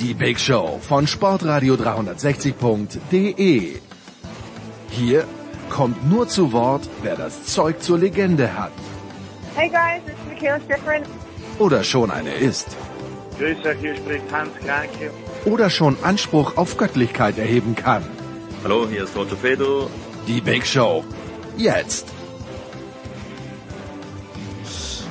die Big Show von Sportradio 360.de. Hier kommt nur zu Wort, wer das Zeug zur Legende hat. Hey guys, it's Michaela Schifrin. Oder schon eine ist. Grüß euch, hier spricht Hans Kranke. Oder schon Anspruch auf Göttlichkeit erheben kann. Hallo, hier ist Roger Fedor. Die Big Show. Jetzt.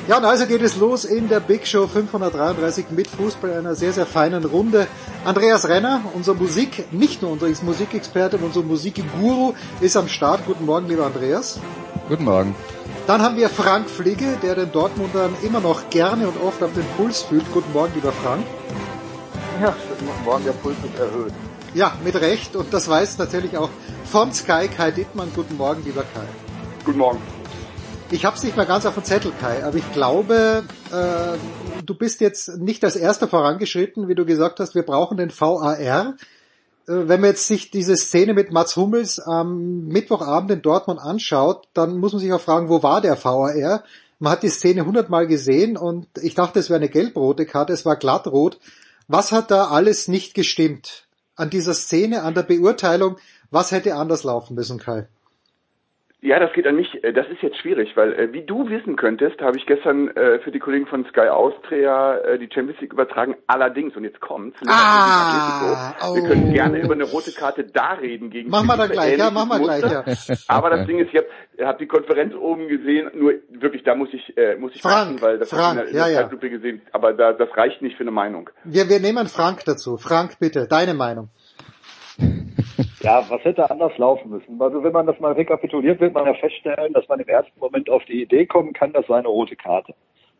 Ja, und also geht es los in der Big Show 533 mit Fußball einer sehr, sehr feinen Runde. Andreas Renner, unser Musik, nicht nur unser Musikexperte, unser Musikguru, ist am Start. Guten Morgen, lieber Andreas. Guten Morgen. Dann haben wir Frank Fligge, der den Dortmundern immer noch gerne und oft auf den Puls fühlt. Guten Morgen, lieber Frank. Ja, guten Morgen, der Puls ist erhöht. Ja, mit Recht. Und das weiß natürlich auch von Sky Kai Dittmann. Guten Morgen, lieber Kai. Guten Morgen. Ich habe es nicht mehr ganz auf dem Zettel, Kai, aber ich glaube, äh, du bist jetzt nicht als erster vorangeschritten, wie du gesagt hast, wir brauchen den VAR. Äh, wenn man jetzt sich diese Szene mit Mats Hummels am Mittwochabend in Dortmund anschaut, dann muss man sich auch fragen, wo war der VAR? Man hat die Szene hundertmal gesehen und ich dachte, es wäre eine gelb-rote Karte, es war glattrot. Was hat da alles nicht gestimmt? An dieser Szene, an der Beurteilung, was hätte anders laufen müssen, Kai? Ja, das geht an mich. Äh, Das ist jetzt schwierig, weil äh, wie du wissen könntest, habe ich gestern äh, für die Kollegen von Sky Austria äh, die Champions League übertragen. Allerdings, und jetzt kommt's, Ah, Atletico, wir oh. können gerne über eine rote Karte da reden gegen Mach mal dann gleich, ja, ähnliches mach mal gleich, ja. Aber das Ding ist, ich habe hab die Konferenz oben gesehen, nur wirklich, da muss ich äh, muss ich Frank, passen, weil das Frank, habe ich in der, ja, in der ja. Zeitlupe gesehen. Aber da, das reicht nicht für eine Meinung. Wir, wir nehmen Frank dazu. Frank, bitte, deine Meinung. Ja, was hätte anders laufen müssen? Also wenn man das mal rekapituliert, wird man ja feststellen, dass man im ersten Moment auf die Idee kommen kann, das sei eine rote Karte.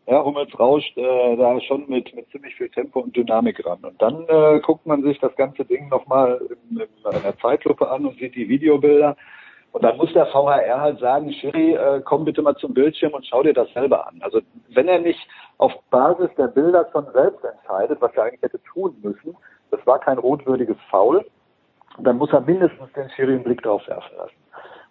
Ja, Hummels rauscht äh, da schon mit, mit ziemlich viel Tempo und Dynamik ran. Und dann äh, guckt man sich das ganze Ding nochmal in, in einer Zeitlupe an und sieht die Videobilder. Und dann muss der VHR halt sagen, Schiri, äh, komm bitte mal zum Bildschirm und schau dir das selber an. Also wenn er nicht auf Basis der Bilder schon selbst entscheidet, was er eigentlich hätte tun müssen, das war kein rotwürdiges Foul, dann muss er mindestens den Schiri einen Blick drauf werfen lassen.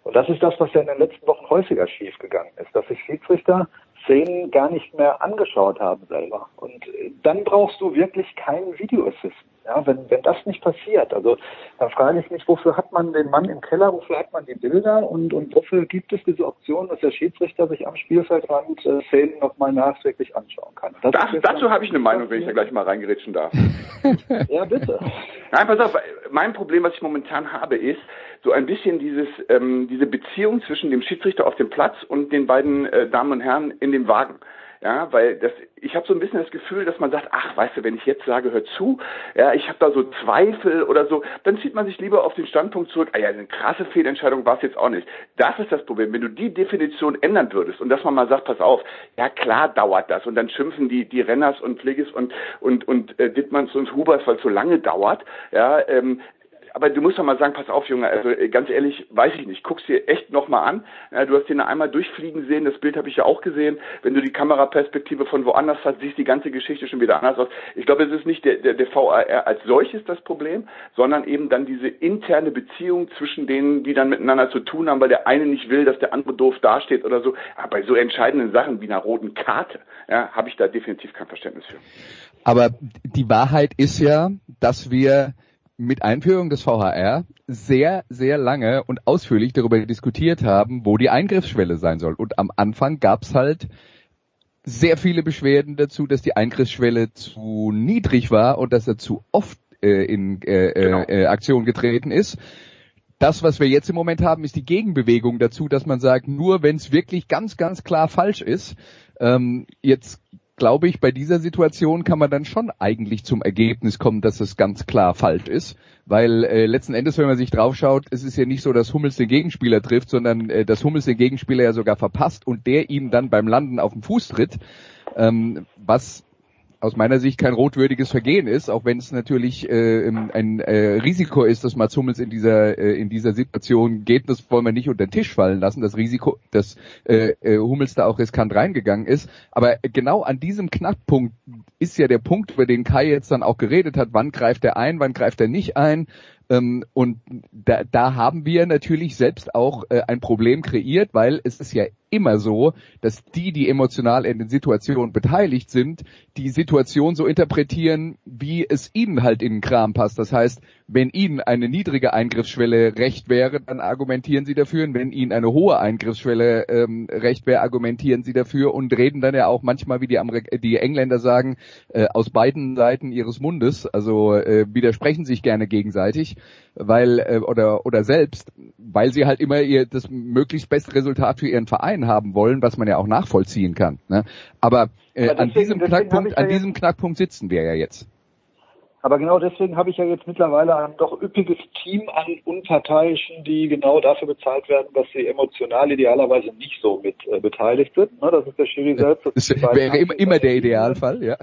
Und das ist das, was ja in den letzten Wochen häufiger schiefgegangen ist, dass sich Schiedsrichter Szenen gar nicht mehr angeschaut haben selber. Und äh, dann brauchst du wirklich keinen Videoassisten. Ja, wenn, wenn das nicht passiert, also dann frage ich mich, wofür hat man den Mann im Keller, wofür hat man die Bilder und, und wofür gibt es diese Option, dass der Schiedsrichter sich am Spielfeldrand äh, Szenen nochmal nachträglich anschauen kann. Das Das, dazu habe ich eine Meinung, wenn ich da gleich mal reingerätschen darf. Ja, bitte. Nein, pass auf, mein Problem, was ich momentan habe, ist so ein bisschen dieses, ähm, diese Beziehung zwischen dem Schiedsrichter auf dem Platz und den beiden äh, Damen und Herren in dem Wagen. Ja, weil das, ich habe so ein bisschen das Gefühl, dass man sagt, ach, weißt du, wenn ich jetzt sage, hör zu, ja, ich habe da so Zweifel oder so, dann zieht man sich lieber auf den Standpunkt zurück, ah ja, eine krasse Fehlentscheidung war es jetzt auch nicht. Das ist das Problem, wenn du die Definition ändern würdest und dass man mal sagt, pass auf, ja klar dauert das und dann schimpfen die die Renners und Pfleges und und und äh, Dittmanns und Hubers, weil es so lange dauert, ja, ähm, aber du musst doch mal sagen, pass auf, Junge, also äh, ganz ehrlich, weiß ich nicht, guck's dir echt nochmal an. Ja, du hast den einmal durchfliegen sehen, das Bild habe ich ja auch gesehen. Wenn du die Kameraperspektive von woanders hast, siehst die ganze Geschichte schon wieder anders aus. Ich glaube, es ist nicht der, der, der VAR als solches das Problem, sondern eben dann diese interne Beziehung zwischen denen, die dann miteinander zu tun haben, weil der eine nicht will, dass der andere doof dasteht oder so. Aber bei so entscheidenden Sachen wie einer roten Karte, ja, habe ich da definitiv kein Verständnis für. Aber die Wahrheit ist ja, dass wir mit Einführung des VHR sehr, sehr lange und ausführlich darüber diskutiert haben, wo die Eingriffsschwelle sein soll. Und am Anfang gab's halt sehr viele Beschwerden dazu, dass die Eingriffsschwelle zu niedrig war und dass er zu oft äh, in äh, Genau. äh, Aktion getreten ist. Das, was wir jetzt im Moment haben, ist die Gegenbewegung dazu, dass man sagt, nur wenn es wirklich ganz, ganz klar falsch ist, ähm, jetzt glaube ich, bei dieser Situation kann man dann schon eigentlich zum Ergebnis kommen, dass es ganz klar falsch ist. Weil äh, letzten Endes, wenn man sich draufschaut, es ist ja nicht so, dass Hummels den Gegenspieler trifft, sondern äh, dass Hummels den Gegenspieler ja sogar verpasst und der ihm dann beim Landen auf den Fuß tritt. Ähm, was aus meiner Sicht kein rotwürdiges Vergehen ist, auch wenn es natürlich äh, ein äh, Risiko ist, dass Mats Hummels in dieser äh, in dieser Situation geht. Das wollen wir nicht unter den Tisch fallen lassen. Das Risiko, dass äh, äh, Hummels da auch riskant reingegangen ist. Aber genau an diesem Knackpunkt ist ja der Punkt, über den Kai jetzt dann auch geredet hat. Wann greift er ein? Wann greift er nicht ein? Ähm, und da, da haben wir natürlich selbst auch äh, ein Problem kreiert, weil es ist ja immer so, dass die, die emotional in den Situationen beteiligt sind, die Situation so interpretieren, wie es ihnen halt in den Kram passt. Das heißt, wenn ihnen eine niedrige Eingriffsschwelle recht wäre, dann argumentieren sie dafür. Und wenn ihnen eine hohe Eingriffsschwelle ähm, recht wäre, argumentieren sie dafür und reden dann ja auch manchmal, wie die, Amerik die Engländer sagen, äh, aus beiden Seiten ihres Mundes. Also äh, widersprechen sich gerne gegenseitig, weil äh, oder oder selbst, weil sie halt immer ihr das möglichst beste Resultat für ihren Verein haben wollen, was man ja auch nachvollziehen kann. Ne? Aber, äh, deswegen, an diesem Knackpunkt, an diesem Knackpunkt sitzen wir ja jetzt. Aber genau deswegen habe ich ja jetzt mittlerweile ein doch üppiges Team an Unparteiischen, die genau dafür bezahlt werden, dass sie emotional idealerweise nicht so mit äh, beteiligt sind. Ne, das ist der Schiri selbst. Das, das wäre immer, immer der Idealfall, ja.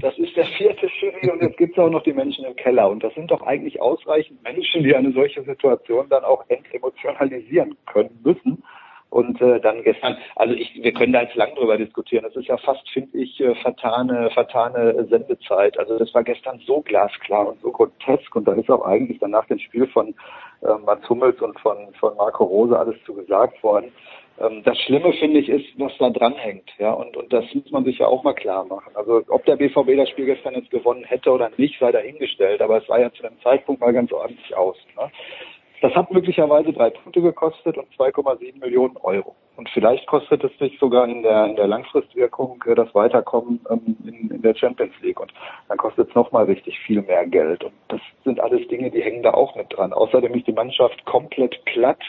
Das ist der vierte Schiri und jetzt gibt es auch noch die Menschen im Keller. Und das sind doch eigentlich ausreichend Menschen, die eine solche Situation dann auch entemotionalisieren können müssen. Und äh, dann gestern, also ich, wir können da jetzt lang drüber diskutieren. Das ist ja fast, finde ich, äh, vertane, vertane Sendezeit. Also das war gestern so glasklar und so grotesk und da ist auch eigentlich danach dem Spiel von äh, Mats Hummels und von, von Marco Rose alles zu gesagt worden. Ähm, das Schlimme finde ich ist, was da dranhängt, ja, und, und das muss man sich ja auch mal klar machen. Also ob der BVB das Spiel gestern jetzt gewonnen hätte oder nicht, sei dahingestellt, aber es sah ja zu dem Zeitpunkt mal ganz ordentlich aus. Ne? Das hat möglicherweise drei Punkte gekostet und 2,7 Millionen Euro. Und vielleicht kostet es sich sogar in der, in der Langfristwirkung äh, das Weiterkommen ähm, in, in der Champions League. Und dann kostet es nochmal richtig viel mehr Geld. Und das sind alles Dinge, die hängen da auch mit dran. Außerdem ist die Mannschaft komplett platt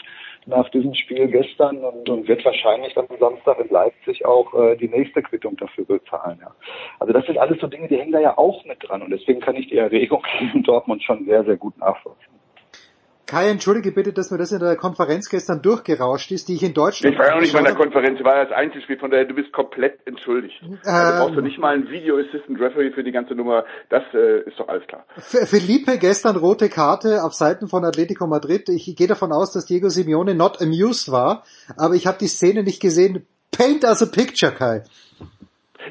nach diesem Spiel gestern und, und wird wahrscheinlich dann am Samstag in Leipzig auch äh, die nächste Quittung dafür bezahlen. Ja. Also das sind alles so Dinge, die hängen da ja auch mit dran. Und deswegen kann ich die Erregung in Dortmund schon sehr, sehr gut nachvollziehen. Kai, entschuldige bitte, dass mir das in der Konferenz gestern durchgerauscht ist, die ich in Deutschland... Ich war ja auch nicht in der Konferenz, ich war das Einzelspiel, von daher du bist komplett entschuldigt. Ähm, also brauchst du nicht mal einen Video Assistant Referee für die ganze Nummer, das äh, ist doch alles klar. Felipe gestern rote Karte auf Seiten von Atletico Madrid. Ich gehe davon aus, dass Diego Simeone not amused war, aber ich habe die Szene nicht gesehen. Paint as a picture, Kai.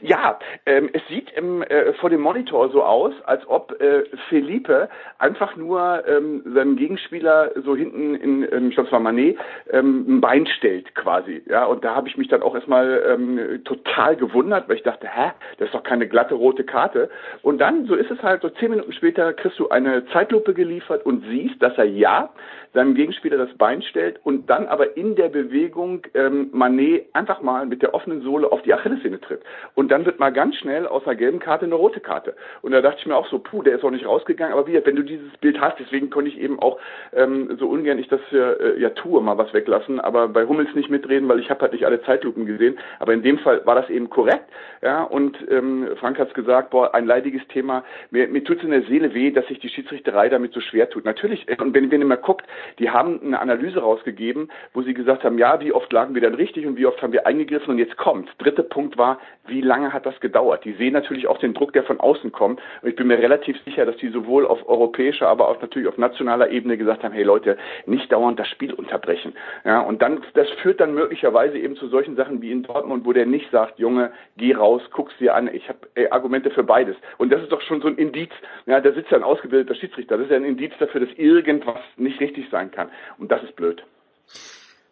Ja, ähm, es sieht im, äh, vor dem Monitor so aus, als ob äh, Felipe einfach nur ähm, seinem Gegenspieler so hinten in, ähm, ich glaube es war Manet, ähm, ein Bein stellt quasi. Ja, und da habe ich mich dann auch erstmal ähm, total gewundert, weil ich dachte, hä, das ist doch keine glatte rote Karte. Und dann, so ist es halt, so zehn Minuten später kriegst du eine Zeitlupe geliefert und siehst, dass er ja seinem Gegenspieler das Bein stellt und dann aber in der Bewegung ähm, Manet einfach mal mit der offenen Sohle auf die Achillessehne tritt. Und dann wird mal ganz schnell aus einer gelben Karte eine rote Karte. Und da dachte ich mir auch so, puh, der ist auch nicht rausgegangen. Aber wie, wenn du dieses Bild hast, deswegen konnte ich eben auch ähm, so ungern ich das äh, ja tue, mal was weglassen, aber bei Hummels nicht mitreden, weil ich habe halt nicht alle Zeitlupen gesehen. Aber in dem Fall war das eben korrekt. Ja, und ähm, Frank hat's gesagt, boah, ein leidiges Thema. Mir, mir tut's in der Seele weh, dass sich die Schiedsrichterei damit so schwer tut. Natürlich, äh, und wenn, wenn ihr mal guckt, die haben eine Analyse rausgegeben, wo sie gesagt haben, ja, wie oft lagen wir dann richtig und wie oft haben wir eingegriffen und jetzt kommt. Dritter Punkt war, wie lange hat das gedauert? Die sehen natürlich auch den Druck, der von außen kommt. Und ich bin mir relativ sicher, dass die sowohl auf europäischer, aber auch natürlich auf nationaler Ebene gesagt haben, hey Leute, nicht dauernd das Spiel unterbrechen. Ja, und dann, das führt dann möglicherweise eben zu solchen Sachen wie in Dortmund, wo der nicht sagt, Junge, geh raus, guck's dir an, ich habe Argumente für beides. Und das ist doch schon so ein Indiz. Ja, da sitzt ja ein ausgebildeter Schiedsrichter. Das ist ja ein Indiz dafür, dass irgendwas nicht richtig sein kann. Und das ist blöd.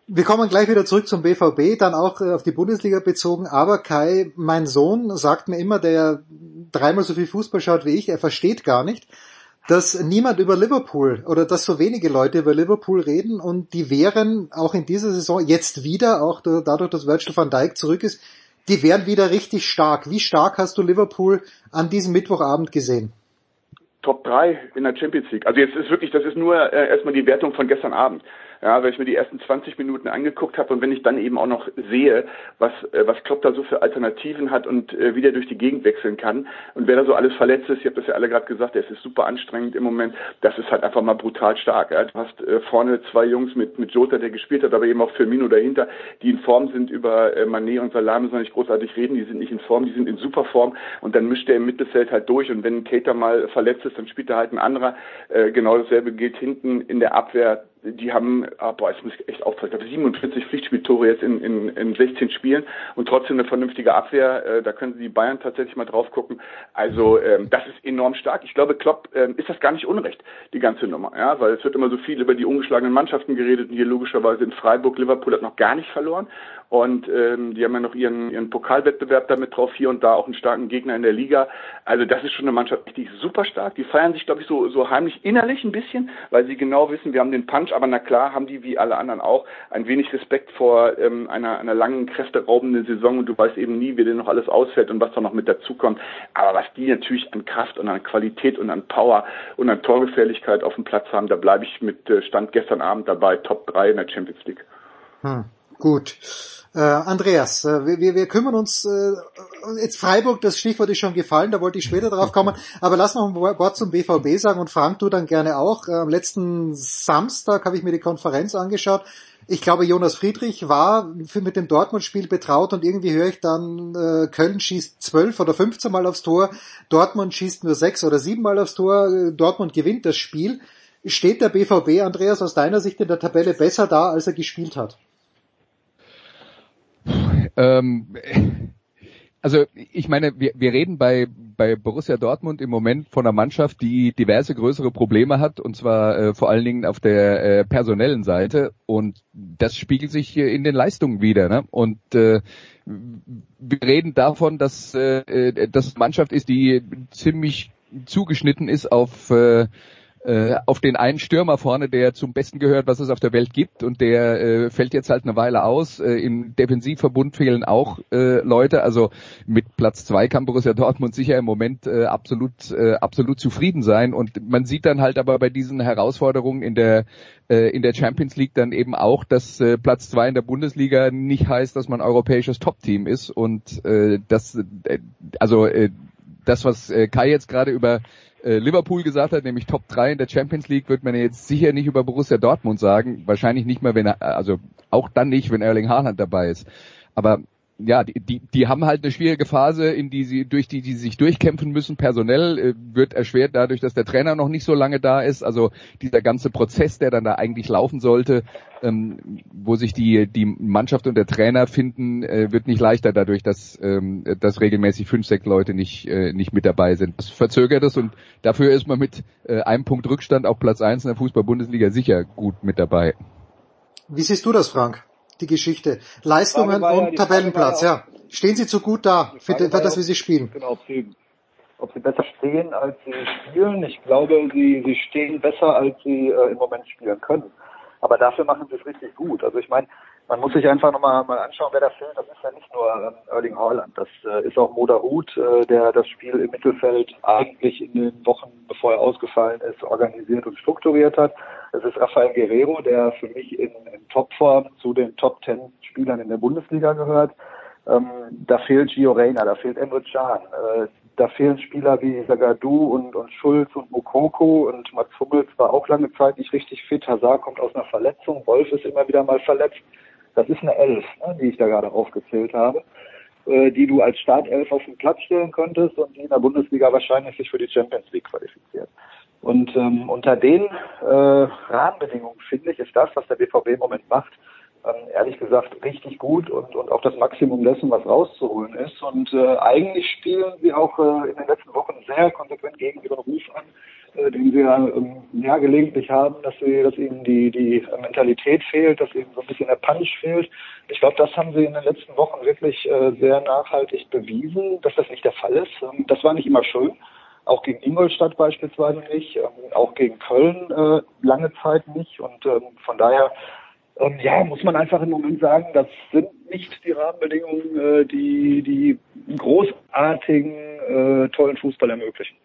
Wir kommen gleich wieder zurück zum BVB, dann auch äh, auf die Bundesliga bezogen. Aber Kai, mein Sohn sagt mir immer, der dreimal so viel Fußball schaut wie ich, er versteht gar nicht, dass niemand über Liverpool oder dass so wenige Leute über Liverpool reden und die wären auch in dieser Saison jetzt wieder, auch dadurch, dass Virgil van Dijk zurück ist, die wären wieder richtig stark. Wie stark hast du Liverpool an diesem Mittwochabend gesehen? Top 3 in der Champions League. Also jetzt ist wirklich, das ist nur äh, erstmal die Wertung von gestern Abend. Ja, weil ich mir die ersten 20 Minuten angeguckt habe und wenn ich dann eben auch noch sehe, was, äh, was Klopp da so für Alternativen hat und äh, wie der durch die Gegend wechseln kann und wer da so alles verletzt ist, ich habe das ja alle gerade gesagt, es ist super anstrengend im Moment, das ist halt einfach mal brutal stark. Ja. Du hast äh, vorne zwei Jungs mit, mit Jota, der gespielt hat, aber eben auch Firmino dahinter, die in Form sind über äh, Manet und müssen wir nicht großartig reden, die sind nicht in Form, die sind in super Form und dann mischt er im Mittelfeld halt durch und wenn Cater mal verletzt ist, dann spielt er halt ein anderer. Äh, genau dasselbe gilt hinten in der Abwehr die haben, ah, boah, jetzt muss ich echt aufpassen, 47 Pflichtspieltore jetzt in, in, in 16 Spielen und trotzdem eine vernünftige Abwehr. Äh, da können Sie die Bayern tatsächlich mal drauf gucken. Also ähm, das ist enorm stark. Ich glaube, Klopp ähm, ist das gar nicht unrecht, die ganze Nummer, ja, weil es wird immer so viel über die ungeschlagenen Mannschaften geredet und hier logischerweise in Freiburg, Liverpool hat noch gar nicht verloren und ähm, die haben ja noch ihren, ihren Pokalwettbewerb damit drauf, hier und da auch einen starken Gegner in der Liga. Also das ist schon eine Mannschaft, ist super stark. Die feiern sich, glaube ich, so, so heimlich innerlich ein bisschen, weil sie genau wissen, wir haben den Punch aber na klar haben die wie alle anderen auch ein wenig Respekt vor ähm, einer, einer langen, kräfteraubenden Saison und du weißt eben nie, wie denn noch alles ausfällt und was da noch mit dazukommt. Aber was die natürlich an Kraft und an Qualität und an Power und an Torgefährlichkeit auf dem Platz haben, da bleibe ich mit äh, Stand gestern Abend dabei, Top 3 in der Champions League. Hm, gut. Äh, Andreas, äh, wir, wir kümmern uns, äh, jetzt Freiburg, das Stichwort ist schon gefallen, da wollte ich später drauf kommen, aber lass noch ein Wort zum BVB sagen und Frank, du dann gerne auch. Äh, am letzten Samstag habe ich mir die Konferenz angeschaut. Ich glaube, Jonas Friedrich war für, mit dem Dortmund-Spiel betraut und irgendwie höre ich dann, äh, Köln schießt zwölf oder 15 Mal aufs Tor, Dortmund schießt nur sechs oder sieben Mal aufs Tor, äh, Dortmund gewinnt das Spiel. Steht der BVB, Andreas, aus deiner Sicht in der Tabelle besser da, als er gespielt hat? Ähm, also ich meine, wir, wir reden bei, bei Borussia Dortmund im Moment von einer Mannschaft, die diverse größere Probleme hat, und zwar äh, vor allen Dingen auf der äh, personellen Seite. Und das spiegelt sich hier in den Leistungen wieder. Ne? Und äh, wir reden davon, dass äh, das Mannschaft ist, die ziemlich zugeschnitten ist auf äh, äh, auf den einen Stürmer vorne, der zum Besten gehört, was es auf der Welt gibt und der äh, fällt jetzt halt eine Weile aus. Äh, Im Defensivverbund fehlen auch äh, Leute. Also mit Platz zwei kann Borussia Dortmund sicher im Moment äh, absolut äh, absolut zufrieden sein und man sieht dann halt aber bei diesen Herausforderungen in der äh, in der Champions League dann eben auch, dass äh, Platz zwei in der Bundesliga nicht heißt, dass man europäisches Top-Team ist und äh, das äh, also äh, das, was äh, Kai jetzt gerade über äh, Liverpool gesagt hat, nämlich Top 3 in der Champions League, wird man jetzt sicher nicht über Borussia Dortmund sagen. Wahrscheinlich nicht mehr, wenn er, also auch dann nicht, wenn Erling Haaland dabei ist. Aber ja, die, die, die haben halt eine schwierige Phase, in die sie, durch die, die sich durchkämpfen müssen. Personell äh, wird erschwert dadurch, dass der Trainer noch nicht so lange da ist. Also dieser ganze Prozess, der dann da eigentlich laufen sollte, ähm, wo sich die, die Mannschaft und der Trainer finden, äh, wird nicht leichter dadurch, dass, ähm, dass regelmäßig fünf, sechs Leute nicht, äh, nicht mit dabei sind. Das verzögert es und dafür ist man mit äh, einem Punkt Rückstand auf Platz eins in der Fußball-Bundesliga sicher gut mit dabei. Wie siehst du das, Frank? Die Geschichte. Leistungen und ja, Tabellenplatz, ja. Stehen Sie zu gut da für, für das, wie Sie spielen? Genau, ob Sie, ob Sie besser stehen, als Sie spielen. Ich glaube, Sie, Sie stehen besser, als Sie äh, im Moment spielen können. Aber dafür machen Sie es richtig gut. Also ich meine, man muss sich einfach nochmal mal anschauen, wer da fehlt. Das ist ja nicht nur ähm, Erling Haaland. Das äh, ist auch Moda Hut, äh, der das Spiel im Mittelfeld eigentlich in den Wochen, bevor er ausgefallen ist, organisiert und strukturiert hat. Es ist Rafael Guerrero, der für mich in, in Topform zu den Top Ten Spielern in der Bundesliga gehört. Ähm, da fehlt Gio Reyna, da fehlt Emre Can, äh, da fehlen Spieler wie Sagadu und, und Schulz und Mokoko und Mats Hummels war auch lange Zeit nicht richtig fit. Hazard kommt aus einer Verletzung, Wolf ist immer wieder mal verletzt. Das ist eine Elf, ne, die ich da gerade aufgezählt habe, äh, die du als Startelf auf den Platz stellen könntest und die in der Bundesliga wahrscheinlich sich für die Champions League qualifiziert. Und ähm, unter den äh, Rahmenbedingungen finde ich, ist das, was der BVB im Moment macht, ähm, ehrlich gesagt richtig gut und, und auch das Maximum dessen, was rauszuholen ist. Und äh, eigentlich spielen sie auch äh, in den letzten Wochen sehr konsequent gegen ihren Ruf an, den sie ja, ähm, ja gelegentlich haben, dass sie, dass ihnen die, die Mentalität fehlt, dass ihnen so ein bisschen der Punch fehlt. Ich glaube, das haben sie in den letzten Wochen wirklich äh, sehr nachhaltig bewiesen, dass das nicht der Fall ist. Ähm, das war nicht immer schön. Auch gegen Ingolstadt beispielsweise nicht, ähm, auch gegen Köln äh, lange Zeit nicht. Und ähm, von daher ähm, ja, muss man einfach im Moment sagen, das sind nicht die Rahmenbedingungen, äh, die die großartigen, äh, tollen Fußball ermöglichen.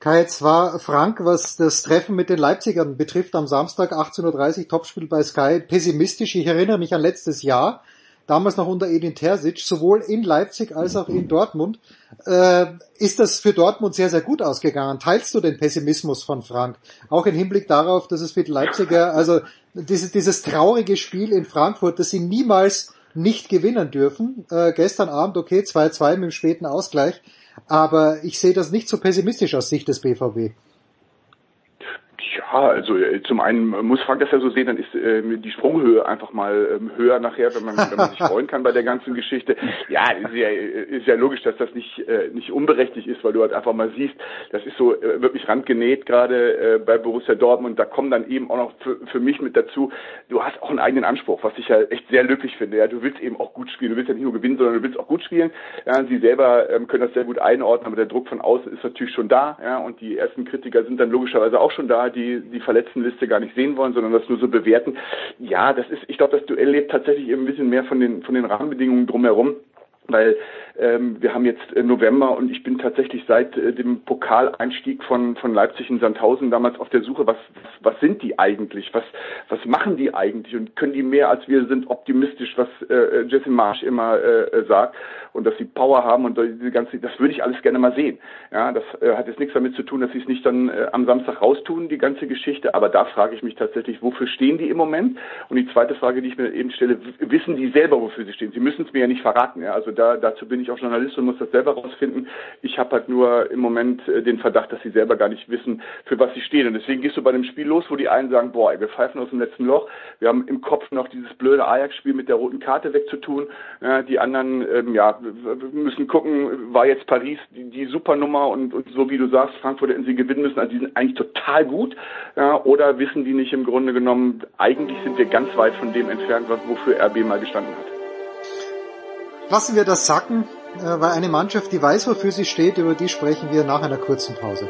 Kai, jetzt war Frank, was das Treffen mit den Leipzigern betrifft, am Samstag 18.30 Uhr Topspiel bei Sky, pessimistisch. Ich erinnere mich an letztes Jahr, damals noch unter Edin Terzic, sowohl in Leipzig als auch in Dortmund, äh, ist das für Dortmund sehr, sehr gut ausgegangen. Teilst du den Pessimismus von Frank? Auch im Hinblick darauf, dass es für die Leipziger, also dieses, dieses traurige Spiel in Frankfurt, dass sie niemals nicht gewinnen dürfen. Äh, gestern Abend, okay, 2-2 mit dem späten Ausgleich. Aber ich sehe das nicht so pessimistisch aus Sicht des BVB. Ja, also äh, zum einen muss Frank das ja so sehen, dann ist äh, die Sprunghöhe einfach mal ähm, höher nachher, wenn man, wenn man sich freuen kann bei der ganzen Geschichte. Ja, ist ja, ist ja logisch, dass das nicht äh, nicht unberechtigt ist, weil du halt einfach mal siehst, das ist so äh, wirklich randgenäht gerade äh, bei Borussia Dortmund. Da kommen dann eben auch noch für, für mich mit dazu, du hast auch einen eigenen Anspruch, was ich ja echt sehr löblich finde. Ja, du willst eben auch gut spielen, du willst ja nicht nur gewinnen, sondern du willst auch gut spielen. Ja, sie selber ähm, können das sehr gut einordnen, aber der Druck von außen ist natürlich schon da. Ja, und die ersten Kritiker sind dann logischerweise auch schon da, die die Verletztenliste gar nicht sehen wollen, sondern das nur so bewerten. Ja, das ist, ich glaube, das Duell lebt tatsächlich eben ein bisschen mehr von den von den Rahmenbedingungen drumherum weil ähm, wir haben jetzt äh, November und ich bin tatsächlich seit äh, dem Pokaleinstieg von von Leipzig in Sandhausen damals auf der Suche, was was sind die eigentlich, was was machen die eigentlich und können die mehr als wir sind optimistisch, was äh, Jesse Marsch immer äh, äh sagt und dass sie Power haben und diese ganze, das würde ich alles gerne mal sehen. Ja, das äh, hat jetzt nichts damit zu tun, dass sie es nicht dann äh, am Samstag raustun, die ganze Geschichte, aber da frage ich mich tatsächlich, wofür stehen die im Moment? Und die zweite Frage, die ich mir eben stelle, wissen die selber, wofür sie stehen? Sie müssen es mir ja nicht verraten. Ja? Also da, dazu bin ich auch Journalist und muss das selber rausfinden. Ich habe halt nur im Moment äh, den Verdacht, dass sie selber gar nicht wissen, für was sie stehen. Und deswegen gehst du bei dem Spiel los, wo die einen sagen, boah, wir pfeifen aus dem letzten Loch. Wir haben im Kopf noch dieses blöde Ajax-Spiel mit der roten Karte wegzutun. Ja, die anderen, ähm, ja, müssen gucken, war jetzt Paris die, die Supernummer und, und so wie du sagst, Frankfurt hätten sie gewinnen müssen. Also die sind eigentlich total gut. Ja, oder wissen die nicht im Grunde genommen, eigentlich sind wir ganz weit von dem entfernt, wofür RB mal gestanden hat. Lassen wir das sacken, äh, weil eine Mannschaft, die weiß, wofür sie steht, über die sprechen wir nach einer kurzen Pause.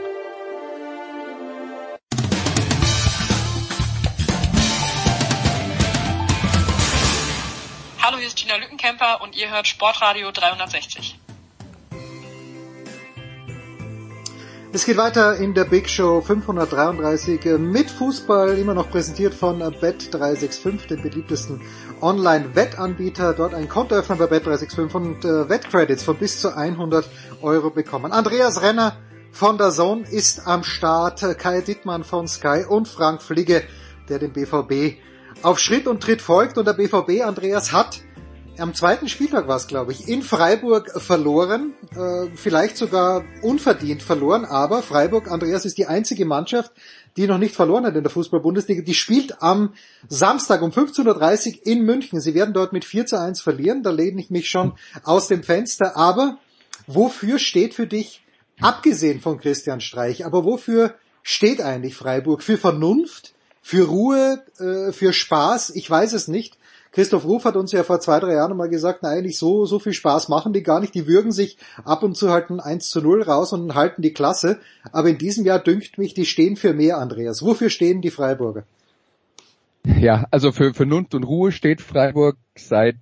Hallo, hier ist Tina Lückenkämper und ihr hört Sportradio 360. Es geht weiter in der Big Show 533 äh, mit Fußball, immer noch präsentiert von äh, Bet365, dem beliebtesten Online-Wettanbieter. Dort ein Konto öffnen bei Bet365 und äh, Wettcredits von bis zu 100 Euro bekommen. Andreas Renner von der Zone ist am Start, Kai Dittmann von Sky und Frank Fligge, der dem BVB auf Schritt und Tritt folgt. Und der BVB, Andreas, hat am zweiten Spieltag war es, glaube ich, in Freiburg verloren, äh, vielleicht sogar unverdient verloren, aber Freiburg, Andreas, ist die einzige Mannschaft, die noch nicht verloren hat in der Fußball-Bundesliga. Die spielt am Samstag um 15.30 Uhr in München. Sie werden dort mit 4 zu 1 verlieren, da lehne ich mich schon aus dem Fenster, aber wofür steht für dich, abgesehen von Christian Streich, aber wofür steht eigentlich Freiburg? Für Vernunft? Für Ruhe? Äh, für Spaß? Ich weiß es nicht. Christoph Ruf hat uns ja vor zwei, drei Jahren mal gesagt, na eigentlich so, so viel Spaß machen die gar nicht. Die würgen sich ab und zu halt ein 1 zu 0 raus und halten die Klasse. Aber in diesem Jahr dünkt mich, die stehen für mehr, Andreas. Wofür stehen die Freiburger? Ja, also für Vernunft und Ruhe steht Freiburg seit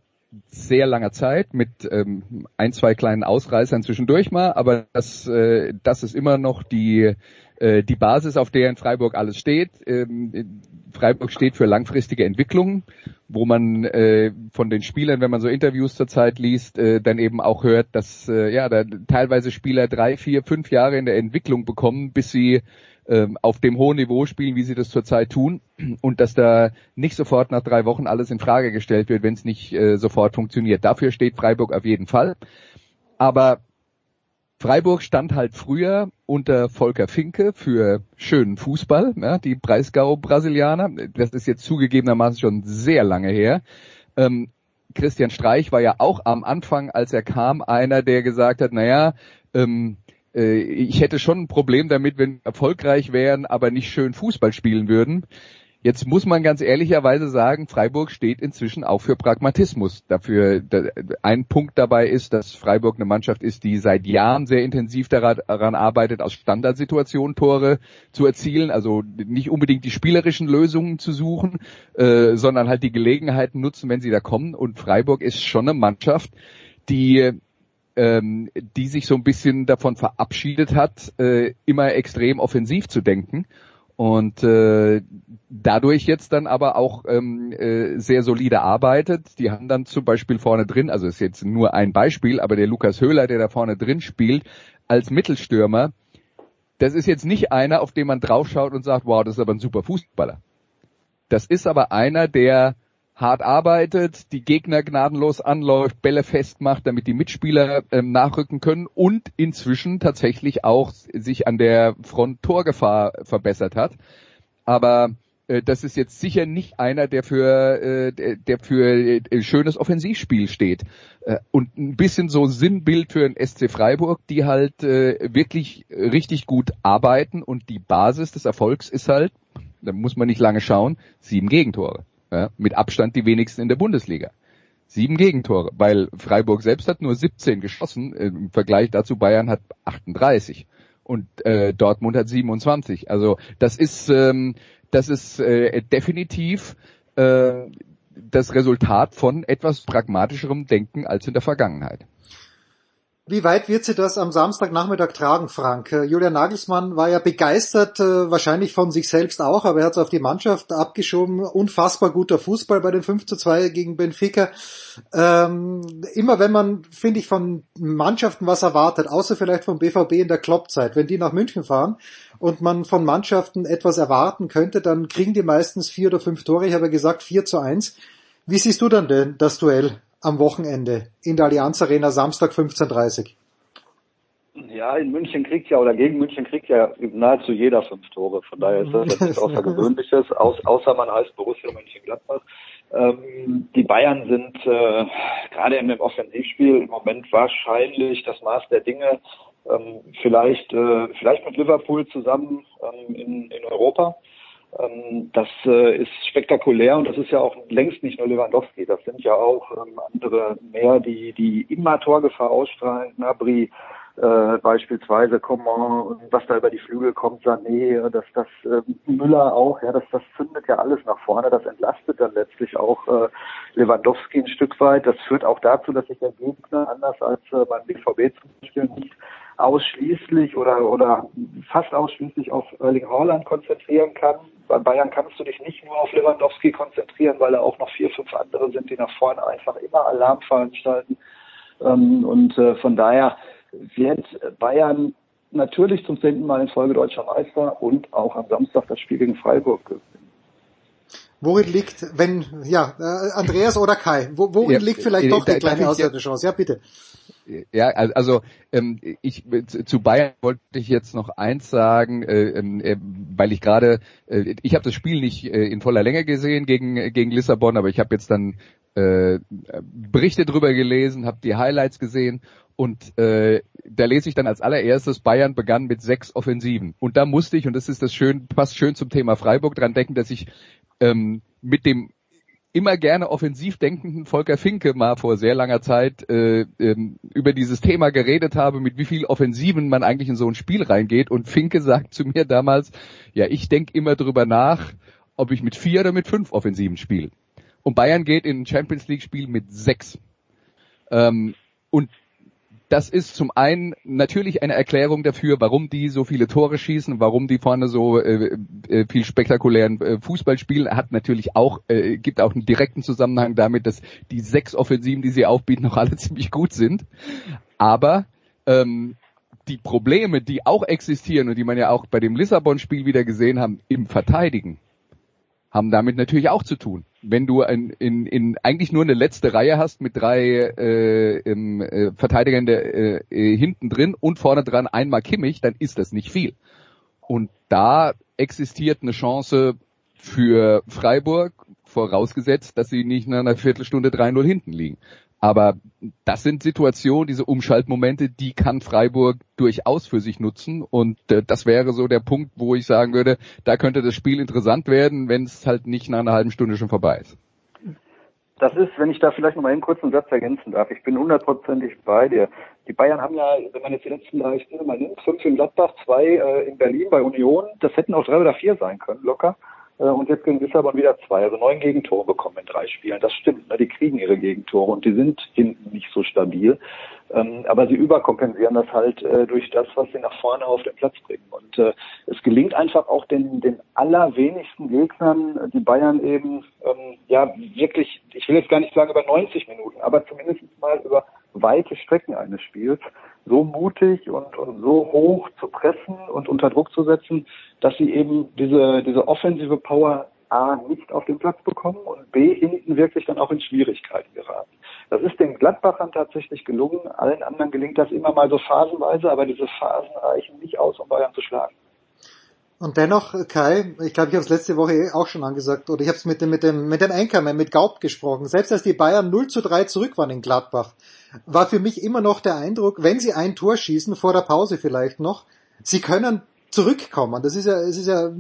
sehr langer Zeit mit ähm, ein, zwei kleinen Ausreißern zwischendurch mal, aber das, äh, das ist immer noch die äh, die Basis, auf der in Freiburg alles steht. Ähm, Freiburg steht für langfristige Entwicklung, wo man äh, von den Spielern, wenn man so Interviews zurzeit liest, äh, dann eben auch hört, dass äh, ja da teilweise Spieler drei, vier, fünf Jahre in der Entwicklung bekommen, bis sie äh, auf dem hohen Niveau spielen, wie sie das zurzeit tun, und dass da nicht sofort nach drei Wochen alles in Frage gestellt wird, wenn es nicht äh, sofort funktioniert. Dafür steht Freiburg auf jeden Fall. Aber Freiburg stand halt früher unter Volker Finke für schönen Fußball, ja, die Breisgau-Brasilianer. Das ist jetzt zugegebenermaßen schon sehr lange her. Ähm, Christian Streich war ja auch am Anfang, als er kam, einer, der gesagt hat, naja, ähm, äh, ich hätte schon ein Problem damit, wenn wir erfolgreich wären, aber nicht schön Fußball spielen würden. Jetzt muss man ganz ehrlicherweise sagen, Freiburg steht inzwischen auch für Pragmatismus. Dafür ein Punkt dabei ist, dass Freiburg eine Mannschaft ist, die seit Jahren sehr intensiv daran arbeitet, aus Standardsituationen Tore zu erzielen. Also nicht unbedingt die spielerischen Lösungen zu suchen, äh, sondern halt die Gelegenheiten nutzen, wenn sie da kommen. Und Freiburg ist schon eine Mannschaft, die ähm, die sich so ein bisschen davon verabschiedet hat, äh, immer extrem offensiv zu denken und äh, dadurch jetzt dann aber auch ähm, äh, sehr solide arbeitet. Die haben dann zum Beispiel vorne drin, also ist jetzt nur ein Beispiel, aber der Lukas Höhler, der da vorne drin spielt, als Mittelstürmer, das ist jetzt nicht einer, auf den man draufschaut und sagt, wow, das ist aber ein super Fußballer. Das ist aber einer, der hart arbeitet, die Gegner gnadenlos anläuft, Bälle festmacht, damit die Mitspieler ähm, nachrücken können und inzwischen tatsächlich auch sich an der Front Torgefahr verbessert hat. Aber äh, das ist jetzt sicher nicht einer, der für, äh, der für äh, schönes Offensivspiel steht. Äh, und ein bisschen so Sinnbild für den SC Freiburg, die halt äh, wirklich richtig gut arbeiten und die Basis des Erfolgs ist halt, da muss man nicht lange schauen, sieben Gegentore. Ja, mit Abstand die wenigsten in der Bundesliga. Sieben Gegentore, weil Freiburg selbst hat nur 17 geschossen. Im Vergleich dazu Bayern hat 38 und äh, Dortmund hat 27. Also das ist ähm, das ist äh, definitiv äh, das Resultat von etwas pragmatischerem Denken als in der Vergangenheit. Wie weit wird sie das am Samstagnachmittag tragen, Frank? Äh, Julian Nagelsmann war ja begeistert, äh, wahrscheinlich von sich selbst auch, aber er hat es auf die Mannschaft abgeschoben. Unfassbar guter Fußball bei den 5 zu 2 gegen Benfica. Ähm, immer wenn man, finde ich, von Mannschaften was erwartet, außer vielleicht vom BVB in der Kloppzeit, wenn die nach München fahren und man von Mannschaften etwas erwarten könnte, dann kriegen die meistens vier oder fünf Tore. Ich habe gesagt 4 zu 1. Wie siehst du dann denn das Duell am Wochenende in der Allianz Arena Samstag 15.30 ja, in München kriegt ja oder gegen München kriegt ja nahezu jeder fünf Tore. Von daher ist das nichts Außergewöhnliches, aus, außer man heißt Borussia Mönchengladbach. Ähm, die Bayern sind äh, gerade in dem Offensivspiel im Moment wahrscheinlich das Maß der Dinge. Ähm, vielleicht, äh, vielleicht mit Liverpool zusammen ähm, in, in Europa. Ähm, das äh, ist spektakulär und das ist ja auch längst nicht nur Lewandowski. Das sind ja auch ähm, andere mehr, die, die immer Torgefahr ausstrahlen. Nabri äh, beispielsweise, Coman, was da über die Flügel kommt, Sané, dass das äh, Müller auch, ja, das, das zündet ja alles nach vorne. Das entlastet dann letztlich auch äh, Lewandowski ein Stück weit. Das führt auch dazu, dass sich der Gegner anders als äh, beim BVB zum Beispiel nicht ausschließlich oder, oder fast ausschließlich auf Erling Haaland konzentrieren kann. Bei Bayern kannst du dich nicht nur auf Lewandowski konzentrieren, weil da auch noch vier, fünf andere sind, die nach vorne einfach immer Alarm veranstalten. Ähm, und äh, von daher wird Bayern natürlich zum zehnten Mal in Folge deutscher Meister und auch am Samstag das Spiel gegen Freiburg gewinnen. Worin liegt, wenn, ja, äh, Andreas oder Kai, wo, worin ja, liegt vielleicht doch die kleine Auswärtschance? Ja, bitte. Ja, also ähm, ich zu Bayern wollte ich jetzt noch eins sagen, äh, ähm, äh, weil ich gerade, äh, ich habe das Spiel nicht äh, in voller Länge gesehen gegen gegen Lissabon, aber ich habe jetzt dann äh, Berichte drüber gelesen, habe die Highlights gesehen und äh, da lese ich dann als allererstes, Bayern begann mit sechs Offensiven. Und da musste ich, und das ist das schön, passt schön zum Thema Freiburg, dran denken, dass ich ähm, mit dem immer gerne offensiv denkenden Volker Finke mal vor sehr langer Zeit äh, ähm, über dieses Thema geredet habe, mit wie viel Offensiven man eigentlich in so ein Spiel reingeht. Und Finke sagt zu mir damals, ja, ich denke immer drüber nach, ob ich mit vier oder mit fünf Offensiven spiele. Und Bayern geht in ein Champions League Spiel mit sechs. Ähm, und das ist zum einen natürlich eine Erklärung dafür, warum die so viele Tore schießen, warum die vorne so äh, äh, viel spektakulären äh, Fußball spielen, hat natürlich auch, äh, gibt auch einen direkten Zusammenhang damit, dass die sechs Offensiven, die sie aufbieten, noch alle ziemlich gut sind. Aber ähm, die Probleme, die auch existieren und die man ja auch bei dem Lissabon-Spiel wieder gesehen haben, im Verteidigen, haben damit natürlich auch zu tun. Wenn du in, in, in eigentlich nur eine letzte Reihe hast mit drei äh, im, äh, Verteidigern der, äh, äh, hinten drin und vorne dran einmal Kimmich, dann ist das nicht viel. Und da existiert eine Chance für Freiburg, vorausgesetzt, dass sie nicht nach einer Viertelstunde 3-0 hinten liegen. Aber das sind Situationen, diese Umschaltmomente, die kann Freiburg durchaus für sich nutzen. Und äh, das wäre so der Punkt, wo ich sagen würde, da könnte das Spiel interessant werden, wenn es halt nicht nach einer halben Stunde schon vorbei ist. Das ist, wenn ich da vielleicht noch mal einen kurzen Satz ergänzen darf. Ich bin hundertprozentig bei dir. Die Bayern haben ja, wenn man jetzt die letzten drei Spiele mal nimmt, fünf in Gladbach, zwei äh, in Berlin bei Union, das hätten auch drei oder vier sein können, locker. Äh, und jetzt gegen Lissabon wieder zwei, also neun Gegentore bekommen in drei Spielen. Das stimmt, ne? die kriegen ihre Gegentore und die sind hinten nicht so stabil. Ähm, aber sie überkompensieren das halt äh, durch das, was sie nach vorne auf den Platz bringen. Und äh, es gelingt einfach auch den, den allerwenigsten Gegnern, die Bayern eben, ähm, ja, wirklich, ich will jetzt gar nicht sagen über 90 Minuten, aber zumindest mal über weite Strecken eines Spiels so mutig und, und so hoch zu pressen und unter Druck zu setzen, dass sie eben diese, diese offensive Power A nicht auf den Platz bekommen und B hinten wirklich dann auch in Schwierigkeiten geraten. Das ist den Gladbachern tatsächlich gelungen, allen anderen gelingt das immer mal so phasenweise, aber diese Phasen reichen nicht aus, um Bayern zu schlagen. Und dennoch, Kai, ich glaube, ich habe es letzte Woche auch schon angesagt, oder ich habe es mit dem, mit dem, mit dem Anchorman, mit Gaub gesprochen. Selbst als die Bayern 0 zu 3 zurück waren in Gladbach, war für mich immer noch der Eindruck, wenn sie ein Tor schießen, vor der Pause vielleicht noch, sie können zurückkommen. Das ist ja, es ist ja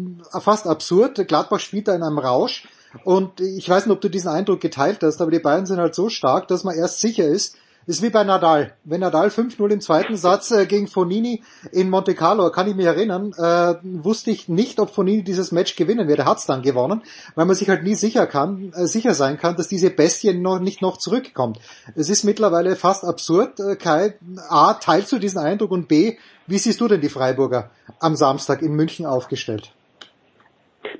fast absurd. Gladbach spielt da in einem Rausch. Und ich weiß nicht, ob du diesen Eindruck geteilt hast, aber die Bayern sind halt so stark, dass man erst sicher ist, ist wie bei Nadal. Wenn Nadal 5-0 im zweiten Satz äh, gegen Fonini in Monte Carlo, kann ich mich erinnern, äh, wusste ich nicht, ob Fonini dieses Match gewinnen wird. Er hat es dann gewonnen, weil man sich halt nie sicher kann, äh, sicher sein kann, dass diese Bestie noch nicht noch zurückkommt. Es ist mittlerweile fast absurd. Äh, Kai, A, teilst du diesen Eindruck und B, wie siehst du denn die Freiburger am Samstag in München aufgestellt?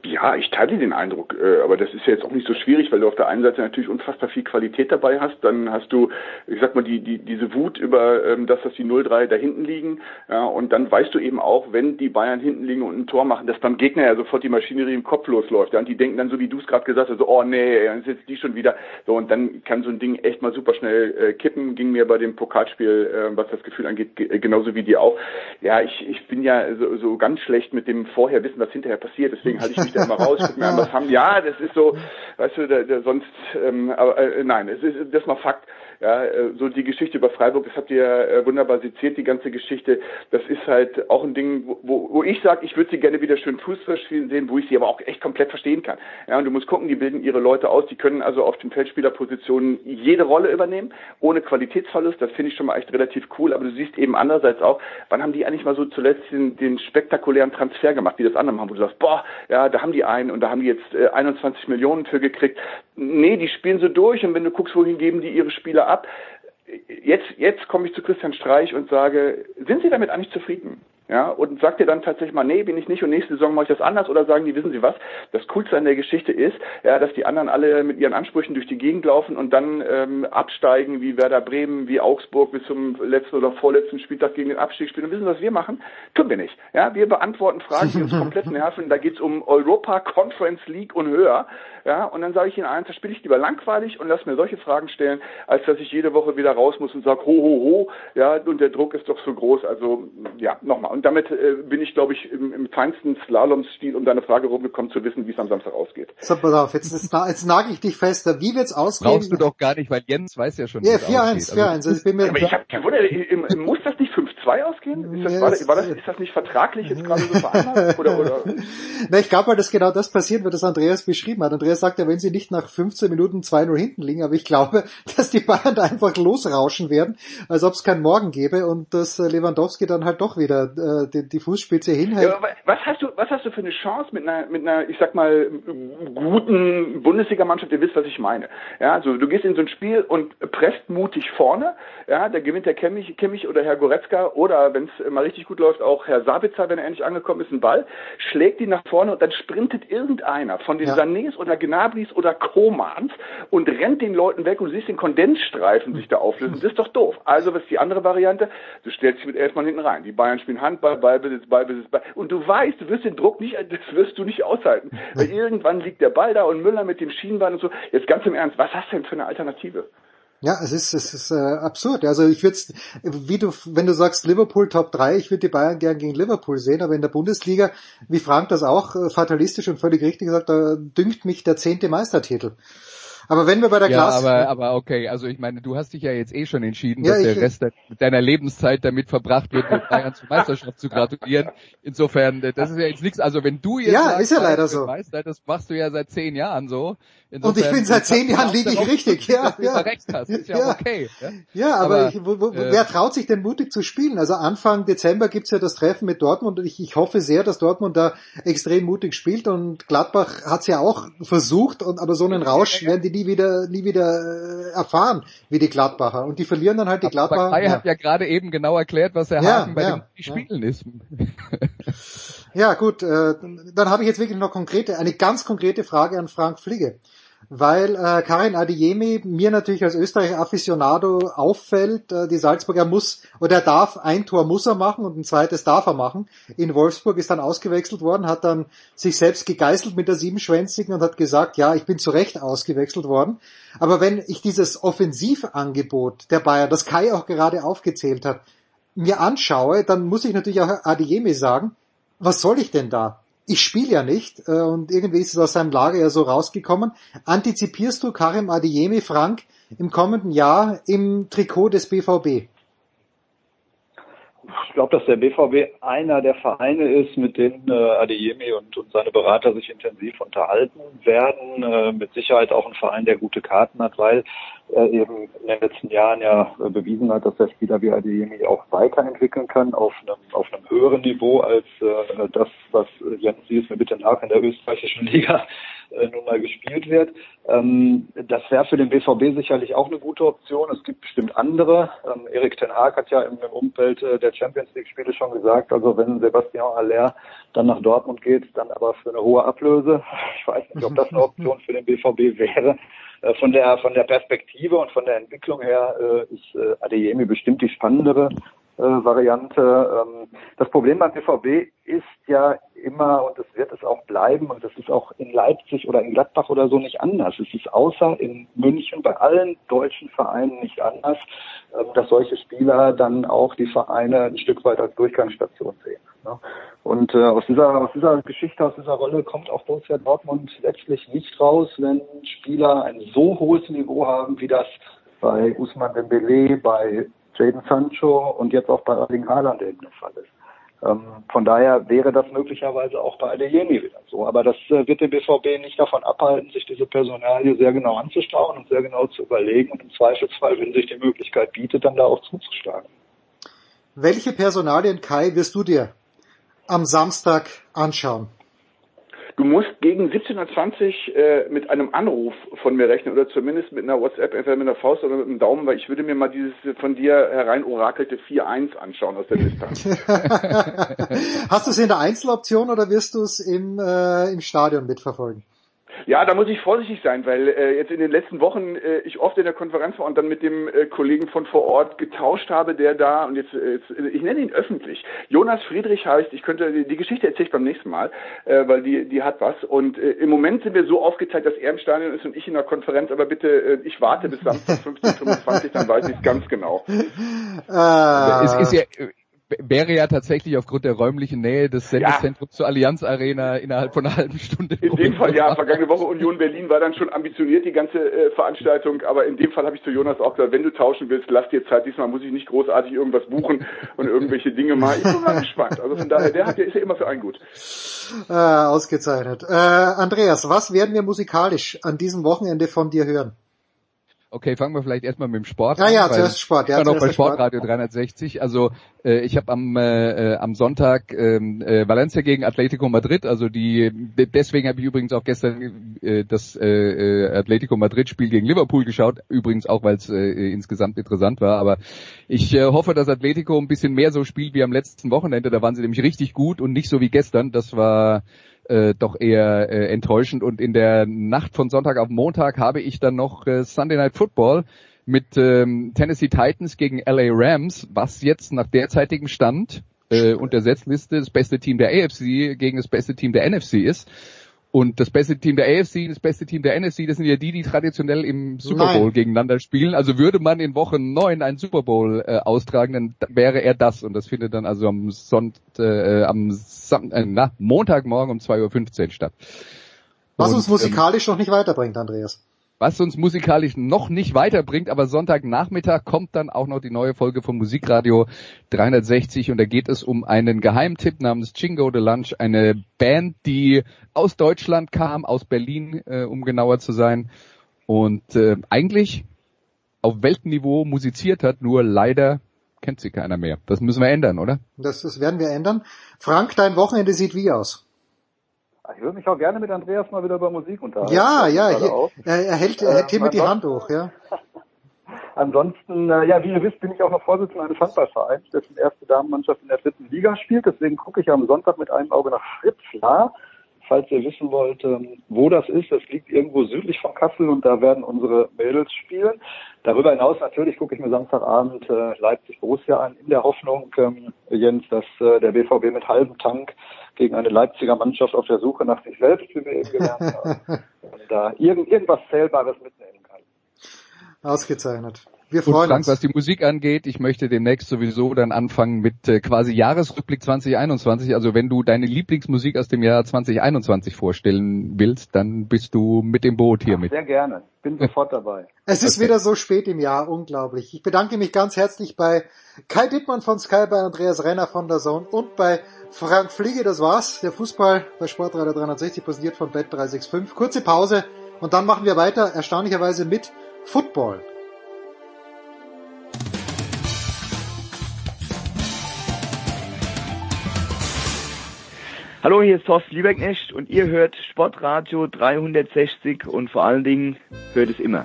Ja, ich teile den Eindruck, äh, aber das ist ja jetzt auch nicht so schwierig, weil du auf der einen Seite natürlich unfassbar viel Qualität dabei hast, dann hast du, ich sag mal, die, die, diese Wut über ähm, das, dass die 0-3 da hinten liegen, ja, und dann weißt du eben auch, wenn die Bayern hinten liegen und ein Tor machen, dass beim Gegner ja sofort die Maschinerie im Kopf losläuft, ja, und die denken dann so, wie du es gerade gesagt hast, so, oh nee, dann ist jetzt die schon wieder, so, und dann kann so ein Ding echt mal super schnell äh, kippen, ging mir bei dem Pokalspiel, äh, was das Gefühl angeht, genauso wie dir auch. Ja, ich, ich bin ja so, so ganz schlecht mit dem vorher wissen, was hinterher passiert, deswegen halte ich mich da immer raus, guck mir an, was haben, ja, das ist so, weißt du, der, der sonst, ähm, aber äh, nein, es ist das ist mal Fakt. Ja, äh, so die Geschichte über Freiburg, das habt ihr äh, wunderbar seziert, die ganze Geschichte. Das ist halt auch ein Ding, wo, wo ich sage, ich würde sie gerne wieder schön Fußball spielen sehen, wo ich sie aber auch echt komplett verstehen kann. Ja, und du musst gucken, die bilden ihre Leute aus, die können also auf den Feldspielerpositionen jede Rolle übernehmen, ohne Qualitätsverlust. Das finde ich schon mal echt relativ cool. Aber du siehst eben andererseits auch, wann haben die eigentlich mal so zuletzt den, den spektakulären Transfer gemacht, wie das andere haben, wo du sagst, boah, ja, da haben die einen und da haben die jetzt äh, 21 Millionen für gekriegt. Nee, die spielen so durch und wenn du guckst, wohin geben die ihre Spieler ab, jetzt, jetzt komme ich zu Christian Streich und sage, sind Sie damit eigentlich zufrieden? Ja, und sagt ihr dann tatsächlich mal, nee, bin ich nicht und nächste Saison mache ich das anders oder sagen die, wissen Sie was? Das Coolste an der Geschichte ist, ja, dass die anderen alle mit ihren Ansprüchen durch die Gegend laufen und dann ähm, absteigen wie Werder Bremen, wie Augsburg bis zum letzten oder vorletzten Spieltag gegen den Abstieg spielen. Und wissen Sie, was wir machen? Tun wir nicht. Ja, wir beantworten Fragen, die uns komplett nerven. Da geht's um Europa Conference League und höher. Ja, und dann sage ich Ihnen eins, da spiele ich lieber langweilig und lass mir solche Fragen stellen, als dass ich jede Woche wieder raus muss und sage, ho, ho, ho, ja, und der Druck ist doch so groß. Also, ja, nochmal. Und damit äh, bin ich, glaube ich, im, im feinsten Slalom-Stil um deine Frage rumgekommen zu wissen, wie es am Samstag ausgeht. So, pass auf, jetzt, jetzt, jetzt nagel ich dich fest. Wie wird's ausgehen? Brauchst du doch gar nicht, weil Jens weiß ja schon, Ja, 4-1, 4-1. Also, ich bin mir aber ich habe gewundert, muss das nicht 5-2 ausgehen? Ist das, war, das, war das, ist das nicht vertraglich jetzt gerade so vereinbart? Oder, oder? Na, ich glaube mal, dass genau das passiert wird, was Andreas beschrieben hat. Andreas sagt ja, wenn sie nicht nach 15 Minuten 2-0 hinten liegen, aber ich glaube, dass die Bayern da einfach losrauschen werden, als ob es keinen Morgen gäbe und dass Lewandowski dann halt doch wieder äh, die, die Fußspitze hinhält. Ja, was hast du, was hast du für eine Chance mit einer, mit einer, ich sag mal, guten Bundesligamannschaft? Ihr wisst, was ich meine. Ja, also du gehst in so ein Spiel und presst mutig vorne. Ja, da gewinnt der Kimmich, Kimmich oder Herr Goretzka oder wenn es mal richtig gut läuft, auch Herr Sabitzer, wenn er endlich angekommen ist, einen Ball, schlägt ihn nach vorne und dann sprintet irgendeiner von den ja. Sanés oder Gnabris oder Komans und rennt den Leuten weg und du siehst den Kondensstreifen sich da auflösen. Das ist doch doof. Also was ist die andere Variante? Du stellst dich mit elf Mann hinten rein. Die Bayern spielen Handball, Ballbesitz, Ballbesitz, Ball. Und du weißt, du wirst den Druck nicht, das wirst du nicht aushalten. Weil irgendwann liegt der Ball da und Müller mit dem Schienbein und so. Jetzt ganz im Ernst, was hast du denn für eine Alternative? Ja, es ist, es ist äh, absurd. Also ich würde wie du, wenn du sagst Liverpool Top 3, ich würde die Bayern gern gegen Liverpool sehen, aber in der Bundesliga, wie Frank das auch äh, fatalistisch und völlig richtig gesagt, da dünkt mich der zehnte Meistertitel. Aber wenn wir bei der ja, Glas... aber, aber okay, also ich meine, du hast dich ja jetzt eh schon entschieden, Ja, dass der Rest de- deiner Lebenszeit damit verbracht wird, mit Bayern zur Meisterschaft zu gratulieren. Insofern, das ist ja jetzt nichts, also wenn du jetzt Ja, sagst, ist ja leider so. Meister, das machst du ja seit zehn Jahren so. Und ich bin seit zehn Jahren liege ich richtig, ja, dass ja. immer recht hast, ist ja, Ja. okay. Ja? Ja, aber, Aber, ich, wo, wo, äh, wer traut sich denn mutig zu spielen? Also Anfang Dezember gibt's ja das Treffen mit Dortmund und ich, ich hoffe sehr, dass Dortmund da extrem mutig spielt und Gladbach hat's ja auch versucht, und aber so einen Rausch werden die nie wieder nie wieder äh, erfahren wie die Gladbacher und die verlieren dann halt die Aber Gladbacher. Kai Ja. hat ja gerade eben genau erklärt, was der Ja, Haken bei ja, den. Spielen ist. Ja, gut, äh, dann habe ich jetzt wirklich noch konkrete, eine ganz konkrete Frage an Frank Fliege. Weil äh, Karin Adeyemi mir natürlich als Österreicher Aficionado auffällt, äh, die Salzburger muss oder er darf ein Tor muss er machen und ein zweites darf er machen. In Wolfsburg ist dann ausgewechselt worden, hat dann sich selbst gegeißelt mit der Siebenschwänzigen und hat gesagt, ja, ich bin zu Recht ausgewechselt worden. Aber wenn ich dieses Offensivangebot der Bayern, das Kai auch gerade aufgezählt hat, mir anschaue, dann muss ich natürlich auch Adeyemi sagen, was soll ich denn da? Ich spiele ja nicht äh, und irgendwie ist es aus seinem Lager ja so rausgekommen. Antizipierst du Karim Adeyemi, Frank, im kommenden Jahr im Trikot des BVB? Ich glaube, dass der BVB einer der Vereine ist, mit denen äh, Adeyemi und, und seine Berater sich intensiv unterhalten werden. Äh, mit Sicherheit auch ein Verein, der gute Karten hat, weil er eben in den letzten Jahren ja äh, bewiesen hat, dass der Spieler wie Adeyemi auch weiterentwickeln kann auf einem, auf einem höheren Niveau als äh, das, was Jens Sies mir bitte nach in der österreichischen Liga äh, nun mal gespielt wird. Ähm, das wäre für den BVB sicherlich auch eine gute Option. Es gibt bestimmt andere. Ähm, Erik Ten Haag hat ja im, im Umfeld äh, der Champions League Spiele schon gesagt, also wenn Sebastian Aller dann nach Dortmund geht, dann aber für eine hohe Ablöse. Ich weiß nicht, ob das eine Option für den BVB wäre. Äh, Von der von der Perspektive und von der Entwicklung her äh, ist äh, Adeyemi bestimmt die spannendere äh, Variante. Ähm, das Problem beim BVB ist ja immer, und es wird es auch bleiben, und das ist auch in Leipzig oder in Gladbach oder so nicht anders. Es ist außer in München bei allen deutschen Vereinen nicht anders, ähm, dass solche Spieler dann auch die Vereine ein Stück weit als Durchgangsstation sehen. Ne? Und äh, aus dieser aus dieser Geschichte, aus dieser Rolle kommt auch Borussia Dortmund letztlich nicht raus, wenn Spieler ein so hohes Niveau haben, wie das bei Usman Dembele, bei Jaden Sancho und jetzt auch bei Erling Haaland eben der Fall ist. Ähm, von daher wäre das möglicherweise auch bei Adeyemi wieder so. Aber das äh, wird den BVB nicht davon abhalten, sich diese Personalie sehr genau anzuschauen und sehr genau zu überlegen und im Zweifelsfall, wenn sich die Möglichkeit bietet, dann da auch zuzuschlagen. Welche Personalien, Kai, wirst du dir am Samstag anschauen? Du musst gegen 17.20 äh, mit einem Anruf von mir rechnen oder zumindest mit einer WhatsApp, entweder mit einer Faust oder mit einem Daumen, weil ich würde mir mal dieses von dir herein orakelte 4-1 anschauen aus der Distanz. Hast du es in der Einzeloption oder wirst du es im, äh, im Stadion mitverfolgen? Ja, da muss ich vorsichtig sein, weil äh, jetzt in den letzten Wochen äh, ich oft in der Konferenz war und dann mit dem äh, Kollegen von vor Ort getauscht habe, der da und jetzt, äh, jetzt ich nenne ihn öffentlich. Jonas Friedrich heißt, ich könnte die, die Geschichte erzähle ich beim nächsten Mal, äh, weil die die hat was und äh, im Moment sind wir so aufgeteilt, dass er im Stadion ist und ich in der Konferenz, aber bitte äh, ich warte bis Samstag 15:25, dann weiß ich es ganz genau. Äh, es ist ja, wäre ja tatsächlich aufgrund der räumlichen Nähe des Sendezentrums zur Allianz Arena innerhalb von einer halben Stunde. In dem Fall ja, vergangene Woche Union Berlin war dann schon ambitioniert, die ganze äh, Veranstaltung, aber in dem Fall habe ich zu Jonas auch gesagt, wenn du tauschen willst, lass dir Zeit, diesmal muss ich nicht großartig irgendwas buchen und irgendwelche Dinge mal. Ich bin mal gespannt. Also von daher, der hat ja ist ja immer für einen gut. äh, ausgezeichnet. Äh, Andreas, was werden wir musikalisch an diesem Wochenende von dir hören? Okay, fangen wir vielleicht erstmal mit dem Sport Ja, an. ja, zuerst Sport, ja, Ich war noch bei der Sport. Sportradio 360. Also äh, ich habe am äh, äh, am Sonntag ähm, äh, Valencia gegen Atletico Madrid. Also die de- deswegen habe ich übrigens auch gestern äh, das äh, äh, Atletico Madrid Spiel gegen Liverpool geschaut. Übrigens auch, weil es äh, insgesamt interessant war. Aber ich äh, hoffe, dass Atletico ein bisschen mehr so spielt wie am letzten Wochenende. Da waren sie nämlich richtig gut und nicht so wie gestern. Das war äh, doch eher äh, enttäuschend. Und in der Nacht von Sonntag auf Montag habe ich dann noch äh, Sunday Night Football mit ähm, Tennessee Titans gegen LA Rams, was jetzt nach derzeitigem Stand äh, und der Setzliste das beste Team der AFC gegen das beste Team der NFC ist. Und das beste Team der AFC, das beste Team der NFC, das sind ja die, die traditionell im Super Bowl Nein. gegeneinander spielen. Also würde man in Woche 9 einen Super Bowl äh, austragen, dann wäre er das. Und das findet dann also am Sonntag, äh, am Sam äh, na, Montagmorgen um 2.15 Uhr statt. Was Und, uns musikalisch noch nicht weiterbringt, Andreas. Was uns musikalisch noch nicht weiterbringt, aber Sonntagnachmittag kommt dann auch noch die neue Folge von Musikradio 360 und da geht es um einen Geheimtipp namens Chingo de Lunch, eine Band, die aus Deutschland kam, aus Berlin, äh, um genauer zu sein und äh, eigentlich auf Weltniveau musiziert hat, nur leider kennt sie keiner mehr. Das müssen wir ändern, oder? Das, das werden wir ändern. Frank, dein Wochenende sieht wie aus? Ich würde mich auch gerne mit Andreas mal wieder über Musik unterhalten. Ja, ja, hier, er, er hält, er hält hiermit die Hand hoch, ja. Ansonsten, äh, ja, wie ihr wisst, bin ich auch noch Vorsitzender eines Handballvereins, dessen erste Damenmannschaft in der dritten Liga spielt. Deswegen gucke ich am Sonntag mit einem Auge nach Fritzlar. Falls ihr wissen wollt, ähm, wo das ist, das liegt irgendwo südlich von Kassel und da werden unsere Mädels spielen. Darüber hinaus natürlich gucke ich mir Samstagabend äh, Leipzig-Borussia an, in der Hoffnung, ähm, Jens, dass äh, der BVB mit halbem Tank gegen eine Leipziger Mannschaft auf der Suche nach sich selbst, wie wir eben gelernt haben, da irgend, irgendwas Zählbares mitnehmen kann. Ausgezeichnet. Wir freuen Und Frank, uns. was die Musik angeht, ich möchte demnächst sowieso dann anfangen mit äh, quasi Jahresrückblick 2021. Also wenn du deine Lieblingsmusik aus dem Jahr 2021 vorstellen willst, dann bist du mit im Boot hiermit. Sehr gerne. Bin sofort dabei. Es ist wieder so spät im Jahr, unglaublich. Ich bedanke mich ganz herzlich bei Kai Dittmann von Sky, bei Andreas Renner von der Zone und bei Frank Fliege. Das war's. Der Fußball bei Sportradar 360 präsentiert von Bet 365. Kurze Pause und dann machen wir weiter, erstaunlicherweise mit Football. Hallo, hier ist Thorsten Lieberknecht und ihr hört Sportradio 360 und vor allen Dingen hört es immer.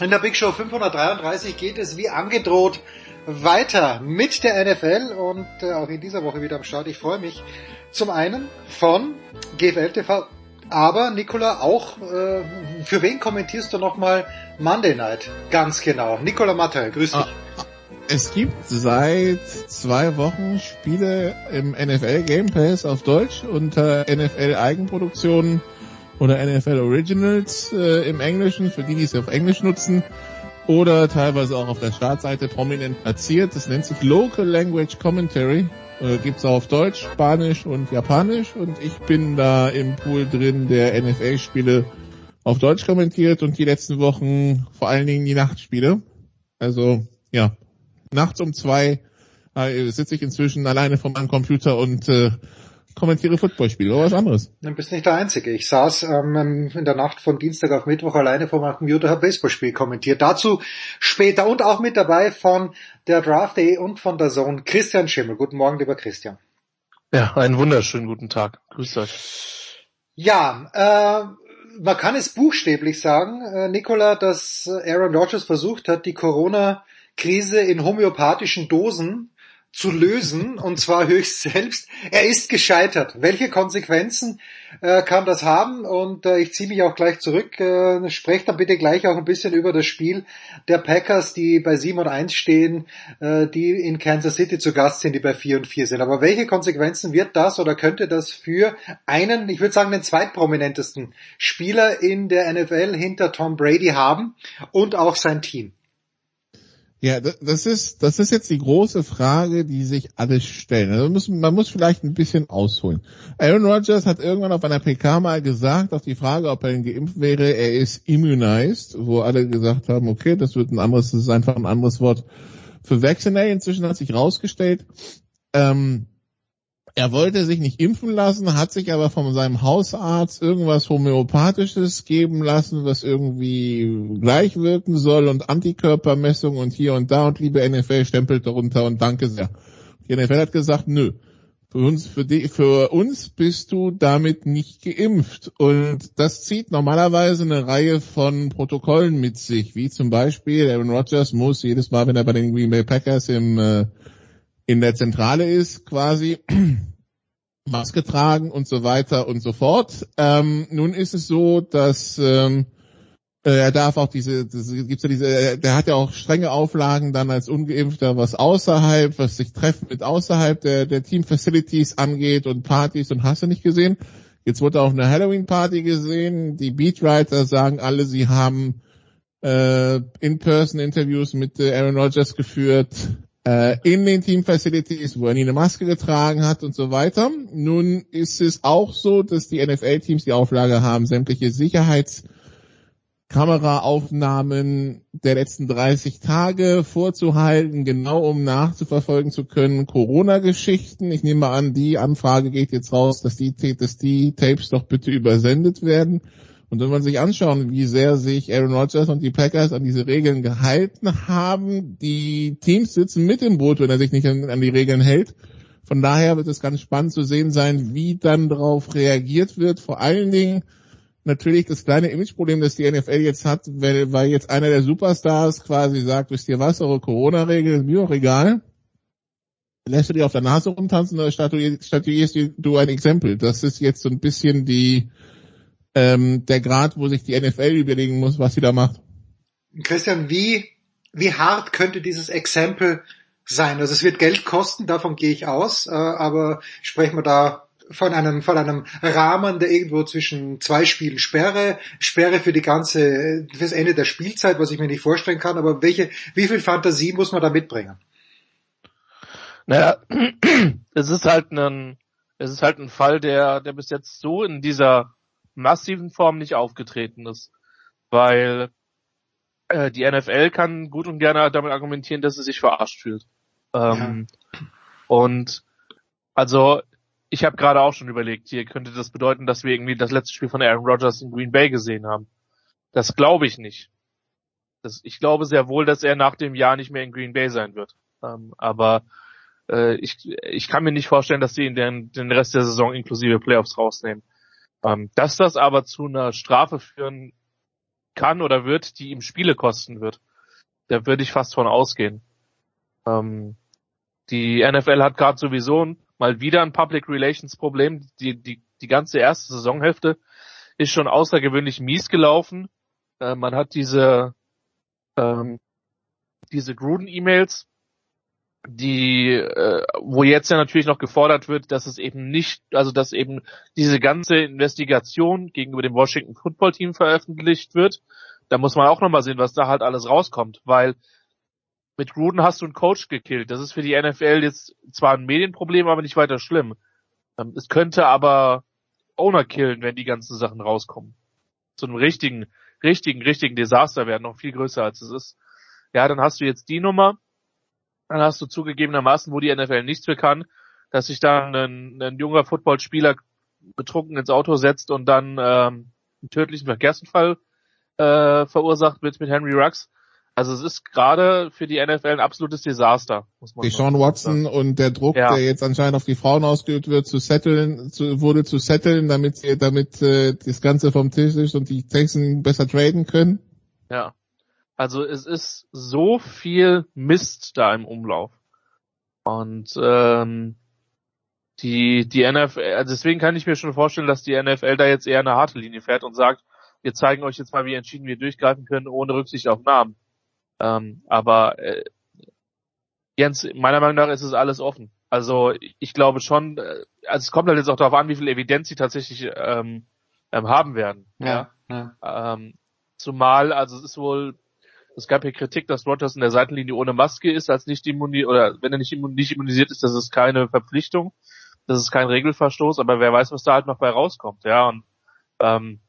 In der Big Show 533 geht es wie angedroht weiter mit der NFL und äh, auch in dieser Woche wieder am Start. Ich freue mich zum einen von GFL TV, aber Nicola auch, äh, für wen kommentierst du nochmal Monday Night? Ganz genau. Nicola Mattei, grüß dich. Ah, Es gibt seit zwei Wochen Spiele im NFL Game Pass auf Deutsch unter NFL Eigenproduktionen oder NFL Originals äh, im Englischen, für die, die es auf Englisch nutzen, oder teilweise auch auf der Startseite prominent platziert. Das nennt sich Local Language Commentary. Äh, gibt's auch auf Deutsch, Spanisch und Japanisch und ich bin da im Pool drin, der NFL-Spiele auf Deutsch kommentiert und die letzten Wochen vor allen Dingen die Nachtspiele. Also ja, nachts um zwei äh, sitze ich inzwischen alleine vor meinem Computer und äh, kommentiere Footballspiele oder was anderes. Du bist nicht der Einzige. Ich saß ähm, in der Nacht von Dienstag auf Mittwoch alleine vor meinem Computer, habe Baseballspiel kommentiert. Dazu später und auch mit dabei von der Draft Day und von der Zone Christian Schimmel. Guten Morgen, lieber Christian. Ja, einen wunderschönen guten Tag. Grüßt euch. Ja, äh, man kann es buchstäblich sagen, äh, Nicola, dass Aaron Rodgers versucht hat, die Corona-Krise in homöopathischen Dosen zu lösen, und zwar höchst selbst. Er ist gescheitert. Welche Konsequenzen äh, kann das haben? Und äh, ich ziehe mich auch gleich zurück. Äh, sprecht dann bitte gleich auch ein bisschen über das Spiel der Packers, die bei 7 und 1 stehen, äh, die in Kansas City zu Gast sind, die bei 4 und 4 sind. Aber welche Konsequenzen wird das oder könnte das für einen, ich würde sagen, den zweitprominentesten Spieler in der NFL hinter Tom Brady haben und auch sein Team? Ja, das ist, das ist jetzt die große Frage, die sich alle stellen. Also man, muss, man muss vielleicht ein bisschen ausholen. Aaron Rodgers hat irgendwann auf einer PK mal gesagt, auf die Frage, ob er geimpft wäre, er ist immunized, wo alle gesagt haben, okay, das wird ein anderes, das ist einfach ein anderes Wort für vaccinate. Inzwischen hat sich rausgestellt, ähm, er wollte sich nicht impfen lassen, hat sich aber von seinem Hausarzt irgendwas Homöopathisches geben lassen, was irgendwie gleich wirken soll und Antikörpermessung und hier und da und liebe NFL stempelt darunter und danke sehr. Die NFL hat gesagt, nö. Für uns, für, die, für uns bist du damit nicht geimpft. Und das zieht normalerweise eine Reihe von Protokollen mit sich, wie zum Beispiel Aaron Rodgers muss jedes Mal, wenn er bei den Green Bay Packers im äh, in der Zentrale ist, quasi Maske tragen und so weiter und so fort. Ähm, nun ist es so, dass ähm, äh, er darf auch diese, das gibt's ja diese, der hat ja auch strenge Auflagen dann als Ungeimpfter, was außerhalb, was sich Treffen mit außerhalb der, der Team-Facilities angeht und Partys und hast du nicht gesehen. Jetzt wurde auch eine Halloween-Party gesehen. Die Beatwriter sagen alle, sie haben äh, In-Person-Interviews mit äh, Aaron Rodgers geführt äh, in den Team Facilities, wo er nie eine Maske getragen hat und so weiter. Nun ist es auch so, dass die NFL-Teams die Auflage haben, sämtliche Sicherheitskameraaufnahmen der letzten 30 Tage vorzuhalten, genau um nachzuverfolgen zu können Corona-Geschichten. Ich nehme an, die Anfrage geht jetzt raus, dass die, dass die Tapes doch bitte übersendet werden. Und wenn man sich anschauen, wie sehr sich Aaron Rodgers und die Packers an diese Regeln gehalten haben, die Teams sitzen mit im Boot, wenn er sich nicht an, an die Regeln hält. Von daher wird es ganz spannend zu sehen sein, wie dann darauf reagiert wird. Vor allen Dingen natürlich das kleine Imageproblem, das die NFL jetzt hat, weil, weil jetzt einer der Superstars quasi sagt, wisst ihr was, eure Corona-Regeln ist mir auch egal. Lässt du dir auf der Nase rumtanzen oder statuierst du ein Exempel? Das ist jetzt so ein bisschen die, ähm, der Grad, wo sich die NFL überlegen muss, was sie da macht. Christian, wie, wie hart könnte dieses Exempel sein? Also es wird Geld kosten, davon gehe ich aus, äh, aber sprechen wir da von einem, von einem Rahmen, der irgendwo zwischen zwei Spielen Sperre, Sperre für die ganze, fürs Ende der Spielzeit, was ich mir nicht vorstellen kann, aber welche, wie viel Fantasie muss man da mitbringen? Naja, es ist halt ein, es ist halt ein Fall, der, der bis jetzt so in dieser massiven Form nicht aufgetreten ist. Weil äh, die NFL kann gut und gerne damit argumentieren, dass sie sich verarscht fühlt. Ähm, ja. Und also ich habe gerade auch schon überlegt, hier könnte das bedeuten, dass wir irgendwie das letzte Spiel von Aaron Rodgers in Green Bay gesehen haben. Das glaube ich nicht. Das, ich glaube sehr wohl, dass er nach dem Jahr nicht mehr in Green Bay sein wird. Ähm, aber äh, ich, ich kann mir nicht vorstellen, dass sie ihn den, den Rest der Saison inklusive Playoffs rausnehmen. Ähm, dass das aber zu einer Strafe führen kann oder wird, die ihm Spiele kosten wird, da würde ich fast von ausgehen. Ähm, die NFL hat gerade sowieso mal wieder ein Public Relations Problem. Die, die, die ganze erste Saisonhälfte ist schon außergewöhnlich mies gelaufen. Äh, man hat diese, ähm, diese Gruden-E-Mails die, äh, wo jetzt ja natürlich noch gefordert wird, dass es eben nicht, also dass eben diese ganze Investigation gegenüber dem Washington Football Team veröffentlicht wird. Da muss man auch nochmal sehen, was da halt alles rauskommt, weil mit Gruden hast du einen Coach gekillt. Das ist für die NFL jetzt zwar ein Medienproblem, aber nicht weiter schlimm. Ähm, es könnte aber Owner killen, wenn die ganzen Sachen rauskommen. Zu einem richtigen, richtigen, richtigen Desaster werden, noch viel größer als es ist. Ja, dann hast du jetzt die Nummer dann hast du zugegebenermaßen, wo die NFL nichts für kann, dass sich dann ein, ein junger Footballspieler betrunken ins Auto setzt und dann ähm, einen tödlichen Verkehrsunfall äh, verursacht wird mit Henry Rux. Also es ist gerade für die NFL ein absolutes Desaster, muss man Sean Watson sagen. und der Druck, ja. der jetzt anscheinend auf die Frauen ausgeübt wird, zu setteln, zu, wurde zu setteln, damit sie, damit äh, das Ganze vom Tisch ist und die Texans besser traden können. Ja. Also es ist so viel Mist da im Umlauf. Und ähm, die, die NFL, also deswegen kann ich mir schon vorstellen, dass die NFL da jetzt eher eine harte Linie fährt und sagt, wir zeigen euch jetzt mal, wie entschieden wir durchgreifen können, ohne Rücksicht auf Namen. Ähm, aber äh, Jens, meiner Meinung nach ist es alles offen. Also ich glaube schon, äh, also es kommt halt jetzt auch darauf an, wie viel Evidenz sie tatsächlich ähm, ähm, haben werden. Ja. ja. Ähm, zumal, also es ist wohl es gab hier Kritik, dass Rogers in der Seitenlinie ohne Maske ist, als nicht immunisiert, oder wenn er nicht, immunisiert ist, das ist keine Verpflichtung, das ist kein Regelverstoß, aber wer weiß, was da halt noch bei rauskommt, ja, und, ähm,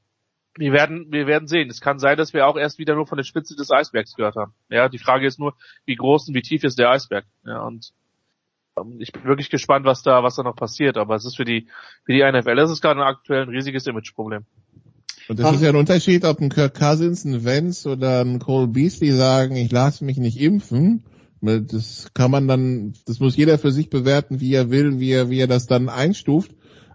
wir werden, wir werden sehen. Es kann sein, dass wir auch erst wieder nur von der Spitze des Eisbergs gehört haben. Ja, die Frage ist nur, wie groß und wie tief ist der Eisberg? Ja, und ähm, ich bin wirklich gespannt, was da, was da noch passiert. Aber es ist für die, für die NFL, das ist gerade aktuell ein riesiges Imageproblem. Und das Ach. ist ja ein Unterschied, ob ein Kirk Cousins, ein Vance oder ein Cole Beasley sagen, ich lasse mich nicht impfen. Das kann man dann, das muss jeder für sich bewerten, wie er will, wie er, wie er das dann einstuft.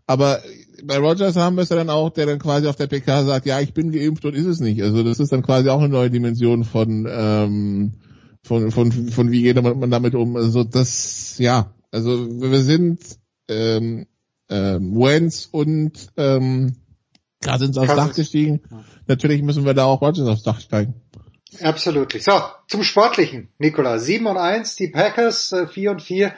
Aber bei Rogers haben wir es ja dann auch, der dann quasi auf der PK sagt, ja, ich bin geimpft und ist es nicht. Also das ist dann quasi auch eine neue Dimension von, ähm, von, von, von wie geht man damit um. Also das, ja, also wir sind ähm, ähm, Wentz und ähm, Klar sind sie aufs Dach gestiegen. Natürlich müssen wir da auch Rodgers aufs Dach steigen. Absolut. So, zum Sportlichen, Nikola. 7 und 1, die Packers, 4 äh, und 4,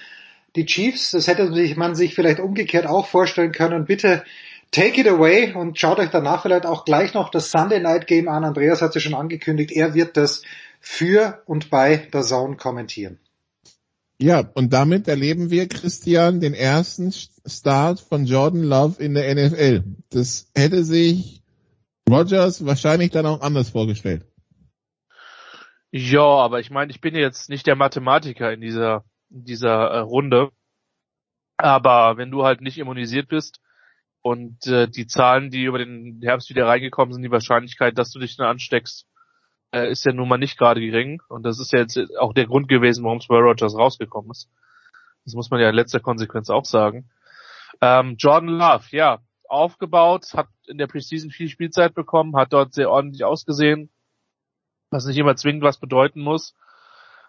die Chiefs. Das hätte man sich vielleicht umgekehrt auch vorstellen können. Bitte take it away und schaut euch danach vielleicht auch gleich noch das Sunday Night Game an. Andreas hat es ja schon angekündigt, er wird das für und bei der Zone kommentieren. Ja, und damit erleben wir, Christian, den ersten Start von Jordan Love in der NFL. Das hätte sich Rogers wahrscheinlich dann auch anders vorgestellt. Ja, aber ich meine, ich bin jetzt nicht der Mathematiker in dieser, in dieser äh, Runde. Aber wenn du halt nicht immunisiert bist und äh, die Zahlen, die über den Herbst wieder reingekommen sind, die Wahrscheinlichkeit, dass du dich dann ansteckst, äh, ist ja nun mal nicht gerade gering. Und das ist ja jetzt auch der Grund gewesen, warum Square Rogers rausgekommen ist. Das muss man ja in letzter Konsequenz auch sagen. Ähm, Jordan Love, ja, aufgebaut, hat in der Preseason viel Spielzeit bekommen, hat dort sehr ordentlich ausgesehen, was nicht immer zwingend was bedeuten muss.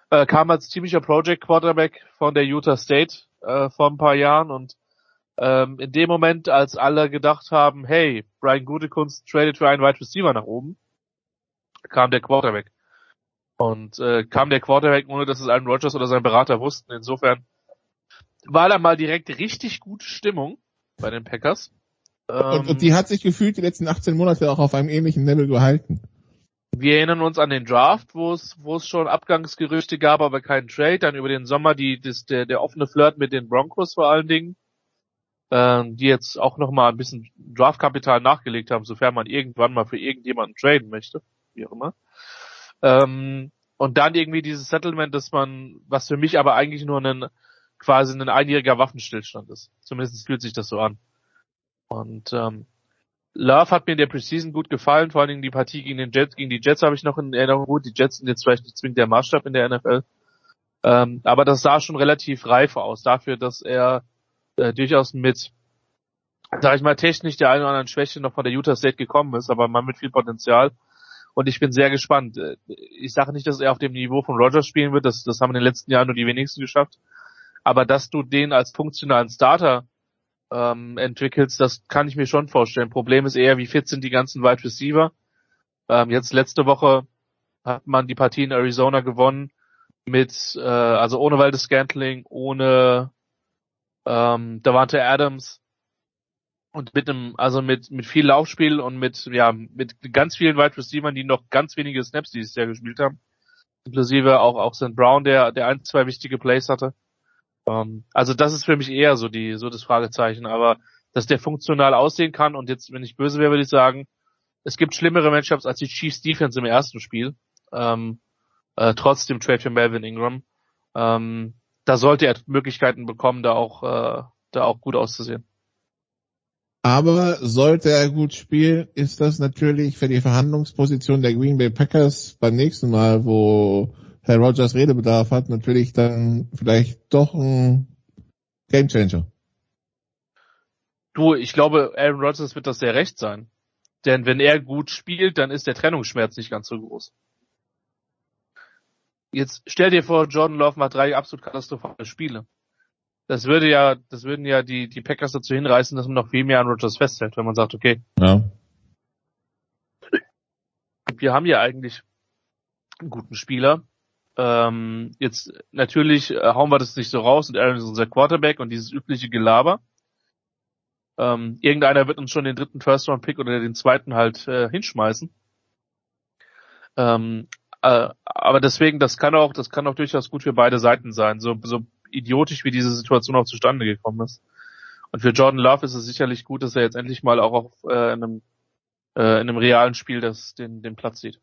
Äh, kam als ziemlicher Project Quarterback von der Utah State äh, vor ein paar Jahren und ähm, in dem Moment, als alle gedacht haben, hey, Brian Gutekunst tradet für einen Wide Receiver nach oben, kam der Quarterback. Und äh, kam der Quarterback, ohne dass es Aaron Rodgers oder sein Berater wussten. Insofern war da mal direkt richtig gute Stimmung bei den Packers. und, und die hat sich gefühlt die letzten 18 Monate auch auf einem ähnlichen Level gehalten. Wir erinnern uns an den Draft, wo es, wo es schon Abgangsgerüchte gab, aber keinen Trade. Dann über den Sommer die, das, der, der offene Flirt mit den Broncos vor allen Dingen, äh, die jetzt auch nochmal ein bisschen Draftkapital nachgelegt haben, sofern man irgendwann mal für irgendjemanden traden möchte, wie auch immer. Ähm, und dann irgendwie dieses Settlement, dass man, was für mich aber eigentlich nur ein, quasi ein einjähriger Waffenstillstand ist. Zumindest fühlt sich das so an. Und ähm, Love hat mir in der Preseason gut gefallen, vor allen Dingen die Partie gegen den Jets, gegen die Jets habe ich noch in Erinnerung gut. Die Jets sind jetzt vielleicht nicht zwingend der Maßstab in der NFL. Ähm, aber das sah schon relativ reif aus, dafür, dass er äh, durchaus mit, sag ich mal, technisch der einen oder anderen Schwäche noch von der Utah State gekommen ist, aber man mit viel Potenzial. Und ich bin sehr gespannt. Äh, ich sage nicht, dass er auf dem Niveau von Rogers spielen wird, das, das haben in den letzten Jahren nur die wenigsten geschafft. Aber dass du den als funktionalen Starter ähm, entwickelst, das kann ich mir schon vorstellen. Problem ist eher, wie fit sind die ganzen Wide Receiver. Ähm, jetzt letzte Woche hat man die Partie in Arizona gewonnen mit, äh, also ohne Waldes Scantling, ohne ähm, Davante Adams und mit einem, also mit, mit viel Laufspiel und mit, ja, mit ganz vielen Wide Receivers, die noch ganz wenige Snaps dieses Jahr gespielt haben. Inklusive auch, auch St. Brown, der, der ein, zwei wichtige Plays hatte. Ähm, also das ist für mich eher so die, so das Fragezeichen, aber dass der funktional aussehen kann und jetzt, wenn ich böse wäre, würde ich sagen, es gibt schlimmere Matchups als die Chiefs Defense im ersten Spiel, ähm, äh, trotz dem Trade für Melvin Ingram. Ähm, da sollte er Möglichkeiten bekommen, da auch, äh, da auch gut auszusehen. Aber sollte er gut spielen, ist das natürlich für die Verhandlungsposition der Green Bay Packers beim nächsten Mal, wo Herr Rogers Redebedarf hat, natürlich dann vielleicht doch ein Gamechanger. Du, ich glaube, Aaron Rodgers wird das sehr recht sein. Denn wenn er gut spielt, dann ist der Trennungsschmerz nicht ganz so groß. Jetzt stell dir vor, Jordan Love macht drei absolut katastrophale Spiele. Das würde ja, das würden ja die, die Packers dazu hinreißen, dass man noch viel mehr an Rodgers festhält, wenn man sagt, okay. Ja. Wir haben ja eigentlich einen guten Spieler. Ähm, jetzt natürlich äh, hauen wir das nicht so raus und Aaron ist unser Quarterback und dieses übliche Gelaber. Ähm, irgendeiner wird uns schon den dritten First Round Pick oder den zweiten halt äh, hinschmeißen. Ähm, äh, aber deswegen, das kann auch, das kann auch durchaus gut für beide Seiten sein, so, so idiotisch wie diese Situation auch zustande gekommen ist. Und für Jordan Love ist es sicherlich gut, dass er jetzt endlich mal auch auf äh, in einem, äh, in einem realen Spiel das, den, den Platz sieht.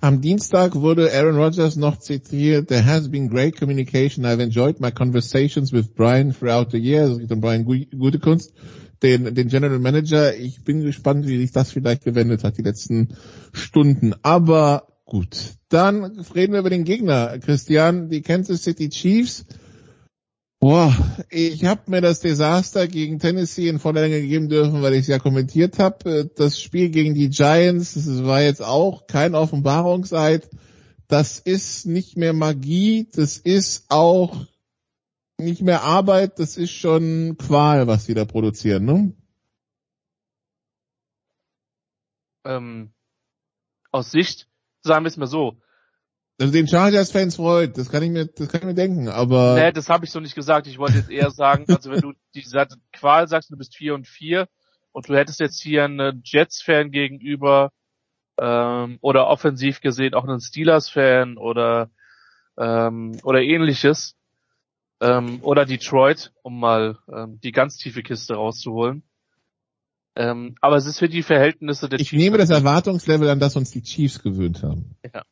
Am Dienstag wurde Aaron Rodgers noch zitiert, there has been great communication. I've enjoyed my conversations with Brian throughout the year. Also geht Brian Gutekunst, den, den General Manager. Ich bin gespannt, wie sich das vielleicht gewendet hat die letzten Stunden. Aber gut. Dann reden wir über den Gegner. Christian, die Kansas City Chiefs Boah, ich habe mir das Desaster gegen Tennessee in voller Länge gegeben dürfen, weil ich es ja kommentiert habe. Das Spiel gegen die Giants, das war jetzt auch kein Offenbarungseid. Das ist nicht mehr Magie, das ist auch nicht mehr Arbeit, das ist schon Qual, was sie da produzieren, ne? Ähm, aus Sicht, sagen wir es mal so, also den Chargers-Fans freut, das kann ich mir, das kann ich mir denken, aber. Nee, das habe ich so nicht gesagt. Ich wollte jetzt eher sagen, also wenn du die Qual sagst, du bist 4 und 4 und du hättest jetzt hier einen Jets-Fan gegenüber ähm, oder offensiv gesehen auch einen Steelers-Fan oder ähm, oder ähnliches. Ähm, oder Detroit, um mal ähm, die ganz tiefe Kiste rauszuholen. Ähm, aber es ist für die Verhältnisse der Ich Chiefs nehme das Erwartungslevel an, das uns die Chiefs gewöhnt haben. Ja.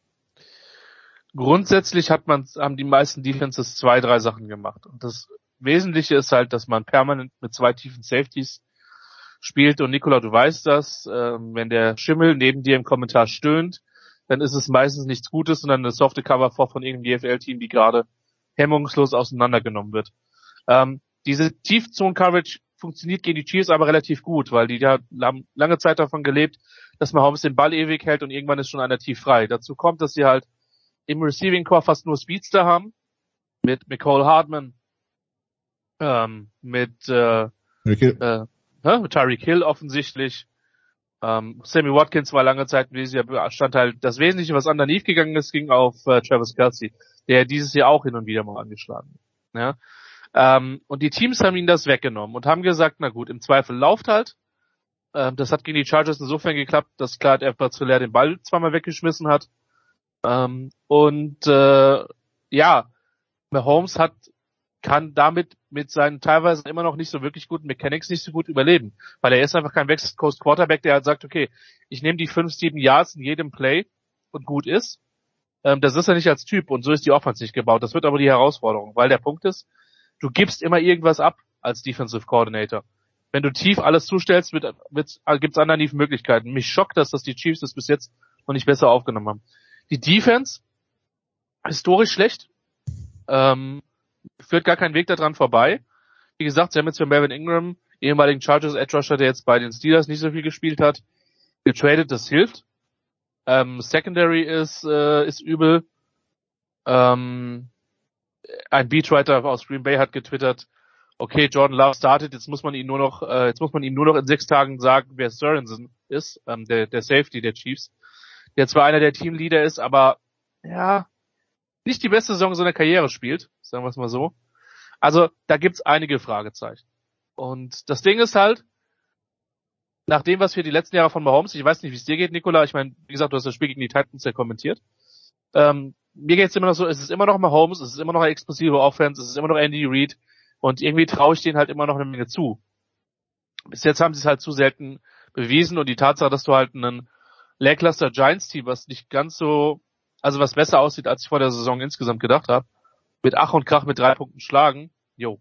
Grundsätzlich hat man, haben die meisten Defenses zwei, drei Sachen gemacht. Und das Wesentliche ist halt, dass man permanent mit zwei tiefen Safeties spielt. Und Nikola, du weißt das, ähm, wenn der Schimmel neben dir im Kommentar stöhnt, dann ist es meistens nichts Gutes, sondern eine softe Cover vor von irgendeinem GFL-Team, die gerade hemmungslos auseinandergenommen wird. Ähm, diese Tiefzone-Coverage funktioniert gegen die Chiefs aber relativ gut, weil die ja lange Zeit davon gelebt, dass man Holmes den Ball ewig hält und irgendwann ist schon einer tief frei. Dazu kommt, dass sie halt im Receiving Core fast nur Speedster haben, mit Nicole Hartman, ähm, mit, äh, äh, mit Tyreek Hill offensichtlich. Ähm, Sammy Watkins war lange Zeit ein wesentlicher Bestandteil. Das Wesentliche, was underneath gegangen ist, ging auf äh, Travis Kelsey, der dieses Jahr auch hin und wieder mal angeschlagen ist. Ja? Ähm, und die Teams haben ihnen das weggenommen und haben gesagt, na gut, im Zweifel lauft halt. Ähm, das hat gegen die Chargers insofern geklappt, dass Clyde edwards den Ball zweimal weggeschmissen hat. Ähm, und äh, ja, Mahomes hat kann damit mit seinen teilweise immer noch nicht so wirklich guten Mechanics nicht so gut überleben, weil er ist einfach kein West Coast Quarterback, der halt sagt, okay, ich nehme die fünf, sieben Yards in jedem Play und gut ist. Ähm, das ist er nicht als Typ und so ist die Offense nicht gebaut. Das wird aber die Herausforderung, weil der Punkt ist, du gibst immer irgendwas ab als Defensive Coordinator. Wenn du tief alles zustellst, wird, wird, gibt's anderen Möglichkeiten. Mich schockt das, dass die Chiefs das bis jetzt noch nicht besser aufgenommen haben. Die Defense, historisch schlecht, ähm, führt gar kein Weg daran vorbei. Wie gesagt, sie haben jetzt für Melvin Ingram, ehemaligen Chargers Edge Rusher, der jetzt bei den Steelers nicht so viel gespielt hat, getradet, das hilft. Ähm, Secondary ist, äh, ist übel. Ähm, ein Beatwriter aus Green Bay hat getwittert, okay, Jordan Love startet, jetzt muss man ihn nur noch, äh, jetzt muss man ihm nur noch in sechs Tagen sagen, wer Sorensen ist, ähm, der, der Safety der Chiefs, der zwar einer der Teamleader ist, aber ja, nicht die beste Saison seiner Karriere spielt, sagen wir es mal so. Also da gibt's einige Fragezeichen. Und das Ding ist halt, nach dem, was wir die letzten Jahre von Mahomes, ich weiß nicht, wie es dir geht, Nikola, ich meine, wie gesagt, du hast das Spiel gegen die Titans ja kommentiert. Ähm, mir geht's immer noch so, es ist immer noch Mahomes, es ist immer noch eine explosive Offense, es ist immer noch Andy Reid und irgendwie traue ich denen halt immer noch eine Menge zu. Bis jetzt haben sie es halt zu selten bewiesen und die Tatsache, dass du halt einen lackluster Giants Team, was nicht ganz so also was besser aussieht, als ich vor der Saison insgesamt gedacht habe. Mit Ach und Krach mit drei Punkten schlagen. Jo.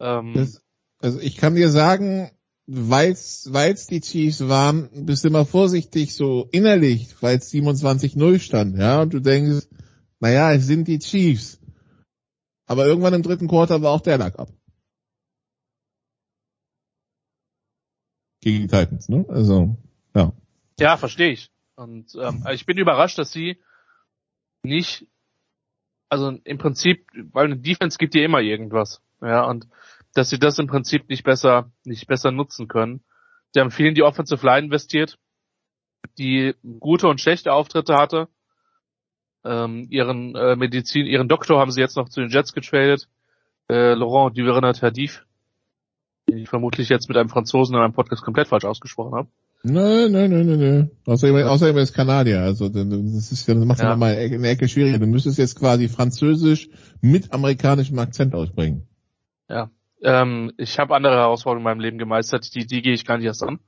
Ähm, das, also ich kann dir sagen, weil's, weil's die Chiefs waren, bist du immer vorsichtig so innerlich, weil es 27-0 stand, ja, und du denkst, naja, es sind die Chiefs. Aber irgendwann im dritten Quarter war auch der Lack ab. Gegen die Titans, ne? Also, ja. Ja, verstehe ich. Und ähm, ich bin überrascht, dass sie nicht, also im Prinzip, weil eine Defense gibt dir immer irgendwas, ja, und dass sie das im Prinzip nicht besser, nicht besser nutzen können. Sie haben viel in die Offensive Line investiert, die gute und schlechte Auftritte hatte. Ähm, ihren äh, Medizin, ihren Doktor haben sie jetzt noch zu den Jets getradet. Äh, Laurent Duvernat Tardif, den ich vermutlich jetzt mit einem Franzosen in einem Podcast komplett falsch ausgesprochen habe. Nein, nein, nein, nein, nein. Außerdem, außerdem ist Kanadier, also das, ist, das macht ja. ja mal eine Ecke schwieriger. Du müsstest jetzt quasi Französisch mit amerikanischem Akzent ausbringen. Ja, ähm, ich habe andere Herausforderungen in meinem Leben gemeistert, die, die gehe ich gar nicht erst an.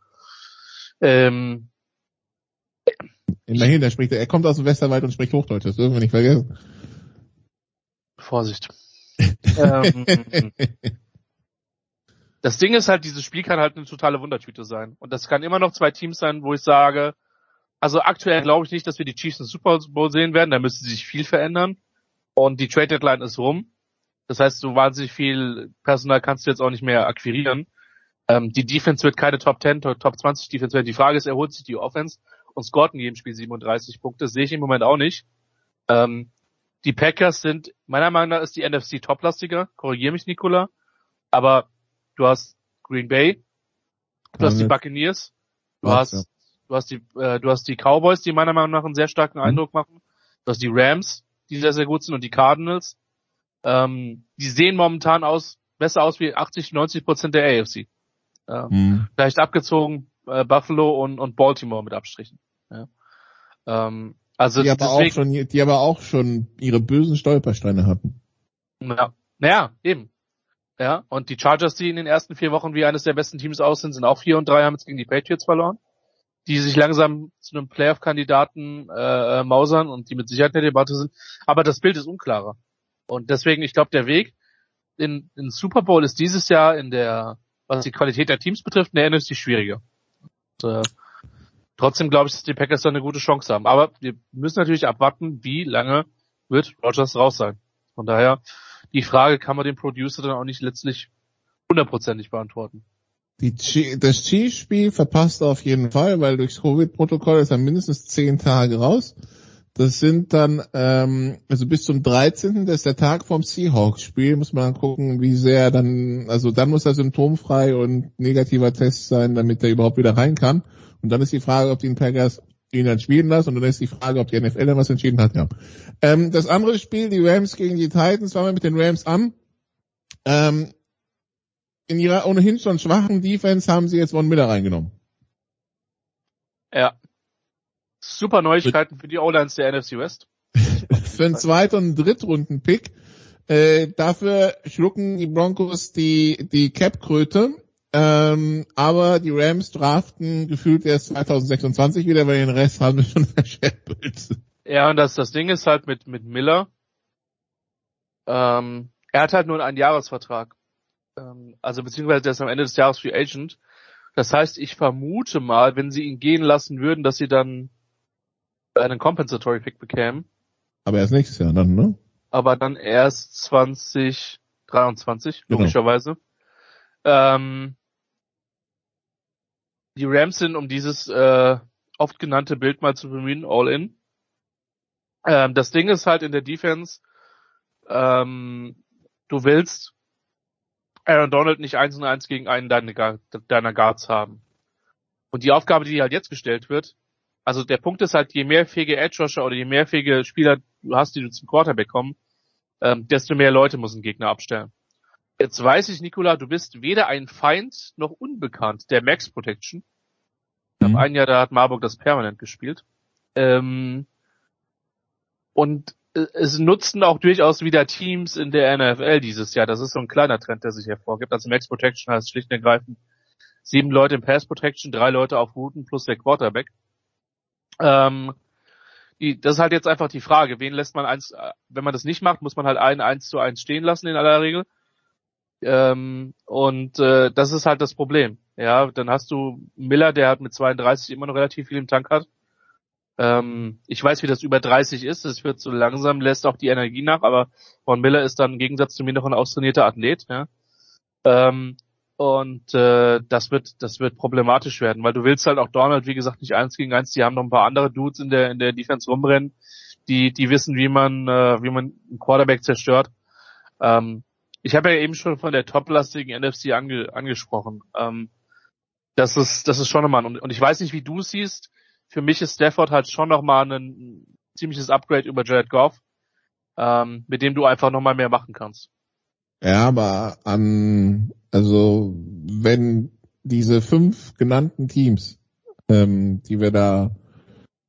Ähm, Immerhin, er spricht, er kommt aus dem Westerwald und spricht Hochdeutsch, das dürfen wir nicht vergessen. Vorsicht. ähm, das Ding ist halt, dieses Spiel kann halt eine totale Wundertüte sein. Und das kann immer noch zwei Teams sein, wo ich sage, also aktuell glaube ich nicht, dass wir die Chiefs im Super Bowl sehen werden, da müsste sich viel verändern. Und die Trade Deadline ist rum. Das heißt, so wahnsinnig viel Personal kannst du jetzt auch nicht mehr akquirieren. Ähm, die Defense wird keine Top 10, Top 20 Defense werden. Die Frage ist, erholt sich die Offense und scoret in jedem Spiel 37 Punkte? Das sehe ich im Moment auch nicht. Ähm, die Packers sind, meiner Meinung nach ist die NFC toplastiger. Korrigiere mich, Nikola. Aber du hast Green Bay, du hast die Buccaneers, du hast, du hast die, äh, du hast die Cowboys, die meiner Meinung nach einen sehr starken mhm. Eindruck machen. Du hast die Rams, die sehr, sehr gut sind und die Cardinals. Ähm, die sehen momentan aus, besser aus wie 80, 90 Prozent der AFC. Ähm, mhm. Vielleicht abgezogen äh, Buffalo und, und Baltimore mit Abstrichen. Ja. Ähm, Also die aber deswegen, auch schon, die aber auch schon ihre bösen Stolpersteine hatten. Ja. Naja, eben. Ja, und die Chargers, die in den ersten vier Wochen wie eines der besten Teams aussehen, sind auch vier und drei, haben jetzt gegen die Patriots verloren. Die sich langsam zu einem Playoff-Kandidaten äh, äh, mausern und die mit Sicherheit in der Debatte sind. Aber das Bild ist unklarer. Und deswegen, ich glaube, der Weg in, in Super Bowl ist dieses Jahr in der, was die Qualität der Teams betrifft, in der NFC schwieriger. Und, äh, trotzdem glaube ich, dass die Packers da eine gute Chance haben. Aber wir müssen natürlich abwarten, wie lange wird Rogers raus sein. Von daher, die Frage kann man dem Producer dann auch nicht letztlich hundertprozentig beantworten. Chi- das Chiefs-Spiel verpasst er auf jeden Fall, weil durchs Covid-Protokoll ist er mindestens zehn Tage raus. Das sind dann, ähm, also bis zum 13. Das ist der Tag vom Seahawks-Spiel, muss man dann gucken, wie sehr dann, also dann muss er symptomfrei und negativer Test sein, damit er überhaupt wieder rein kann. Und dann ist die Frage, ob die Packers ihn dann spielen lassen und dann ist die Frage, ob die NFL dann was entschieden hat, ja. Ähm, das andere Spiel, die Rams gegen die Titans, fangen wir mit den Rams an. Ähm, in ihrer ohnehin schon schwachen Defense haben sie jetzt Von Miller reingenommen. Ja. Super Neuigkeiten für die O-Lines der NFC West. Für einen Zweit- und Drittrunden-Pick. Äh, dafür schlucken die Broncos die, die Cap-Kröte. Ähm, aber die Rams draften gefühlt erst 2026 wieder, weil den Rest haben wir schon verscheppelt. Ja, und das, das Ding ist halt mit, mit Miller, ähm, er hat halt nur einen Jahresvertrag. Ähm, also beziehungsweise der ist am Ende des Jahres Free Agent. Das heißt, ich vermute mal, wenn sie ihn gehen lassen würden, dass sie dann einen Compensatory Pick bekämen, Aber erst nächstes Jahr dann, ne? aber dann erst 2023, Genau. logischerweise. Ähm, die Rams sind, um dieses äh, oft genannte Bild mal zu bemühen, all in. Ähm, das Ding ist halt in der Defense, ähm, du willst Aaron Donald nicht eins und eins gegen einen deiner, deiner Guards haben. Und die Aufgabe, die halt jetzt gestellt wird, also der Punkt ist halt, je mehr fähige Edge Rusher oder je mehr fähige Spieler du hast, die du zum Quarterback kommen, ähm, desto mehr Leute muss ein Gegner abstellen. Jetzt weiß ich, Nikola, du bist weder ein Feind noch unbekannt der Max Protection. Ich Mhm. habe ein Jahr, da hat Marburg das permanent gespielt. Ähm, und äh, es nutzten auch durchaus wieder Teams in der NFL dieses Jahr. Das ist so ein kleiner Trend, der sich hervorgibt. Also Max Protection heißt schlicht und ergreifend sieben Leute im Pass Protection, drei Leute auf Routen plus der Quarterback. Ähm, die, das ist halt jetzt einfach die Frage, wen lässt man eins, äh, wenn man das nicht macht, muss man halt einen eins zu eins stehen lassen in aller Regel. Ähm, und äh, das ist halt das Problem. Ja, dann hast du Miller, der halt mit 32 immer noch relativ viel im Tank hat. Ähm, ich weiß, wie das über 30 ist. Es wird so langsam, lässt auch die Energie nach, aber Von Miller ist dann im Gegensatz zu mir noch ein austrainierter Athlet. Ja. Ähm, und äh, das wird, das wird problematisch werden, weil du willst halt auch Donald, wie gesagt, nicht eins gegen eins. Die haben noch ein paar andere Dudes in der in der Defense rumrennen, die die wissen, wie man äh, wie man einen Quarterback zerstört. Ähm, ich habe ja eben schon von der toplastigen NFC ange, angesprochen. Ähm, das ist das ist schon nochmal und, und ich weiß nicht, wie du es siehst. Für mich ist Stafford halt schon nochmal ein ziemliches Upgrade über Jared Goff, ähm, mit dem du einfach nochmal mehr machen kannst. Ja, aber an, also wenn diese fünf genannten Teams, ähm, die wir da,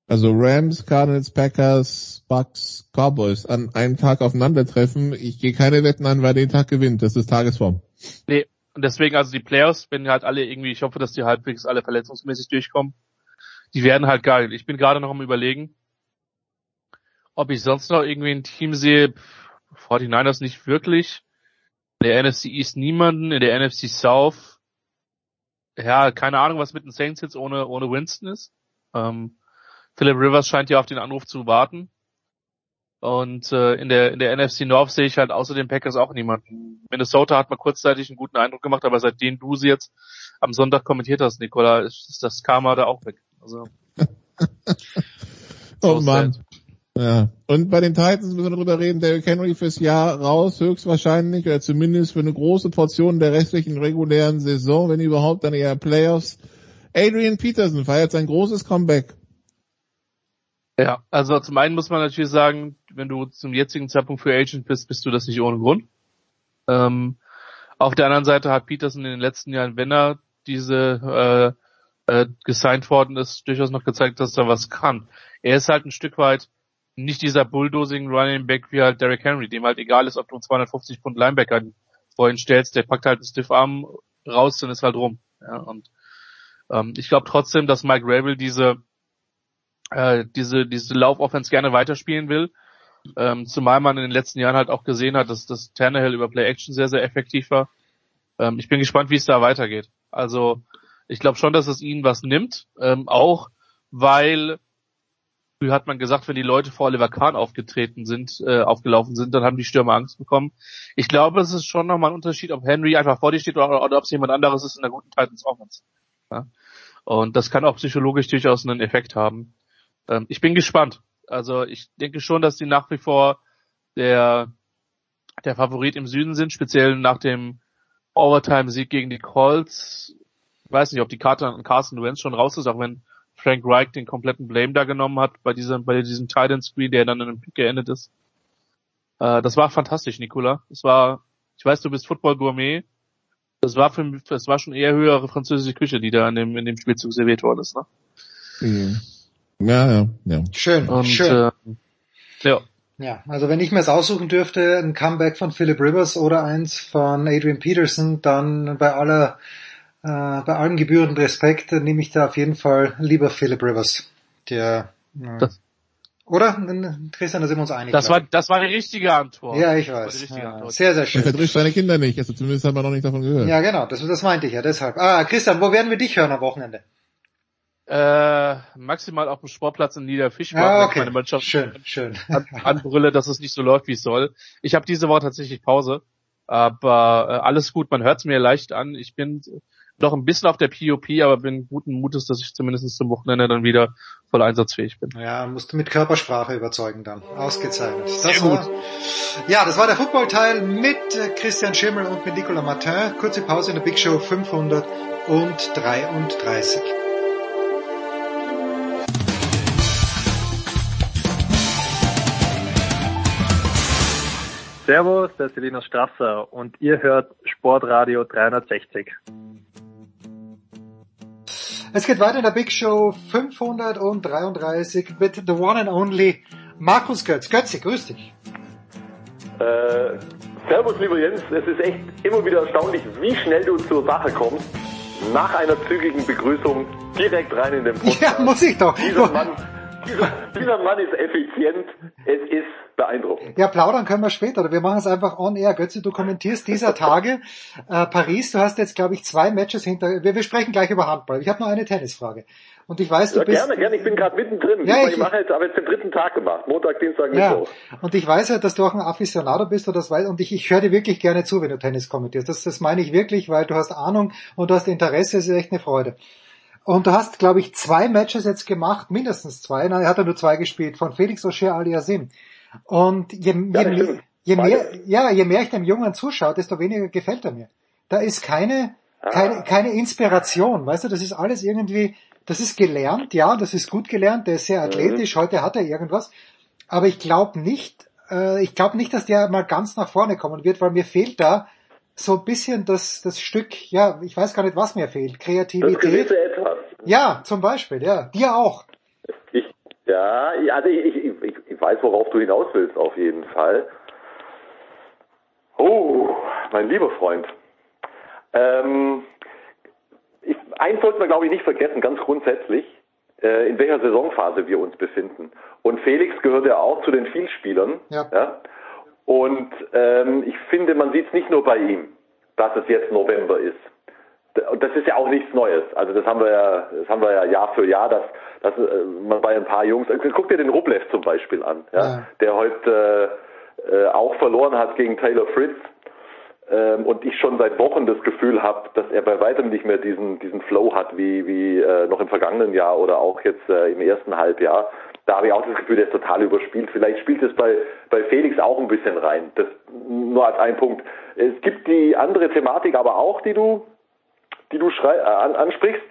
also Rams, Cardinals, Packers, Bucks, Cowboys an einem Tag aufeinandertreffen, ich gehe keine Wetten an, wer den Tag gewinnt. Das ist Tagesform. Nee, und deswegen also die Playoffs, wenn halt alle irgendwie, ich hoffe, dass die halbwegs alle verletzungsmäßig durchkommen, die werden halt geil. Ich bin gerade noch am überlegen, ob ich sonst noch irgendwie ein Team sehe, Pff, 49ers nicht wirklich, der NFC East niemanden, in der NFC South, ja, keine Ahnung, was mit den Saints jetzt ohne, ohne Winston ist. Ähm, Philip Rivers scheint ja auf den Anruf zu warten. Und äh, in der in der NFC North sehe ich halt außer den Packers auch niemanden. Minnesota hat mal kurzzeitig einen guten Eindruck gemacht, aber seitdem du sie jetzt am Sonntag kommentiert hast, Nicola, ist ist das Karma da auch weg. Also Oh so Mann. sad. Ja. Und bei den Titans müssen wir darüber reden, Derrick Henry fürs Jahr raus, höchstwahrscheinlich, oder zumindest für eine große Portion der restlichen regulären Saison, wenn überhaupt dann eher Playoffs. Adrian Peterson feiert sein großes Comeback. Ja, also zum einen muss man natürlich sagen, wenn du zum jetzigen Zeitpunkt für Agent bist, bist du das nicht ohne Grund. Ähm, auf der anderen Seite hat Peterson in den letzten Jahren, wenn er diese äh, gesigned worden ist, durchaus noch gezeigt, dass er was kann. Er ist halt ein Stück weit nicht dieser bulldozing Running Back wie halt Derrick Henry, dem halt egal ist, ob du einen 250 Pfund Linebacker vorhin stellst, der packt halt einen Stiff Arm raus, dann ist halt rum. Ja, und ähm, ich glaube trotzdem, dass Mike Rabel diese äh, diese diese Laufoffense gerne weiterspielen will. Ähm, zumal man in den letzten Jahren halt auch gesehen hat, dass das Tannehill über Play Action sehr sehr effektiv war. Ähm, ich bin gespannt, wie es da weitergeht. Also ich glaube schon, dass es ihnen was nimmt, ähm, auch weil Früher hat man gesagt, wenn die Leute vor Oliver Kahn aufgetreten sind, äh, aufgelaufen sind, dann haben die Stürmer Angst bekommen. Ich glaube, es ist schon nochmal ein Unterschied, ob Henry einfach vor dir steht oder, oder ob es jemand anderes ist in der guten Titans Offense. Ja? Und das kann auch psychologisch durchaus einen Effekt haben. Ähm, ich bin gespannt. Also ich denke schon, dass die nach wie vor der, der Favorit im Süden sind, speziell nach dem Overtime-Sieg gegen die Colts. Ich weiß nicht, ob die Karte an Carson Wentz schon raus ist, auch wenn Frank Reich den kompletten Blame da genommen hat bei diesem, bei diesem Titan Screen, der dann in einem Pick geendet ist. Äh, das war fantastisch, Nicola. Es war, ich weiß, du bist Football Gourmet. Das war für mich, das war schon eher höhere französische Küche, die da in dem, in dem Spielzug serviert worden ist, ne? Mhm. Ja, ja, ja. Schön, Und, schön. Äh, ja. Ja, also wenn ich mir es aussuchen dürfte, ein Comeback von Philip Rivers oder eins von Adrian Peterson, dann bei aller bei allem gebührenden Respekt äh, nehme ich da auf jeden Fall lieber Philip Rivers. Der äh, Das- oder? Christian, da sind wir uns einig. Das war, das war die richtige Antwort. ja, ich Das war die weiß. Ja, Antwort. sehr, sehr Er schön. verdrischt seine Kinder nicht, also zumindest haben wir noch nicht davon gehört. Ja, genau, das, das meinte ich ja, deshalb. Ah, Christian, wo werden wir dich hören am Wochenende? Äh, maximal auf dem Sportplatz in Niederfischbach, Ah, wenn okay. meine Mannschaft Schön, schön. an, anbrülle, dass es nicht so läuft, wie es soll. Ich habe diese Woche tatsächlich Pause, aber äh, alles gut, man hört es mir leicht an. Ich bin noch ein bisschen auf der POP, aber bin guten Mutes, dass ich zumindest zum Wochenende dann wieder voll einsatzfähig bin. Ja, musst du mit Körpersprache überzeugen dann. Ausgezeichnet. Sehr Das war, ja, das war der Footballteil mit äh, Christian Schimmel und mit Nicolas Martin. Kurze Pause in der Big Show 533. Servus, der ist Selina Strasser und ihr hört Sportradio 360. Es geht weiter in der Big Show 533 mit the one and only Markus Götz. Götze, grüß dich. Äh, servus, lieber Jens. Es ist echt immer wieder erstaunlich, wie schnell du zur Sache kommst. Nach einer zügigen Begrüßung direkt rein in den Podcast. Ja, muss ich doch. Dieser Mann, dieser, dieser Mann ist effizient. Es ist beeindruckend. Ja, plaudern können wir später, oder wir machen es einfach on air. Götze, du kommentierst dieser Tage äh, Paris. Du hast jetzt, glaube ich, zwei Matches hinter. Wir, wir sprechen gleich über Handball. Ich habe noch eine Tennisfrage. Und ich weiß, du Ja, bist. gerne, gerne. Ich bin gerade mittendrin. Ja, ich, ich- mache jetzt, aber jetzt den dritten Tag gemacht. Montag, Dienstag, Ja, Mittwoch. und ich weiß ja, dass du auch ein Aficionado bist oder das weiß, und ich, ich höre dir wirklich gerne zu, wenn du Tennis kommentierst. Das, das meine ich wirklich, weil du hast Ahnung und du hast Interesse, es ist echt eine Freude. Und du hast, glaube ich, zwei Matches jetzt gemacht, mindestens zwei, nein, er hat ja nur zwei gespielt, von Felix Auger Aliasim. Und je, je, das je, stimmt. je mehr, ja, je mehr ich dem Jungen zuschaue, desto weniger gefällt er mir. Da ist keine, keine, keine Inspiration, weißt du, das ist alles irgendwie, das ist gelernt, ja, das ist gut gelernt, der ist sehr athletisch, heute hat er irgendwas, aber ich glaube nicht, äh, ich glaube nicht, dass der mal ganz nach vorne kommen wird, weil mir fehlt da so ein bisschen das, das Stück, ja, ich weiß gar nicht, was mir fehlt, Kreativität. Ja, zum Beispiel, ja, dir auch. Ich, ja, ja, also ich, ich, ich, weiß, worauf du hinaus willst, auf jeden Fall. Oh, mein lieber Freund. Ähm, ich, eins sollten wir, glaube ich, nicht vergessen, ganz grundsätzlich, äh, in welcher Saisonphase wir uns befinden. Und Felix gehört ja auch zu den Vielspielern. Ja. Und ähm, ich finde, man sieht es nicht nur bei ihm, dass es jetzt November ist. Und das ist ja auch nichts Neues. Also das haben wir ja, das haben wir ja Jahr für Jahr, dass, dass äh, man bei ein paar Jungs, also guck dir den Rublev zum Beispiel an, ja, Ja. der heute äh, äh, auch verloren hat gegen Taylor Fritz. Ähm, und ich schon seit Wochen das Gefühl habe, dass er bei weitem nicht mehr diesen diesen Flow hat wie wie äh, noch im vergangenen Jahr oder auch jetzt äh, im ersten Halbjahr. Da habe ich auch das Gefühl, der ist total überspielt. Vielleicht spielt es bei bei Felix auch ein bisschen rein. Das nur als ein Punkt. Es gibt die andere Thematik aber auch, die du die du schrei äh, an, ansprichst.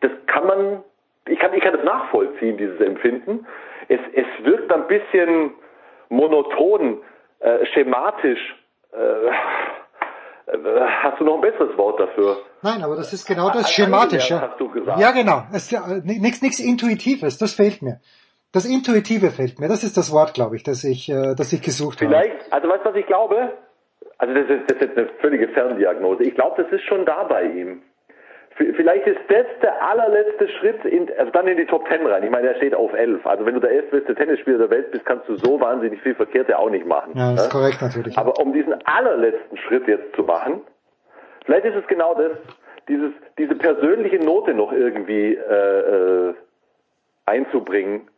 Das kann man ich kann ich kann das nachvollziehen dieses Empfinden. Es es wirkt ein bisschen monoton, äh, schematisch äh, Hast du noch ein besseres Wort dafür? Nein, aber das ist genau das schematisch. Ja. Hast du gesagt. ja, genau. Ja, nichts, nichts Intuitives. Das fehlt mir. Das Intuitive fehlt mir. Das ist das Wort, glaube ich, das ich, äh, das ich gesucht Vielleicht, habe. also weißt du, was ich glaube? Also das ist, das ist eine völlige Ferndiagnose. Ich glaube, das ist schon da bei ihm. Vielleicht ist das der allerletzte Schritt in, also dann in die Top Ten rein. Ich meine, er steht auf 11. Also wenn du der elfbeste Tennisspieler der Welt bist, kannst du so wahnsinnig viel verkehrt ja auch nicht machen. Ja, das ist korrekt natürlich. Aber um diesen allerletzten Schritt jetzt zu machen, vielleicht ist es genau das, dieses, diese persönliche Note noch irgendwie äh, äh, einzubringen.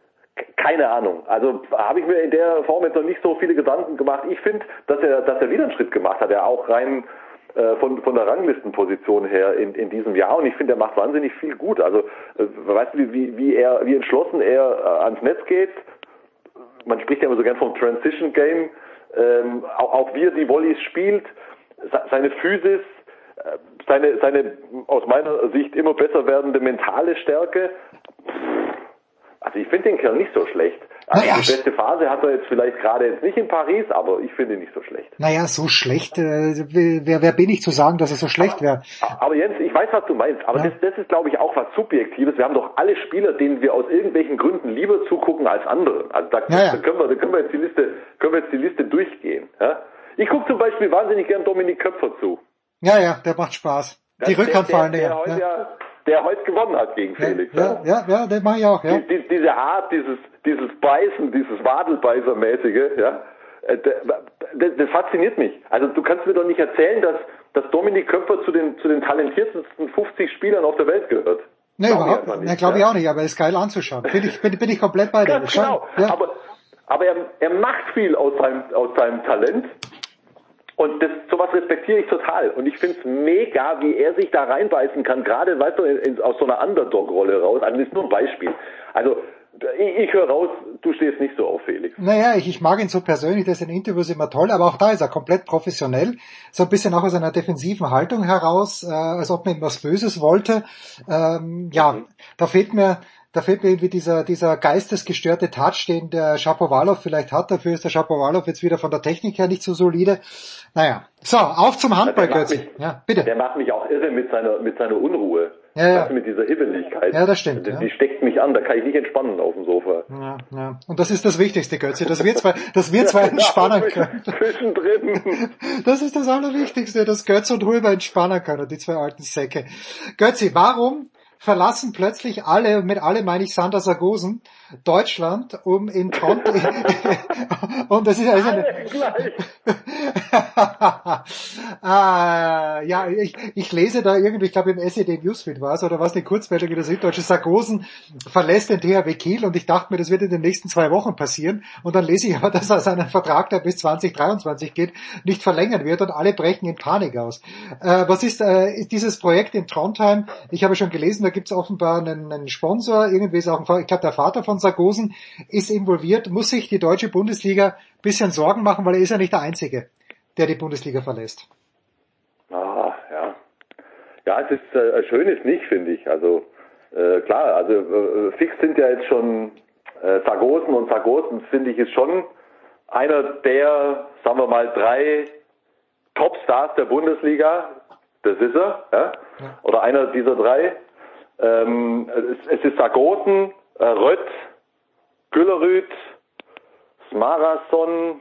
Keine Ahnung. Also habe ich mir in der Form jetzt noch nicht so viele Gedanken gemacht. Ich finde, dass er, dass er wieder einen Schritt gemacht hat, er auch rein von, von der Ranglistenposition her in, in diesem Jahr und ich finde, er macht wahnsinnig viel gut. Also äh, weißt du, wie, wie, wie er, wie entschlossen er äh, ans Netz geht, man spricht ja immer so gern vom Transition Game, ähm, auch, auch wie er die Volleys spielt, se- seine Physis, äh, seine, seine aus meiner Sicht immer besser werdende mentale Stärke. Also ich finde den Kerl nicht so schlecht. Also Naja, die beste Phase hat er jetzt vielleicht gerade jetzt nicht in Paris, aber ich finde ihn nicht so schlecht. Naja, so schlecht, äh, wer, wer bin ich zu sagen, dass er so schlecht wäre? Aber Jens, ich weiß, was du meinst, aber das, das ist, glaube ich, auch was Subjektives. Wir haben doch alle Spieler, denen wir aus irgendwelchen Gründen lieber zugucken als andere. Also da, Ja, ja. da können wir, da können wir jetzt die Liste, können wir jetzt die Liste durchgehen. Ja? Ich gucke zum Beispiel wahnsinnig gern Dominik Köpfer zu. Ja, ja, der macht Spaß. Die Der- Rückhand vor allen Dingen. Ja, ja, der heute gewonnen hat gegen Felix. ja, ja, ja, den mache ich auch, ja. Die, die, diese Art, dieses, dieses Beißen, dieses Wadelbeißermäßige, ja, äh, das, das fasziniert mich. Also du kannst mir doch nicht erzählen, dass, dass Dominik Köpfer zu den, zu den talentiertesten 50 Spielern auf der Welt gehört. Nee, Glaub überhaupt nicht. Nee, glaube ich ja. auch nicht, aber ist geil anzuschauen. Bin ich, bin, bin ich komplett bei dir. Ganz genau. ja. Aber, aber er, er macht viel aus seinem, aus seinem Talent. Und das, sowas respektiere ich total. Und ich finde es mega, wie er sich da reinbeißen kann, gerade, weißt du, in, in, aus so einer Underdog-Rolle raus. Also das ist nur ein Beispiel. Also ich, ich höre raus, du stehst nicht so auf Felix. Naja, ich, ich mag ihn so persönlich, das in Interviews immer toll, aber auch da ist er komplett professionell, so ein bisschen auch aus einer defensiven Haltung heraus, äh, als ob man ihm was Böses wollte. Ähm, ja, da fehlt mir, da fehlt mir irgendwie dieser, dieser geistesgestörte Touch, den der Shapovalov vielleicht hat. Dafür ist der Shapovalov jetzt wieder von der Technik her nicht so solide. Naja, so, auf zum Handball, mich- Ja, bitte. Der macht mich auch irre mit seiner, mit seiner Unruhe. Ja, ja. Mit dieser Hibbeligkeit. Ja, das stimmt, Die, ja. die steckt mich an, da kann ich nicht entspannen auf dem Sofa. Ja, ja. Und das ist das Wichtigste, Götzi, dass wir zwei, dass wir zwei entspannen können. Zwischendrin. Das ist das Allerwichtigste, dass Götz und Hulber entspannen können, die zwei alten Säcke. Götzi, warum verlassen plötzlich alle, mit alle meine ich Sander Sargosen, Deutschland, um in Toronto, und das ist also eine, ah, ja, ich, ich lese da irgendwie, ich glaube im SED Newsfeed war es, oder was, eine Kurzmeldung der Süddeutsche, Sargosen verlässt den THW Kiel und ich dachte mir, das wird in den nächsten zwei Wochen passieren und dann lese ich aber, dass er seinen Vertrag, der bis 2023 geht, nicht verlängern wird und alle brechen in Panik aus. Äh, was ist, äh, ist dieses Projekt in Trondheim? Ich habe schon gelesen, da gibt es offenbar einen, einen Sponsor, irgendwie ist auch ein, ich glaube der Vater von Sargosen ist involviert. Muss sich die deutsche Bundesliga bisschen Sorgen machen, weil er ist ja nicht der Einzige, der die Bundesliga verlässt. Ah, ja. Ja, es ist äh, schön ist nicht, finde ich. Also äh, klar, also äh, fix sind ja jetzt schon äh, Sargosen und Sargosen, finde ich, ist schon einer der, sagen wir mal, drei Topstars der Bundesliga. Das ist er, ja? Oder einer dieser drei. Ähm, es, es ist Sargosen, äh, Rött, Güllerüth, Smarason,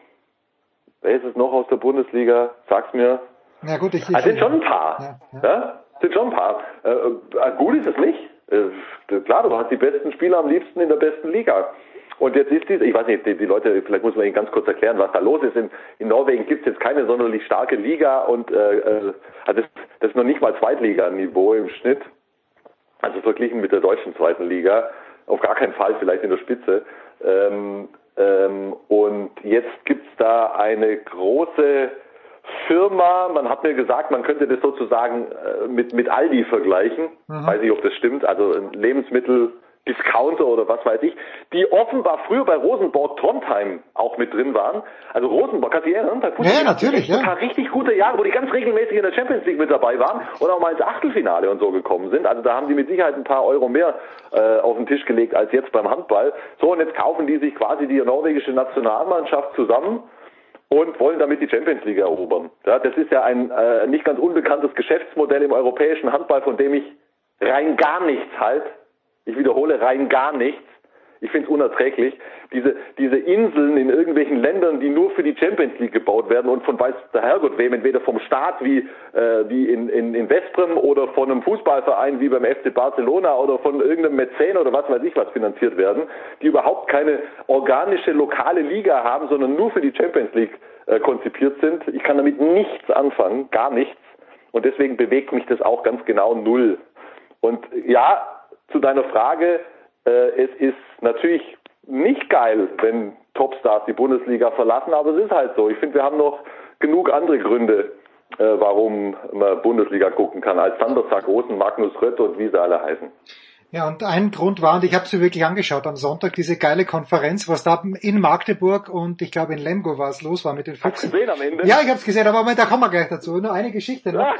wer ist es noch aus der Bundesliga? Sag's mir. Na gut, ich, ich Also sind schon ein paar. Ja, Sind schon ein paar. Äh, äh, gut ist es nicht. Äh, klar, du hast die besten Spieler am liebsten in der besten Liga. Und jetzt ist dies, ich weiß nicht, die, die Leute, vielleicht muss man ihnen ganz kurz erklären, was da los ist. In, in Norwegen gibt es jetzt keine sonderlich starke Liga und äh, äh, also das, das ist noch nicht mal Zweitliganiveau im Schnitt. Also verglichen mit der deutschen zweiten Liga. Auf gar keinen Fall vielleicht in der Spitze. Ähm, ähm, und jetzt gibt's da eine große Firma, man hat mir gesagt, man könnte das sozusagen äh, mit, mit Aldi vergleichen. Mhm. Weiß nicht, ob das stimmt. Also ein Lebensmittel-Discounter oder was weiß ich, die offenbar früher bei Rosenborg Trondheim auch mit drin waren. Also Rosenborg, kannst du dich erinnern? Bei Fußball Ja, natürlich, ein ja. paar richtig gute Jahre, wo die ganz regelmäßig in der Champions League mit dabei waren und auch mal ins Achtelfinale und so gekommen sind. Also da haben die mit Sicherheit ein paar Euro mehr äh, auf den Tisch gelegt als jetzt beim Handball. So, und jetzt kaufen die sich quasi die norwegische Nationalmannschaft zusammen und wollen damit die Champions League erobern. Ja, das ist ja ein äh, nicht ganz unbekanntes Geschäftsmodell im europäischen Handball, von dem ich rein gar nichts halt. Ich wiederhole, rein gar nichts. Ich finde es unerträglich. Diese, diese Inseln in irgendwelchen Ländern, die nur für die Champions League gebaut werden und von weiß der Herrgott wem, entweder vom Staat wie, äh, wie in, in, in Westbrem oder von einem Fußballverein wie beim FC Barcelona oder von irgendeinem Mäzen oder was weiß ich was finanziert werden, die überhaupt keine organische lokale Liga haben, sondern nur für die Champions League äh, konzipiert sind. Ich kann damit nichts anfangen, gar nichts. Und deswegen bewegt mich das auch ganz genau null. Und ja, zu deiner Frage, äh, es ist natürlich nicht geil, wenn Topstars die Bundesliga verlassen, aber es ist halt so. Ich finde, wir haben noch genug andere Gründe, äh, warum man Bundesliga gucken kann, als Sander Sargosen, Magnus Rötte und wie sie alle heißen. Ja, und ein Grund war, und ich habe sie wirklich angeschaut am Sonntag, diese geile Konferenz, was da in Magdeburg und ich glaube in Lemgo war es los war mit den Füchsen. Gesehen am Ende? Ja, ich habe es gesehen, aber Moment, da kommen wir gleich dazu. Nur eine Geschichte. Ne?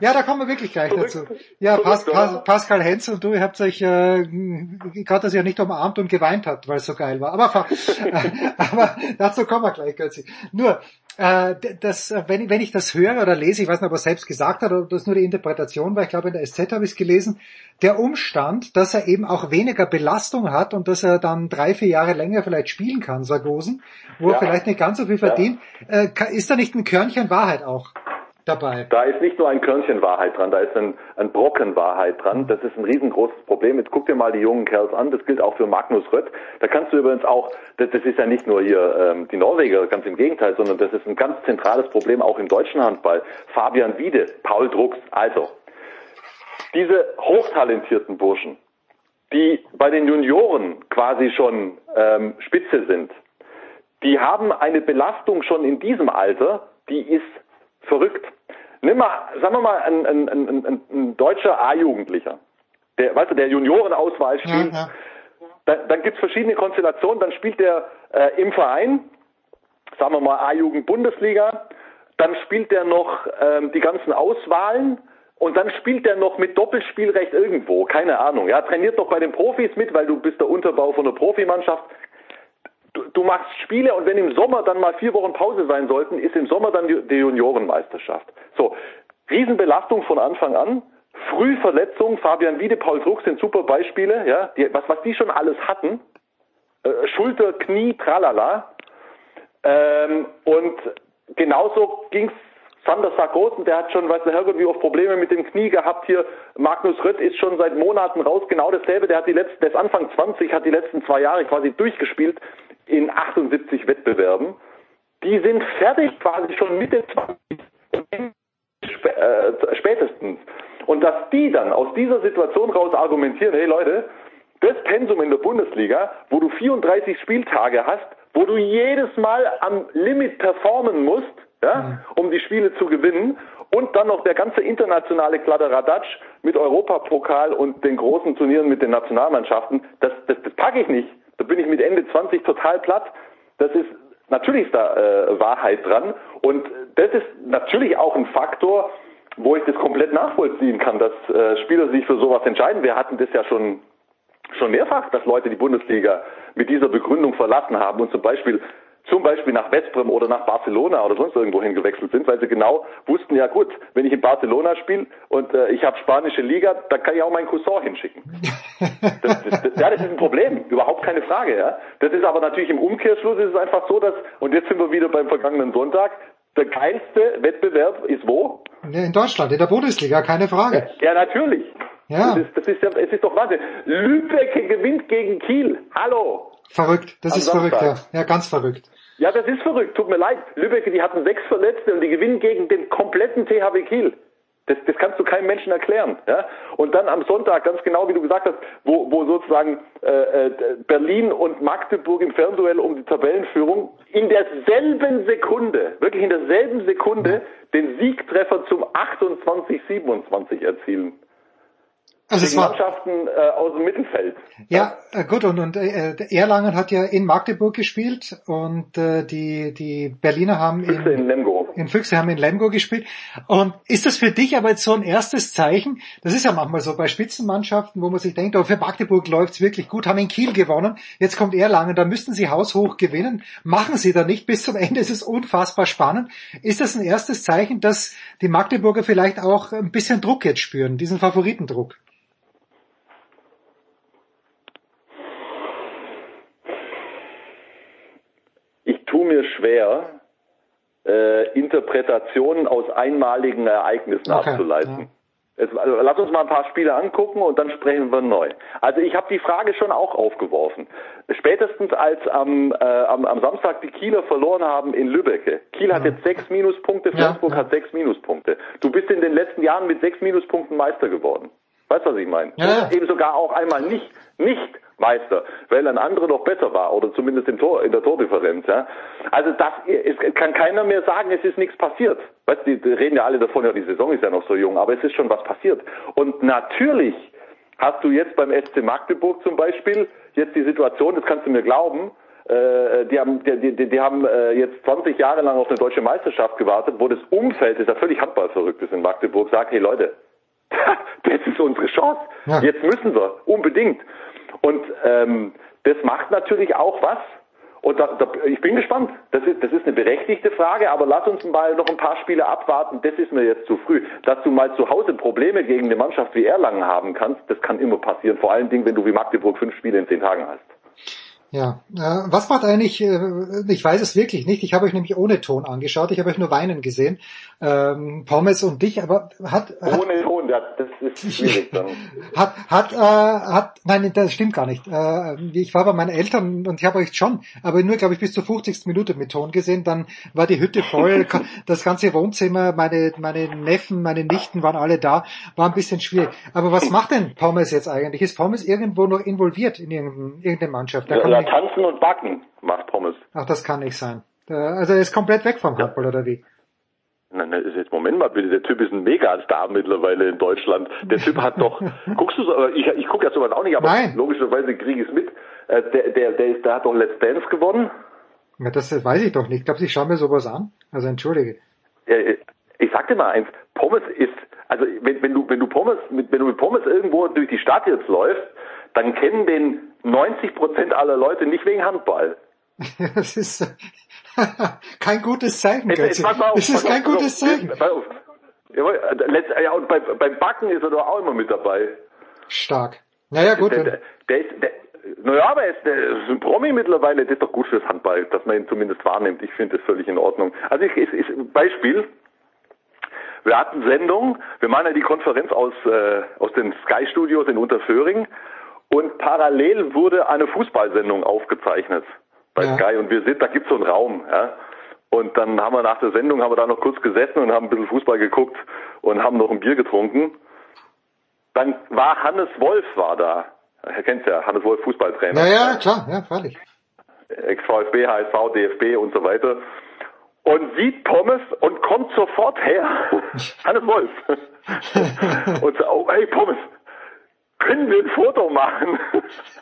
Ja, da kommen wir wirklich gleich dazu. Ja, Pas, Pas? Pascal Henz und du, ihr habt euch äh, gerade das ja nicht umarmt und geweint hat, weil es so geil war. Aber, aber dazu kommen wir gleich, Götzi. Nur, äh, das, äh, wenn, wenn ich das höre oder lese, ich weiß nicht, ob er selbst gesagt hat oder ob das nur die Interpretation war, ich glaube in der SZ habe ich es gelesen, der Umstand, dass er eben auch weniger Belastung hat und dass er dann drei, vier Jahre länger vielleicht spielen kann, Sargosen, wo er Ja. vielleicht nicht ganz so viel Ja. verdient, äh, ka- ist da nicht ein Körnchen Wahrheit auch dabei? Da ist nicht nur ein Körnchen Wahrheit dran, da ist ein, ein Brocken Wahrheit dran. Das ist ein riesengroßes Problem. Jetzt guck dir mal die jungen Kerls an. Das gilt auch für Magnus Rött. Da kannst du übrigens auch, das, das ist ja nicht nur hier ähm, die Norweger, ganz im Gegenteil, sondern das ist ein ganz zentrales Problem auch im deutschen Handball. Fabian Wiede, Paul Drucks. Also, diese hochtalentierten Burschen, die bei den Junioren quasi schon ähm, Spitze sind, die haben eine Belastung schon in diesem Alter, die ist verrückt. Nimm mal, sagen wir mal, ein, ein, ein, ein, deutscher A-Jugendlicher, der, weißt du, der Juniorenauswahl spielt, Ja, dann, dann gibt's verschiedene Konstellationen, dann spielt der äh, im Verein, sagen wir mal A-Jugend Bundesliga, dann spielt der noch ähm, die ganzen Auswahlen und dann spielt der noch mit Doppelspielrecht irgendwo, keine Ahnung. Ja, trainiert doch bei den Profis mit, weil du bist der Unterbau von der Profimannschaft. Du, du machst Spiele und wenn im Sommer dann mal vier Wochen Pause sein sollten, ist im Sommer dann die, die Juniorenmeisterschaft. So, Riesenbelastung von Anfang an. Frühverletzung, Fabian Wiede, Paul Druck sind super Beispiele, ja, die, was, was die schon alles hatten. Äh, Schulter, Knie, tralala. Ähm, und genauso ging's Sander Sargosen, der hat schon, weiß der Herrgott, wie oft Probleme mit dem Knie gehabt hier. Magnus Rött ist schon seit Monaten raus, genau dasselbe. Der hat die letzten, der ist Anfang 20, hat die letzten zwei Jahre quasi durchgespielt in 78 Wettbewerben. Die sind fertig quasi schon Mitte 20 spä äh, spätestens. Und dass die dann aus dieser Situation raus argumentieren, hey Leute, das Pensum in der Bundesliga, wo du 34 Spieltage hast, wo du jedes Mal am Limit performen musst, ja, um die Spiele zu gewinnen, und dann noch der ganze internationale Kladderadatsch mit Europapokal und den großen Turnieren mit den Nationalmannschaften, das, das, das packe ich nicht. Da bin ich mit Ende 20 total platt. Das ist natürlich ist da äh, Wahrheit dran und das ist natürlich auch ein Faktor, wo ich das komplett nachvollziehen kann, dass äh, Spieler sich für sowas entscheiden. Wir hatten das ja schon schon mehrfach, dass Leute die Bundesliga mit dieser Begründung verlassen haben und zum Beispiel zum Beispiel nach Westbrem oder nach Barcelona oder sonst irgendwo hingewechselt sind, weil sie genau wussten, ja gut, wenn ich in Barcelona spiele und äh, ich habe spanische Liga, dann kann ich auch meinen Cousin hinschicken. Das, das, das, ja, das ist ein Problem, überhaupt keine Frage. Ja. Das ist aber natürlich im Umkehrschluss ist es einfach so, dass, und jetzt sind wir wieder beim vergangenen Sonntag, der geilste Wettbewerb ist wo? In Deutschland, in der Bundesliga, keine Frage. Ja, natürlich. Ja. Das ist, das ist ja, es ist doch Wahnsinn. Lübeck gewinnt gegen Kiel. Hallo. Verrückt, das ist verrückt, ja. Ja, ganz verrückt. Ja, das ist verrückt. Tut mir leid. Lübeck, die hatten sechs Verletzte und die gewinnen gegen den kompletten THW Kiel. Das, das kannst du keinem Menschen erklären. Ja? Und dann am Sonntag, ganz genau wie du gesagt hast, wo, wo sozusagen äh, äh, Berlin und Magdeburg im Fernduell um die Tabellenführung in derselben Sekunde, wirklich in derselben Sekunde, den Siegtreffer zum 28-27 erzielen. Also es war, Mannschaften äh, aus dem Mittelfeld. ja, äh, gut, und, und äh, Erlangen hat ja in Magdeburg gespielt und äh, die, die Berliner haben Füchse in, in Lemgo. in Füchse haben in Lemgo gespielt. Und ist das für dich aber jetzt so ein erstes Zeichen? Das ist ja manchmal so bei Spitzenmannschaften, wo man sich denkt, oh, für Magdeburg läuft's wirklich gut, haben in Kiel gewonnen, jetzt kommt Erlangen, da müssten sie haushoch gewinnen, machen sie da nicht, bis zum Ende ist es unfassbar spannend. Ist das ein erstes Zeichen, dass die Magdeburger vielleicht auch ein bisschen Druck jetzt spüren, diesen Favoritendruck? Ich tue mir schwer, äh, Interpretationen aus einmaligen Ereignissen okay, abzuleiten. Ja. Jetzt, also, lass uns mal ein paar Spiele angucken und dann sprechen wir neu. Also ich habe die Frage schon auch aufgeworfen. Spätestens als am, äh, am, am Samstag die Kieler verloren haben in Lübbecke. Kiel ja. hat jetzt sechs Minuspunkte, Flensburg ja, hat sechs Minuspunkte. Du bist in den letzten Jahren mit sechs Minuspunkten Meister geworden. Weißt du, was ich meine? Ja. eben sogar auch einmal nicht, nicht Meister, weil ein anderer noch besser war oder zumindest im Tor, in der Tordifferenz. Ja. Also das es kann keiner mehr sagen, es ist nichts passiert. Weißt, die, die reden ja alle davon, ja die Saison ist ja noch so jung, aber es ist schon was passiert. Und natürlich hast du jetzt beim SC Magdeburg zum Beispiel jetzt die Situation, das kannst du mir glauben, äh, die haben, die, die, die haben äh, jetzt 20 Jahre lang auf eine deutsche Meisterschaft gewartet, wo das Umfeld, das ja völlig handballverrückt ist in Magdeburg, sagt, hey Leute, das ist unsere Chance. Ja. Jetzt müssen wir, unbedingt. Und ähm, das macht natürlich auch was. Und da, da, ich bin gespannt. Das ist, das ist eine berechtigte Frage, aber lass uns mal noch ein paar Spiele abwarten. Das ist mir jetzt zu früh. Dass du mal zu Hause Probleme gegen eine Mannschaft wie Erlangen haben kannst, das kann immer passieren. Vor allen Dingen, wenn du wie Magdeburg fünf Spiele in zehn Tagen hast. Ja, äh, was macht eigentlich, äh, ich weiß es wirklich nicht, ich habe euch nämlich ohne Ton angeschaut, ich habe euch nur weinen gesehen, ähm, Pommes und dich, aber hat... hat ohne Ton, das ist schwierig dann. hat, hat, äh, hat, nein, das stimmt gar nicht. Äh, ich war bei meinen Eltern und ich habe euch schon, aber nur, glaube ich, bis zur 50. Minute mit Ton gesehen, dann war die Hütte voll, das ganze Wohnzimmer, meine, meine Neffen, meine Nichten waren alle da, war ein bisschen schwierig. Aber was macht denn Pommes jetzt eigentlich? Ist Pommes irgendwo noch involviert in irgendeine Mannschaft? Ja, tanzen und backen macht Pommes. Ach, das kann nicht sein. Also er ist komplett weg vom Handball, oder wie? Nein, nein, jetzt Moment mal bitte, der Typ ist ein Megastar mittlerweile in Deutschland. Der Typ hat doch, guckst du so, ich, ich gucke ja sowas auch nicht, aber Nein. logischerweise kriege ich es mit. Äh, der, der, der, ist, der hat doch Let's Dance gewonnen. Ja, das weiß ich doch nicht. Ich glaube, ich schaue mir sowas an. Also entschuldige. Ja, ich sag dir mal eins, Pommes ist, also wenn, wenn du, wenn du Pommes, wenn du mit Pommes irgendwo durch die Stadt jetzt läufst, dann kennen den 90 Prozent aller Leute nicht wegen Handball. das ist kein gutes Zeichen. Jetzt, jetzt auf, das ist kein auf, gutes Zeichen. Jawohl, ja, und bei, beim Backen ist er doch auch immer mit dabei. Stark. Naja, gut. Der, der, der ist, der, naja, aber er ist, der ist ein Promi mittlerweile, das ist doch gut fürs Handball, dass man ihn zumindest wahrnimmt. Ich finde das völlig in Ordnung. Also ich, ich, ich Beispiel, wir hatten Sendung, wir machen ja die Konferenz aus, äh, aus den Sky Studios in Unterföhring und parallel wurde eine Fußballsendung aufgezeichnet bei ja. Sky und wir sind, da gibt's so einen Raum, ja. Und dann haben wir nach der Sendung, haben wir da noch kurz gesessen und haben ein bisschen Fußball geguckt und haben noch ein Bier getrunken. Dann war Hannes Wolf war da. Er kennt's ja, Hannes Wolf, Fußballtrainer. Ja, ja, klar, ja, freilich. Ex-VfB, HSV, DFB und so weiter. Und sieht Pommes und kommt sofort her. Hannes Wolf. und so, oh, hey Pommes, können wir ein Foto machen?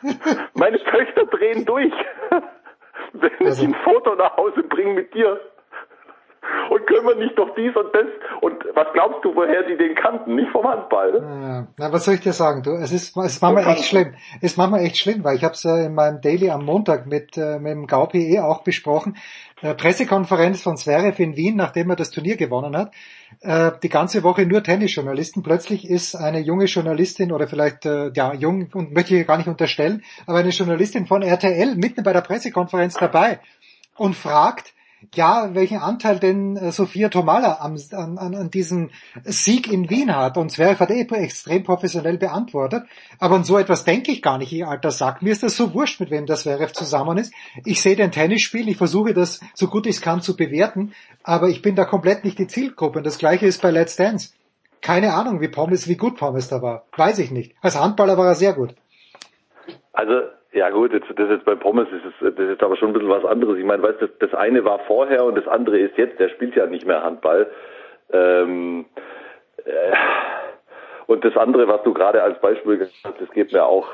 Meine Töchter drehen durch. Wenn also, ich ein Foto nach Hause bringe mit dir. Und können wir nicht doch dies und das? Und was glaubst du, woher die den kannten? Nicht vom Handball. Ja, na, was soll ich dir sagen? Du, es ist, es ist manchmal echt schlimm. Es ist manchmal echt schlimm, weil ich habe es ja in meinem Daily am Montag mit, äh, mit dem GauPE auch besprochen. Äh, Pressekonferenz von Zverev in Wien, nachdem er das Turnier gewonnen hat. Äh, die ganze Woche nur Tennisjournalisten. Plötzlich ist eine junge Journalistin oder vielleicht, äh, ja, jung und möchte ich gar nicht unterstellen, aber eine Journalistin von RTL mitten bei der Pressekonferenz dabei und fragt, ja, welchen Anteil denn äh, Sophia Tomala an, an, an diesem Sieg in Wien hat. Und Zverev hat eh extrem professionell beantwortet. Aber an so etwas denke ich gar nicht, ich alter Sack. Mir ist das so wurscht, mit wem das Zverev zusammen ist. Ich sehe den Tennisspiel, ich versuche das so gut ich kann zu bewerten, aber ich bin da komplett nicht die Zielgruppe. Und das gleiche ist bei Let's Dance. Keine Ahnung, wie Pommes, wie gut Pommes da war. Weiß ich nicht. Als Handballer war er sehr gut. Also ja gut, jetzt, das ist bei Pommes ist es, das ist aber schon ein bisschen was anderes. Ich meine, weißt du, das, das eine war vorher und das andere ist jetzt. Der spielt ja nicht mehr Handball. Ähm, äh, und das andere, was du gerade als Beispiel gesagt hast, das geht mir auch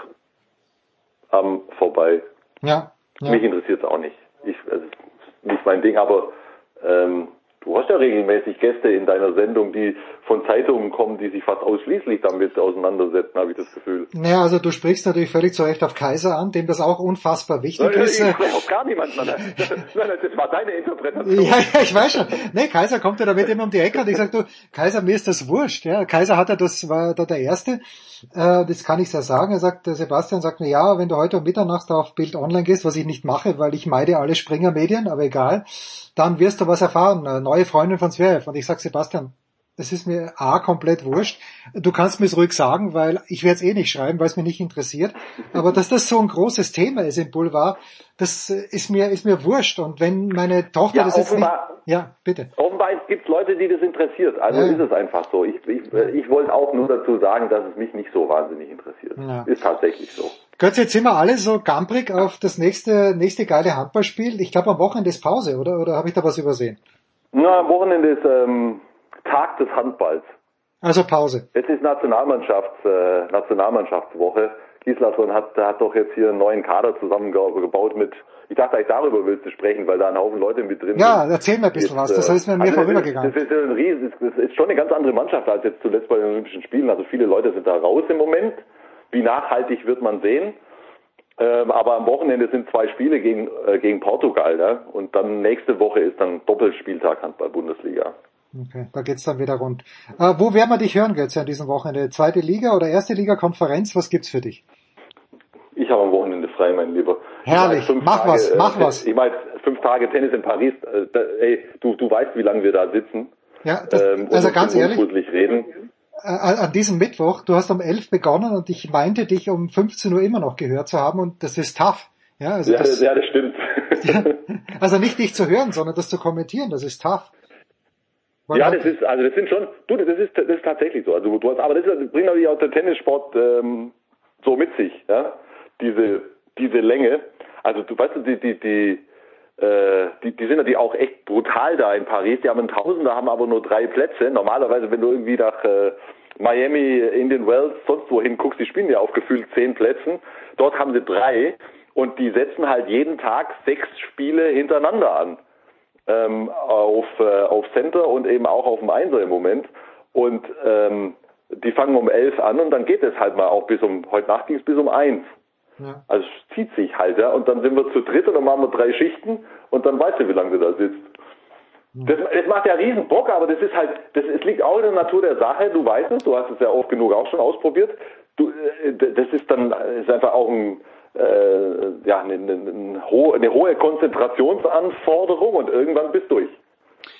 am vorbei. Ja. ja. Mich interessiert es auch nicht. Ich, also, nicht mein Ding, aber ähm, Du hast ja regelmäßig Gäste in deiner Sendung, die von Zeitungen kommen, die sich fast ausschließlich damit auseinandersetzen, habe ich das Gefühl. Naja, also du sprichst natürlich völlig zu Recht auf Kaiser an, dem das auch unfassbar wichtig Nein, ist. ich spreche auf gar niemanden an. Nein, nein, das war deine Interpretation. Ja, ja, ich weiß schon. Nee, Kaiser kommt ja damit immer um die Ecke und ich sag du, Kaiser, mir ist das wurscht. Ja, Kaiser hat ja das, war da der Erste. Äh, das kann ich ja sagen. Er sagt, Sebastian sagt mir, ja, wenn du heute um Mitternacht auf Bild Online gehst, was ich nicht mache, weil ich meide alle Springer-Medien, aber egal, dann wirst du was erfahren. Eine neue Freundin von Zverev. Und ich sag, Sebastian, das ist mir A, komplett wurscht. Du kannst mir es ruhig sagen, weil ich werde es eh nicht schreiben, weil es mich nicht interessiert. Aber dass das so ein großes Thema ist im Boulevard, das ist mir, ist mir wurscht. Und wenn meine Tochter Ja, das jetzt nicht... offenbar- Ja, bitte. Offenbar gibt es Leute, die das interessiert. Also Ja. ist es einfach so. Ich, ich, ich wollte auch nur dazu sagen, dass es mich nicht so wahnsinnig interessiert. Ja. Ist tatsächlich so. Götz, jetzt sind wir alle so gamprig auf das nächste, nächste geile Handballspiel. Ich glaube, am Wochenende ist Pause, oder? Oder habe ich da was übersehen? Na, am Wochenende ist ähm, Tag des Handballs. Also Pause. Jetzt ist Nationalmannschafts, äh, Nationalmannschaftswoche. Gislason hat, hat doch jetzt hier einen neuen Kader zusammengebaut mit, ich dachte eigentlich darüber willst du sprechen, weil da ein Haufen Leute mit drin Ja, sind. erzähl mir ein bisschen was. Das äh, ist mir, also vorübergegangen. Das ist ja ein Riesen, das ist schon eine ganz andere Mannschaft als jetzt zuletzt bei den Olympischen Spielen. Also viele Leute sind da raus im Moment. Wie nachhaltig wird man sehen. Ähm, aber am Wochenende sind zwei Spiele gegen, äh, gegen Portugal. Ne? Und dann nächste Woche ist dann Doppelspieltag Handball-Bundesliga. Okay, da geht's dann wieder rund. Äh, wo werden wir dich hören, Götz, an diesem Wochenende? Zweite Liga oder erste Liga, Konferenz? Was gibt's für dich? Ich habe am Wochenende frei, mein Lieber. Herrlich. Mach Tage, was, äh, mach was. Ich meine, fünf Tage Tennis in Paris. Äh, da, ey, du, du weißt, wie lange wir da sitzen. Ja, das, ähm, also ganz ehrlich, reden. Äh, an diesem Mittwoch, du hast um 11 begonnen und ich meinte dich um 15 Uhr immer noch gehört zu haben und das ist tough. Ja, also, Ja, das, ja, das stimmt. also nicht dich zu hören, sondern das zu kommentieren, das ist tough. Weil ja, das ist, also das sind schon, du, das ist, das ist tatsächlich so. Also du hast, aber das, ist, das bringt natürlich auch der Tennissport ähm, so mit sich, ja. Diese, diese Länge. Also du weißt du, die, die, die, die, die sind natürlich auch echt brutal da in Paris. Die haben einen Tausender, haben aber nur drei Plätze. Normalerweise, wenn du irgendwie nach äh, Miami, Indian Wells, sonst wohin guckst, die spielen ja auf gefühlt zehn Plätzen. Dort haben sie drei und die setzen halt jeden Tag sechs Spiele hintereinander an ähm, auf, äh, auf Center und eben auch auf dem Einser im Moment. Und ähm, die fangen um elf an und dann geht es halt mal auch bis um, heute Nacht ging es bis um eins. Ja. Also zieht sich halt, ja. Und dann sind wir zu dritt und dann machen wir drei Schichten und dann weißt du, wie lange du da sitzt. Das, das macht ja riesen Bock, aber das ist halt, das, es liegt auch in der Natur der Sache, du weißt es, du hast es ja oft genug auch schon ausprobiert. Du, äh, das ist dann, ist einfach auch ein, äh, ja, eine, eine, eine, hohe, eine hohe Konzentrationsanforderung und irgendwann bist du durch.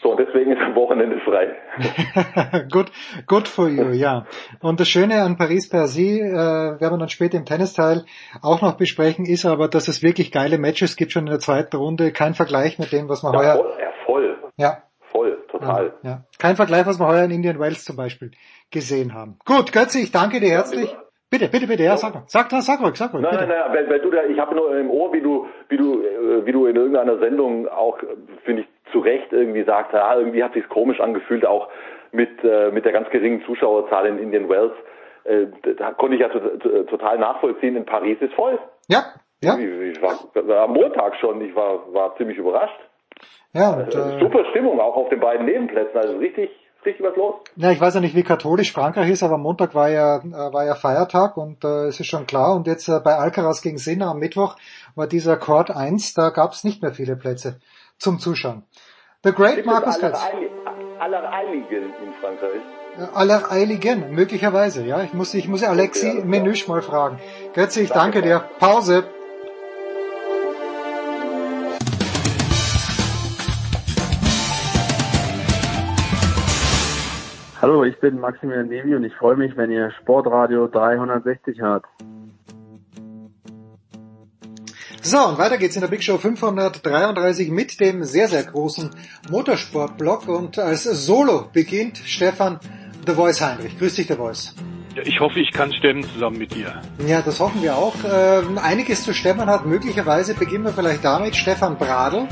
So, deswegen ist am Wochenende frei. good, good for you, ja. Und das Schöne an Paris-Bercy, äh, werden wir dann später im Tennisteil auch noch besprechen, ist aber, dass es wirklich geile Matches gibt schon in der zweiten Runde. Kein Vergleich mit dem, was wir Ja, heuer, voll, ja, voll, ja, voll, total. ja. Kein Vergleich, was wir heuer in Indian Wells zum Beispiel gesehen haben. Gut, Götze, ich danke dir herzlich. Bitte, bitte, bitte, ja, sag mal. Sag, sag, sag ruhig, sag ruhig, Nein, bitte. nein, nein, weil, weil du da, ich habe nur im Ohr, wie du, wie du, äh, wie du in irgendeiner Sendung auch, äh, finde ich, zu Recht irgendwie sagst, ja, irgendwie hat sich's komisch angefühlt, auch mit, äh, mit der ganz geringen Zuschauerzahl in Indian Wells. Äh, da konnte ich ja to to total nachvollziehen. In Paris ist voll. Ja, ja, Ich, ich war, am Montag schon, ich war, war ziemlich überrascht. ja, und, Äh, Super Stimmung auch auf den beiden Nebenplätzen, also richtig, richtig was los. Ja, ich weiß ja nicht, wie katholisch Frankreich ist, aber Montag war ja, äh, war ja Feiertag und äh, es ist schon klar. Und jetzt äh, bei Alcaraz gegen Sinner am Mittwoch war dieser Court 1, da gab es nicht mehr viele Plätze zum Zuschauen. The Great Gibt Markus Götz. aller, aller Eiligen in Frankreich? Äh, Aller Eiligen, möglicherweise, ja. Ich muss, ich muss Alexi Okay, Menüsch mal fragen. Götze, ich danke dir. Pause. Hallo, ich bin Maximilian Nemi und ich freue mich, wenn ihr Sportradio 360 hört. So, und weiter geht's in der Big Show 533 mit dem sehr, sehr großen Motorsportblock. Und als Solo beginnt Stefan The Voice Heinrich. Grüß dich, The Voice. Ich hoffe, ich kann stemmen zusammen mit dir. Ja, das hoffen wir auch. Ähm, einiges zu Stefan hat. Möglicherweise beginnen wir vielleicht damit. Stefan Bradl,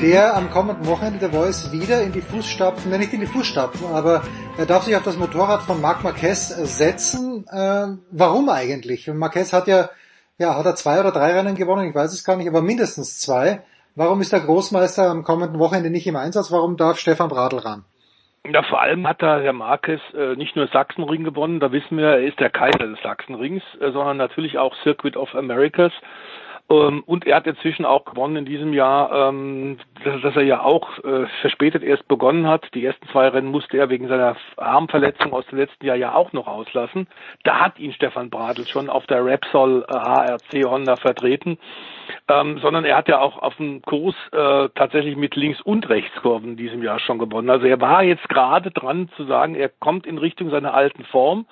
der am kommenden Wochenende The Voice wieder in die Fußstapfen, nein, nicht in die Fußstapfen, aber er darf sich auf das Motorrad von Marc Marquez setzen. Ähm, warum eigentlich? Marquez hat ja, ja, hat er zwei oder drei Rennen gewonnen, ich weiß es gar nicht, aber mindestens zwei. Warum ist der Großmeister am kommenden Wochenende nicht im Einsatz? Warum darf Stefan Bradl ran? Ja, vor allem hat da Herr Marquez äh, nicht nur Sachsenring gewonnen, da wissen wir, er ist der Kaiser des Sachsenrings, äh, sondern natürlich auch Circuit of Americas. Ähm, und er hat inzwischen auch gewonnen in diesem Jahr, ähm, dass, er ja auch äh, verspätet erst begonnen hat. Die ersten zwei Rennen musste er wegen seiner Armverletzung aus dem letzten Jahr ja auch noch auslassen. Da hat ihn Stefan Bradl schon auf der Repsol HRC Honda vertreten. Ähm, sondern er hat ja auch auf dem Kurs äh, tatsächlich mit Links- und Rechtskurven in diesem Jahr schon gewonnen. Also er war jetzt gerade dran zu sagen, er kommt in Richtung seiner alten Form,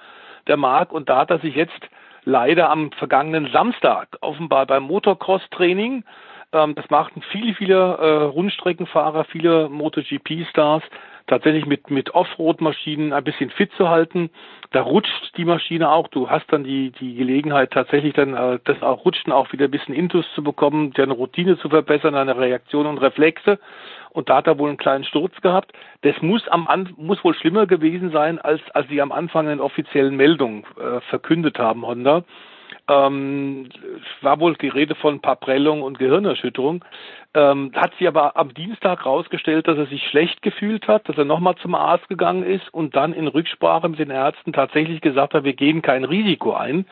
der Mark, und da hat er sich jetzt leider am vergangenen Samstag offenbar beim Motocross-Training. Ähm, das machten viele, viele äh, Rundstreckenfahrer, viele MotoGP-Stars tatsächlich mit, mit Offroad-Maschinen ein bisschen fit zu halten. Da rutscht die Maschine auch. Du hast dann die, die Gelegenheit, tatsächlich dann äh, das auch Rutschen auch wieder ein bisschen Intus zu bekommen, deine Routine zu verbessern, deine Reaktion und Reflexe und da hat er wohl einen kleinen Sturz gehabt. Das muss am muss wohl schlimmer gewesen sein, als als sie am Anfang in offiziellen Meldungen äh, verkündet haben, Honda. Ähm, war wohl die Rede von Prellungen und Gehirnerschütterung. Ähm, hat sich aber am Dienstag rausgestellt, dass er sich schlecht gefühlt hat, dass er nochmal zum Arzt gegangen ist und dann in Rücksprache mit den Ärzten tatsächlich gesagt hat, wir gehen kein Risiko ein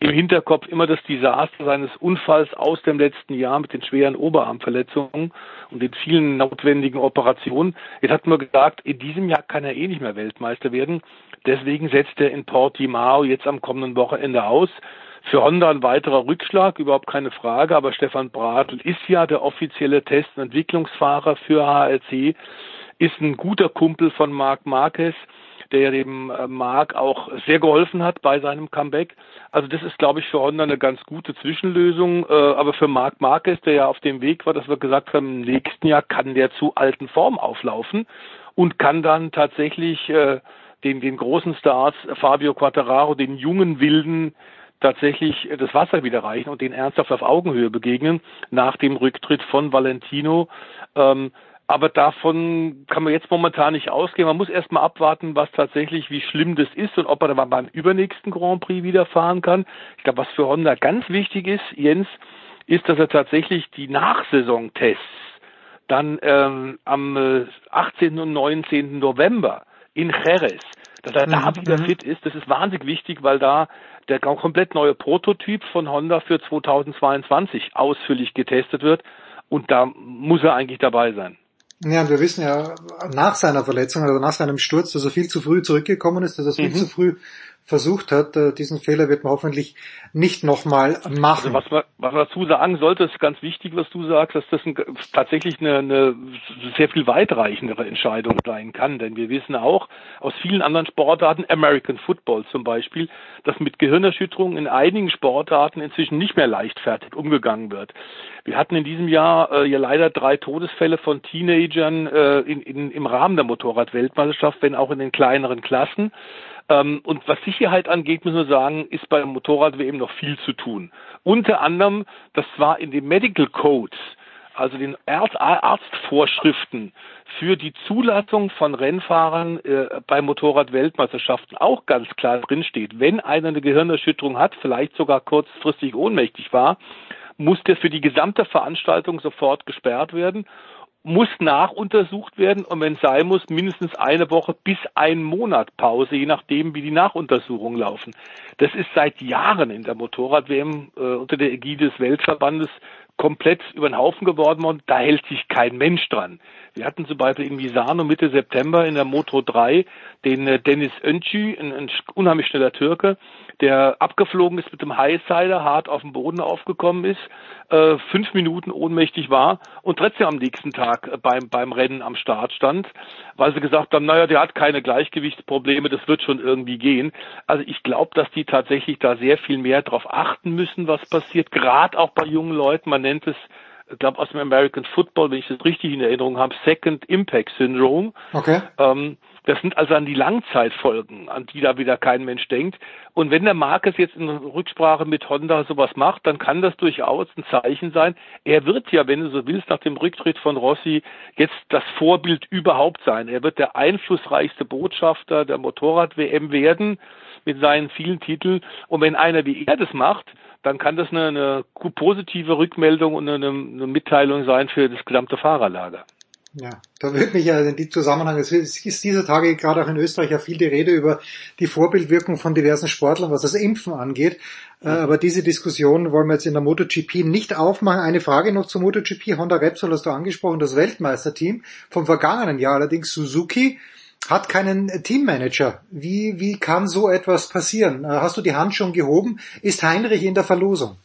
im Hinterkopf immer das Desaster seines Unfalls aus dem letzten Jahr mit den schweren Oberarmverletzungen und den vielen notwendigen Operationen. Jetzt hat man gesagt, in diesem Jahr kann er eh nicht mehr Weltmeister werden. Deswegen setzt er in Portimao jetzt am kommenden Wochenende aus. Für Honda ein weiterer Rückschlag, überhaupt keine Frage, aber Stefan Bratl ist ja der offizielle Test- und Entwicklungsfahrer für HRC, ist ein guter Kumpel von Marc Marquez der dem äh, Mark auch sehr geholfen hat bei seinem Comeback. Also das ist, glaube ich, für Honda eine ganz gute Zwischenlösung. Äh, aber für Marc Marquez, der ja auf dem Weg war, dass wir gesagt haben, im nächsten Jahr kann der zu alten Form auflaufen und kann dann tatsächlich äh, den, den großen Stars Fabio Quattararo, den jungen Wilden, tatsächlich das Wasser wieder reichen und den ernsthaft auf Augenhöhe begegnen nach dem Rücktritt von Valentino. Ähm, aber davon kann man jetzt momentan nicht ausgehen. Man muss erstmal abwarten, was tatsächlich, wie schlimm das ist und ob er dann beim übernächsten Grand Prix wieder fahren kann. Ich glaube, was für Honda ganz wichtig ist, Jens, ist, dass er tatsächlich die Nachsaisontests dann ähm, am 18. Äh, und 19. November in Jerez, dass er da mhm. wieder mhm. fit ist. Das ist wahnsinnig wichtig, weil da der komplett neue Prototyp von Honda für 2022 ausführlich getestet wird. Und da muss er eigentlich dabei sein. Ja, und wir wissen ja nach seiner Verletzung, also nach seinem Sturz, dass er viel zu früh zurückgekommen ist, dass er viel mhm. zu früh versucht hat. Äh, diesen Fehler wird man hoffentlich nicht nochmal machen. Also was, man, was man dazu sagen sollte, ist ganz wichtig, was du sagst, dass das ein, tatsächlich eine, eine sehr viel weitreichendere Entscheidung sein kann. Denn wir wissen auch aus vielen anderen Sportarten, American Football zum Beispiel, dass mit Gehirnerschütterungen in einigen Sportarten inzwischen nicht mehr leichtfertig umgegangen wird. Wir hatten in diesem Jahr äh, ja leider drei Todesfälle von Teenagern äh, in, in, im Rahmen der Motorradweltmeisterschaft, wenn auch in den kleineren Klassen. Ähm, und was Sicherheit angeht, müssen wir sagen, ist bei Motorrad-WM noch viel zu tun. Unter anderem, das war in den Medical Codes, also den Arztvorschriften für die Zulassung von Rennfahrern äh, bei Motorrad-Weltmeisterschaften auch ganz klar drinsteht. Wenn einer eine Gehirnerschütterung hat, vielleicht sogar kurzfristig ohnmächtig war, muss der für die gesamte Veranstaltung sofort gesperrt werden muss nachuntersucht werden und wenn sein muss, mindestens eine Woche bis ein Monat Pause, je nachdem, wie die Nachuntersuchungen laufen. Das ist seit Jahren in der Motorrad-WM äh, unter der Ägide des Weltverbandes komplett über den Haufen geworden und da hält sich kein Mensch dran. Wir hatten zum Beispiel in Visano Mitte September in der Moto 3 den äh, Dennis Öncü, ein, ein unheimlich schneller Türke, der abgeflogen ist mit dem Highsider, hart auf dem Boden aufgekommen ist, äh, fünf Minuten ohnmächtig war und trotzdem am nächsten Tag äh, beim, beim Rennen am Start stand, weil sie gesagt haben, naja, der hat keine Gleichgewichtsprobleme, das wird schon irgendwie gehen. Also ich glaube, dass die tatsächlich da sehr viel mehr darauf achten müssen, was passiert, gerade auch bei jungen Leuten. Man nennt es ich glaube aus dem American Football, wenn ich das richtig in Erinnerung habe, Second Impact Syndrome. Okay. Ähm, das sind also an die Langzeitfolgen, an die da wieder kein Mensch denkt. Und wenn der Marcus jetzt in Rücksprache mit Honda sowas macht, dann kann das durchaus ein Zeichen sein. Er wird ja, wenn du so willst, nach dem Rücktritt von Rossi jetzt das Vorbild überhaupt sein. Er wird der einflussreichste Botschafter der Motorrad-WM werden mit seinen vielen Titeln. Und wenn einer wie er das macht, dann kann das eine, eine positive Rückmeldung und eine, eine Mitteilung sein für das gesamte Fahrerlager. Ja, da würde mich ja in die Zusammenhang, es ist dieser Tage gerade auch in Österreich ja viel die Rede über die Vorbildwirkung von diversen Sportlern, was das Impfen angeht. Äh, aber diese Diskussion wollen wir jetzt in der MotoGP nicht aufmachen. Eine Frage noch zur MotoGP. Honda Repsol hast du angesprochen, das Weltmeisterteam vom vergangenen Jahr, allerdings Suzuki hat keinen Teammanager. Wie, wie kann so etwas passieren? Äh, hast du die Hand schon gehoben? Ist Heinrich in der Verlosung?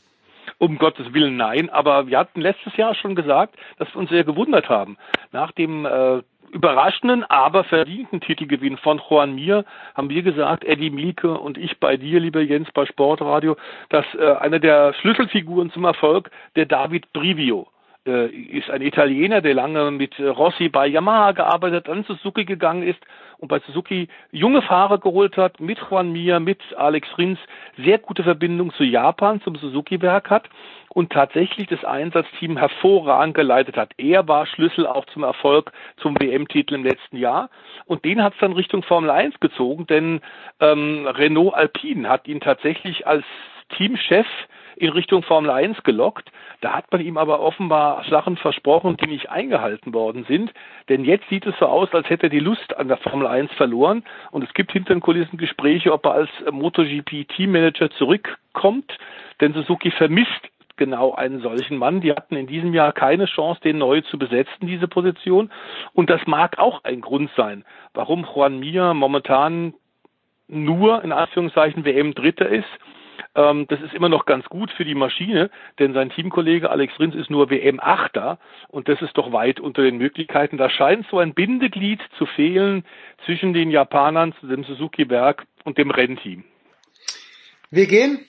Um Gottes Willen nein, aber wir hatten letztes Jahr schon gesagt, dass wir uns sehr gewundert haben. Nach dem äh, überraschenden, aber verdienten Titelgewinn von Juan Mir haben wir gesagt, Eddie Mielke und ich bei dir, lieber Jens, bei Sportradio, dass äh, eine der Schlüsselfiguren zum Erfolg der David Brivio äh, ist ein Italiener, der lange mit Rossi bei Yamaha gearbeitet, an Suzuki gegangen ist und bei Suzuki junge Fahrer geholt hat, mit Juan Mir, mit Alex Rins, sehr gute Verbindung zu Japan, zum Suzuki-Werk hat und tatsächlich das Einsatzteam hervorragend geleitet hat. Er war Schlüssel auch zum Erfolg zum WM-Titel im letzten Jahr und den hat es dann Richtung Formel 1 gezogen, denn ähm, Renault Alpine hat ihn tatsächlich als Teamchef in Richtung Formel 1 gelockt. Da hat man ihm aber offenbar Sachen versprochen, die nicht eingehalten worden sind. Denn jetzt sieht es so aus, als hätte er die Lust an der Formel 1 verloren. Und es gibt hinter den Kulissen Gespräche, ob er als MotoGP-Teammanager zurückkommt. Denn Suzuki vermisst genau einen solchen Mann. Die hatten in diesem Jahr keine Chance, den neu zu besetzen, diese Position. Und das mag auch ein Grund sein, warum Juan Mir momentan nur in Anführungszeichen WM Dritter ist ähm, das ist immer noch ganz gut für die Maschine, denn sein Teamkollege Alex Rins ist nur WM-Achter und das ist doch weit unter den Möglichkeiten. Da scheint so ein Bindeglied zu fehlen zwischen den Japanern, dem Suzuki-Werk und dem Rennteam. Wir gehen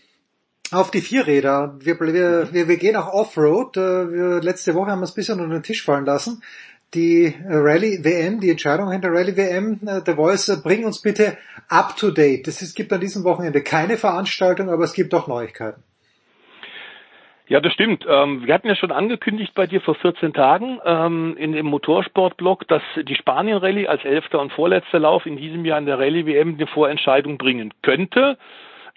auf die Vierräder. Wir, wir, wir, wir gehen auch Offroad. Äh, wir, letzte Woche haben wir es ein bisschen unter den Tisch fallen lassen die äh, Rallye WM, die Entscheidung hinter Rallye WM. Äh, The Voice, äh, bring uns bitte up to date. Es gibt an diesem Wochenende keine Veranstaltung, aber es gibt auch Neuigkeiten. Ja, das stimmt. Ähm, wir hatten ja schon angekündigt bei dir vor 14 Tagen ähm, in dem Motorsportblog, dass die Spanien-Rallye als elfter und vorletzter Lauf in diesem Jahr in der Rallye WM eine Vorentscheidung bringen könnte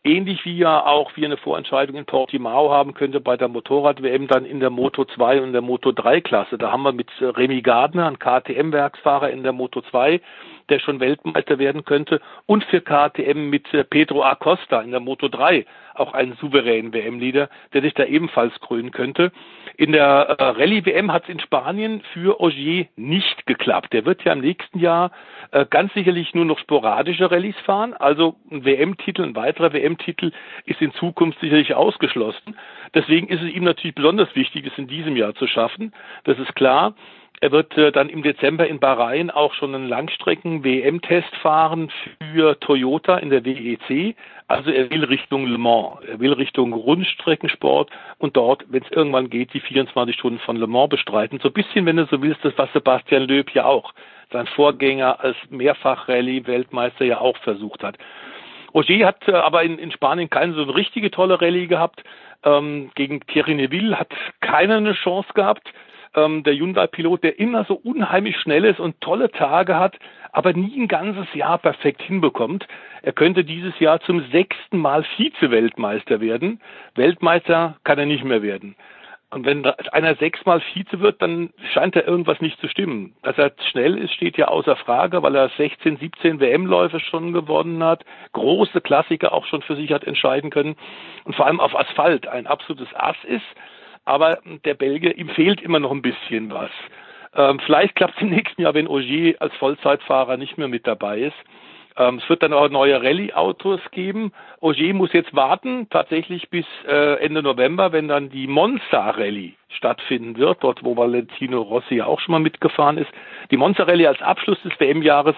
ähnlich wie ja auch wir eine Vorentscheidung in Portimao haben könnte bei der Motorrad-WM dann in der Moto 2 und der Moto 3 Klasse. Da haben wir mit Remy Gardner, ein KTM-Werksfahrer in der Moto 2, der schon Weltmeister werden könnte, und für KTM mit Pedro Acosta in der Moto 3 auch einen souveränen WM-Leader, der sich da ebenfalls krönen könnte. In der äh, Rallye-WM hat es in Spanien für Ogier nicht geklappt. Der wird ja im nächsten Jahr äh, ganz sicherlich nur noch sporadische Rallyes fahren. Also ein WM-Titel, ein weiterer WM-Titel ist in Zukunft sicherlich ausgeschlossen. Deswegen ist es ihm natürlich besonders wichtig, es in diesem Jahr zu schaffen. Das ist klar. Er wird äh, dann im Dezember in Bahrain auch schon einen Langstrecken-WM-Test fahren für Toyota in der WEC. Also er will Richtung Le Mans, er will Richtung Rundstreckensport und dort, wenn es irgendwann geht, die 24 Stunden von Le Mans bestreiten. So ein bisschen, wenn du so willst, das was Sebastian Löb ja auch, sein Vorgänger als Mehrfach-Rallye-Weltmeister ja auch versucht hat. Roger hat äh, aber in, in Spanien keine so richtige tolle Rallye gehabt. Ähm, gegen Thierry Neville hat keiner eine Chance gehabt ähm, der Hyundai-Pilot, der immer so unheimlich schnell ist und tolle Tage hat, aber nie ein ganzes Jahr perfekt hinbekommt. Er könnte dieses Jahr zum sechsten Mal Vize-Weltmeister werden. Weltmeister kann er nicht mehr werden. Und wenn einer sechsmal Vize wird, dann scheint da irgendwas nicht zu stimmen. Dass er schnell ist, steht ja außer Frage, weil er 16, 17 WM-Läufe schon gewonnen hat, große Klassiker auch schon für sich hat entscheiden können und vor allem auf Asphalt ein absolutes Ass ist aber der Belgier, ihm fehlt immer noch ein bisschen was. Ähm, vielleicht klappt es im nächsten Jahr, wenn Ogier als Vollzeitfahrer nicht mehr mit dabei ist. Ähm, es wird dann auch neue Rallye-Autos geben. Ogier muss jetzt warten, tatsächlich bis äh, Ende November, wenn dann die Monza Rallye stattfinden wird, dort wo Valentino Rossi auch schon mal mitgefahren ist. Die Monza Rallye als Abschluss des WM-Jahres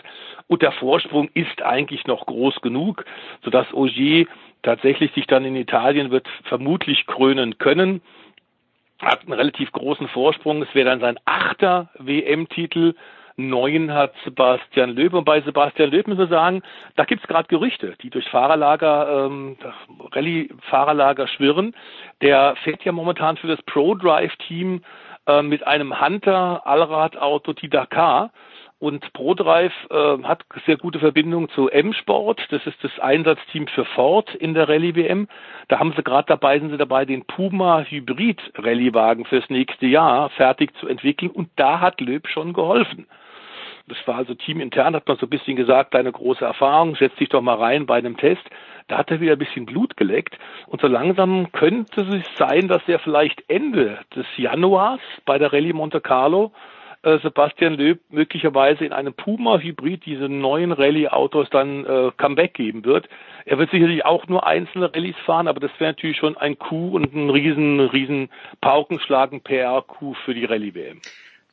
und der Vorsprung ist eigentlich noch groß genug, sodass Ogier tatsächlich sich dann in Italien wird vermutlich krönen können hat einen relativ großen Vorsprung. Es wäre dann sein achter WM-Titel. Neun hat Sebastian Löb. Und bei Sebastian Löb müssen wir sagen, da gibt's gerade Gerüchte, die durch Fahrerlager, ähm, Rallye-Fahrerlager schwirren. Der fährt ja momentan für das Pro-Drive-Team äh, mit einem Hunter Allrad-Auto die Dakar. Und ProDrive äh, hat sehr gute Verbindung zu M-Sport. Das ist das Einsatzteam für Ford in der Rallye-WM. Da haben sie gerade dabei, sind sie dabei, den Puma Hybrid Rallye-Wagen fürs nächste Jahr fertig zu entwickeln. Und da hat Löb schon geholfen. Das war also teamintern, hat man so ein bisschen gesagt, deine große Erfahrung, setz dich doch mal rein bei einem Test. Da hat er wieder ein bisschen Blut geleckt. Und so langsam könnte es sein, dass er vielleicht Ende des Januars bei der Rallye Monte Carlo Sebastian Löb möglicherweise in einem Puma Hybrid diese neuen Rallye-Autos dann äh, Comeback geben wird. Er wird sicherlich auch nur einzelne Rallyes fahren, aber das wäre natürlich schon ein Coup und ein riesen, riesen Paukenschlag, ein PR-Coup für die Rallye-WM.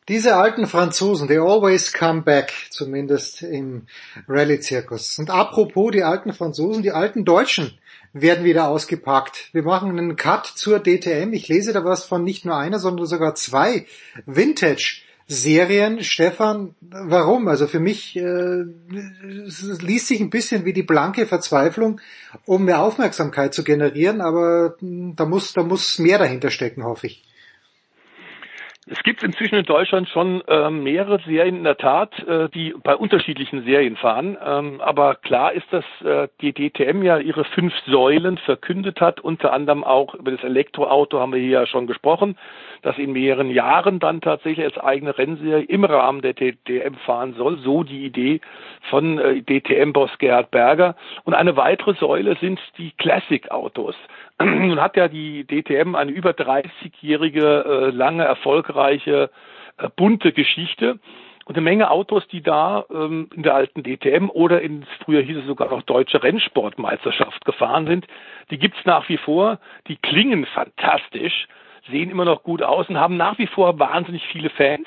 Diese alten Franzosen, they always come back, zumindest im Rallye-Zirkus. Und apropos die alten Franzosen, die alten Deutschen werden wieder ausgepackt. Wir machen einen Cut zur DTM. Ich lese da was von nicht nur einer, sondern sogar zwei Vintage-Serien. Stefan, warum? Also für mich äh, liest sich ein bisschen wie die blanke Verzweiflung, um mehr Aufmerksamkeit zu generieren, aber da muss, da muss mehr dahinter stecken, hoffe ich. Es gibt inzwischen in Deutschland schon äh, mehrere Serien in der Tat, äh, die bei unterschiedlichen Serien fahren. Ähm, aber klar ist, dass äh, die DTM ja ihre fünf Säulen verkündet hat. Unter anderem auch über das Elektroauto haben wir hier ja schon gesprochen, das in mehreren Jahren dann tatsächlich als eigene Rennserie im Rahmen der DTM fahren soll. So die Idee von äh, DTM-Boss Gerhard Berger. Und eine weitere Säule sind die Classic-Autos. Nun hat ja die DTM eine über 30-jährige, äh, lange, erfolgreiche, äh, bunte Geschichte und eine Menge Autos, die da ähm, in der alten DTM oder in früher hieß es sogar noch Deutsche Rennsportmeisterschaft gefahren sind, die gibt's nach wie vor, die klingen fantastisch, sehen immer noch gut aus und haben nach wie vor wahnsinnig viele Fans.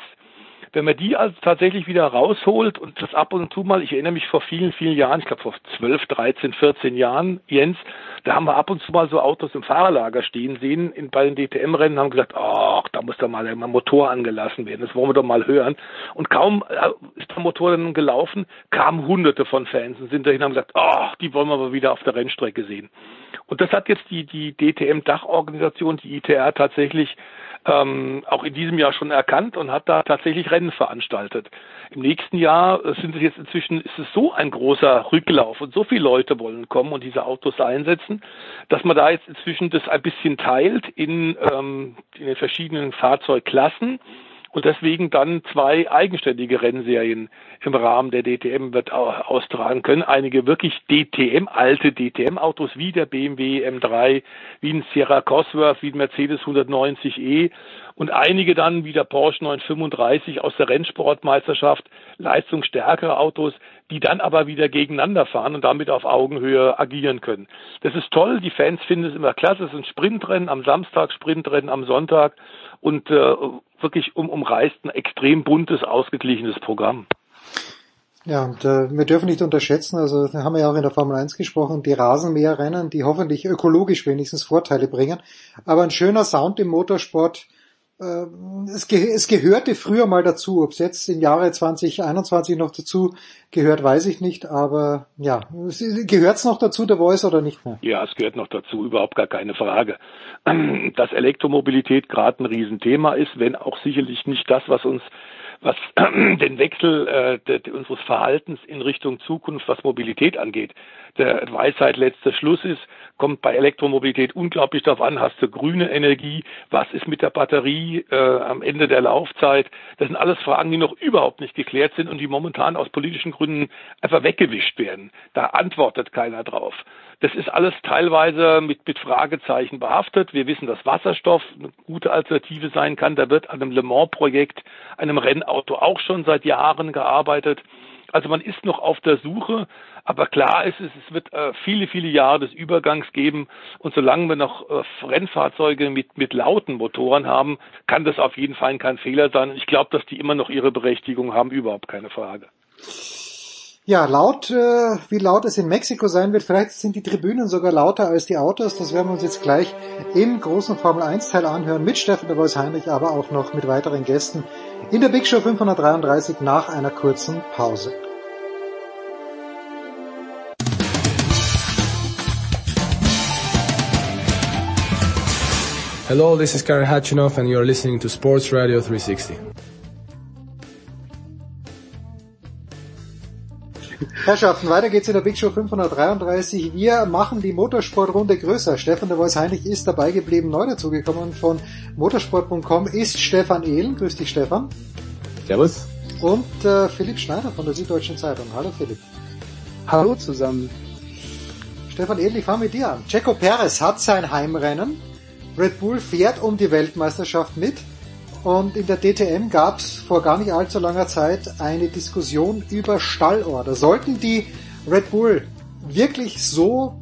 Wenn man die also tatsächlich wieder rausholt und das ab und zu mal, ich erinnere mich vor vielen, vielen Jahren, ich glaube vor 12, 13, 14 Jahren, Jens, da haben wir ab und zu mal so Autos im Fahrerlager stehen sehen in, bei den DTM-Rennen, haben gesagt, ach, da muss doch mal der Motor angelassen werden, das wollen wir doch mal hören. Und kaum äh, ist der Motor dann gelaufen, kamen hunderte von Fans und sind dahin und haben gesagt, ach, die wollen wir mal wieder auf der Rennstrecke sehen. Und das hat jetzt die, die DTM-Dachorganisation, die ITR, tatsächlich ähm, auch in diesem Jahr schon erkannt und hat da tatsächlich Rennen veranstaltet. Im nächsten Jahr sind es jetzt inzwischen, ist es so ein großer Rücklauf und so viele Leute wollen kommen und diese Autos einsetzen, dass man da jetzt inzwischen das ein bisschen teilt in, ähm, in den verschiedenen Fahrzeugklassen und deswegen dann zwei eigenständige Rennserien im Rahmen der DTM wird austragen können. Einige wirklich DTM, alte DTM-Autos wie der BMW M3, wie ein Sierra Cosworth, wie ein Mercedes 190e und einige dann wie der Porsche 935 aus der Rennsportmeisterschaft, leistungsstärkere Autos, die dann aber wieder gegeneinander fahren und damit auf Augenhöhe agieren können. Das ist toll, die Fans finden es immer klasse, es ist ein Sprintrennen am Samstag, Sprintrennen am Sonntag und äh, wirklich um, umreißt ein extrem buntes, ausgeglichenes Programm. Ja, und äh, wir dürfen nicht unterschätzen, also haben wir ja auch in der Formel 1 gesprochen, die Rasenmäherrennen, die hoffentlich ökologisch wenigstens Vorteile bringen. Aber ein schöner Sound im Motorsport, es, ge es gehörte früher mal dazu. Ob es jetzt im Jahre 2021 noch dazu gehört, weiß ich nicht. Aber ja, gehört es noch dazu, der Voice oder nicht mehr? Ja, es gehört noch dazu, überhaupt gar keine Frage. Dass Elektromobilität gerade ein Riesenthema ist, wenn auch sicherlich nicht das, was uns was den Wechsel äh, de, unseres Verhaltens in Richtung Zukunft, was Mobilität angeht, der Weisheit letzter Schluss ist, kommt bei Elektromobilität unglaublich darauf an, hast du grüne Energie, was ist mit der Batterie äh, am Ende der Laufzeit. Das sind alles Fragen, die noch überhaupt nicht geklärt sind und die momentan aus politischen Gründen einfach weggewischt werden. Da antwortet keiner drauf. Das ist alles teilweise mit, mit Fragezeichen behaftet. Wir wissen, dass Wasserstoff eine gute Alternative sein kann. Da wird an einem Le Mans-Projekt, einem Rennauto auch schon seit Jahren gearbeitet. Also man ist noch auf der Suche, aber klar ist es, es wird äh, viele, viele Jahre des Übergangs geben und solange wir noch äh, Rennfahrzeuge mit, mit lauten Motoren haben, kann das auf jeden Fall kein Fehler sein. Ich glaube, dass die immer noch ihre Berechtigung haben, überhaupt keine Frage. Ja, laut, äh, wie laut es in Mexiko sein wird, vielleicht sind die Tribünen sogar lauter als die Autos, das werden wir uns jetzt gleich im großen Formel 1 Teil anhören mit Steffen der Voice Heinrich, aber auch noch mit weiteren Gästen in der Big Show 533 nach einer kurzen Pause. Hello, this is Karen Hatchinoff and you're listening to Sports Radio 360. Herrschaften, weiter geht's in der Big Show 533. Wir machen die Motorsportrunde größer. Stefan der Voice Heinrich ist dabei geblieben, neu dazugekommen von motorsport.com ist Stefan Ehlen. Grüß dich, Stefan. Servus. Und äh, Philipp Schneider von der Süddeutschen Zeitung. Hallo Philipp. Hallo zusammen. Stefan Ehlen, ich fange mit dir an. Checo Perez hat sein Heimrennen. Red Bull fährt um die Weltmeisterschaft mit. Und in der DTM gab es vor gar nicht allzu langer Zeit eine Diskussion über Stallorder. Sollten die Red Bull wirklich so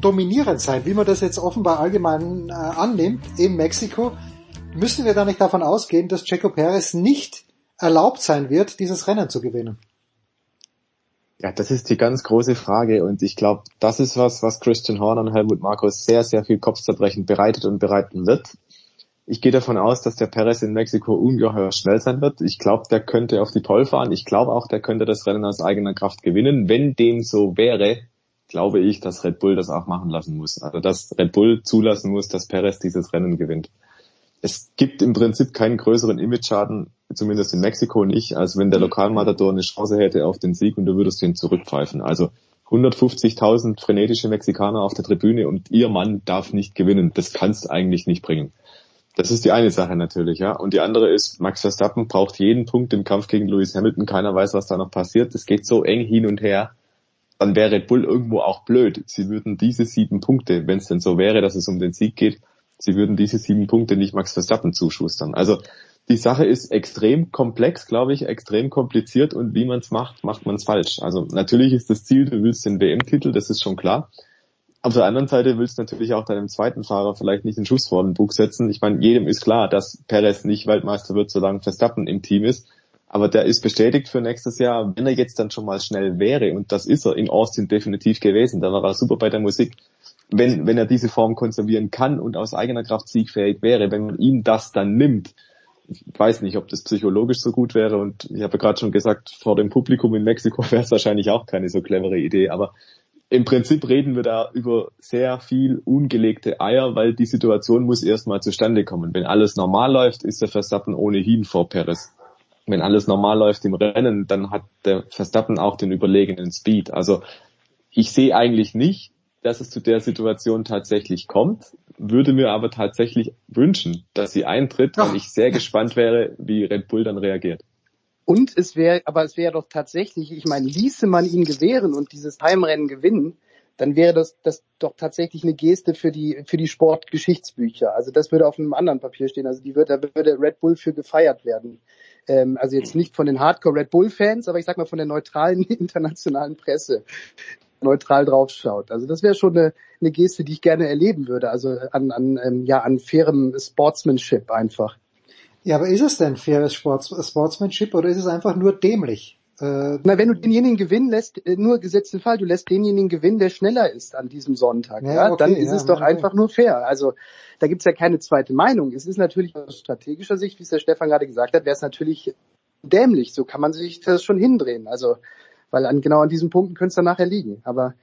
dominierend sein, wie man das jetzt offenbar allgemein äh, annimmt in Mexiko, müssen wir da nicht davon ausgehen, dass Checo Perez nicht erlaubt sein wird, dieses Rennen zu gewinnen? Ja, das ist die ganz große Frage und ich glaube, das ist was, was Christian Horner und Helmut Marcos sehr, sehr viel Kopfzerbrechen bereitet und bereiten wird. Ich gehe davon aus, dass der Perez in Mexiko ungeheuer schnell sein wird. Ich glaube, der könnte auf die Pole fahren. Ich glaube auch, der könnte das Rennen aus eigener Kraft gewinnen. Wenn dem so wäre, glaube ich, dass Red Bull das auch machen lassen muss. Also dass Red Bull zulassen muss, dass Perez dieses Rennen gewinnt. Es gibt im Prinzip keinen größeren Image-Schaden, zumindest in Mexiko nicht, als wenn der Lokalmatador eine Chance hätte auf den Sieg und du würdest ihn zurückpfeifen. Also 150.000 frenetische Mexikaner auf der Tribüne und ihr Mann darf nicht gewinnen. Das kannst eigentlich nicht bringen. Das ist die eine Sache natürlich, ja. Und die andere ist, Max Verstappen braucht jeden Punkt im Kampf gegen Lewis Hamilton. Keiner weiß, was da noch passiert. Es geht so eng hin und her. Dann wäre Red Bull irgendwo auch blöd. Sie würden diese sieben Punkte, wenn es denn so wäre, dass es um den Sieg geht, sie würden diese sieben Punkte nicht Max Verstappen zuschustern. Also die Sache ist extrem komplex, glaube ich, extrem kompliziert und wie man es macht, macht man es falsch. Also natürlich ist das Ziel, du willst den WM-Titel, das ist schon klar. Auf der anderen Seite willst du natürlich auch deinem zweiten Fahrer vielleicht nicht den Schuss vor den Bug setzen. Ich meine, jedem ist klar, dass Perez nicht Weltmeister wird, solange Verstappen im Team ist. Aber der ist bestätigt für nächstes Jahr, wenn er jetzt dann schon mal schnell wäre, und das ist er in Austin definitiv gewesen, da war er super bei der Musik, wenn, wenn er diese Form konservieren kann und aus eigener Kraft siegfähig wäre, wenn man ihm das dann nimmt, ich weiß nicht, ob das psychologisch so gut wäre und ich habe gerade schon gesagt, vor dem Publikum in Mexiko wäre es wahrscheinlich auch keine so clevere Idee, aber im Prinzip reden wir da über sehr viel ungelegte Eier, weil die Situation muss erstmal zustande kommen. Wenn alles normal läuft, ist der Verstappen ohnehin vor Perez. Wenn alles normal läuft im Rennen, dann hat der Verstappen auch den überlegenen Speed. Also ich sehe eigentlich nicht, dass es zu der Situation tatsächlich kommt, würde mir aber tatsächlich wünschen, dass sie eintritt, weil ich sehr gespannt wäre, wie Red Bull dann reagiert. Und es wäre, aber es wäre doch tatsächlich, ich meine, ließe man ihn gewähren und dieses Heimrennen gewinnen, dann wäre das, das doch tatsächlich eine Geste für die, für die Sportgeschichtsbücher. Also das würde auf einem anderen Papier stehen. Also die würde, da würde Red Bull für gefeiert werden. Ähm, also jetzt nicht von den Hardcore Red Bull Fans, aber ich sag mal von der neutralen internationalen Presse neutral draufschaut. Also das wäre schon eine, eine Geste, die ich gerne erleben würde. Also an, an, ähm, ja, an fairem Sportsmanship einfach. Ja, aber ist es denn faires Sports Sportsmanship oder ist es einfach nur dämlich? Äh, Na, wenn du denjenigen gewinnen lässt, äh, nur gesetzten Fall, du lässt denjenigen gewinnen, der schneller ist an diesem Sonntag, ja, ja? Okay, dann ist ja, es doch okay. einfach nur fair. Also da gibt's ja keine zweite Meinung. Es ist natürlich aus strategischer Sicht, wie es der Stefan gerade gesagt hat, wäre es natürlich dämlich. So kann man sich das schon hindrehen. Also, weil an genau an diesen Punkten könnte es dann nachher liegen. Aber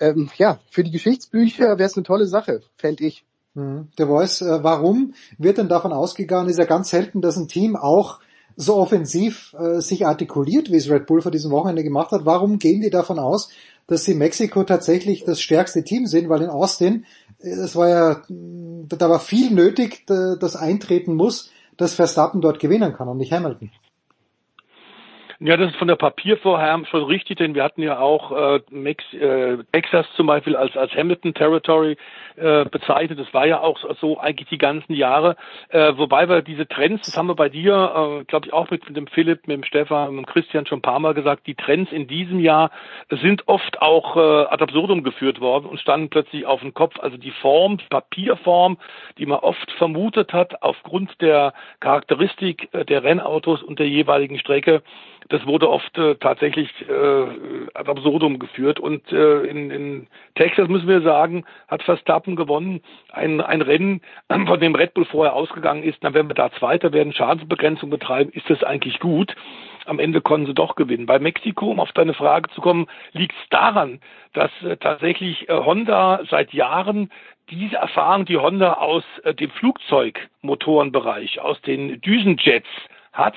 ähm, ja, für die Geschichtsbücher wäre es eine tolle Sache, fände ich. Mhm. Der Voice, äh, warum wird denn davon ausgegangen, ist ja ganz selten, dass ein Team auch so offensiv äh, sich artikuliert, wie es Red Bull vor diesem Wochenende gemacht hat. Warum gehen die davon aus, dass sie Mexiko tatsächlich das stärkste Team sind? Weil in Austin, äh, es war ja, da war viel nötig, das eintreten muss, dass Verstappen dort gewinnen kann und nicht Hamilton. Ja, das ist von der Papiervorhaben schon richtig, denn wir hatten ja auch äh, Mex äh, Texas zum Beispiel als, als Hamilton Territory äh, bezeichnet. Das war ja auch so eigentlich die ganzen Jahre. Äh, wobei wir diese Trends, das haben wir bei dir, äh, glaube ich, auch mit, mit dem Philipp, mit dem Stefan, mit dem Christian schon ein paar Mal gesagt, die Trends in diesem Jahr sind oft auch äh, ad absurdum geführt worden und standen plötzlich auf dem Kopf. Also die Form, die Papierform, die man oft vermutet hat, aufgrund der Charakteristik äh, der Rennautos und der jeweiligen Strecke, das wurde oft äh, tatsächlich äh, ad absurdum geführt. Und äh, in, in Texas müssen wir sagen, hat Verstappen gewonnen. Ein, ein Rennen, von dem Red Bull vorher ausgegangen ist. Na, wenn wir da Zweiter werden, Schadensbegrenzung betreiben, ist das eigentlich gut. Am Ende konnten sie doch gewinnen. Bei Mexiko, um auf deine Frage zu kommen, liegt es daran, dass äh, tatsächlich äh, Honda seit Jahren diese Erfahrung, die Honda aus äh, dem Flugzeugmotorenbereich, aus den Düsenjets hat,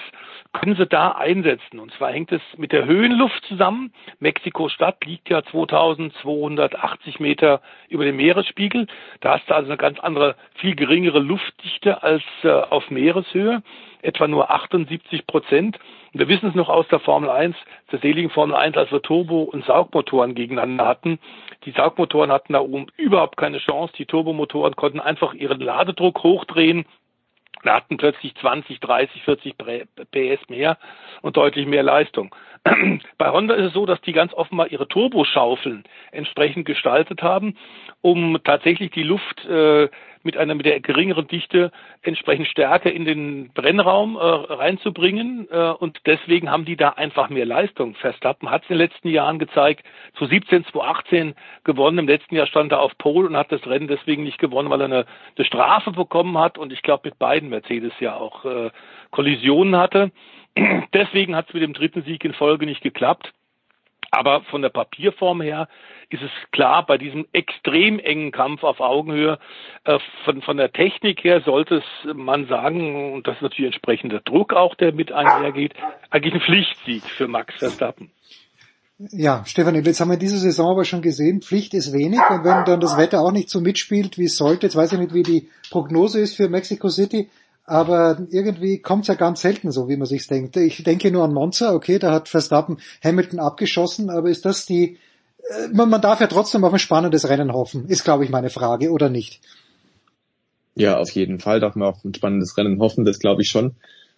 können sie da einsetzen. Und zwar hängt es mit der Höhenluft zusammen. Mexiko-Stadt liegt ja 2280 Meter über dem Meeresspiegel. Da hast du also eine ganz andere, viel geringere Luftdichte als äh, auf Meereshöhe, etwa nur 78 Prozent. Und wir wissen es noch aus der Formel 1, der seligen Formel 1, als wir Turbo- und Saugmotoren gegeneinander hatten. Die Saugmotoren hatten da oben überhaupt keine Chance. Die Turbomotoren konnten einfach ihren Ladedruck hochdrehen wir hatten plötzlich 20, 30, 40 PS mehr und deutlich mehr Leistung. Bei Honda ist es so, dass die ganz offenbar ihre Turboschaufeln entsprechend gestaltet haben, um tatsächlich die Luft äh, mit einer mit der geringeren Dichte entsprechend stärker in den Brennraum äh, reinzubringen äh, und deswegen haben die da einfach mehr Leistung. Verstappen hat es in den letzten Jahren gezeigt, zu 17, 2018 gewonnen. Im letzten Jahr stand er auf Pole und hat das Rennen deswegen nicht gewonnen, weil er eine, eine Strafe bekommen hat und ich glaube mit beiden Mercedes ja auch äh, Kollisionen hatte. Deswegen hat es mit dem dritten Sieg in Folge nicht geklappt. Aber von der Papierform her ist es klar, bei diesem extrem engen Kampf auf Augenhöhe, äh, von, von der Technik her sollte es man sagen, und das ist natürlich entsprechender Druck auch, der mit einhergeht, eigentlich ein Pflichtsieg für Max Verstappen. Ja, Stefan, jetzt haben wir diese Saison aber schon gesehen, Pflicht ist wenig. Und wenn dann das Wetter auch nicht so mitspielt, wie es sollte, jetzt weiß ich nicht, wie die Prognose ist für Mexico City, aber irgendwie kommt es ja ganz selten so, wie man sich denkt. Ich denke nur an Monza, okay, da hat Verstappen Hamilton abgeschossen, aber ist das die, äh, man, man darf ja trotzdem auf ein spannendes Rennen hoffen, ist glaube ich meine Frage, oder nicht? Ja, auf jeden Fall darf man auf ein spannendes Rennen hoffen, das glaube ich schon.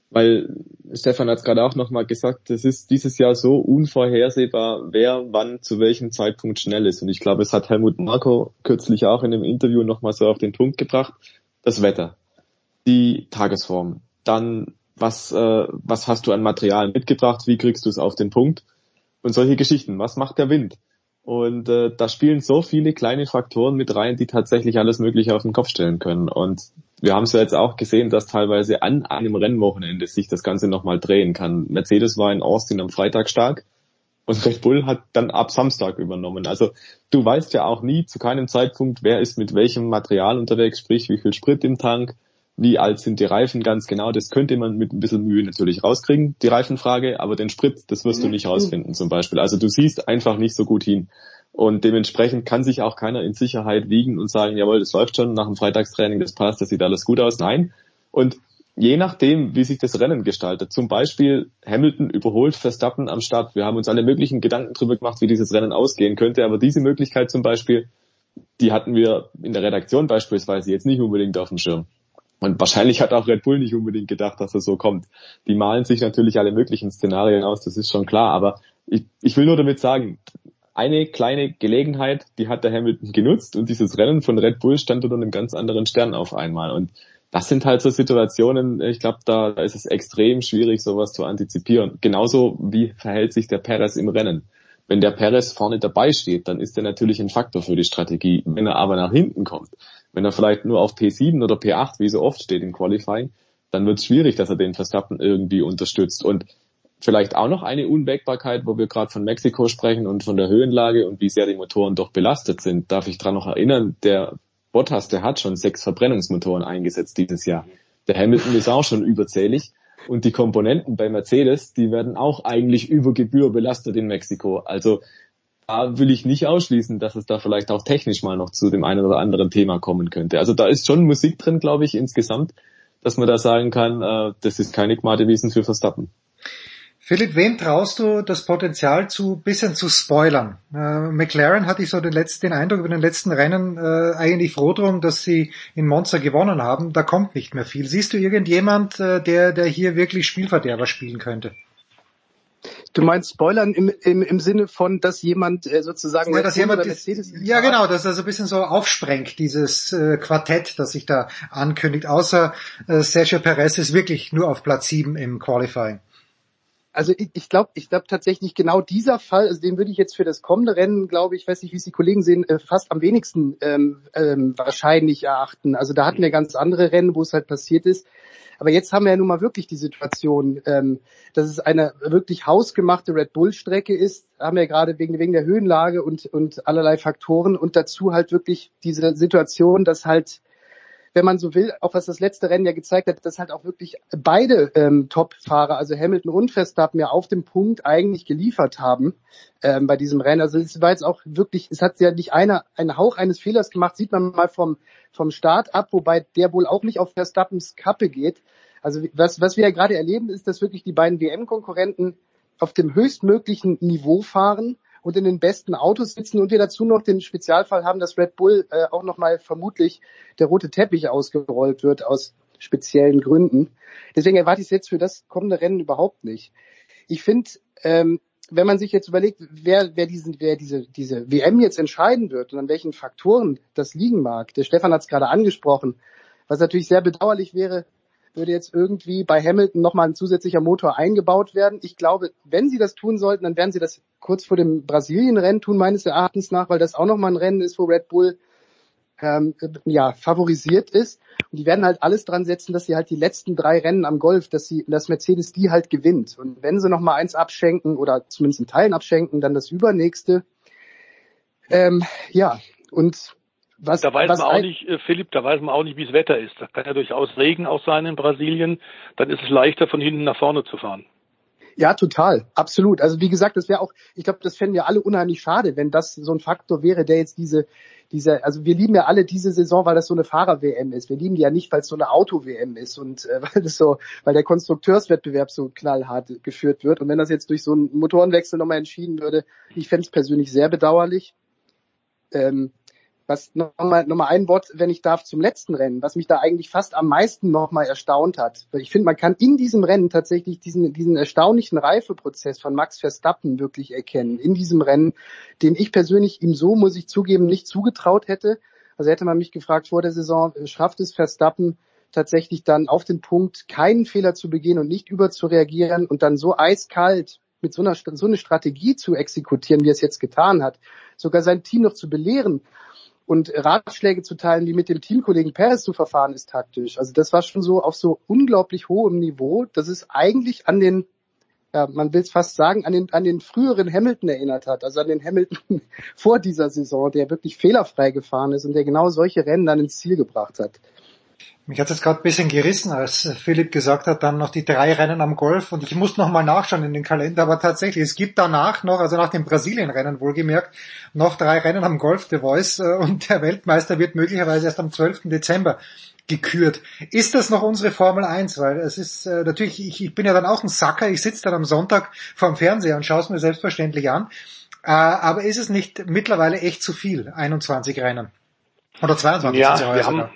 Weil Stefan hat es gerade auch nochmal gesagt, es ist dieses Jahr so unvorhersehbar, wer wann zu welchem Zeitpunkt schnell ist. Und ich glaube, es hat Helmut Marko kürzlich auch in einem Interview nochmal so auf den Punkt gebracht. Das Wetter die Tagesform. Dann, was, äh, was hast du an Material mitgebracht? Wie kriegst du es auf den Punkt? Und solche Geschichten. Was macht der Wind? Und äh, da spielen so viele kleine Faktoren mit rein, die tatsächlich alles Mögliche auf den Kopf stellen können. Und wir haben es ja jetzt auch gesehen, dass teilweise an einem Rennwochenende sich das Ganze nochmal drehen kann. Mercedes war in Austin am Freitag stark und Red Bull hat dann ab Samstag übernommen. Also du weißt ja auch nie zu keinem Zeitpunkt, wer ist mit welchem Material unterwegs, sprich wie viel Sprit im Tank, wie alt sind die Reifen ganz genau? Das könnte man mit ein bisschen Mühe natürlich rauskriegen, die Reifenfrage, aber den Sprit, das wirst du nicht rausfinden zum Beispiel. Also du siehst einfach nicht so gut hin. Und dementsprechend kann sich auch keiner in Sicherheit wiegen und sagen, jawohl, das läuft schon nach dem Freitagstraining, das passt, das sieht alles gut aus. Nein. Und je nachdem, wie sich das Rennen gestaltet, zum Beispiel Hamilton überholt Verstappen am Start. Wir haben uns alle möglichen Gedanken darüber gemacht, wie dieses Rennen ausgehen könnte, aber diese Möglichkeit zum Beispiel, die hatten wir in der Redaktion beispielsweise jetzt nicht unbedingt auf dem Schirm. Und wahrscheinlich hat auch Red Bull nicht unbedingt gedacht, dass es so kommt. Die malen sich natürlich alle möglichen Szenarien aus, das ist schon klar. Aber ich, ich will nur damit sagen, eine kleine Gelegenheit, die hat der Hamilton genutzt und dieses Rennen von Red Bull stand unter einem ganz anderen Stern auf einmal. Und das sind halt so Situationen, ich glaube, da, da ist es extrem schwierig, sowas zu antizipieren. Genauso wie verhält sich der Perez im Rennen. Wenn der Perez vorne dabei steht, dann ist er natürlich ein Faktor für die Strategie. Wenn er aber nach hinten kommt, wenn er vielleicht nur auf P7 oder P8, wie so oft steht im Qualifying, dann wird es schwierig, dass er den Verstappen irgendwie unterstützt. Und vielleicht auch noch eine Unwägbarkeit, wo wir gerade von Mexiko sprechen und von der Höhenlage und wie sehr die Motoren doch belastet sind, darf ich daran noch erinnern, der Bottas, der hat schon sechs Verbrennungsmotoren eingesetzt dieses Jahr. Der Hamilton ist auch schon überzählig und die Komponenten bei Mercedes, die werden auch eigentlich über Gebühr belastet in Mexiko. Also da will ich nicht ausschließen, dass es da vielleicht auch technisch mal noch zu dem einen oder anderen Thema kommen könnte. Also da ist schon Musik drin, glaube ich, insgesamt, dass man da sagen kann, äh, das ist keine Gmadewiesen für Verstappen. Philipp, wem traust du das Potenzial zu, bisschen zu spoilern? Äh, McLaren hatte ich so den letzten den Eindruck über den letzten Rennen äh, eigentlich froh drum, dass sie in Monza gewonnen haben. Da kommt nicht mehr viel. Siehst du irgendjemand, äh, der, der hier wirklich Spielverderber spielen könnte? Du meinst Spoilern im, im, im Sinne von, dass jemand äh, sozusagen ja, dass jemand Mercedes ja genau, dass er so ein bisschen so aufsprengt, dieses äh, Quartett, das sich da ankündigt, außer äh, Sergio Perez ist wirklich nur auf Platz 7 im Qualifying. Also ich, ich glaube ich glaub tatsächlich genau dieser Fall, also den würde ich jetzt für das kommende Rennen, glaube ich, weiß nicht, wie es die Kollegen sehen, äh, fast am wenigsten ähm, ähm, wahrscheinlich erachten. Also da hatten wir ganz andere Rennen, wo es halt passiert ist. Aber jetzt haben wir ja nun mal wirklich die Situation, ähm, dass es eine wirklich hausgemachte Red Bull-Strecke ist, haben wir ja gerade wegen, wegen der Höhenlage und, und allerlei Faktoren. Und dazu halt wirklich diese Situation, dass halt wenn man so will, auch was das letzte Rennen ja gezeigt hat, dass halt auch wirklich beide ähm, Top-Fahrer, also Hamilton und Verstappen, ja auf dem Punkt eigentlich geliefert haben ähm, bei diesem Rennen. Also es war jetzt auch wirklich, es hat ja nicht einer einen Hauch eines Fehlers gemacht, sieht man mal vom vom Start ab, wobei der wohl auch nicht auf Verstappens Kappe geht. Also was was wir ja gerade erleben, ist, dass wirklich die beiden WM-Konkurrenten auf dem höchstmöglichen Niveau fahren und in den besten Autos sitzen und wir dazu noch den Spezialfall haben, dass Red Bull äh, auch nochmal vermutlich der rote Teppich ausgerollt wird aus speziellen Gründen. Deswegen erwarte ich es jetzt für das kommende Rennen überhaupt nicht. Ich finde, ähm, wenn man sich jetzt überlegt, wer, wer, diesen, wer diese, diese WM jetzt entscheiden wird und an welchen Faktoren das liegen mag, der Stefan hat es gerade angesprochen, was natürlich sehr bedauerlich wäre, würde jetzt irgendwie bei Hamilton nochmal ein zusätzlicher Motor eingebaut werden. Ich glaube, wenn sie das tun sollten, dann werden sie das kurz vor dem Brasilien-Rennen tun, meines Erachtens nach, weil das auch nochmal ein Rennen ist, wo Red Bull ähm, ja, favorisiert ist. Und die werden halt alles dran setzen, dass sie halt die letzten drei Rennen am Golf, dass sie, dass Mercedes die halt gewinnt. Und wenn sie noch mal eins abschenken oder zumindest in Teilen abschenken, dann das übernächste. Ähm, ja, und was, da weiß was man auch nicht, äh, Philipp, da weiß man auch nicht, wie das Wetter ist. Da kann ja durchaus Regen auch sein in Brasilien. Dann ist es leichter, von hinten nach vorne zu fahren. Ja, total, absolut. Also wie gesagt, das wäre auch, ich glaube, das fänden wir alle unheimlich schade, wenn das so ein Faktor wäre, der jetzt diese, diese, also wir lieben ja alle diese Saison, weil das so eine Fahrer-WM ist. Wir lieben die ja nicht, weil es so eine Auto-WM ist und äh, weil das so, weil der Konstrukteurswettbewerb so knallhart geführt wird. Und wenn das jetzt durch so einen Motorenwechsel nochmal entschieden würde, ich fände es persönlich sehr bedauerlich. Ähm, was nochmal noch mal ein Wort, wenn ich darf, zum letzten Rennen, was mich da eigentlich fast am meisten nochmal erstaunt hat. Weil ich finde, man kann in diesem Rennen tatsächlich diesen, diesen erstaunlichen Reifeprozess von Max Verstappen wirklich erkennen. In diesem Rennen, den ich persönlich ihm so, muss ich zugeben, nicht zugetraut hätte. Also hätte man mich gefragt vor der Saison, schafft es Verstappen tatsächlich dann auf den Punkt, keinen Fehler zu begehen und nicht überzureagieren und dann so eiskalt mit so einer so eine Strategie zu exekutieren, wie er es jetzt getan hat, sogar sein Team noch zu belehren und Ratschläge zu teilen, wie mit dem Teamkollegen Perez zu verfahren ist taktisch. Also das war schon so auf so unglaublich hohem Niveau, dass es eigentlich an den, ja, man will es fast sagen, an den, an den früheren Hamilton erinnert hat, also an den Hamilton vor dieser Saison, der wirklich fehlerfrei gefahren ist und der genau solche Rennen dann ins Ziel gebracht hat. Mich hat es gerade ein bisschen gerissen, als Philipp gesagt hat, dann noch die drei Rennen am Golf und ich muss noch mal nachschauen in den Kalender, aber tatsächlich, es gibt danach noch, also nach dem Brasilien-Rennen wohlgemerkt, noch drei Rennen am Golf The Voice äh, und der Weltmeister wird möglicherweise erst am 12. Dezember gekürt. Ist das noch unsere Formel 1? Weil es ist äh, natürlich, ich, ich bin ja dann auch ein Sacker, ich sitze dann am Sonntag vorm Fernseher und schaue es mir selbstverständlich an. Äh, aber ist es nicht mittlerweile echt zu viel, 21 Rennen? Oder 22 ja, wir haben,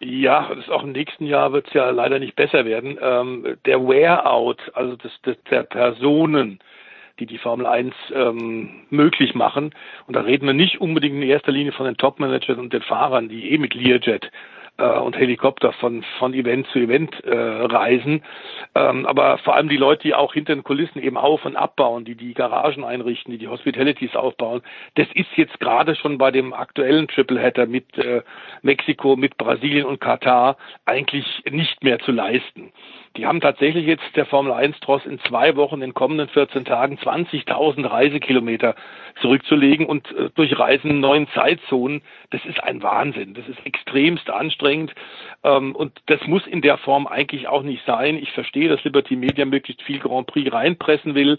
ja, das ist auch im nächsten Jahr wird es ja leider nicht besser werden. Ähm, der Wear-out, also das, das, der Personen, die die Formel 1 ähm, möglich machen, und da reden wir nicht unbedingt in erster Linie von den Top-Managern und den Fahrern, die eh mit Learjet und Helikopter von, von Event zu Event äh, reisen. Ähm, aber vor allem die Leute, die auch hinter den Kulissen eben auf- und abbauen, die die Garagen einrichten, die die Hospitalities aufbauen, das ist jetzt gerade schon bei dem aktuellen Tripleheader mit äh, Mexiko, mit Brasilien und Katar eigentlich nicht mehr zu leisten. Die haben tatsächlich jetzt der Formel 1 Tross in zwei Wochen, in den kommenden 14 Tagen 20.000 Reisekilometer zurückzulegen und äh, durch neuen Zeitzonen. Das ist ein Wahnsinn. Das ist extremst anstrengend. Ähm, und das muss in der Form eigentlich auch nicht sein. Ich verstehe, dass Liberty Media möglichst viel Grand Prix reinpressen will.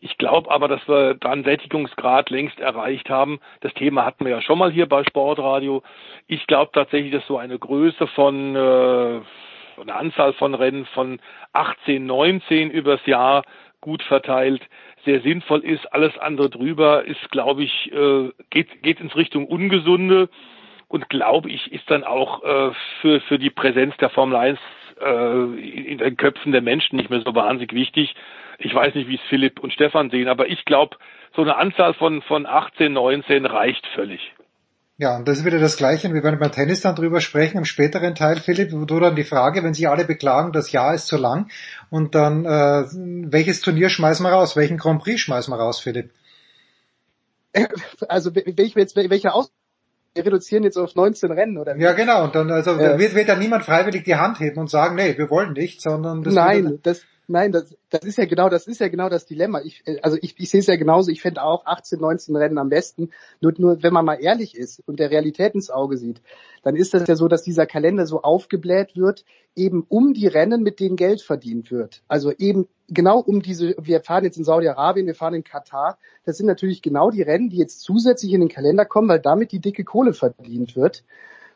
Ich glaube aber, dass wir da einen Sättigungsgrad längst erreicht haben. Das Thema hatten wir ja schon mal hier bei Sportradio. Ich glaube tatsächlich, dass so eine Größe von äh, eine Anzahl von Rennen von 18, 19 übers Jahr gut verteilt sehr sinnvoll ist. Alles andere drüber ist, glaube ich, äh, geht, geht ins Richtung Ungesunde und glaube ich, ist dann auch äh, für, für die Präsenz der Formel 1 äh, in den Köpfen der Menschen nicht mehr so wahnsinnig wichtig. Ich weiß nicht, wie es Philipp und Stefan sehen, aber ich glaube, so eine Anzahl von, von 18, 19 reicht völlig. Ja, und das ist wieder das Gleiche. Wir werden beim Tennis dann drüber sprechen im späteren Teil, Philipp, wo du dann die Frage, wenn sich alle beklagen, das Jahr ist zu lang, und dann äh, welches Turnier schmeißen wir raus? Welchen Grand Prix schmeißen wir raus, Philipp? Also welche, jetzt, welche aus wir reduzieren jetzt auf 19 Rennen oder wie? Ja, genau. Und dann also ja. wird, wird dann niemand freiwillig die Hand heben und sagen, nee, wir wollen nicht, sondern das Nein, das Nein, das, das ist ja genau, das ist ja genau das Dilemma. Ich, äh, also ich, ich sehe es ja genauso. Ich fände auch 18, 19 Rennen am besten. Nur, nur wenn man mal ehrlich ist und der Realität ins Auge sieht, dann ist das ja so, dass dieser Kalender so aufgebläht wird, eben um die Rennen, mit denen Geld verdient wird. Also eben genau um diese, wir fahren jetzt in Saudi-Arabien, wir fahren in Katar. Das sind natürlich genau die Rennen, die jetzt zusätzlich in den Kalender kommen, weil damit die dicke Kohle verdient wird.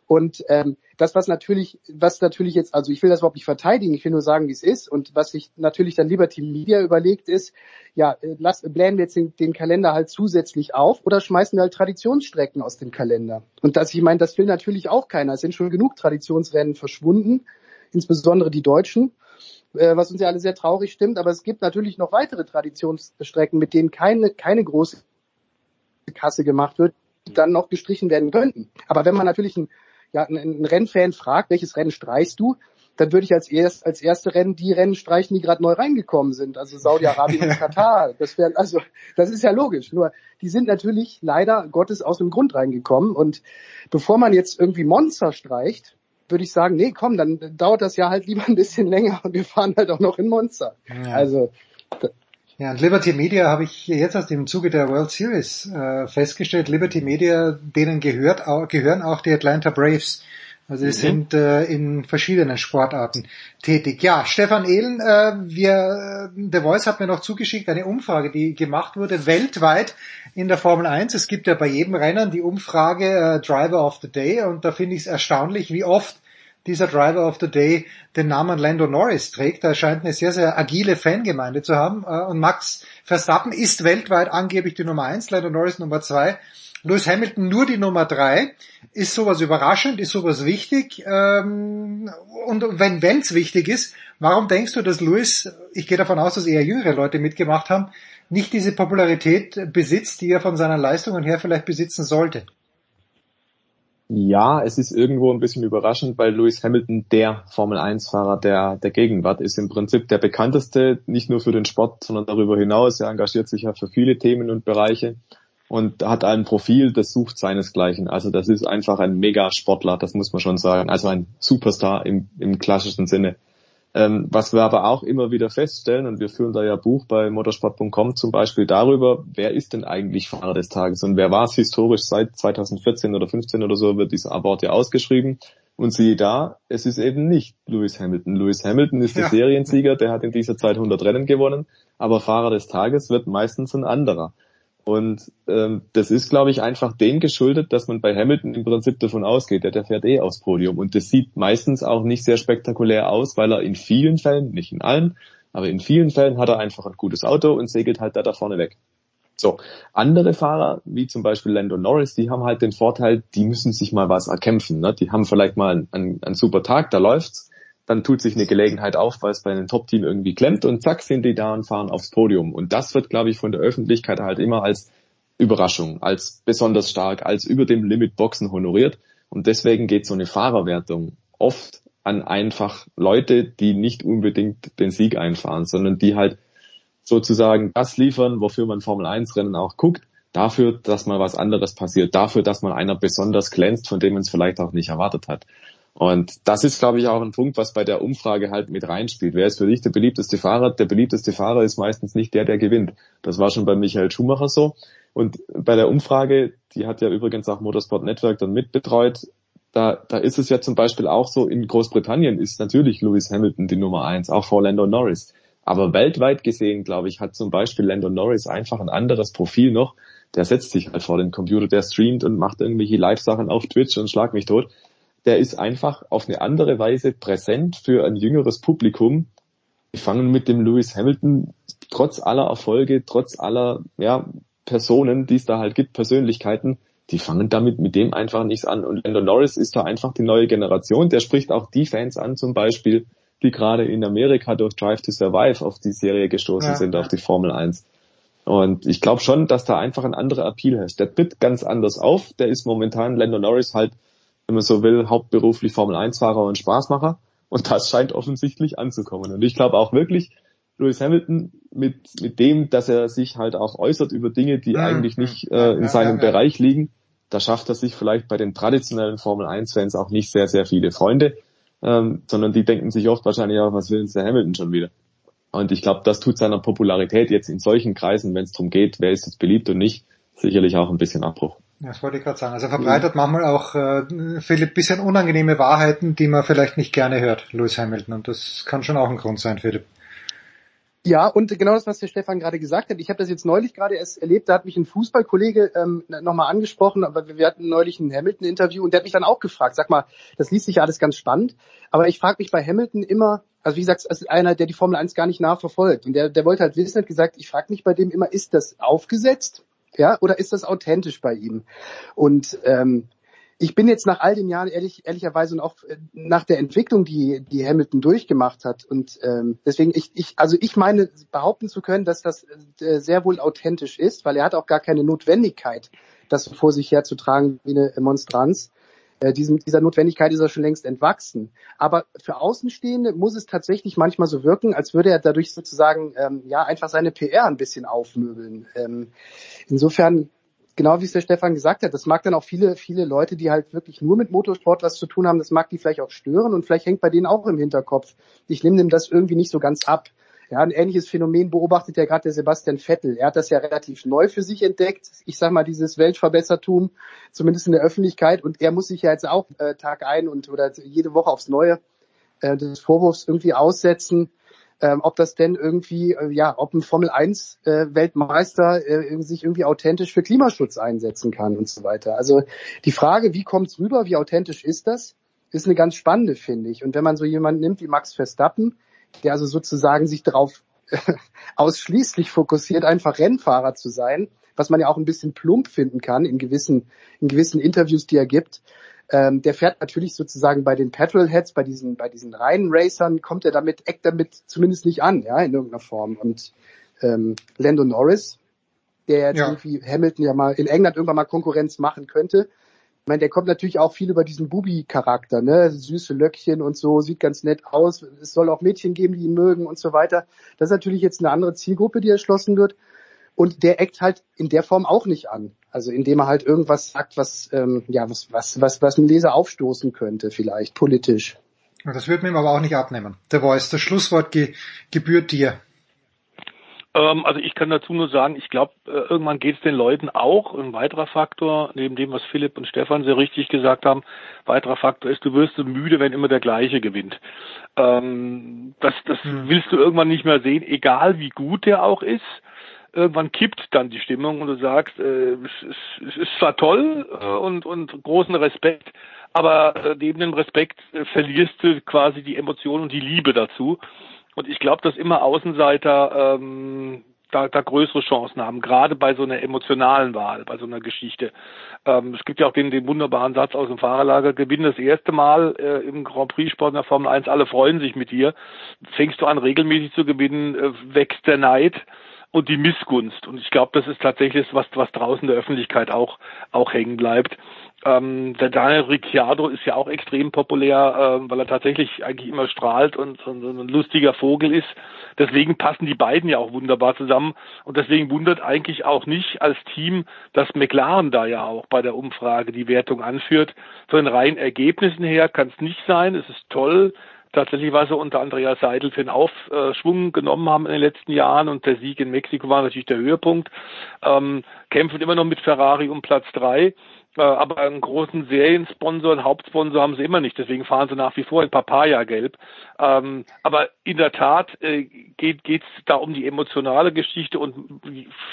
Und ähm, das, was natürlich, was natürlich jetzt, also ich will das überhaupt nicht verteidigen, ich will nur sagen, wie es ist. Und was sich natürlich dann Liberty Media überlegt ist, ja, äh, lass, blähen wir jetzt den, den Kalender halt zusätzlich auf oder schmeißen wir halt Traditionsstrecken aus dem Kalender. Und das, ich meine, das will natürlich auch keiner. Es sind schon genug Traditionsrennen verschwunden, insbesondere die Deutschen äh, was uns ja alle sehr traurig stimmt, aber es gibt natürlich noch weitere Traditionsstrecken, mit denen keine, keine große Kasse gemacht wird, die dann noch gestrichen werden könnten. Aber wenn man natürlich ein ja, ein, Rennfan fragt, welches Rennen streichst du, dann würde ich als, erst, als erste Rennen die Rennen streichen, die gerade neu reingekommen sind, also Saudi-Arabien und Katar. Das wäre also, das ist ja logisch. Nur die sind natürlich leider Gottes aus dem Grund reingekommen. Und bevor man jetzt irgendwie Monster streicht, würde ich sagen, nee, komm, dann dauert das ja halt lieber ein bisschen länger und wir fahren halt auch noch in Monster. Ja. Also ja, und Liberty Media habe ich jetzt aus dem Zuge der World Series äh, festgestellt. Liberty Media, denen gehört auch, gehören auch die Atlanta Braves. Also sie mhm. sind äh, in verschiedenen Sportarten tätig. Ja, Stefan Ehlen, äh, wir, äh, The Voice hat mir noch zugeschickt eine Umfrage, die gemacht wurde weltweit in der Formel 1. Es gibt ja bei jedem Rennen die Umfrage äh, Driver of the Day und da finde ich es erstaunlich, wie oft dieser Driver of the Day den Namen Lando Norris trägt. Er scheint eine sehr, sehr agile Fangemeinde zu haben. Äh, und Max Verstappen ist weltweit angeblich die Nummer eins, Lando Norris Nummer zwei. Lewis Hamilton nur die Nummer drei. Ist sowas überraschend? Ist sowas wichtig? Ähm, und wenn es wichtig ist, warum denkst du, dass Lewis, ich gehe davon aus, dass eher jüngere Leute mitgemacht haben, nicht diese Popularität besitzt, die er von seinen Leistungen her vielleicht besitzen sollte? Ja, es ist irgendwo ein bisschen überraschend, weil Lewis Hamilton der Formel 1 Fahrer der, der Gegenwart ist im Prinzip der bekannteste, nicht nur für den Sport, sondern darüber hinaus. Er engagiert sich ja für viele Themen und Bereiche und hat ein Profil, das sucht seinesgleichen. Also das ist einfach ein Mega-Sportler, das muss man schon sagen. Also ein Superstar im, im klassischen Sinne. Ähm, was wir aber auch immer wieder feststellen, und wir führen da ja Buch bei motorsport.com zum Beispiel darüber, wer ist denn eigentlich Fahrer des Tages und wer war es historisch seit 2014 oder 15 oder so, wird dieser Award ja ausgeschrieben. Und siehe da, es ist eben nicht Lewis Hamilton. Lewis Hamilton ist der ja. Seriensieger, der hat in dieser Zeit 100 Rennen gewonnen, aber Fahrer des Tages wird meistens ein anderer. Und ähm, das ist, glaube ich, einfach dem geschuldet, dass man bei Hamilton im Prinzip davon ausgeht, der, der fährt eh aufs Podium. Und das sieht meistens auch nicht sehr spektakulär aus, weil er in vielen Fällen, nicht in allen, aber in vielen Fällen hat er einfach ein gutes Auto und segelt halt da da vorne weg. So, andere Fahrer, wie zum Beispiel Lando Norris, die haben halt den Vorteil, die müssen sich mal was erkämpfen. Ne? Die haben vielleicht mal einen, einen, einen super Tag, da läuft's dann tut sich eine Gelegenheit auf, weil es bei einem Top-Team irgendwie klemmt und zack sind die da und fahren aufs Podium. Und das wird, glaube ich, von der Öffentlichkeit halt immer als Überraschung, als besonders stark, als über dem Limit Boxen honoriert. Und deswegen geht so eine Fahrerwertung oft an einfach Leute, die nicht unbedingt den Sieg einfahren, sondern die halt sozusagen das liefern, wofür man Formel 1 Rennen auch guckt, dafür, dass mal was anderes passiert, dafür, dass man einer besonders glänzt, von dem man es vielleicht auch nicht erwartet hat. Und das ist, glaube ich, auch ein Punkt, was bei der Umfrage halt mit reinspielt. Wer ist für dich der beliebteste Fahrer? Der beliebteste Fahrer ist meistens nicht der, der gewinnt. Das war schon bei Michael Schumacher so. Und bei der Umfrage, die hat ja übrigens auch Motorsport Network dann mitbetreut, da, da ist es ja zum Beispiel auch so, in Großbritannien ist natürlich Lewis Hamilton die Nummer eins, auch vor Lando Norris. Aber weltweit gesehen, glaube ich, hat zum Beispiel Lando Norris einfach ein anderes Profil noch. Der setzt sich halt vor den Computer, der streamt und macht irgendwelche Live-Sachen auf Twitch und schlag mich tot der ist einfach auf eine andere Weise präsent für ein jüngeres Publikum. Wir fangen mit dem Lewis Hamilton trotz aller Erfolge, trotz aller ja, Personen, die es da halt gibt, Persönlichkeiten, die fangen damit mit dem einfach nichts an. Und Lando Norris ist da einfach die neue Generation. Der spricht auch die Fans an, zum Beispiel, die gerade in Amerika durch Drive to Survive auf die Serie gestoßen ja. sind, auf die Formel 1. Und ich glaube schon, dass da einfach ein anderer Appeal herrscht. Der tritt ganz anders auf. Der ist momentan Lando Norris halt wenn man so will, hauptberuflich Formel-1-Fahrer und Spaßmacher. Und das scheint offensichtlich anzukommen. Und ich glaube auch wirklich, Lewis Hamilton mit, mit dem, dass er sich halt auch äußert über Dinge, die eigentlich nicht äh, in seinem. Bereich liegen, da schafft er sich vielleicht bei den traditionellen Formel-1-Fans auch nicht sehr, sehr viele Freunde, ähm, sondern die denken sich oft wahrscheinlich auch, was will denn der Hamilton schon wieder? Und ich glaube, das tut seiner Popularität jetzt in solchen Kreisen, wenn es darum geht, wer ist jetzt beliebt und nicht, sicherlich auch ein bisschen Abbruch. Das wollte ich gerade sagen. Also er verbreitet mhm. manchmal auch äh, viele bisschen unangenehme Wahrheiten, die man vielleicht nicht gerne hört, Lewis Hamilton. Und das kann schon auch ein Grund sein, Philipp. Ja, und genau das, was der Stefan gerade gesagt hat. Ich habe das jetzt neulich gerade erst erlebt, da hat mich ein Fußballkollege ähm, nochmal angesprochen, aber wir hatten neulich ein Hamilton-Interview und der hat mich dann auch gefragt, sag mal, das liest sich ja alles ganz spannend, aber ich frage mich bei Hamilton immer, also wie gesagt, es ist einer, der die Formel 1 gar nicht nachverfolgt und der, der wollte halt wissen, hat gesagt, ich frage mich bei dem immer, ist das aufgesetzt ja, oder ist das authentisch bei ihm? Und ähm, ich bin jetzt nach all den Jahren ehrlich, ehrlicherweise und auch äh, nach der Entwicklung, die, die Hamilton durchgemacht hat und ähm, deswegen ich, ich, also ich meine behaupten zu können, dass das äh, sehr wohl authentisch ist, weil er hat auch gar keine Notwendigkeit, das vor sich herzutragen wie eine Monstranz. Äh, diesem, dieser Notwendigkeit ist er schon längst entwachsen. Aber für Außenstehende muss es tatsächlich manchmal so wirken, als würde er dadurch sozusagen ähm, ja einfach seine PR ein bisschen aufmöbeln. Ähm, insofern genau wie es der Stefan gesagt hat, das mag dann auch viele, viele Leute, die halt wirklich nur mit Motorsport was zu tun haben, das mag die vielleicht auch stören und vielleicht hängt bei denen auch im Hinterkopf. Ich nehme dem das irgendwie nicht so ganz ab. Ja, ein ähnliches Phänomen beobachtet ja gerade der Sebastian Vettel. Er hat das ja relativ neu für sich entdeckt. Ich sag mal, dieses Weltverbessertum, zumindest in der Öffentlichkeit. Und er muss sich ja jetzt auch äh, Tag ein und oder jede Woche aufs Neue äh, des Vorwurfs irgendwie aussetzen, ähm, ob das denn irgendwie, äh, ja, ob ein Formel 1 äh, Weltmeister äh, sich irgendwie authentisch für Klimaschutz einsetzen kann und so weiter. Also die Frage, wie kommt's rüber, wie authentisch ist das, ist eine ganz spannende, finde ich. Und wenn man so jemanden nimmt wie Max Verstappen, der also sozusagen sich darauf ausschließlich fokussiert, einfach Rennfahrer zu sein, was man ja auch ein bisschen plump finden kann in gewissen, in gewissen Interviews, die er gibt. Ähm, der fährt natürlich sozusagen bei den Petrolheads, bei diesen, bei diesen reinen Racern, kommt er damit, eckt damit zumindest nicht an, ja, in irgendeiner Form. Und ähm, Lando Norris, der jetzt ja. irgendwie Hamilton ja mal in England irgendwann mal Konkurrenz machen könnte, ich meine, der kommt natürlich auch viel über diesen Bubi-Charakter, ne? Süße Löckchen und so, sieht ganz nett aus. Es soll auch Mädchen geben, die ihn mögen und so weiter. Das ist natürlich jetzt eine andere Zielgruppe, die erschlossen wird. Und der eckt halt in der Form auch nicht an. Also indem er halt irgendwas sagt, was, ähm, ja, was, was, was, was einen Leser aufstoßen könnte, vielleicht, politisch. Das wird mir aber auch nicht abnehmen. Der Voice, das Schlusswort ge gebührt dir. Ähm, also ich kann dazu nur sagen, ich glaube, äh, irgendwann geht es den Leuten auch. Ein weiterer Faktor, neben dem, was Philipp und Stefan sehr richtig gesagt haben, weiterer Faktor ist, du wirst so müde, wenn immer der gleiche gewinnt. Ähm, das das hm. willst du irgendwann nicht mehr sehen, egal wie gut der auch ist. Irgendwann kippt dann die Stimmung und du sagst, äh, es, ist, es ist zwar toll äh, und, und großen Respekt, aber äh, neben dem Respekt verlierst du quasi die Emotion und die Liebe dazu. Und ich glaube, dass immer Außenseiter ähm, da, da größere Chancen haben, gerade bei so einer emotionalen Wahl, bei so einer Geschichte. Ähm, es gibt ja auch den, den wunderbaren Satz aus dem Fahrerlager, gewinn das erste Mal äh, im Grand Prix Sport in der Formel 1, alle freuen sich mit dir. Fängst du an regelmäßig zu gewinnen, äh, wächst der Neid und die Missgunst. Und ich glaube, das ist tatsächlich was, was draußen der Öffentlichkeit auch, auch hängen bleibt. Ähm, der Daniel Ricciardo ist ja auch extrem populär, ähm, weil er tatsächlich eigentlich immer strahlt und, und ein lustiger Vogel ist. Deswegen passen die beiden ja auch wunderbar zusammen. Und deswegen wundert eigentlich auch nicht als Team, dass McLaren da ja auch bei der Umfrage die Wertung anführt. Von den reinen Ergebnissen her kann es nicht sein. Es ist toll, tatsächlich, was sie unter Andreas Seidel für einen Aufschwung genommen haben in den letzten Jahren und der Sieg in Mexiko war natürlich der Höhepunkt. Ähm, kämpfen immer noch mit Ferrari um Platz drei. Äh, aber einen großen Seriensponsor, einen Hauptsponsor haben sie immer nicht. Deswegen fahren sie nach wie vor in Papaya-Gelb. Ähm, aber in der Tat äh, geht es da um die emotionale Geschichte und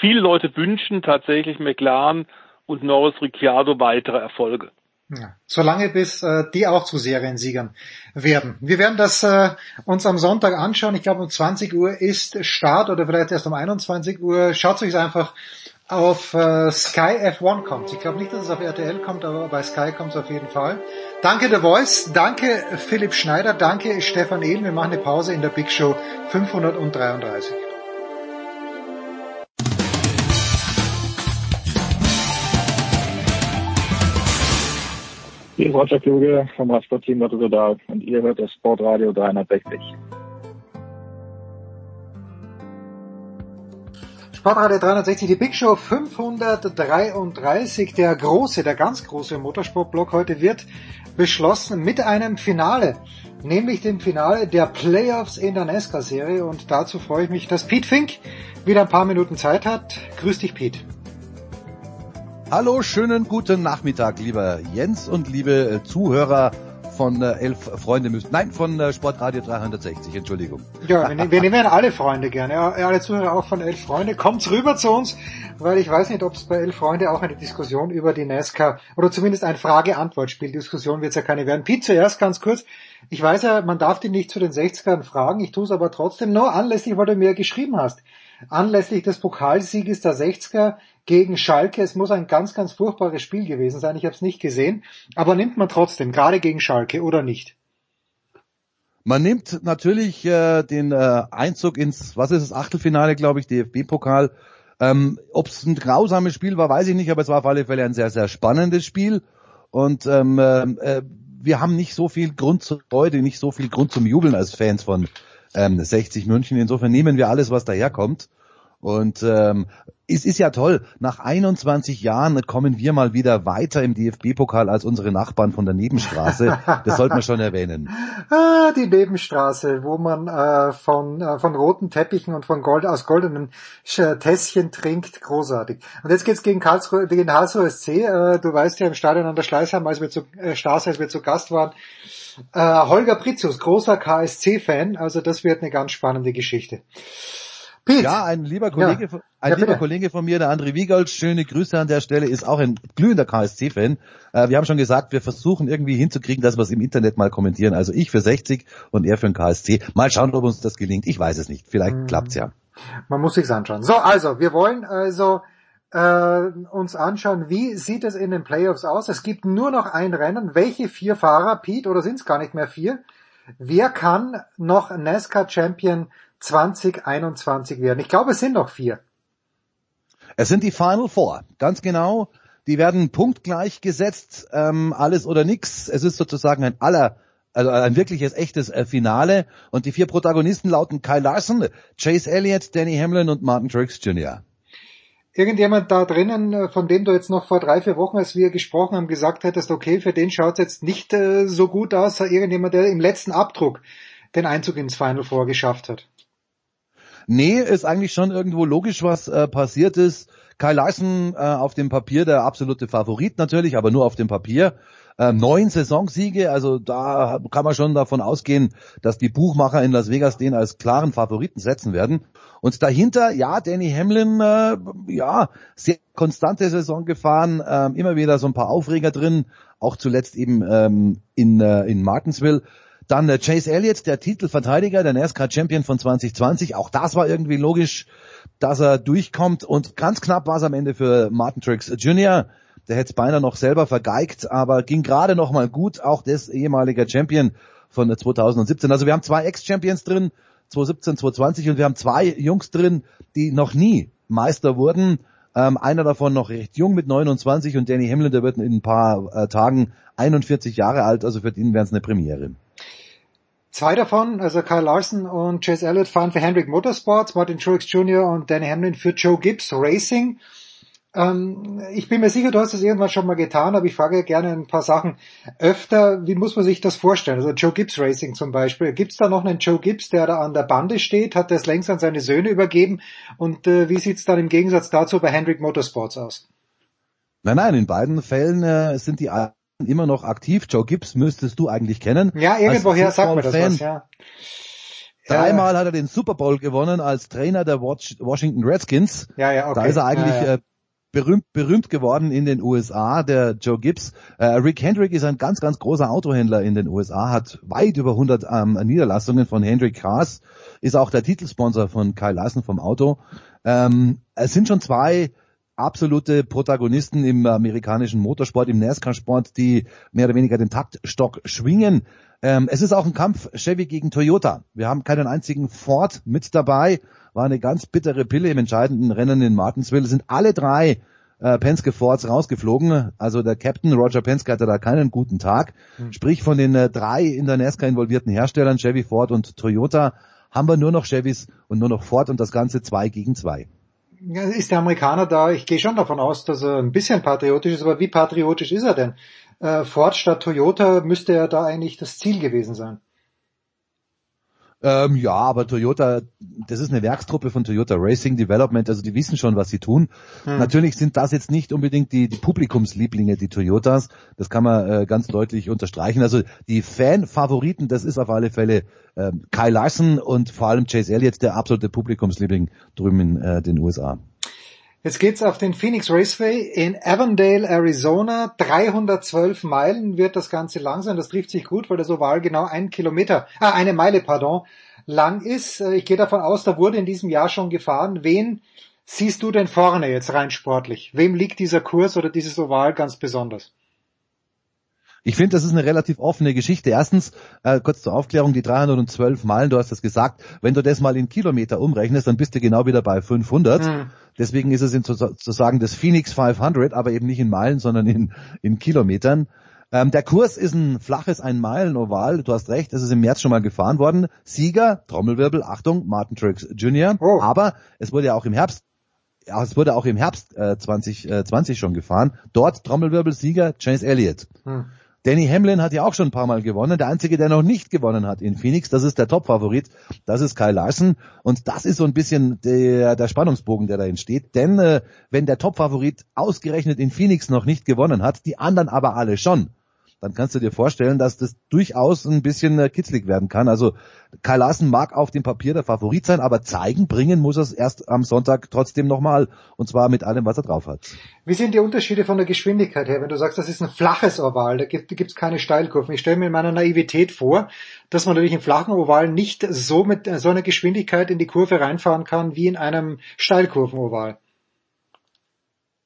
viele Leute wünschen tatsächlich McLaren und Norris Ricciardo weitere Erfolge. Ja, solange bis äh, die auch zu Seriensiegern werden. Wir werden das äh, uns am Sonntag anschauen. Ich glaube um 20 Uhr ist Start oder vielleicht erst um 21 Uhr. Schaut euch einfach auf äh, Sky F1 kommt. Ich glaube nicht, dass es auf RTL kommt, aber bei Sky kommt es auf jeden Fall. Danke The Voice, danke Philipp Schneider, danke Stefan Ehlen. Wir machen eine Pause in der Big Show 533. Hier ist Roger Kluge vom Radsportteam Rotterdam und ihr hört das Sportradio 360. Sportradio 360, die Big Show 533, der große, der ganz große Motorsportblock heute wird beschlossen mit einem Finale, nämlich dem Finale der Playoffs in der NASCAR-Serie und dazu freue ich mich, dass Pete Fink wieder ein paar Minuten Zeit hat. Grüß dich, Pete. Hallo, schönen guten Nachmittag, lieber Jens und liebe Zuhörer von äh, Elf Freunde müssen. Nein, von äh, Sportradio 360, Entschuldigung. Ja, wir, nehmen, wir nehmen alle Freunde gerne, alle Zuhörer auch von Elf Freunde. Kommt rüber zu uns, weil ich weiß nicht, ob es bei Elf Freunde auch eine Diskussion über die NASCAR oder zumindest ein Frage-Antwort-Spiel. Diskussion wird es ja keine werden. Pete, zuerst ganz kurz. Ich weiß ja, man darf dich nicht zu den 60ern fragen, ich tue es aber trotzdem nur anlässlich, weil du mir geschrieben hast. Anlässlich des Pokalsieges der 60er gegen Schalke. Es muss ein ganz, ganz furchtbares Spiel gewesen sein. Ich habe es nicht gesehen. Aber nimmt man trotzdem, gerade gegen Schalke oder nicht? Man nimmt natürlich äh, den äh, Einzug ins, was ist das, Achtelfinale, glaube ich, DFB-Pokal. Ähm, Ob es ein grausames Spiel war, weiß ich nicht, aber es war auf alle Fälle ein sehr, sehr spannendes Spiel. Und ähm, äh, wir haben nicht so viel Grund zur Freude, nicht so viel Grund zum Jubeln als Fans von ähm, 60 München. Insofern nehmen wir alles, was daherkommt. Und ähm, es ist ja toll, nach 21 Jahren kommen wir mal wieder weiter im DFB-Pokal als unsere Nachbarn von der Nebenstraße. Das sollte man schon erwähnen. Ah, die Nebenstraße, wo man äh, von, äh, von roten Teppichen und von Gold aus goldenen Tässchen trinkt. Großartig. Und jetzt geht's gegen Karlsruhe, gegen Karlsruhe SC. Äh, du weißt ja im Stadion an der Schleißheim, als wir zu, äh, Straße, als wir zu Gast waren, äh, Holger Pritzius, großer KSC-Fan. Also das wird eine ganz spannende Geschichte. Pete. Ja, ein lieber Kollege, ja. ein ja, lieber Kollege von mir, der André Wiegold, schöne Grüße an der Stelle, ist auch ein glühender KSC-Fan. Äh, wir haben schon gesagt, wir versuchen irgendwie hinzukriegen, dass wir es im Internet mal kommentieren. Also ich für 60 und er für den KSC. Mal schauen, ob uns das gelingt. Ich weiß es nicht. Vielleicht hm. klappt's ja. Man muss sich's anschauen. So, also, wir wollen also äh, uns anschauen, wie sieht es in den Playoffs aus. Es gibt nur noch ein Rennen. Welche vier Fahrer, Pete, oder sind es gar nicht mehr vier? Wer kann noch NASCAR Champion 2021 werden. Ich glaube, es sind noch vier. Es sind die Final Four, ganz genau. Die werden punktgleich gesetzt, ähm, alles oder nix. Es ist sozusagen ein aller, also ein wirkliches, echtes äh, Finale. Und die vier Protagonisten lauten Kyle Larson, Chase Elliott, Danny Hamlin und Martin Truex Jr. Irgendjemand da drinnen, äh, von dem du jetzt noch vor drei, vier Wochen, als wir gesprochen haben, gesagt hättest, okay, für den schaut es jetzt nicht äh, so gut aus, irgendjemand, der im letzten Abdruck den Einzug ins Final Four geschafft hat. Nee, ist eigentlich schon irgendwo logisch, was äh, passiert ist. Kyle Larson äh, auf dem Papier der absolute Favorit natürlich, aber nur auf dem Papier. Äh, neun Saisonsiege, also da kann man schon davon ausgehen, dass die Buchmacher in Las Vegas den als klaren Favoriten setzen werden. Und dahinter, ja, Danny Hamlin, äh, ja, sehr konstante Saison gefahren, äh, immer wieder so ein paar Aufreger drin, auch zuletzt eben ähm, in, äh, in Martinsville. Dann äh, Chase Elliott, der Titelverteidiger, der NASCAR-Champion von 2020. Auch das war irgendwie logisch, dass er durchkommt. Und ganz knapp war es am Ende für Martin Truex Jr., der hätte es beinahe noch selber vergeigt, aber ging gerade noch mal gut. Auch das ehemaliger Champion von 2017. Also wir haben zwei Ex-Champions drin, 2017, 2020 und wir haben zwei Jungs drin, die noch nie Meister wurden. Ähm, einer davon noch recht jung mit 29 und Danny Hamlin, der wird in ein paar äh, Tagen 41 Jahre alt, also für ihn wäre es eine Premiere. Zwei davon, also Kyle Larson und Chase Elliott, fahren für Hendrick Motorsports, Martin Truex Jr. und Danny Hamlin für Joe Gibbs Racing. Ähm, ich bin mir sicher, du hast das irgendwann schon mal getan, aber ich frage gerne ein paar Sachen öfter. Wie muss man sich das vorstellen? Also Joe Gibbs Racing zum Beispiel. Gibt es da noch einen Joe Gibbs, der da an der Bande steht? Hat er es längst an seine Söhne übergeben? Und äh, wie sieht es dann im Gegensatz dazu bei Hendrick Motorsports aus? Nein, nein, in beiden Fällen äh, sind die immer noch aktiv. Joe Gibbs müsstest du eigentlich kennen. Ja, irgendwoher sagt mir das was, ja. Dreimal hat er den Super Bowl gewonnen als Trainer der Washington Redskins. Ja, ja, okay. Da ist er eigentlich ja, ja. Äh, berühmt, berühmt geworden in den USA, der Joe Gibbs. Äh, Rick Hendrick ist ein ganz, ganz großer Autohändler in den USA, hat weit über 100 ähm, Niederlassungen von Hendrick Cars, ist auch der Titelsponsor von Kyle Larson vom Auto. Ähm, es sind schon zwei absolute Protagonisten im amerikanischen Motorsport, im NASCAR-Sport, die mehr oder weniger den Taktstock schwingen. Ähm, es ist auch ein Kampf Chevy gegen Toyota. Wir haben keinen einzigen Ford mit dabei. War eine ganz bittere Pille im entscheidenden Rennen in Martinsville. Sind alle drei äh, Penske Fords rausgeflogen. Also der Captain Roger Penske hatte da keinen guten Tag. Mhm. Sprich von den äh, drei in der NASCAR involvierten Herstellern, Chevy, Ford und Toyota, haben wir nur noch Chevys und nur noch Ford und das Ganze zwei gegen zwei. Ist der Amerikaner da, ich gehe schon davon aus, dass er ein bisschen patriotisch ist, aber wie patriotisch ist er denn? Äh, Ford statt Toyota müsste ja da eigentlich das Ziel gewesen sein. Ähm, ja, aber Toyota, das ist eine Werkstruppe von Toyota Racing Development, also die wissen schon, was sie tun. Hm. Natürlich sind das jetzt nicht unbedingt die, die Publikumslieblinge, die Toyotas. Das kann man äh, ganz deutlich unterstreichen. Also die Fan-Favoriten, das ist auf alle Fälle äh, Kyle Larson und vor allem Chase Elliott, der absolute Publikumsliebling drüben in äh, den USA. Jetzt geht's auf den Phoenix Raceway in Avondale, Arizona. 312 Meilen wird das Ganze lang sein. Das trifft sich gut, weil das Oval genau ein Kilometer, ah, eine Meile, pardon, lang ist. Äh, ich gehe davon aus, da wurde in diesem Jahr schon gefahren. Wen siehst du denn vorne jetzt rein sportlich? Wem liegt dieser Kurs oder dieses Oval ganz besonders? Ich finde, das ist eine relativ offene Geschichte. Erstens, äh, kurz zur Aufklärung, die 312 Meilen, du hast das gesagt, wenn du das mal in Kilometer umrechnest, dann bist du genau wieder bei 500. Mhm. Deswegen ist es sozusagen das Phoenix 500, aber eben nicht in Meilen, sondern in, in Kilometern. Ähm, der Kurs ist ein flaches Ein-Meilen-Oval. Du hast recht, es ist im März schon mal gefahren worden. Sieger, Trommelwirbel, Achtung, Martin Triggs Jr. Oh. Aber es wurde ja auch im Herbst ja, es wurde auch im Herbst äh, 2020 äh, schon gefahren. Dort Trommelwirbel Sieger Chase Elliott. Hm. Danny Hamlin hat ja auch schon ein paar Mal gewonnen. Der einzige, der noch nicht gewonnen hat in Phoenix, das ist der Top-Favorit. Das ist Kyle Larson. Und das ist so ein bisschen der, der Spannungsbogen, der da entsteht. Denn äh, wenn der Top-Favorit ausgerechnet in Phoenix noch nicht gewonnen hat, die anderen aber alle schon, dann kannst du dir vorstellen, dass das durchaus ein bisschen äh, kitzlig werden kann. Also Kyle Larsen mag auf dem Papier der Favorit sein, aber zeigen, bringen muss er es erst am Sonntag trotzdem nochmal und zwar mit allem, was er drauf hat. Wie sind die Unterschiede von der Geschwindigkeit her? Wenn du sagst, das ist ein flaches Oval, da gibt es keine Steilkurven. Ich stelle mir in meiner Naivität vor, dass man natürlich im flachen Oval nicht so mit so einer Geschwindigkeit in die Kurve reinfahren kann wie in einem Steilkurvenoval.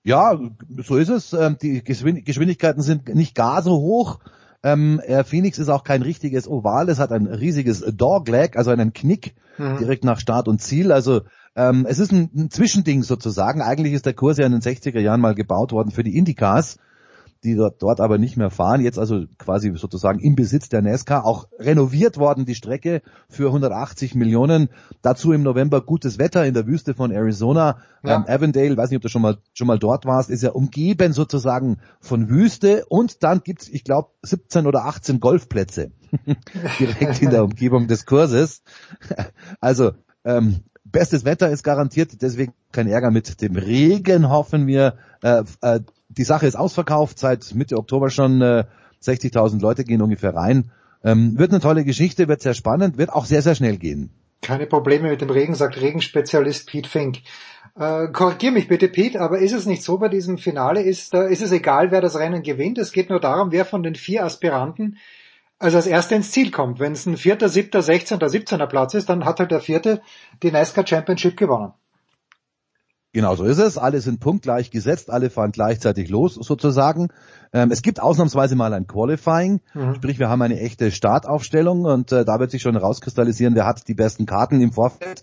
Ja, so ist es. Ähm, die Geschwindigkeiten sind nicht gar so hoch. Ähm, Phoenix ist auch kein richtiges Oval, es hat ein riesiges Dogleg, also einen Knick mhm. direkt nach Start und Ziel. Also ähm, es ist ein, ein, Zwischending sozusagen. Eigentlich ist der Kurs ja in den 60er Jahren mal gebaut worden für die Indycars die dort, dort aber nicht mehr fahren, jetzt also quasi sozusagen im Besitz der NASCAR, auch renoviert worden die Strecke für 180 Millionen. Dazu im November gutes Wetter in der Wüste von Arizona. Ja. Ähm, Avondale, weiß nicht, ob du schon mal schon mal dort warst, ist ja umgeben sozusagen von Wüste und dann gibt's, ich glaube, 17 oder 18 Golfplätze direkt in der Umgebung des Kurses. Also ähm, bestes Wetter ist garantiert, deswegen kein Ärger mit dem Regen, hoffen wir. Äh, äh, die Sache ist ausverkauft, seit Mitte Oktober schon äh, 60.000 Leute gehen ungefähr rein. Ähm, wird eine tolle Geschichte, wird sehr spannend, wird auch sehr, sehr schnell gehen. Keine Probleme mit dem Regen, sagt Regenspezialist Pete Fink. Äh, korrigier mich bitte, Pete, aber ist es nicht so bei diesem Finale, ist, äh, ist es egal, wer das Rennen gewinnt? Es geht nur darum, wer von den vier Aspiranten also als erster ins Ziel kommt. Wenn es ein vierter, siebter, sechzehnter, siebzehner Platz ist, dann hat halt der vierte die NASCAR Championship gewonnen. Genau so ist es. Alle sind punktgleich gesetzt, alle fahren gleichzeitig los sozusagen. Ähm, es gibt ausnahmsweise mal ein Qualifying, mhm. sprich wir haben eine echte Startaufstellung und äh, da wird sich schon rauskristallisieren, wer hat die besten Karten im Vorfeld.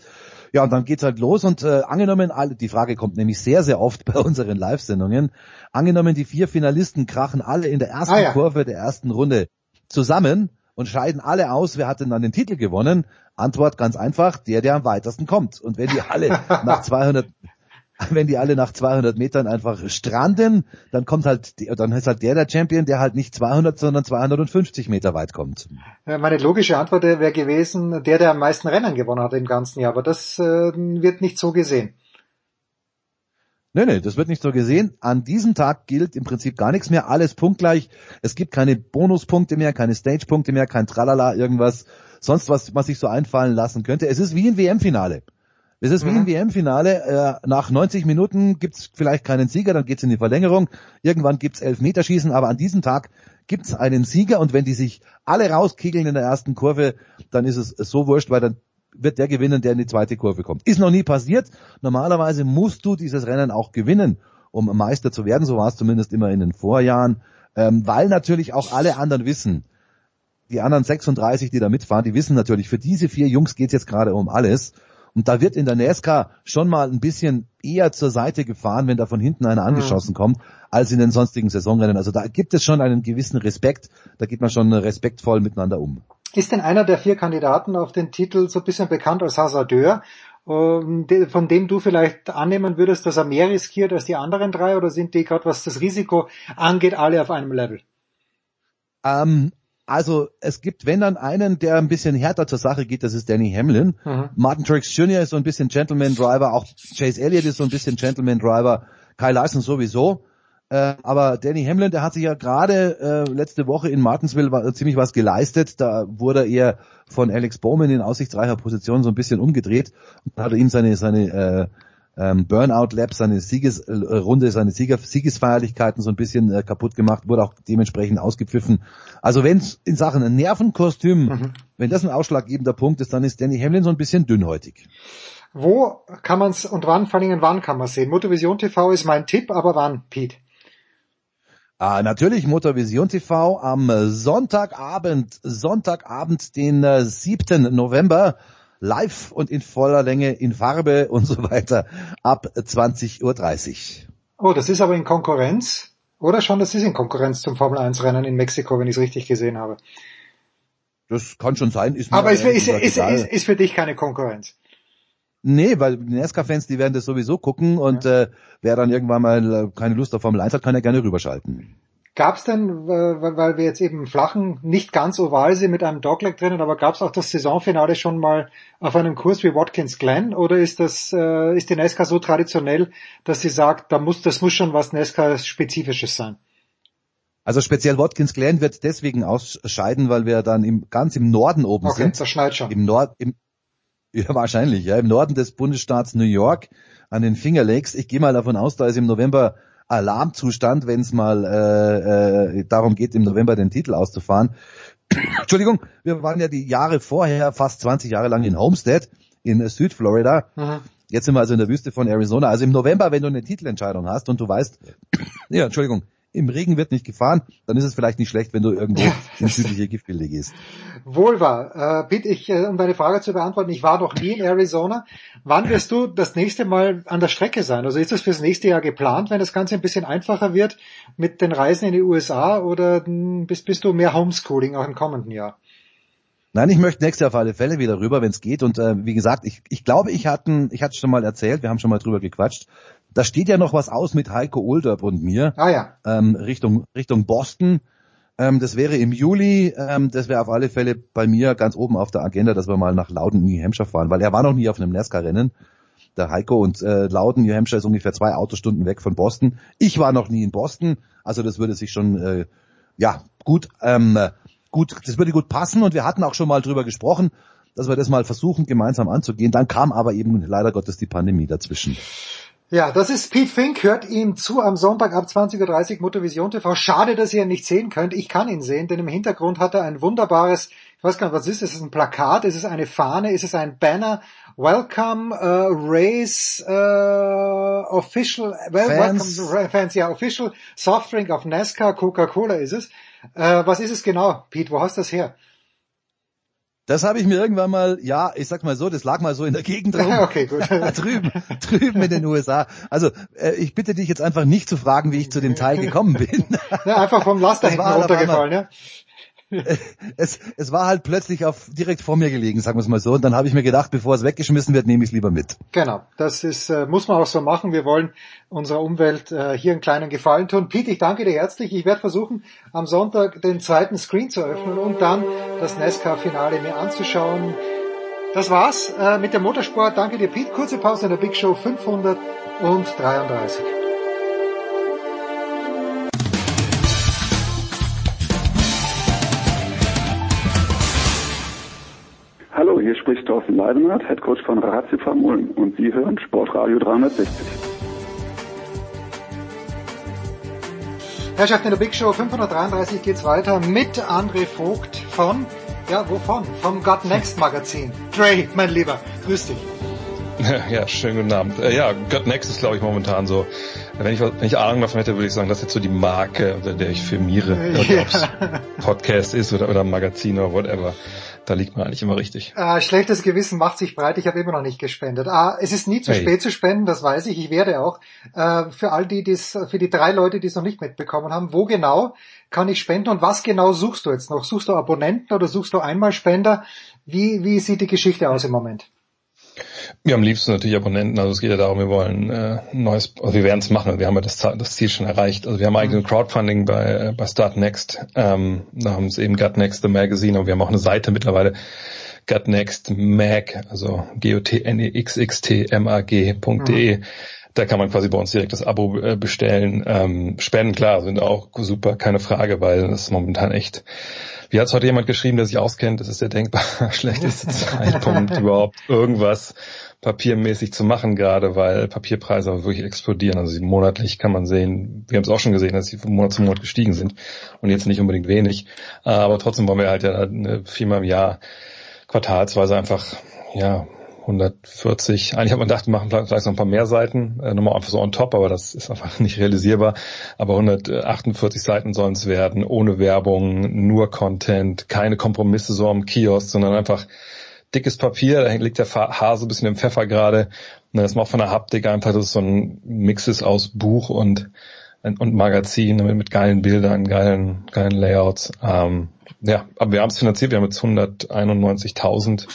Ja, und dann geht's halt los und äh, angenommen, alle, die Frage kommt nämlich sehr, sehr oft bei unseren Live-Sendungen, angenommen die vier Finalisten krachen alle in der ersten ah, ja. Kurve der ersten Runde zusammen und scheiden alle aus, wer hat denn dann den Titel gewonnen? Antwort ganz einfach, der, der am weitesten kommt. Und wenn die alle nach 200, wenn die alle nach 200 Metern einfach stranden, dann kommt halt, dann ist halt der der Champion, der halt nicht 200, sondern 250 Meter weit kommt. Meine logische Antwort wäre gewesen, der, der am meisten Rennen gewonnen hat im ganzen Jahr, aber das äh, wird nicht so gesehen. Nee, nee, das wird nicht so gesehen. An diesem Tag gilt im Prinzip gar nichts mehr, alles punktgleich. Es gibt keine Bonuspunkte mehr, keine Stage-Punkte mehr, kein Tralala, irgendwas, sonst was, was sich so einfallen lassen könnte. Es ist wie ein WM-Finale. Es ist mhm. wie ein WM-Finale. Äh, nach 90 Minuten gibt's vielleicht keinen Sieger, dann geht's in die Verlängerung. Irgendwann gibt's Elfmeterschießen, aber an diesem Tag gibt's einen Sieger und wenn die sich alle rauskegeln in der ersten Kurve, dann ist es so wurscht, weil dann wird der gewinnen, der in die zweite Kurve kommt. Ist noch nie passiert. Normalerweise musst du dieses Rennen auch gewinnen, um Meister zu werden. So war es zumindest immer in den Vorjahren, ähm, weil natürlich auch alle anderen wissen, die anderen 36, die da mitfahren, die wissen natürlich, für diese vier Jungs geht's jetzt gerade um alles. Und da wird in der NASCAR schon mal ein bisschen eher zur Seite gefahren, wenn da von hinten einer angeschossen kommt, als in den sonstigen Saisonrennen. Also da gibt es schon einen gewissen Respekt. Da geht man schon respektvoll miteinander um. Ist denn einer der vier Kandidaten auf den Titel so ein bisschen bekannt als Hasardeur? ähm, von dem du vielleicht annehmen würdest, dass er mehr riskiert als die anderen drei oder sind die gerade, was das Risiko angeht, alle auf einem Level? Ähm, also es gibt, wenn dann einen, der ein bisschen härter zur Sache geht, das ist Danny Hamlin. Mhm. Martin Truex Jr. ist so ein bisschen Gentleman Driver, auch Chase Elliott ist so ein bisschen Gentleman Driver, Kyle Larson sowieso. Äh, aber Danny Hamlin, der hat sich ja gerade äh, letzte Woche in Martinsville wa- ziemlich was geleistet. Da wurde er von Alex Bowman in aussichtsreicher Position so ein bisschen umgedreht und hat ihm seine seine äh, ähm, Burnout Lab, seine Siegesrunde, seine Sieger, Siegesfeierlichkeiten so ein bisschen äh, kaputt gemacht, wurde auch dementsprechend ausgepfiffen. Also wenn es in Sachen Nervenkostüm, wenn das ein ausschlaggebender Punkt ist, dann ist Danny Hamlin so ein bisschen dünnhäutig. Wo kann man es und wann, vor allem wann kann man sehen? Motovision TV ist mein Tipp, aber wann, Pete? Ah, natürlich Motorvision TV am äh, Sonntagabend, Sonntagabend, den äh, 7. November, live und in voller Länge, in Farbe und so weiter, ab 20.30 Uhr. Oh, das ist aber in Konkurrenz. Oder schon, das ist in Konkurrenz zum Formel 1 Rennen in Mexiko, wenn ich es richtig gesehen habe. Das kann schon sein. Ist Aber ist, ist, ist, ist, ist für dich keine Konkurrenz. Nee, weil die NASCAR-Fans, die werden das sowieso gucken und äh, wer dann irgendwann mal äh, keine Lust auf Formel 1 hat, kann ja gerne rüberschalten. Gab's denn, äh, weil wir jetzt eben flachen, nicht ganz oval sind mit einem Dogleg drinnen, aber gab's auch das Saisonfinale schon mal auf einem Kurs wie Watkins Glen oder ist das, äh, ist die NASCAR so traditionell, dass sie sagt, da muss, das muss schon was NASCAR-spezifisches sein? Also speziell Watkins Glen wird deswegen ausscheiden, weil wir dann im, ganz im Norden oben Okay, sind. das schneit schon. Im Nord, im, ja wahrscheinlich, ja, im Norden des Bundesstaats New York an den Finger Lakes. Ich gehe mal davon aus, da ist im November Alarmzustand, wenn es mal äh, äh, darum geht, im November den Titel auszufahren. Entschuldigung, wir waren ja die Jahre vorher, fast 20 Jahre lang in Homestead in Südflorida. Mhm. Jetzt sind wir also in der Wüste von Arizona. Also im November, wenn du eine Titelentscheidung hast und du weißt, ja, Entschuldigung, im Regen wird nicht gefahren, dann ist es vielleicht nicht schlecht, wenn du irgendwo ins südliche Giftgebiet gehst. Wohl wahr. Äh, bitte ich, äh, um deine Frage zu beantworten, ich war noch nie in Arizona. Wann wirst du das nächste Mal an der Strecke sein? Also ist das fürs nächste Jahr geplant, wenn das Ganze ein bisschen einfacher wird mit den Reisen in die USA oder hm, bist, bist du mehr Homeschooling auch im kommenden Jahr? Nein, ich möchte nächstes Jahr auf alle Fälle wieder rüber, wenn es geht. Und äh, wie gesagt, ich, ich glaube, ich hatte, ich hatte schon mal erzählt, wir haben schon mal drüber gequatscht. Da steht ja noch was aus mit Heiko Ulderb und mir Ah ja. ähm, Richtung Richtung Boston. Ähm, das wäre im Juli. Ähm, das wäre auf alle Fälle bei mir ganz oben auf der Agenda, dass wir mal nach Loudon, New Hampshire fahren, weil er war noch nie auf einem NASCAR-Rennen. Der Heiko und äh, Loudon, New Hampshire ist ungefähr zwei Autostunden weg von Boston. Ich war noch nie in Boston, also das würde sich schon äh, ja gut ähm, gut, das würde gut passen und wir hatten auch schon mal drüber gesprochen, dass wir das mal versuchen gemeinsam anzugehen. Dann kam aber eben leider Gottes die Pandemie dazwischen. Ja, das ist Pete Fink. Hört ihm zu am Sonntag ab 20.30 Uhr Motovision TV. Schade, dass ihr ihn nicht sehen könnt. Ich kann ihn sehen, denn im Hintergrund hat er ein wunderbares, ich weiß gar nicht, was ist es? Ist es ein Plakat? Ist es eine Fahne? Ist es ein Banner? Welcome uh, Race uh, Official, well, Fans. welcome Fans, ja, Official Softdrink of NASCAR, Coca-Cola ist es. Äh, was ist es genau, Pete? Wo hast du das her? Das habe ich mir irgendwann mal, ja, ich sag mal so, das lag mal so in der Gegend rum. Okay, gut. drüben, drüben in den USA. Also äh, ich bitte dich jetzt einfach nicht zu fragen, wie ich zu dem Teil gekommen bin. Ja, einfach vom Laster hinten runtergefallen, ja? Es, es war halt plötzlich auf, direkt vor mir gelegen, sagen wir es mal so. Und dann habe ich mir gedacht, bevor es weggeschmissen wird, nehme ich es lieber mit. Genau, das ist, äh, muss man auch so machen. Wir wollen unserer Umwelt äh, hier einen kleinen Gefallen tun. Pete, ich danke dir herzlich. Ich werde versuchen, am Sonntag den zweiten Screen zu öffnen und dann das NASCAR-Finale mir anzuschauen. Das war's äh, mit dem Motorsport. Danke dir, Pete. Kurze Pause in der Big Show 533. hier spricht Thorsten Leidenhardt, Head Coach von Ratio Ulm und Sie hören Sportradio 360. Herrschaft in der Big Show 533 geht's weiter mit André Vogt von, ja, wovon? Vom Got Next Magazin. Dre, mein Lieber, grüß dich. Ja, schönen guten Abend. Äh, Ja, Got Next ist, glaube ich, momentan so, wenn ich, wenn ich Ahnung davon hätte, würde ich sagen, das ist jetzt so die Marke, unter der ich firmiere. Ja. Ob es Podcast ist oder, oder Magazin oder whatever. Da liegt man eigentlich immer richtig. Äh, schlechtes Gewissen macht sich breit. Ich habe immer noch nicht gespendet. Ah, es ist nie zu Hey. spät zu spenden, das weiß ich. Ich werde auch. Äh, für all die, die's, für die drei Leute, die es noch nicht mitbekommen haben, wo genau kann ich spenden und was genau suchst du jetzt noch? Suchst du Abonnenten oder suchst du Einmalspender? Wie, wie sieht die Geschichte aus im Moment? Wir am liebsten natürlich Abonnenten, also es geht ja darum, wir wollen äh, ein neues, also wir werden es machen, wir haben ja das, das Ziel schon erreicht. Also wir haben mhm. eigenen Crowdfunding bei, äh, bei Start Next, ähm, da haben es eben Gut Next the Magazine und wir haben auch eine Seite mittlerweile, Gut Next Mag, also G-O-T-N-E-X-X-T-M-A-G.de. Mhm. Da kann man quasi bei uns direkt das Abo äh, bestellen. Ähm, Spenden, klar, sind auch super, keine Frage, weil das ist momentan echt wie hat es heute jemand geschrieben, der sich auskennt, das ist der denkbar schlechteste Zeitpunkt überhaupt irgendwas papiermäßig zu machen gerade, weil Papierpreise wirklich explodieren. Also monatlich kann man sehen, wir haben es auch schon gesehen, dass sie von Monat zu Monat gestiegen sind und jetzt nicht unbedingt wenig. Aber trotzdem wollen wir halt ja viermal im Jahr quartalsweise einfach ja 140. Eigentlich hat man gedacht, wir machen vielleicht noch ein paar mehr Seiten, äh, nochmal einfach so on top, aber das ist einfach nicht realisierbar. Aber 148 Seiten sollen es werden, ohne Werbung, nur Content, keine Kompromisse so am Kiosk, sondern einfach dickes Papier, da liegt der Hase ein bisschen im Pfeffer gerade. Das ist auch von der Haptik einfach, dass es so ein Mix ist aus Buch und, und Magazin mit, mit geilen Bildern, geilen, geilen Layouts. Ähm, ja, aber wir haben es finanziert, wir haben jetzt 191.000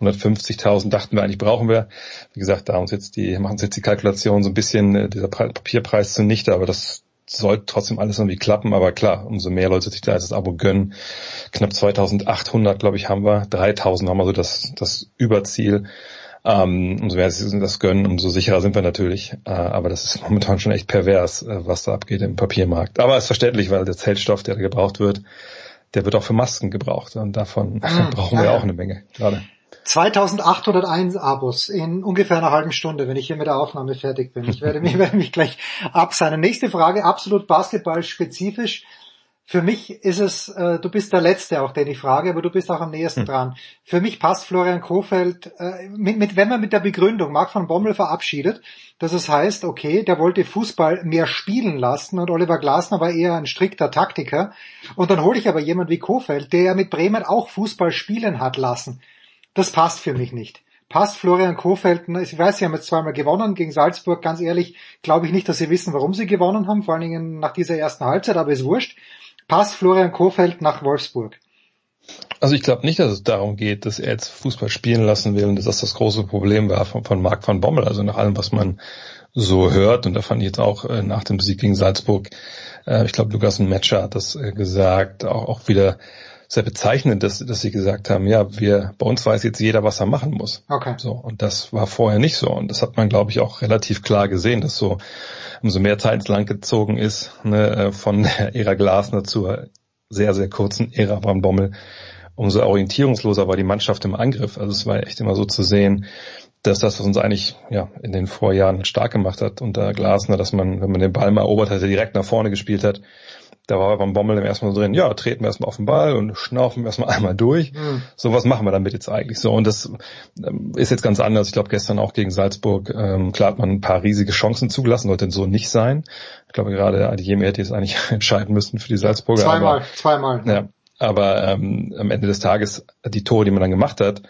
150.000 dachten wir eigentlich brauchen wir. Wie gesagt, da uns jetzt die, machen uns jetzt die Kalkulation so ein bisschen äh, dieser Papierpreis zunichte, aber das sollte trotzdem alles irgendwie klappen. Aber klar, umso mehr Leute sich da das Abo gönnen. Knapp 2.800, glaube ich, haben wir. 3.000 haben wir so das, das Überziel. Ähm, umso mehr sie das gönnen, umso sicherer sind wir natürlich. Äh, aber das ist momentan schon echt pervers, äh, was da abgeht im Papiermarkt. Aber ist verständlich, weil der Zeltstoff, der da gebraucht wird, der wird auch für Masken gebraucht. Und davon mhm, brauchen wir ja auch eine Menge gerade. 2801 Abos in ungefähr einer halben Stunde, wenn ich hier mit der Aufnahme fertig bin. Ich werde mich, werde mich gleich abseilen. Nächste Frage, absolut basketball-spezifisch. Für mich ist es, äh, du bist der Letzte auch, den ich frage, aber du bist auch am nächsten hm. dran. Für mich passt Florian Kofeld, äh, mit, mit, wenn man mit der Begründung Marc von Bommel verabschiedet, dass es heißt, okay, der wollte Fußball mehr spielen lassen und Oliver Glasner war eher ein strikter Taktiker. Und dann hole ich aber jemand wie Kofeld, der ja mit Bremen auch Fußball spielen hat lassen das passt für mich nicht. Passt Florian Kofeld, ich weiß, sie haben jetzt zweimal gewonnen gegen Salzburg, ganz ehrlich, glaube ich nicht, dass sie wissen, warum sie gewonnen haben, vor allen Dingen nach dieser ersten Halbzeit, aber ist wurscht. Passt Florian Kofeld nach Wolfsburg? Also ich glaube nicht, dass es darum geht, dass er jetzt Fußball spielen lassen will und dass das das große Problem war von, von Marc van Bommel. Also nach allem, was man so hört, und da fand ich jetzt auch äh, nach dem Sieg gegen Salzburg, äh, ich glaube Lukas Metscher hat das äh, gesagt, auch, auch wieder sehr bezeichnend, dass, dass sie gesagt haben, ja, wir, bei uns weiß jetzt jeder, was er machen muss. Okay. So. Und das war vorher nicht so. Und das hat man, glaube ich, auch relativ klar gesehen, dass so, umso mehr Zeit ins Land gezogen ist, ne, äh, von der Ära Glasner zur sehr, sehr kurzen Ära Van Bommel, umso orientierungsloser war die Mannschaft im Angriff. Also es war echt immer so zu sehen, dass das, was uns eigentlich ja in den Vorjahren stark gemacht hat unter Glasner, dass man, wenn man den Ball mal erobert hatte, direkt nach vorne gespielt hat da war beim Bommel im ersten Mal so drin, ja, treten wir erstmal auf den Ball und schnaufen wir erstmal einmal durch. Mhm. So was machen wir damit jetzt eigentlich so. Und das ähm, ist jetzt ganz anders. Ich glaube, gestern auch gegen Salzburg, ähm, klar hat man ein paar riesige Chancen zugelassen, sollte so nicht sein. Ich glaube, gerade Adiyemi hätte jetzt eigentlich entscheiden müssen für die Salzburger. Zweimal, aber, zweimal. Ja, aber ähm, am Ende des Tages, die Tore, die man dann gemacht hat,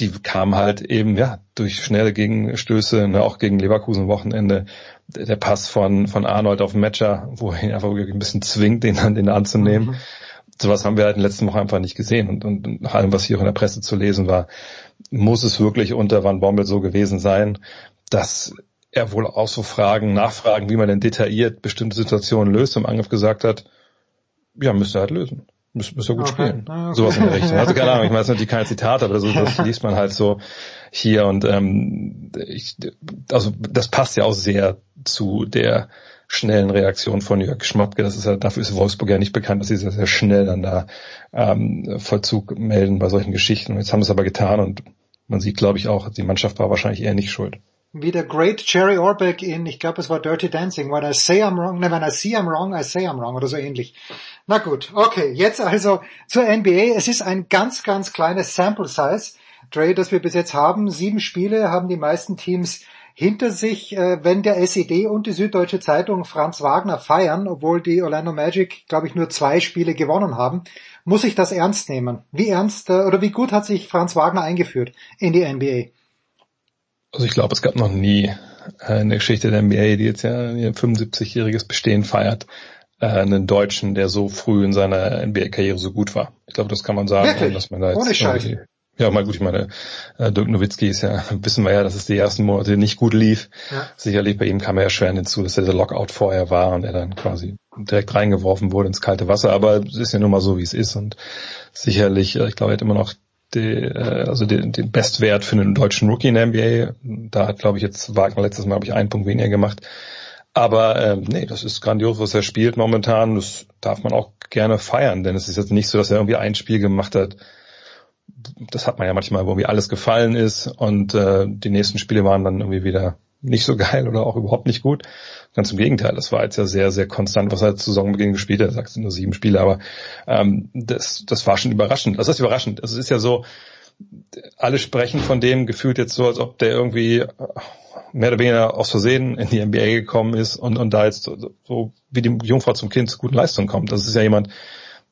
die kamen halt eben ja durch schnelle Gegenstöße, ne, auch gegen Leverkusen Wochenende. Der Pass von von Arnold auf den Matcher, wo er ihn einfach ein bisschen zwingt, den den anzunehmen. Mhm. Sowas haben wir halt in den letzten Wochen einfach nicht gesehen. Und, und nach allem, was hier auch in der Presse zu lesen war, muss es wirklich unter Van Bommel so gewesen sein, dass er wohl auch so Fragen, Nachfragen, wie man denn detailliert bestimmte Situationen löst, im Angriff gesagt hat, ja, müsste halt lösen. Müsste, müsste gut okay. spielen. Ah, okay. Sowas in der Richtung. Also keine Ahnung, ich weiß natürlich keine Zitate, aber so, das liest man halt so hier und ähm, ich, also das passt ja auch sehr zu der schnellen Reaktion von Jörg Schmopke. Das ist ja, dafür ist Wolfsburg ja nicht bekannt, dass sie sehr, sehr schnell dann da ähm, Vollzug melden bei solchen Geschichten. Und jetzt haben sie es aber getan und man sieht, glaube ich, auch, die Mannschaft war wahrscheinlich eher nicht schuld wie der Great Jerry Orbeck in, ich glaube es war Dirty Dancing, when I say I'm wrong, ne, when I see I'm wrong, I say I'm wrong oder so ähnlich. Na gut, okay, jetzt also zur NBA. Es ist ein ganz, ganz kleines Sample Size, Dre, das wir bis jetzt haben. Sieben Spiele haben die meisten Teams hinter sich, äh, wenn der SED und die Süddeutsche Zeitung Franz Wagner feiern, obwohl die Orlando Magic, glaube ich, nur zwei Spiele gewonnen haben, muss ich das ernst nehmen. Wie ernst äh, oder wie gut hat sich Franz Wagner eingeführt in die NBA? Also ich glaube, es gab noch nie äh, in der Geschichte der NBA, die jetzt ja ihr 75-jähriges Bestehen feiert, äh, einen Deutschen, der so früh in seiner NBA-Karriere so gut war. Ich glaube, das kann man sagen, Wirklich? dass man da jetzt Ohne Scheiße. Ja, mal gut, ich meine, äh, Dirk Nowitzki ist ja, wissen wir ja, dass es die ersten Monate nicht gut lief. Ja. Sicherlich bei ihm kam er erschwerend hinzu, dass er der Lockout vorher war und er dann quasi direkt reingeworfen wurde ins kalte Wasser. Aber es ist ja nun mal so, wie es ist und sicherlich, äh, ich glaube, er hat immer noch die, äh, also den, den Bestwert für einen deutschen Rookie in der NBA. Da hat, glaube ich, jetzt Wagner letztes Mal, habe ich einen Punkt weniger gemacht. Aber ähm, nee, das ist grandios, was er spielt momentan. Das darf man auch gerne feiern, denn es ist jetzt nicht so, dass er irgendwie ein Spiel gemacht hat. Das hat man ja manchmal, wo irgendwie alles gefallen ist und äh, die nächsten Spiele waren dann irgendwie wieder nicht so geil oder auch überhaupt nicht gut. Ganz im Gegenteil, das war jetzt ja sehr, sehr konstant, was er zu Saisonbeginn gespielt hat. Sagst du nur sieben Spiele, aber ähm, das, das war schon überraschend. Das ist überraschend. Also es ist ja so, alle sprechen von dem gefühlt jetzt so, als ob der irgendwie mehr oder weniger aus Versehen in die NBA gekommen ist und, und da jetzt so, so wie die Jungfrau zum Kind zu guten Leistungen kommt. Das ist ja jemand,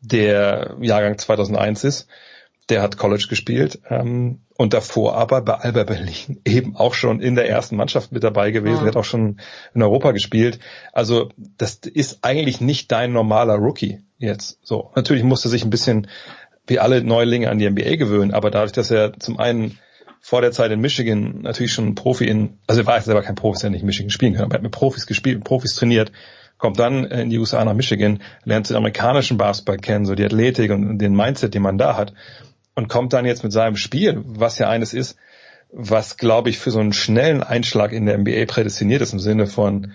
der Jahrgang 2001 ist, der hat College gespielt ähm, und davor aber bei Alba Berlin eben auch schon in der ersten Mannschaft mit dabei gewesen, Mhm. der hat auch schon in Europa gespielt. Also das ist eigentlich nicht dein normaler Rookie jetzt. So natürlich musste sich ein bisschen wie alle Neulinge an die NBA gewöhnen, aber dadurch, dass er zum einen vor der Zeit in Michigan natürlich schon ein Profi in, also er war selber kein Profi, ja nicht in Michigan spielen können, aber er hat mit Profis gespielt, mit Profis trainiert, kommt dann in die USA nach Michigan, lernt den amerikanischen Basketball kennen, so die Athletik und den Mindset, den man da hat und kommt dann jetzt mit seinem Spiel, was ja eines ist, was glaube ich für so einen schnellen Einschlag in der NBA prädestiniert ist im Sinne von,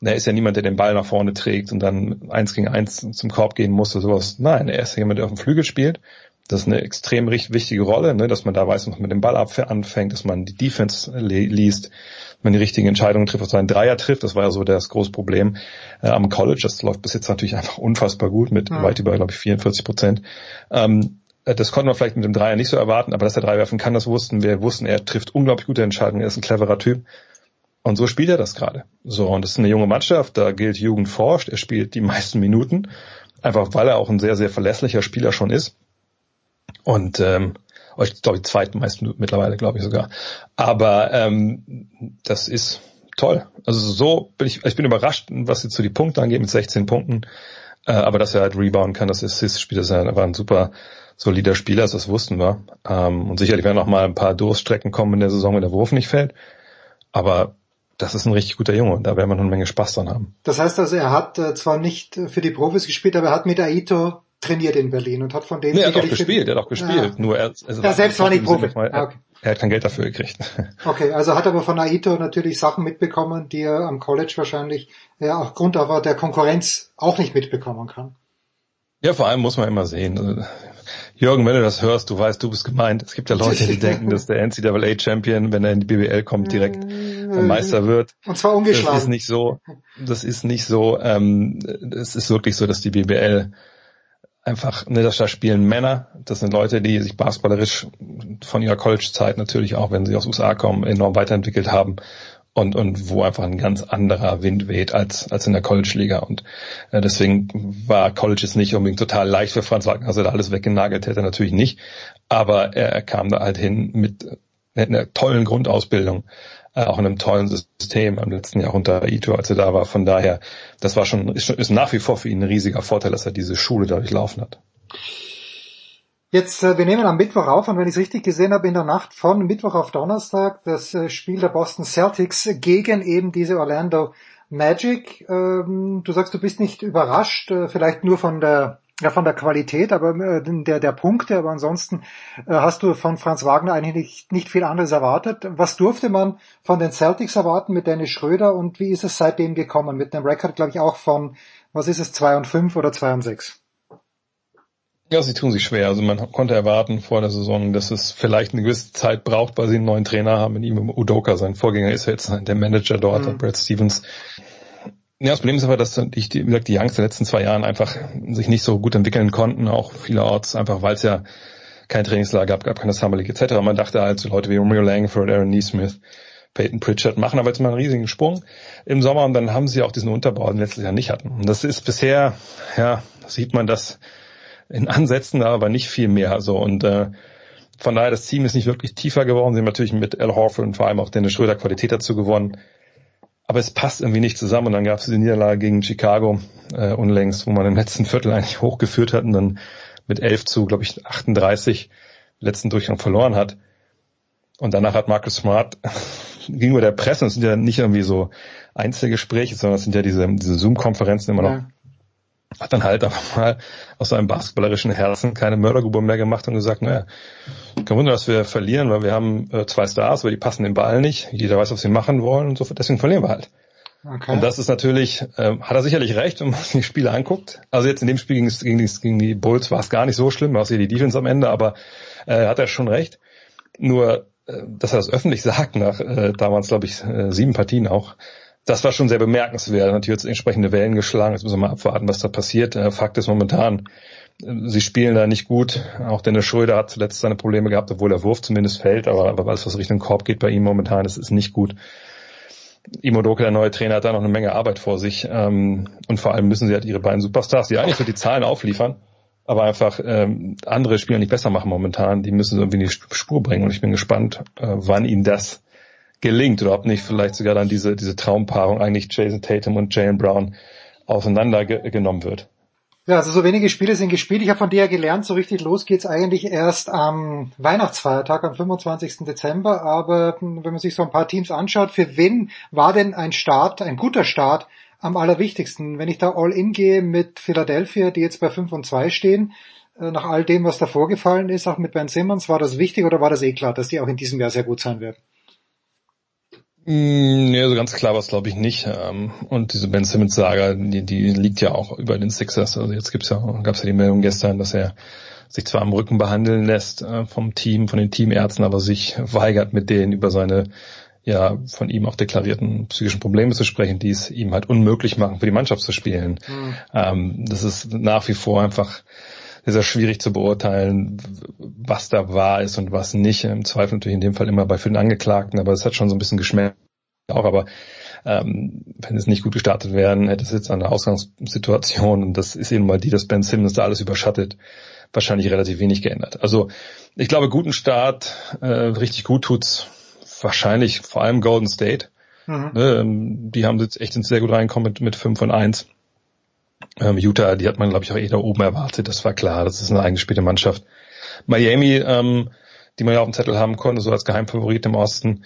na, ist ja niemand, der den Ball nach vorne trägt und dann eins gegen eins zum Korb gehen muss oder sowas. Nein, er ist jemand, der auf dem Flügel spielt. Das ist eine extrem wichtige Rolle, ne, dass man da weiß, was man mit dem Ball anfängt, dass man die Defense liest, man die richtigen Entscheidungen trifft, was seinen Dreier trifft. Das war ja so das große Problem äh, am College. Das läuft bis jetzt natürlich einfach unfassbar gut mit Mhm. weit über, glaube ich, 44 Prozent. Ähm, äh, das konnte man vielleicht mit dem Dreier nicht so erwarten, aber dass er Dreier werfen kann, das wussten wir. Wussten, er trifft unglaublich gute Entscheidungen, er ist ein cleverer Typ. Und so spielt er das gerade. So, und das ist eine junge Mannschaft, da gilt Jugend forscht, er spielt die meisten Minuten, einfach weil er auch ein sehr, sehr verlässlicher Spieler schon ist. Und ähm, oh, ich glaube, die zweitmeisten mittlerweile, glaube ich sogar. Aber ähm, das ist toll. Also so bin ich, ich bin überrascht, was jetzt so die Punkte angeht mit 16 Punkten. Äh, aber dass er halt rebound kann, das Assist spielt, das war ein super solider Spieler, das wussten wir. Ähm, und sicherlich werden noch mal ein paar Durststrecken kommen in der Saison, wenn der Wurf nicht fällt. Aber das ist ein richtig guter Junge und da werden wir noch eine Menge Spaß dran haben. Das heißt also, er hat äh, zwar nicht äh, für die Profis gespielt, aber er hat mit Aito trainiert in Berlin und hat von denen Nee, er hat auch gespielt, er hat auch gespielt. Ja. Nur er, also Er selbst war nicht Profi. Er, Ah, okay. er hat kein Geld dafür gekriegt. Okay, also hat aber von Aito natürlich Sachen mitbekommen, die er am College wahrscheinlich ja aufgrund aber der Konkurrenz auch nicht mitbekommen kann. Ja, vor allem muss man immer sehen. Jürgen, wenn du das hörst, du weißt, du bist gemeint. Es gibt ja Leute, die denken, dass der NCAA-Champion, wenn er in die BBL kommt, direkt Meister wird. Und zwar ungeschlagen. Das ist nicht so. Das ist nicht so. Ähm, es ist wirklich so, dass die BBL einfach, ne, das da spielen Männer. Das sind Leute, die sich basketballerisch von ihrer College-Zeit natürlich auch, wenn sie aus USA kommen, enorm weiterentwickelt haben. Und, und wo einfach ein ganz anderer Wind weht als, als in der College-Liga. Und äh, deswegen war College jetzt nicht unbedingt total leicht für Franz Wagner, also da alles weggenagelt hätte, natürlich nicht. Aber er, er kam da halt hin mit einer tollen Grundausbildung, äh, auch in einem tollen System am letzten Jahr unter Ito, als er da war. Von daher, das war schon, ist, ist nach wie vor für ihn ein riesiger Vorteil, dass er diese Schule da durchlaufen hat. Jetzt, äh, wir nehmen am Mittwoch auf und wenn ich es richtig gesehen habe, in der Nacht von Mittwoch auf Donnerstag das äh, Spiel der Boston Celtics gegen eben diese Orlando Magic. Ähm, du sagst, du bist nicht überrascht, äh, vielleicht nur von der ja, von der Qualität, aber der, der Punkte, aber ansonsten hast du von Franz Wagner eigentlich nicht, nicht viel anderes erwartet. Was durfte man von den Celtics erwarten mit Dennis Schröder und wie ist es seitdem gekommen? Mit einem Rekord, glaube ich, auch von, was ist es, 2 und 5 oder 2 und 6? Ja, sie tun sich schwer. Also man konnte erwarten vor der Saison, dass es vielleicht eine gewisse Zeit braucht, weil sie einen neuen Trainer haben. Mit ihm Udoka, sein Vorgänger ist jetzt der Manager dort, Mhm. Brad Stevens. Ja, das Problem ist aber, dass die, wie gesagt, die Youngs der letzten zwei Jahren einfach sich nicht so gut entwickeln konnten, auch vielerorts, einfach weil es ja kein Trainingslager gab, gab keine Summer League etc. Man dachte halt, so Leute wie Romeo Langford, Aaron Neesmith, Peyton Pritchard machen aber jetzt mal einen riesigen Sprung im Sommer und dann haben sie auch diesen Unterbau, den letztes Jahr nicht hatten. Und das ist bisher, ja, sieht man das in Ansätzen, aber nicht viel mehr. So und äh, von daher, das Team ist nicht wirklich tiefer geworden. Sie haben natürlich mit Al Horford und vor allem auch Dennis Schröder Qualität dazu gewonnen. Aber es passt irgendwie nicht zusammen. Und dann gab es die Niederlage gegen Chicago äh, unlängst, wo man im letzten Viertel eigentlich hochgeführt hat und dann mit 11 zu, glaube ich, 38 letzten Durchgang verloren hat. Und danach hat Marcus Smart gegenüber der Presse, das sind ja nicht irgendwie so Einzelgespräche, sondern das sind ja diese, diese Zoom-Konferenzen immer noch, ja. Hat dann halt einfach mal aus seinem basketballerischen Herzen keine Mördergrube mehr gemacht und gesagt, naja, kein Wunder, dass wir verlieren, weil wir haben äh, zwei Stars, aber die passen den Ball nicht. Jeder weiß, was sie machen wollen und so, deswegen verlieren wir halt. Okay. Und das ist natürlich, äh, hat er sicherlich recht, wenn man sich die Spiele anguckt. Also jetzt in dem Spiel gegen, gegen, die, gegen die Bulls war es gar nicht so schlimm, war es hier die Defense am Ende, aber äh, hat er schon recht. Nur, äh, dass er das öffentlich sagt, nach äh, damals, glaube ich, äh, sieben Partien auch, das war schon sehr bemerkenswert. Natürlich jetzt entsprechende Wellen geschlagen. Jetzt müssen wir mal abwarten, was da passiert. Äh, Fakt ist momentan, äh, sie spielen da nicht gut. Auch Dennis Schröder hat zuletzt seine Probleme gehabt, obwohl der Wurf zumindest fällt. Aber, aber alles, was Richtung Korb geht bei ihm momentan, das ist nicht gut. Imo Doke, der neue Trainer, hat da noch eine Menge Arbeit vor sich. Ähm, und vor allem müssen sie halt ihre beiden Superstars, die eigentlich so die Zahlen aufliefern, aber einfach ähm, andere Spieler nicht besser machen momentan. Die müssen sie irgendwie in die Spur bringen. Und ich bin gespannt, äh, wann ihnen das gelingt oder ob nicht vielleicht sogar dann diese, diese Traumpaarung eigentlich Jason Tatum und Jalen Brown auseinandergenommen wird. Ja, also so wenige Spiele sind gespielt. Ich habe von dir ja gelernt, so richtig los geht's eigentlich erst am Weihnachtsfeiertag, am 25. Dezember. Aber wenn man sich so ein paar Teams anschaut, für wen war denn ein Start, ein guter Start am allerwichtigsten? Wenn ich da all in gehe mit Philadelphia, die jetzt bei 5 und 2 stehen, äh, nach all dem, was da vorgefallen ist, auch mit Ben Simmons, war das wichtig oder war das eh klar, dass die auch in diesem Jahr sehr gut sein werden? Mm, nee, so ganz klar war es glaube ich nicht. Ähm, und diese Ben Simmons Saga, die, die liegt ja auch über den Sixers. Also jetzt gibt's ja, gab's ja die Meldung gestern, dass er sich zwar am Rücken behandeln lässt äh, vom Team, von den Teamärzten, aber sich weigert mit denen über seine ja von ihm auch deklarierten psychischen Probleme zu sprechen, die es ihm halt unmöglich machen, für die Mannschaft zu spielen. Mhm. Das ist nach wie vor einfach sehr schwierig zu beurteilen, was da wahr ist und was nicht. Im Zweifel natürlich in dem Fall immer bei vielen Angeklagten, aber es hat schon so ein bisschen geschmeckt auch, aber ähm, wenn es nicht gut gestartet wären, hätte es jetzt eine Ausgangssituation und das ist eben mal die, dass Ben Simmons da alles überschattet, wahrscheinlich relativ wenig geändert. Also ich glaube, guten Start, äh, richtig gut tut's wahrscheinlich vor allem Golden State. Mhm. Ne, die haben jetzt echt sehr gut reinkommen mit, mit 5 und 1. Ähm, Utah, die hat man, glaube ich, auch eh da oben erwartet. Das war klar. Das ist eine eingespielte Mannschaft. Miami, ähm, die man ja auf dem Zettel haben konnte, so als Geheimfavorit im Osten,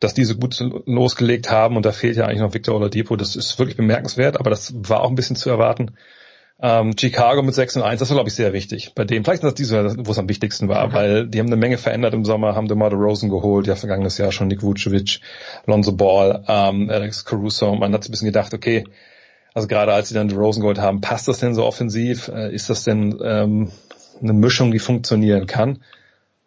dass diese gut losgelegt haben und da fehlt ja eigentlich noch Victor Oladipo. Das ist wirklich bemerkenswert, aber das war auch ein bisschen zu erwarten. Ähm, Chicago mit 6 und 1, das war glaube ich sehr wichtig. Bei dem, vielleicht ist das diese, wo es am wichtigsten war, okay. weil die haben eine Menge verändert im Sommer, haben DeMar Rosen geholt, ja vergangenes Jahr schon Nick Vucevic, Lonzo Ball, ähm, Alex Caruso. Man hat ein bisschen gedacht, okay, also gerade als sie dann Rosen geholt haben, passt das denn so offensiv? Äh, ist das denn ähm, eine Mischung, die funktionieren kann?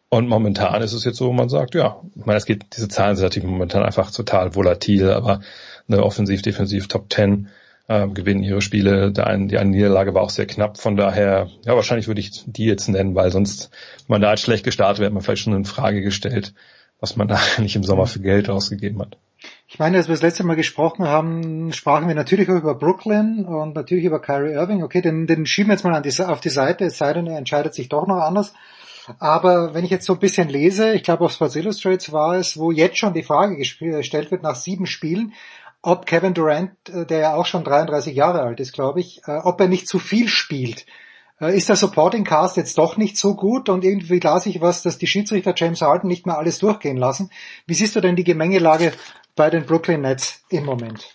Und momentan ist es jetzt so, man sagt, ja, ich meine, es geht, diese Zahlen sind natürlich momentan einfach total volatil, aber eine offensiv, defensiv Top 10 äh, gewinnen ihre Spiele. Der eine, die eine Niederlage war auch sehr knapp, von daher, ja, wahrscheinlich würde ich die jetzt nennen, weil sonst, wenn man da halt schlecht gestartet wäre, man vielleicht schon in Frage gestellt, was man da eigentlich im Sommer für Geld ausgegeben hat. Ich meine, als wir das letzte Mal gesprochen haben, sprachen wir natürlich auch über Brooklyn und natürlich über Kyrie Irving. Okay, den, den schieben wir jetzt mal die, auf die Seite, es sei denn, er entscheidet sich doch noch anders. Aber wenn ich jetzt so ein bisschen lese, ich glaube auf Sports Illustrated war es, wo jetzt schon die Frage gestellt wird nach sieben Spielen, ob Kevin Durant, äh, der ja auch schon 33 Jahre alt ist, glaube ich, äh, ob er nicht zu viel spielt. Äh, ist der Supporting Cast jetzt doch nicht so gut und irgendwie las ich was, dass die Schiedsrichter James Harden nicht mehr alles durchgehen lassen. Wie siehst du denn die Gemengelage bei den Brooklyn Nets im Moment?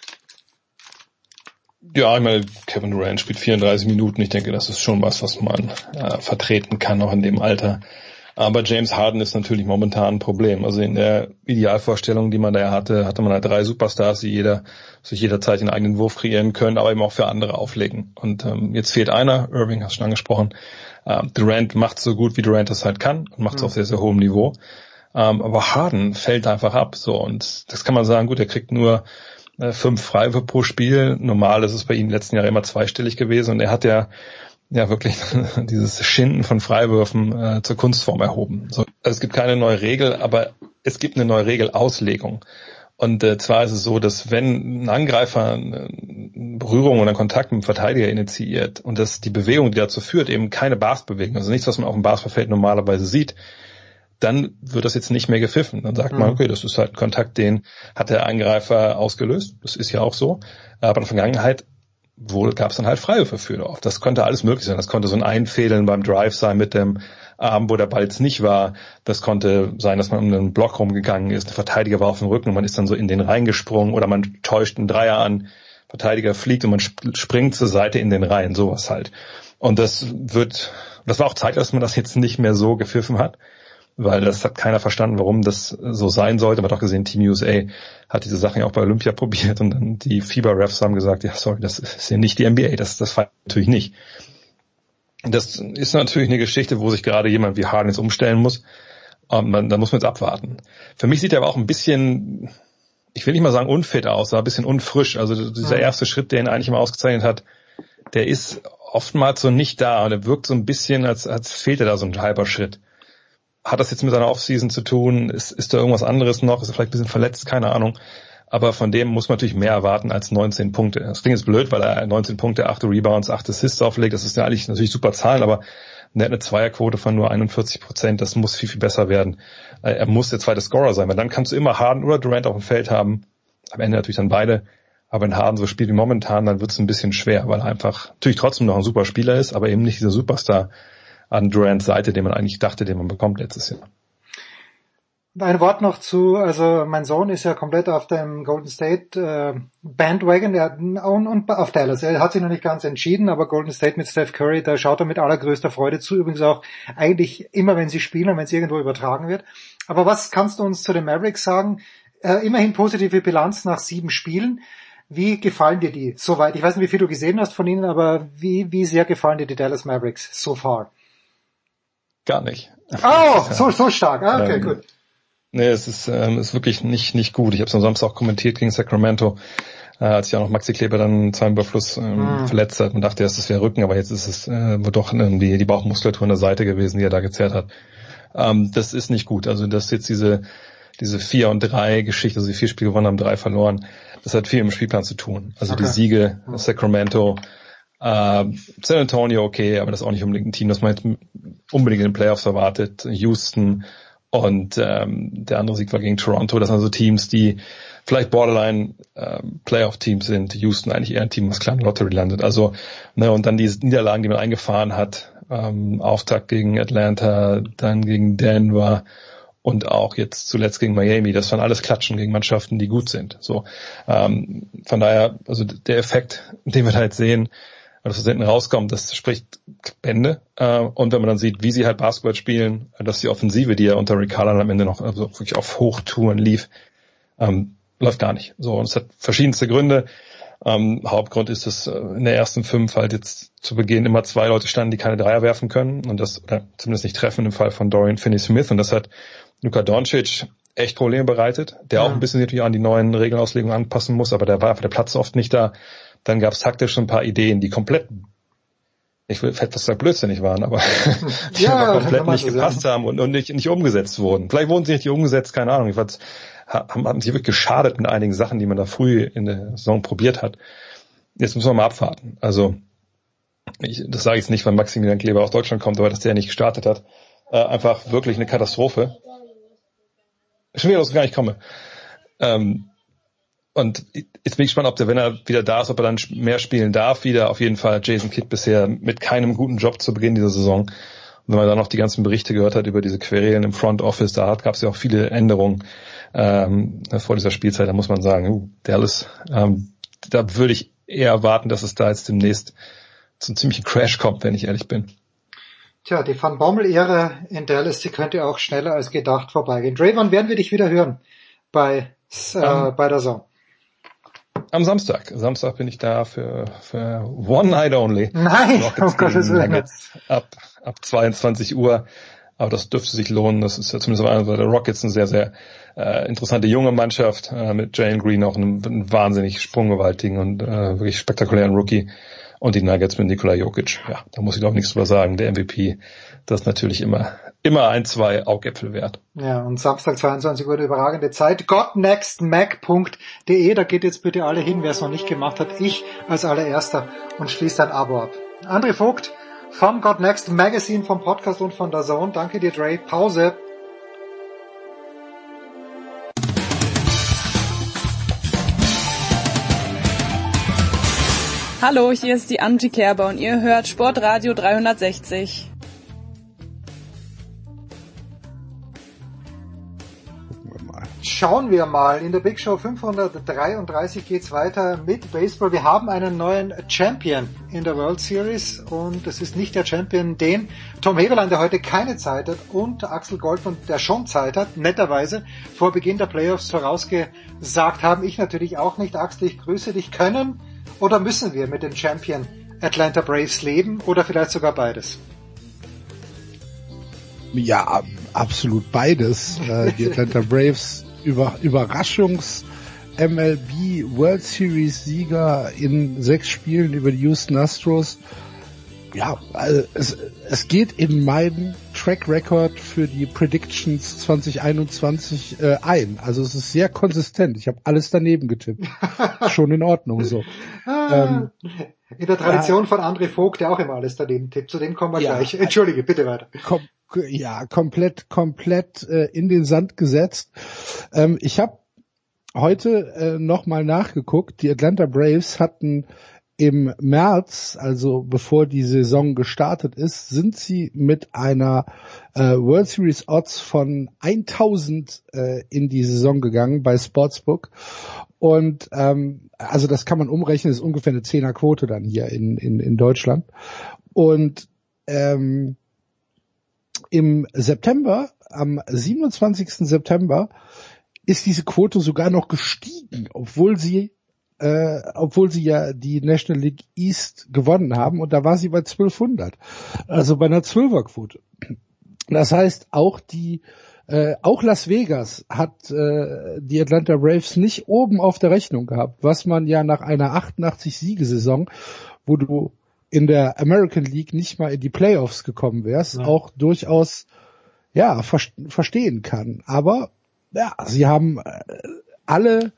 Ja, ich meine, Kevin Durant spielt 34 Minuten. Ich denke, das ist schon was, was man äh, vertreten kann, auch in dem Alter. Aber James Harden ist natürlich momentan ein Problem. Also in der Idealvorstellung, die man da hatte, hatte man halt drei Superstars, die jeder sich jederzeit den eigenen Wurf kreieren können, aber eben auch für andere auflegen. Und ähm, jetzt fehlt einer, Irving hast du schon angesprochen. Ähm, Durant macht so gut, wie Durant das halt kann und macht es mhm. auf sehr, sehr hohem Niveau. Ähm, aber Harden fällt einfach ab. So und das kann man sagen, gut, er kriegt nur äh, fünf Freiwürfe pro Spiel. Normal ist es bei ihm letzten Jahr immer zweistellig gewesen und er hat ja ja wirklich dieses Schinden von Freiwürfen äh, zur Kunstform erhoben. So, also es gibt keine neue Regel, aber es gibt eine neue Regelauslegung. Und äh, zwar ist es so, dass wenn ein Angreifer eine Berührung oder Kontakt mit dem Verteidiger initiiert und dass die Bewegung, die dazu führt, eben keine Basketbewegung, also nichts, was man auf dem Basketballfeld normalerweise sieht, dann wird das jetzt nicht mehr gepfiffen. Dann sagt mhm. man, okay, das ist halt ein Kontakt, den hat der Angreifer ausgelöst. Das ist ja auch so. Aber in der Vergangenheit wohl gab es dann halt Freiwürfe für oft. Das konnte alles möglich sein. Das konnte so ein Einfädeln beim Drive sein mit dem ähm, wo der Ball jetzt nicht war. Das konnte sein, dass man um einen Block rumgegangen ist, der Verteidiger war auf dem Rücken und man ist dann so in den reingesprungen oder man täuscht einen Dreier an, Verteidiger fliegt und man springt zur Seite in den Reihen, sowas halt. Und das wird, das war auch Zeit, dass man das jetzt nicht mehr so gepfiffen hat weil das hat keiner verstanden, warum das so sein sollte. Man hat auch gesehen, Team USA hat diese Sachen ja auch bei Olympia probiert und dann die FIBA-Refs haben gesagt, ja sorry, das ist ja nicht die NBA, das, das feiert natürlich nicht. Das ist natürlich eine Geschichte, wo sich gerade jemand wie Harden jetzt umstellen muss. Und man, da muss man jetzt abwarten. Für mich sieht er aber auch ein bisschen, ich will nicht mal sagen unfit aus, aber ein bisschen unfrisch. Also dieser erste Schritt, der ihn eigentlich immer ausgezeichnet hat, der ist oftmals so nicht da und er wirkt so ein bisschen, als, als fehlte da so ein halber Schritt hat das jetzt mit seiner Offseason zu tun? Ist, ist da irgendwas anderes noch? Ist er vielleicht ein bisschen verletzt? Keine Ahnung. Aber von dem muss man natürlich mehr erwarten als 19 Punkte. Das klingt jetzt blöd, weil er 19 Punkte, 8 Rebounds, 8 Assists auflegt. Das ist ja eigentlich natürlich super Zahlen, aber er hat eine Zweierquote von nur 41 Prozent. Das muss viel, viel besser werden. Äh, er muss der zweite Scorer sein, weil dann kannst du immer Harden oder Durant auf dem Feld haben. Am Ende natürlich dann beide. Aber wenn Harden so spielt wie momentan, dann wird es ein bisschen schwer, weil er einfach natürlich trotzdem noch ein super Spieler ist, aber eben nicht dieser Superstar, an Durants Seite, den man eigentlich dachte, den man bekommt letztes Jahr. Ein Wort noch zu, also mein Sohn ist ja komplett auf dem Golden State äh, Bandwagon er, und, und auf Dallas. Er hat sich noch nicht ganz entschieden, aber Golden State mit Steph Curry, da schaut er mit allergrößter Freude zu. Übrigens auch eigentlich immer, wenn sie spielen und wenn es irgendwo übertragen wird. Aber was kannst du uns zu den Mavericks sagen? Äh, immerhin positive Bilanz nach sieben Spielen. Wie gefallen dir die soweit? Ich weiß nicht, wie viel du gesehen hast von ihnen, aber wie, wie sehr gefallen dir die Dallas Mavericks so far? Gar nicht. Oh, so, so stark. Ah, okay, ähm, gut. Nee, es ist, ähm, ist wirklich nicht, nicht gut. Ich habe es am Samstag auch kommentiert gegen Sacramento, äh, als ich auch noch Maxi Kleber dann zwar Überfluss ähm, mm. verletzt hat und dachte erst, es wäre Rücken, aber jetzt ist es äh, doch die, die Bauchmuskulatur an der Seite gewesen, die er da gezerrt hat. Ähm, das ist nicht gut. Also das jetzt diese diese vier und drei Geschichte, also die vier Spiele gewonnen haben, drei verloren, das hat viel im Spielplan zu tun. Also okay. die Siege, Sacramento, äh, San Antonio okay, aber das ist auch nicht unbedingt ein Team, das man jetzt unbedingt in den Playoffs erwartet. Houston und ähm, der andere Sieg war gegen Toronto. Das sind also Teams, die vielleicht Borderline ähm, Playoff-Teams sind. Houston eigentlich eher ein Team, was klar in Lottery landet. Also ne, und dann diese Niederlagen, die man eingefahren hat. Ähm, Auftakt gegen Atlanta, dann gegen Denver und auch jetzt zuletzt gegen Miami. Das waren alles Klatschen gegen Mannschaften, die gut sind. So ähm, von daher, also der Effekt, den wir da jetzt sehen, was aus hinten rauskommt, das spricht Bände. Äh, und wenn man dann sieht, wie sie halt Basketball spielen, dass die Offensive, die ja unter Rick Carlin am Ende noch also wirklich auf Hochtouren lief, ähm, läuft gar nicht. So, und es hat verschiedenste Gründe. Ähm, Hauptgrund ist, dass äh, in der ersten fünf halt jetzt zu Beginn immer zwei Leute standen, die keine Dreier werfen können und das oder zumindest nicht treffen im Fall von Dorian Finney-Smith und das hat Luka Doncic echt Probleme bereitet, der ja. auch ein bisschen natürlich an die neuen Regelauslegungen anpassen muss, aber der war einfach der Platz oft nicht da. Dann gab es taktisch ein paar Ideen, die komplett, ich will fast sagen blödsinnig waren, aber die ja, komplett nicht gepasst haben und, und nicht, nicht umgesetzt wurden. Vielleicht wurden sie nicht umgesetzt, keine Ahnung. Ich weiß, haben, haben sie wirklich geschadet mit einigen Sachen, die man da früh in der Saison probiert hat. Jetzt müssen wir mal abwarten. Also ich, das sage ich jetzt nicht, weil Maximilian Kleber aus Deutschland kommt, aber dass der nicht gestartet hat. Äh, einfach wirklich eine Katastrophe. Schon wieder, dass ich gar nicht komme. Ähm, und jetzt bin ich gespannt, ob der, wenn er wieder da ist, ob er dann mehr spielen darf, wieder auf jeden Fall Jason Kidd bisher mit keinem guten Job zu Beginn dieser Saison. Und wenn man dann noch die ganzen Berichte gehört hat über diese Querelen im Front Office, da gab es ja auch viele Änderungen ähm, vor dieser Spielzeit, da muss man sagen, uh, Dallas, ähm, da würde ich eher erwarten, dass es da jetzt demnächst zum ziemlichen Crash kommt, wenn ich ehrlich bin. Tja, die Van Bommel-Ära in Dallas, die könnte auch schneller als gedacht vorbeigehen. Wann werden wir dich wieder hören bei, äh, um, ähm, bei der Song? Am Samstag. Samstag bin ich da für, für One Night Only. Nein, um Gottes Willen. Ab, ab 22 Uhr. Aber das dürfte sich lohnen. Das ist ja zumindest auf einer der Rockets eine sehr, sehr äh, interessante junge Mannschaft äh, mit Jalen Green auch einem, einem wahnsinnig sprunggewaltigen und äh, wirklich spektakulären Rookie. Und die Nuggets mit Nikola Jokic. Ja, da muss ich doch nichts drüber sagen. Der MVP, das ist natürlich immer, immer ein, zwei Augäpfel wert. Ja, und Samstag 22 Uhr eine überragende Zeit. godnextmac.de, da geht jetzt bitte alle hin, wer es noch nicht gemacht hat. Ich als allererster und schließt ein Abo ab. André Vogt vom God Next Magazine, vom Podcast und von der Zone. Danke dir, Dre. Pause. Hallo, hier ist die Angie Kerber und ihr hört Sportradio 360. Schauen wir mal. In der Big Show 533 geht's weiter mit Baseball. Wir haben einen neuen Champion in der World Series und es ist nicht der Champion, den Tom Heberlein, der heute keine Zeit hat und Axel Goldmann, der schon Zeit hat, netterweise vor Beginn der Playoffs vorausgesagt haben. Ich natürlich auch nicht. Axel, ich grüße dich. Können oder müssen wir mit dem Champion Atlanta Braves leben oder vielleicht sogar beides? Ja, absolut beides. Äh, die Atlanta Braves über, Überraschungs MLB World Series Sieger in sechs Spielen über die Houston Astros. Ja, also es, es geht in meinen Track Record für die Predictions 2021 äh, ein. Also es ist sehr konsistent. Ich habe alles daneben getippt. Schon in Ordnung so. ähm, in der Tradition äh, von André Vogt, der auch immer alles daneben tippt. Zu dem kommen wir ja, gleich. Entschuldige, bitte weiter. Kom ja, komplett, komplett äh, in den Sand gesetzt. Ähm, ich habe heute äh, nochmal nachgeguckt. Die Atlanta Braves hatten im März, also bevor die Saison gestartet ist, sind sie mit einer äh, World Series Odds von 1000 äh, in die Saison gegangen bei Sportsbook. Und ähm, also das kann man umrechnen, ist ungefähr eine Zehnerquote dann hier in, in, in Deutschland. Und ähm, im September, am 27. September, ist diese Quote sogar noch gestiegen, obwohl sie äh, obwohl sie ja die National League East gewonnen haben und da war sie bei 1200, also bei einer Zwölferquote. Das heißt, auch die äh, auch Las Vegas hat äh, die Atlanta Braves nicht oben auf der Rechnung gehabt, was man ja nach einer 88 Siegesaison, wo du in der American League nicht mal in die Playoffs gekommen wärst, ja. auch durchaus ja ver verstehen kann. Aber ja, sie haben äh, alle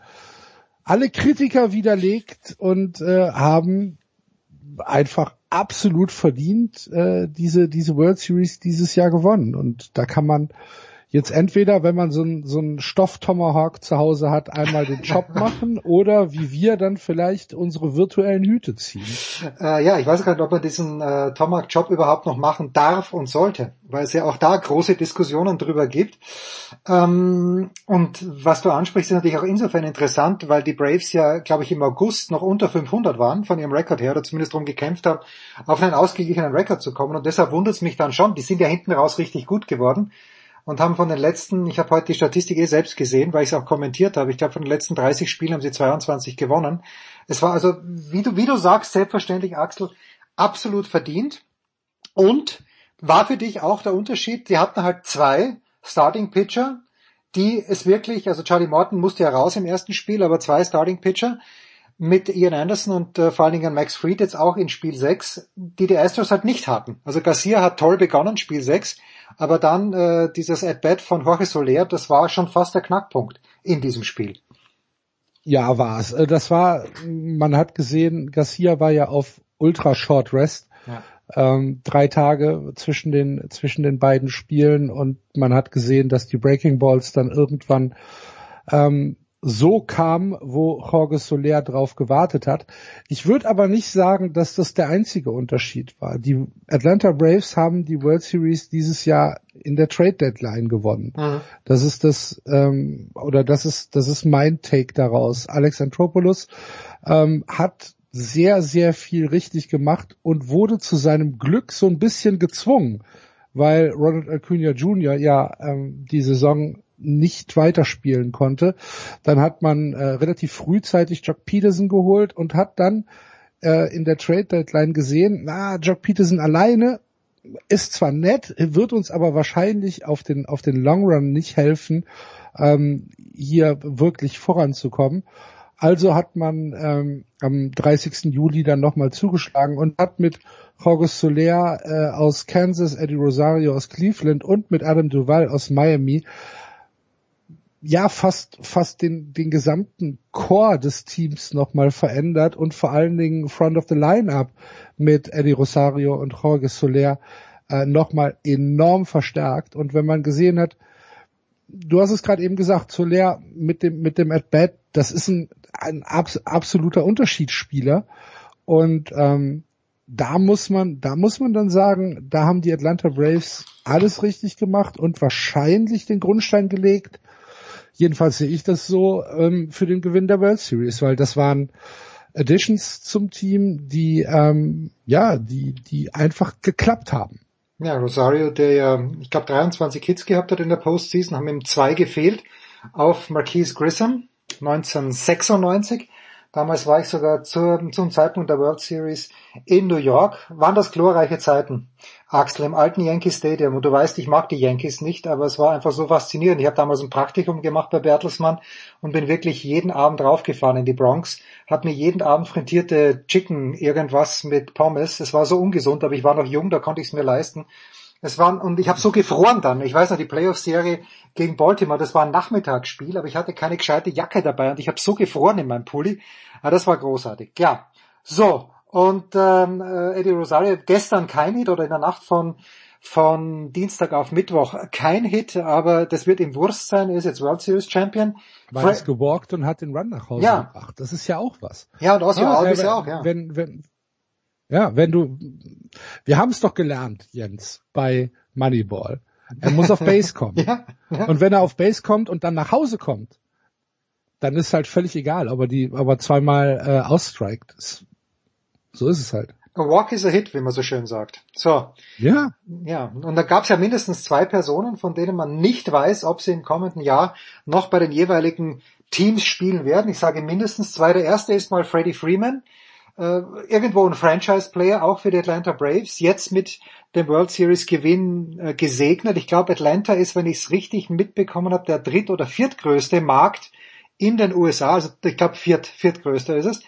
alle Kritiker widerlegt und äh, haben einfach absolut verdient äh, diese diese World Series dieses Jahr gewonnen. Und da kann man jetzt entweder, wenn man so einen so einen Stoff-Tomahawk zu Hause hat, einmal den Job machen oder wie wir dann vielleicht unsere virtuellen Hüte ziehen. Äh, ja, ich weiß gar nicht, ob man diesen äh, Tomahawk-Job überhaupt noch machen darf und sollte, weil es ja auch da große Diskussionen drüber gibt. Ähm, und was du ansprichst, ist natürlich auch insofern interessant, weil die Braves ja, glaube ich, im August noch unter 500 waren von ihrem Rekord her oder zumindest darum gekämpft haben, auf einen ausgeglichenen Rekord zu kommen. Und deshalb wundert es mich dann schon, die sind ja hinten raus richtig gut geworden und haben von den letzten, ich habe heute die Statistik eh selbst gesehen, weil ich es auch kommentiert habe, ich glaube von den letzten 30 Spielen haben sie 22 gewonnen. Es war also, wie du, wie du sagst, selbstverständlich, Axel, absolut verdient. Und war für dich auch der Unterschied, die hatten halt zwei Starting Pitcher, die es wirklich, also Charlie Morton musste ja raus im ersten Spiel, aber zwei Starting Pitcher mit Ian Anderson und äh, vor allen Dingen Max Fried jetzt auch in Spiel 6, die die Astros halt nicht hatten. Also Garcia hat toll begonnen, Spiel 6, aber dann äh, dieses At-Bat von Jorge Soler, das war schon fast der Knackpunkt in diesem Spiel. Ja, war es. Äh, das war, man hat gesehen, Garcia war ja auf Ultra Short Rest. Ja. Ähm, drei Tage zwischen den, zwischen den beiden Spielen und man hat gesehen, dass die Breaking Balls dann irgendwann ähm, so kam, wo Jorge Soler drauf gewartet hat. Ich würde aber nicht sagen, dass das der einzige Unterschied war. Die Atlanta Braves haben die World Series dieses Jahr in der Trade Deadline gewonnen. Mhm. Das ist das ähm, oder das ist das ist mein Take daraus. Alex Antropoulos ähm, hat sehr sehr viel richtig gemacht und wurde zu seinem Glück so ein bisschen gezwungen, weil Ronald Acuna Jr. ja ähm, die Saison nicht weiterspielen konnte. Dann hat man äh, relativ frühzeitig Jock Peterson geholt und hat dann äh, in der Trade Deadline gesehen, na, Jock Peterson alleine ist zwar nett, wird uns aber wahrscheinlich auf den, auf den Long Run nicht helfen, ähm, hier wirklich voranzukommen. Also hat man ähm, am 30. Juli dann nochmal zugeschlagen und hat mit Jorge Soler äh, aus Kansas, Eddie Rosario aus Cleveland und mit Adam Duval aus Miami ja fast fast den den gesamten Core des Teams nochmal verändert und vor allen Dingen Front of the Lineup mit Eddie Rosario und Jorge Soler äh, nochmal enorm verstärkt. Und wenn man gesehen hat, du hast es gerade eben gesagt, Soler mit dem mit dem At Bat, das ist ein, ein abs absoluter Unterschiedsspieler. Und ähm, da muss man, da muss man dann sagen, da haben die Atlanta Braves alles richtig gemacht und wahrscheinlich den Grundstein gelegt Jedenfalls sehe ich das so ähm, für den Gewinn der World Series, weil das waren Additions zum Team, die ähm, ja, die die einfach geklappt haben. Ja, Rosario, der ja, ich glaube 23 Hits gehabt hat in der Postseason, haben ihm zwei gefehlt auf Marquise Grissom 1996 Damals war ich sogar zu, zum Zeitpunkt der World Series in New York. Waren das glorreiche Zeiten, Axel, im alten Yankee Stadium. Und du weißt, ich mag die Yankees nicht, aber es war einfach so faszinierend. Ich habe damals ein Praktikum gemacht bei Bertelsmann und bin wirklich jeden Abend raufgefahren in die Bronx. Hat mir jeden Abend frittierte Chicken irgendwas mit Pommes. Es war so ungesund, aber ich war noch jung, da konnte ich es mir leisten. Es waren, und ich habe so gefroren dann. Ich weiß noch, die Playoff-Serie gegen Baltimore, das war ein Nachmittagsspiel, aber ich hatte keine gescheite Jacke dabei und ich habe so gefroren in meinem Pulli. Ja, das war großartig. Ja. So, und ähm, äh, Eddie Rosario, gestern kein Hit oder in der Nacht von von Dienstag auf Mittwoch kein Hit, aber das wird ihm Wurst sein, er ist jetzt World Series Champion. Weil er ist gewalkt und hat den Run nach Hause ja. gebracht. Das ist ja auch was. Ja, und Oscar ja, Alvis wenn, auch, ja. Wenn, wenn, ja, wenn du, wir haben es doch gelernt, Jens, bei Moneyball. Er muss auf Base kommen. ja, ja. Und wenn er auf Base kommt und dann nach Hause kommt, dann ist halt völlig egal, ob er die, aber zweimal äh, ausstrikt. So ist es halt. A walk is a hit, wie man so schön sagt. So. Ja. Ja. Und da gab es ja mindestens zwei Personen, von denen man nicht weiß, ob sie im kommenden Jahr noch bei den jeweiligen Teams spielen werden. Ich sage mindestens zwei. Der erste ist mal Freddie Freeman. Äh, irgendwo ein Franchise-Player, auch für die Atlanta Braves. Jetzt mit dem World Series Gewinn äh, gesegnet. Ich glaube, Atlanta ist, wenn ich es richtig mitbekommen habe, der dritt- oder viertgrößte Markt in den USA. Also ich glaube, viert, viertgrößter ist es.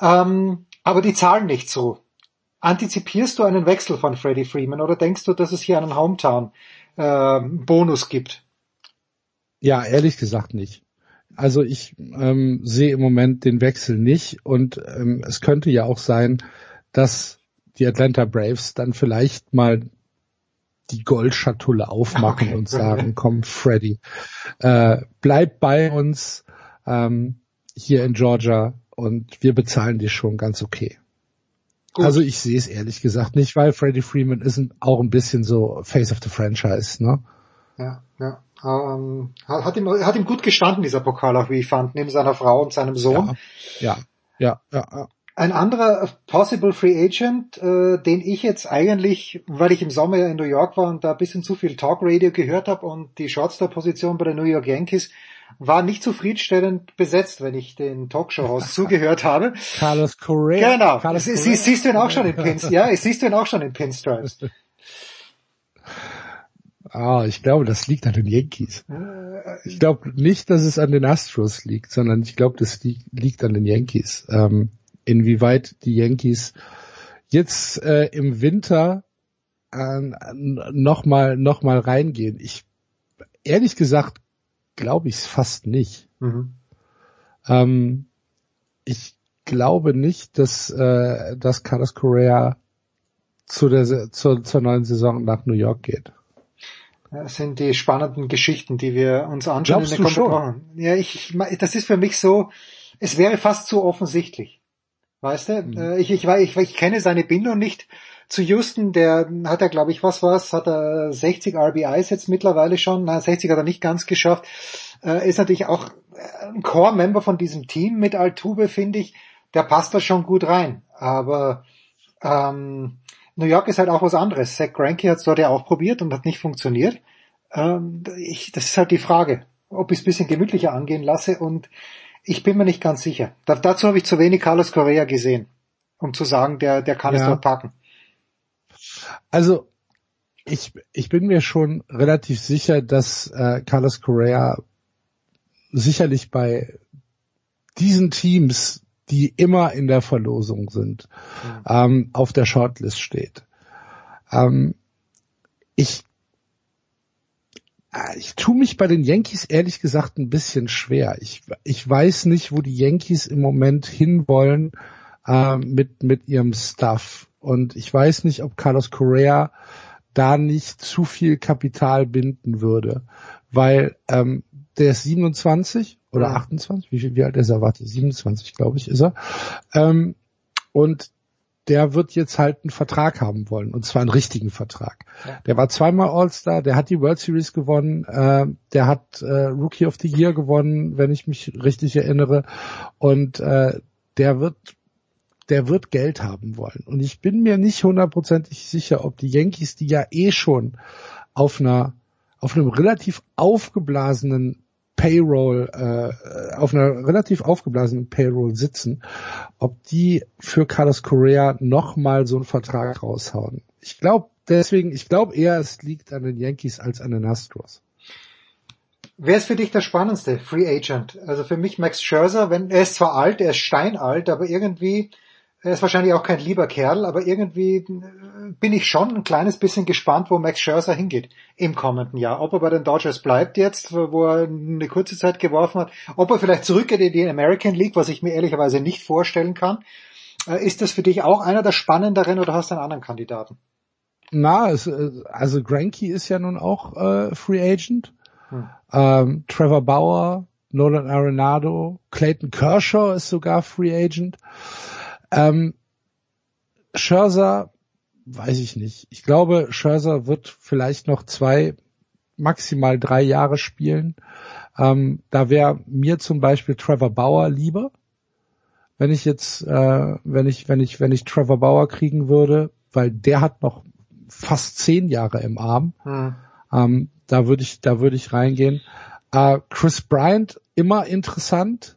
Ähm, aber die zahlen nicht so. Antizipierst du einen Wechsel von Freddie Freeman oder denkst du, dass es hier einen Hometown-Bonus äh, gibt? Ja, ehrlich gesagt nicht. Also ich ähm, sehe im Moment den Wechsel nicht und ähm, es könnte ja auch sein, dass die Atlanta Braves dann vielleicht mal die Goldschatulle aufmachen okay. und sagen, komm Freddy, äh, bleib bei uns ähm, hier in Georgia und wir bezahlen dir schon ganz okay. Gut. Also ich sehe es ehrlich gesagt nicht, weil Freddie Freeman ist auch ein bisschen so Face of the Franchise, ne? Ja, ja. Ähm, hat, ihm, hat ihm gut gestanden, dieser Pokal auch, wie ich fand, neben seiner Frau und seinem Sohn. Ja, ja, ja. ja. Ein anderer Possible Free Agent, äh, den ich jetzt eigentlich, weil ich im Sommer ja in New York war und da ein bisschen zu viel Talk Radio gehört habe und die Shortstop-Position bei den New York Yankees war nicht zufriedenstellend besetzt, wenn ich den Talkshow-Host zugehört habe. Carlos Correa. Genau. Carlos Sie, Correa. siehst du ihn auch schon in Pins, ja, siehst du ihn auch schon in Pinstripes. Ah, ich glaube, das liegt an den Yankees. Ich glaube nicht, dass es an den Astros liegt, sondern ich glaube, das liegt an den Yankees. Ähm, inwieweit die Yankees jetzt äh, im Winter äh, nochmal noch mal reingehen. Ich ehrlich gesagt glaube ich es fast nicht. Mhm. Ähm, ich glaube nicht, dass, äh, dass Carlos Correa zu der, zur, zur neuen Saison nach New York geht. Das sind die spannenden Geschichten, die wir uns anschauen Glaubst in der Kompetenz. Ja, ich, ich, das ist für mich so, es wäre fast zu offensichtlich. Weißt du? Mhm. Ich, ich, ich, ich kenne seine Bindung nicht zu Houston, der hat er, glaube ich, was war's, hat er 60 RBIs jetzt mittlerweile schon, na, 60 hat er nicht ganz geschafft, äh, ist natürlich auch ein Core-Member von diesem Team mit Altuve, finde ich, der passt da schon gut rein, aber ähm, New York ist halt auch was anderes. Zach Greinke hat es dort ja auch probiert und hat nicht funktioniert. Ähm, ich, das ist halt die Frage, ob ich es bisschen gemütlicher angehen lasse und ich bin mir nicht ganz sicher. Da, dazu habe ich zu wenig Carlos Correa gesehen, um zu sagen, der, der kann ja. es dort packen. Also ich, ich bin mir schon relativ sicher, dass äh, Carlos Correa sicherlich bei diesen Teams, die immer in der Verlosung sind, mhm. ähm, auf der Shortlist steht. Ähm, ich äh, ich tue mich bei den Yankees ehrlich gesagt ein bisschen schwer. Ich, ich weiß nicht, wo die Yankees im Moment hinwollen äh, mit, mit ihrem Stuff. Und ich weiß nicht, ob Carlos Correa da nicht zu viel Kapital binden würde, weil ähm, der ist 27 oder ja. 28, wie, wie alt ist er? Warte, 27 glaube ich ist er. Ähm, und der wird jetzt halt einen Vertrag haben wollen und zwar einen richtigen Vertrag. Ja. Der war zweimal All-Star, der hat die World Series gewonnen, äh, der hat äh, Rookie of the Year gewonnen, wenn ich mich richtig erinnere und äh, der wird der wird Geld haben wollen. Und ich bin mir nicht hundertprozentig sicher, ob die Yankees, die ja eh schon auf einer auf einem relativ aufgeblasenen Payroll, äh, auf einer relativ aufgeblasenen Payroll sitzen, ob die für Carlos Correa nochmal so einen Vertrag raushauen. Ich glaube deswegen, ich glaube eher, es liegt an den Yankees als an den Astros. Wer ist für dich der spannendste Free Agent? Also für mich Max Scherzer, wenn er ist zwar alt, er ist steinalt, aber irgendwie er ist wahrscheinlich auch kein lieber Kerl, aber irgendwie äh, bin ich schon ein kleines bisschen gespannt, wo Max Scherzer hingeht im kommenden Jahr. Ob er bei den Dodgers bleibt jetzt, wo er eine kurze Zeit geworfen hat, ob er vielleicht zurückgeht in die American League, was ich mir ehrlicherweise nicht vorstellen kann. Äh, ist das für dich auch einer der spannenderen oder hast du einen anderen Kandidaten? Na, es, äh, also Granky ist ja nun auch äh, Free Agent. Hm. Ähm, Trevor Bauer, Nolan Arenado, Clayton Kershaw ist sogar Free Agent. Ähm, Scherzer, weiß ich nicht. Ich glaube, Scherzer wird vielleicht noch zwei, maximal drei Jahre spielen. Ähm, da wäre mir zum Beispiel Trevor Bauer lieber. Wenn ich jetzt, äh, wenn ich, wenn ich, wenn ich Trevor Bauer kriegen würde, weil der hat noch fast zehn Jahre im Arm. Hm. Ähm, da würde ich, da würde ich reingehen. Äh, Chris Bryant immer interessant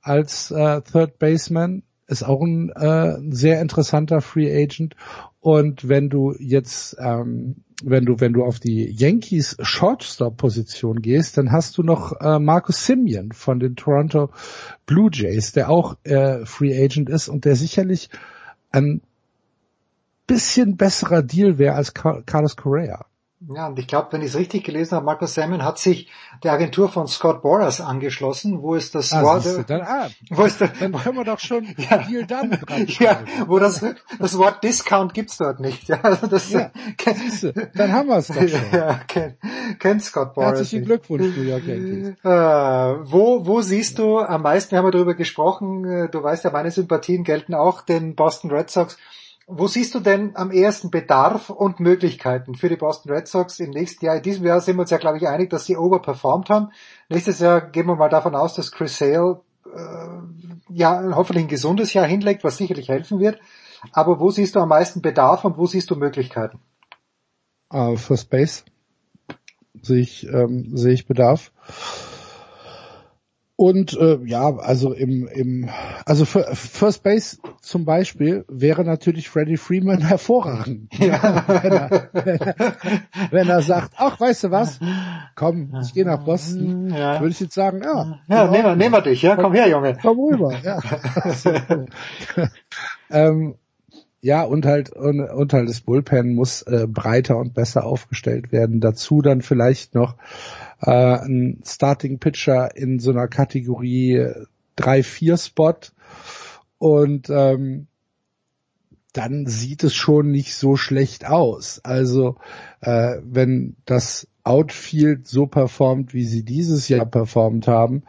als äh, Third Baseman ist auch ein äh, sehr interessanter Free Agent. Und wenn du jetzt, ähm, wenn du, wenn du auf die Yankees Shortstop-Position gehst, dann hast du noch äh, Marcus Simeon von den Toronto Blue Jays, der auch äh, Free Agent ist und der sicherlich ein bisschen besserer Deal wäre als Carlos Correa. Ja, und ich glaube, wenn ich es richtig gelesen habe, Markus Salmon hat sich der Agentur von Scott Boras angeschlossen, wo ist das ah, Wort, dann, ah, wo ist der, dann können wir doch schon ja, Deal dran. Ja, wo das, das Wort Discount gibt's dort nicht. Ja, also das, ja, siehste, dann haben wir es doch schon. Ja, kennt, kennt Scott Boras. Herzlichen Glückwunsch, New York Yankees. Äh, wo, wo siehst du am meisten, wir haben ja darüber gesprochen, äh, du weißt ja, meine Sympathien gelten auch den Boston Red Sox. Wo siehst du denn am ehesten Bedarf und Möglichkeiten für die Boston Red Sox im nächsten Jahr? In diesem Jahr sind wir uns ja, glaube ich, einig, dass sie overperformed haben. Nächstes Jahr gehen wir mal davon aus, dass Chris Sale äh, ja hoffentlich ein gesundes Jahr hinlegt, was sicherlich helfen wird. Aber wo siehst du am meisten Bedarf und wo siehst du Möglichkeiten? Uh, für Space sehe ich, ähm, sehe ich Bedarf. Und äh, ja, also im, im also für First Base zum Beispiel wäre natürlich Freddie Freeman hervorragend. Ja. wenn, er, wenn, er, wenn er sagt, ach, weißt du was, komm, ich gehe nach Boston, ja. würde ich jetzt sagen, ja. Ja, nehmen wir, nehmen wir dich, ja, komm her, Junge. Komm rüber, ja. ähm, ja, und halt, und, und halt das Bullpen muss äh, breiter und besser aufgestellt werden. Dazu dann vielleicht noch äh, ein Starting Pitcher in so einer Kategorie 3-4 Spot und ähm, dann sieht es schon nicht so schlecht aus. Also äh, wenn das Outfield so performt, wie sie dieses Jahr performt haben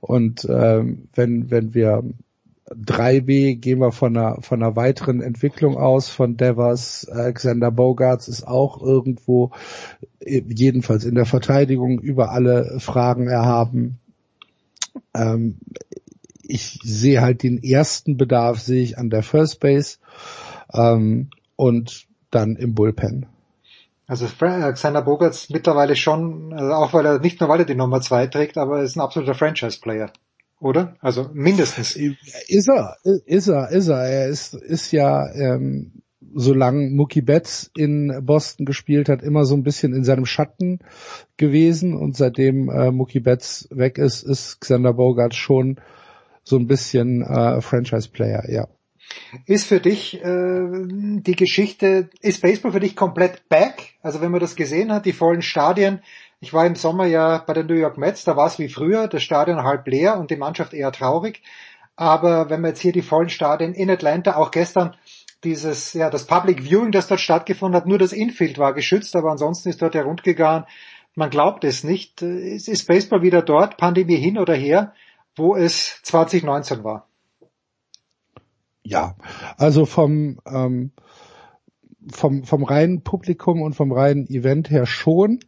und äh, wenn wenn wir 3B gehen wir von einer, von einer weiteren Entwicklung aus von Devers. Alexander Bogarts ist auch irgendwo, jedenfalls in der Verteidigung, über alle Fragen erhaben. Ähm, ich sehe halt den ersten Bedarf, sehe ich an der First Base ähm, und dann im Bullpen. Also Alexander Bogarts mittlerweile schon, also auch weil er nicht nur weil er die Nummer zwei trägt, aber er ist ein absoluter Franchise-Player oder? Also mindestens. Ist er, ist er, ist er. Er ist, ist ja, ähm, solange Mookie Betts in Boston gespielt hat, immer so ein bisschen in seinem Schatten gewesen und seitdem äh, Mookie Betts weg ist, ist Xander Bogart schon so ein bisschen äh, Franchise-Player, ja. Ist für dich äh, die Geschichte, ist Baseball für dich komplett back? Also wenn man das gesehen hat, die vollen Stadien, ich war im Sommer ja bei den New York Mets, da war es wie früher, das Stadion halb leer und die Mannschaft eher traurig. Aber wenn man jetzt hier die vollen Stadien in Atlanta, auch gestern dieses, ja, das Public Viewing, das dort stattgefunden hat, nur das Infield war geschützt, aber ansonsten ist dort ja rund gegangen. Man glaubt es nicht. Ist Baseball wieder dort, Pandemie hin oder her, wo es 2019 war? Ja, also vom ähm, vom vom reinen Publikum und vom reinen Event her schon.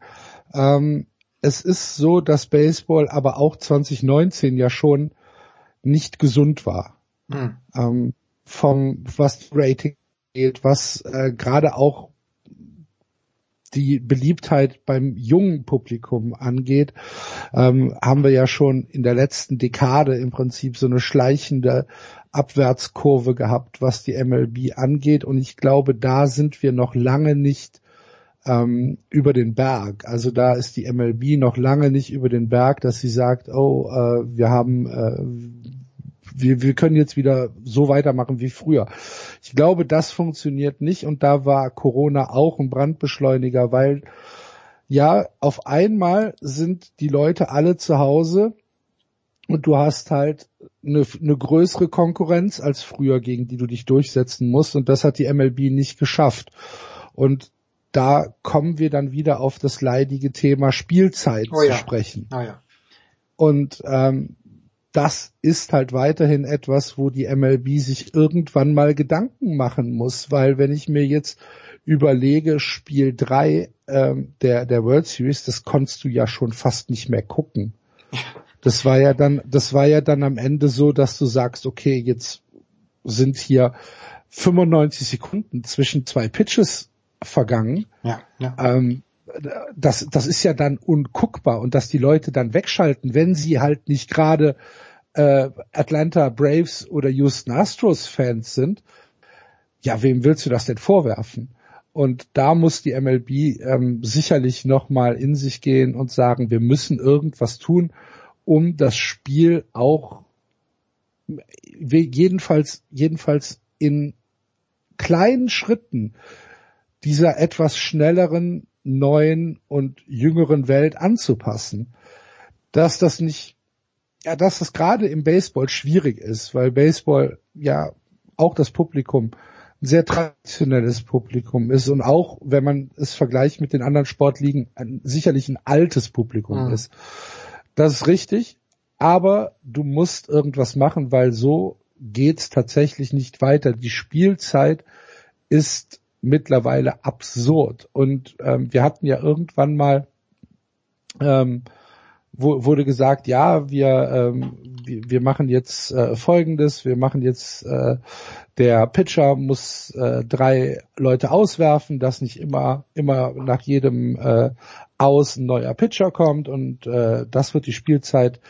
Ähm, es ist so, dass Baseball aber auch 2019 ja schon nicht gesund war. Hm. Ähm, vom was Rating geht, was äh, gerade auch die Beliebtheit beim jungen Publikum angeht, ähm, haben wir ja schon in der letzten Dekade im Prinzip so eine schleichende Abwärtskurve gehabt, was die MLB angeht. Und ich glaube, da sind wir noch lange nicht ähm, über den Berg. Also da ist die MLB noch lange nicht über den Berg, dass sie sagt, oh, äh, wir haben äh, wir, wir können jetzt wieder so weitermachen wie früher. Ich glaube, das funktioniert nicht und da war Corona auch ein Brandbeschleuniger, weil ja, auf einmal sind die Leute alle zu Hause und du hast halt eine, eine größere Konkurrenz als früher, gegen die du dich durchsetzen musst und das hat die MLB nicht geschafft. Und da kommen wir dann wieder auf das leidige Thema Spielzeit Oh zu ja. sprechen. Ah, ja. Und ähm, das ist halt weiterhin etwas, wo die MLB sich irgendwann mal Gedanken machen muss, weil wenn ich mir jetzt überlege, Spiel 3 ähm, der, der World Series, das konntest du ja schon fast nicht mehr gucken. Das war ja dann, das war ja dann am Ende so, dass du sagst, okay, jetzt sind hier 95 Sekunden zwischen zwei Pitches vergangen. Ja, ja. Ähm, das, das ist ja dann unguckbar und dass die Leute dann wegschalten, wenn sie halt nicht gerade äh, Atlanta Braves oder Houston Astros Fans sind. Ja, wem willst du das denn vorwerfen? Und da muss die MLB ähm, sicherlich nochmal in sich gehen und sagen, wir müssen irgendwas tun, um das Spiel auch jedenfalls, jedenfalls in kleinen Schritten dieser etwas schnelleren, neuen und jüngeren Welt anzupassen. Dass das nicht, ja, dass das gerade im Baseball schwierig ist, weil Baseball ja auch das Publikum ein sehr traditionelles Publikum ist und auch, wenn man es vergleicht mit den anderen Sportligen, ein, sicherlich ein altes Publikum Mhm. ist. Das ist richtig, aber du musst irgendwas machen, weil so geht's tatsächlich nicht weiter. Die Spielzeit ist mittlerweile absurd. Und ähm, wir hatten ja irgendwann mal, ähm, wo, wurde gesagt, ja, wir, ähm, wir, wir machen jetzt äh, Folgendes, wir machen jetzt, äh, der Pitcher muss äh, drei Leute auswerfen, dass nicht immer, immer nach jedem äh, Aus ein neuer Pitcher kommt und äh, das wird die Spielzeit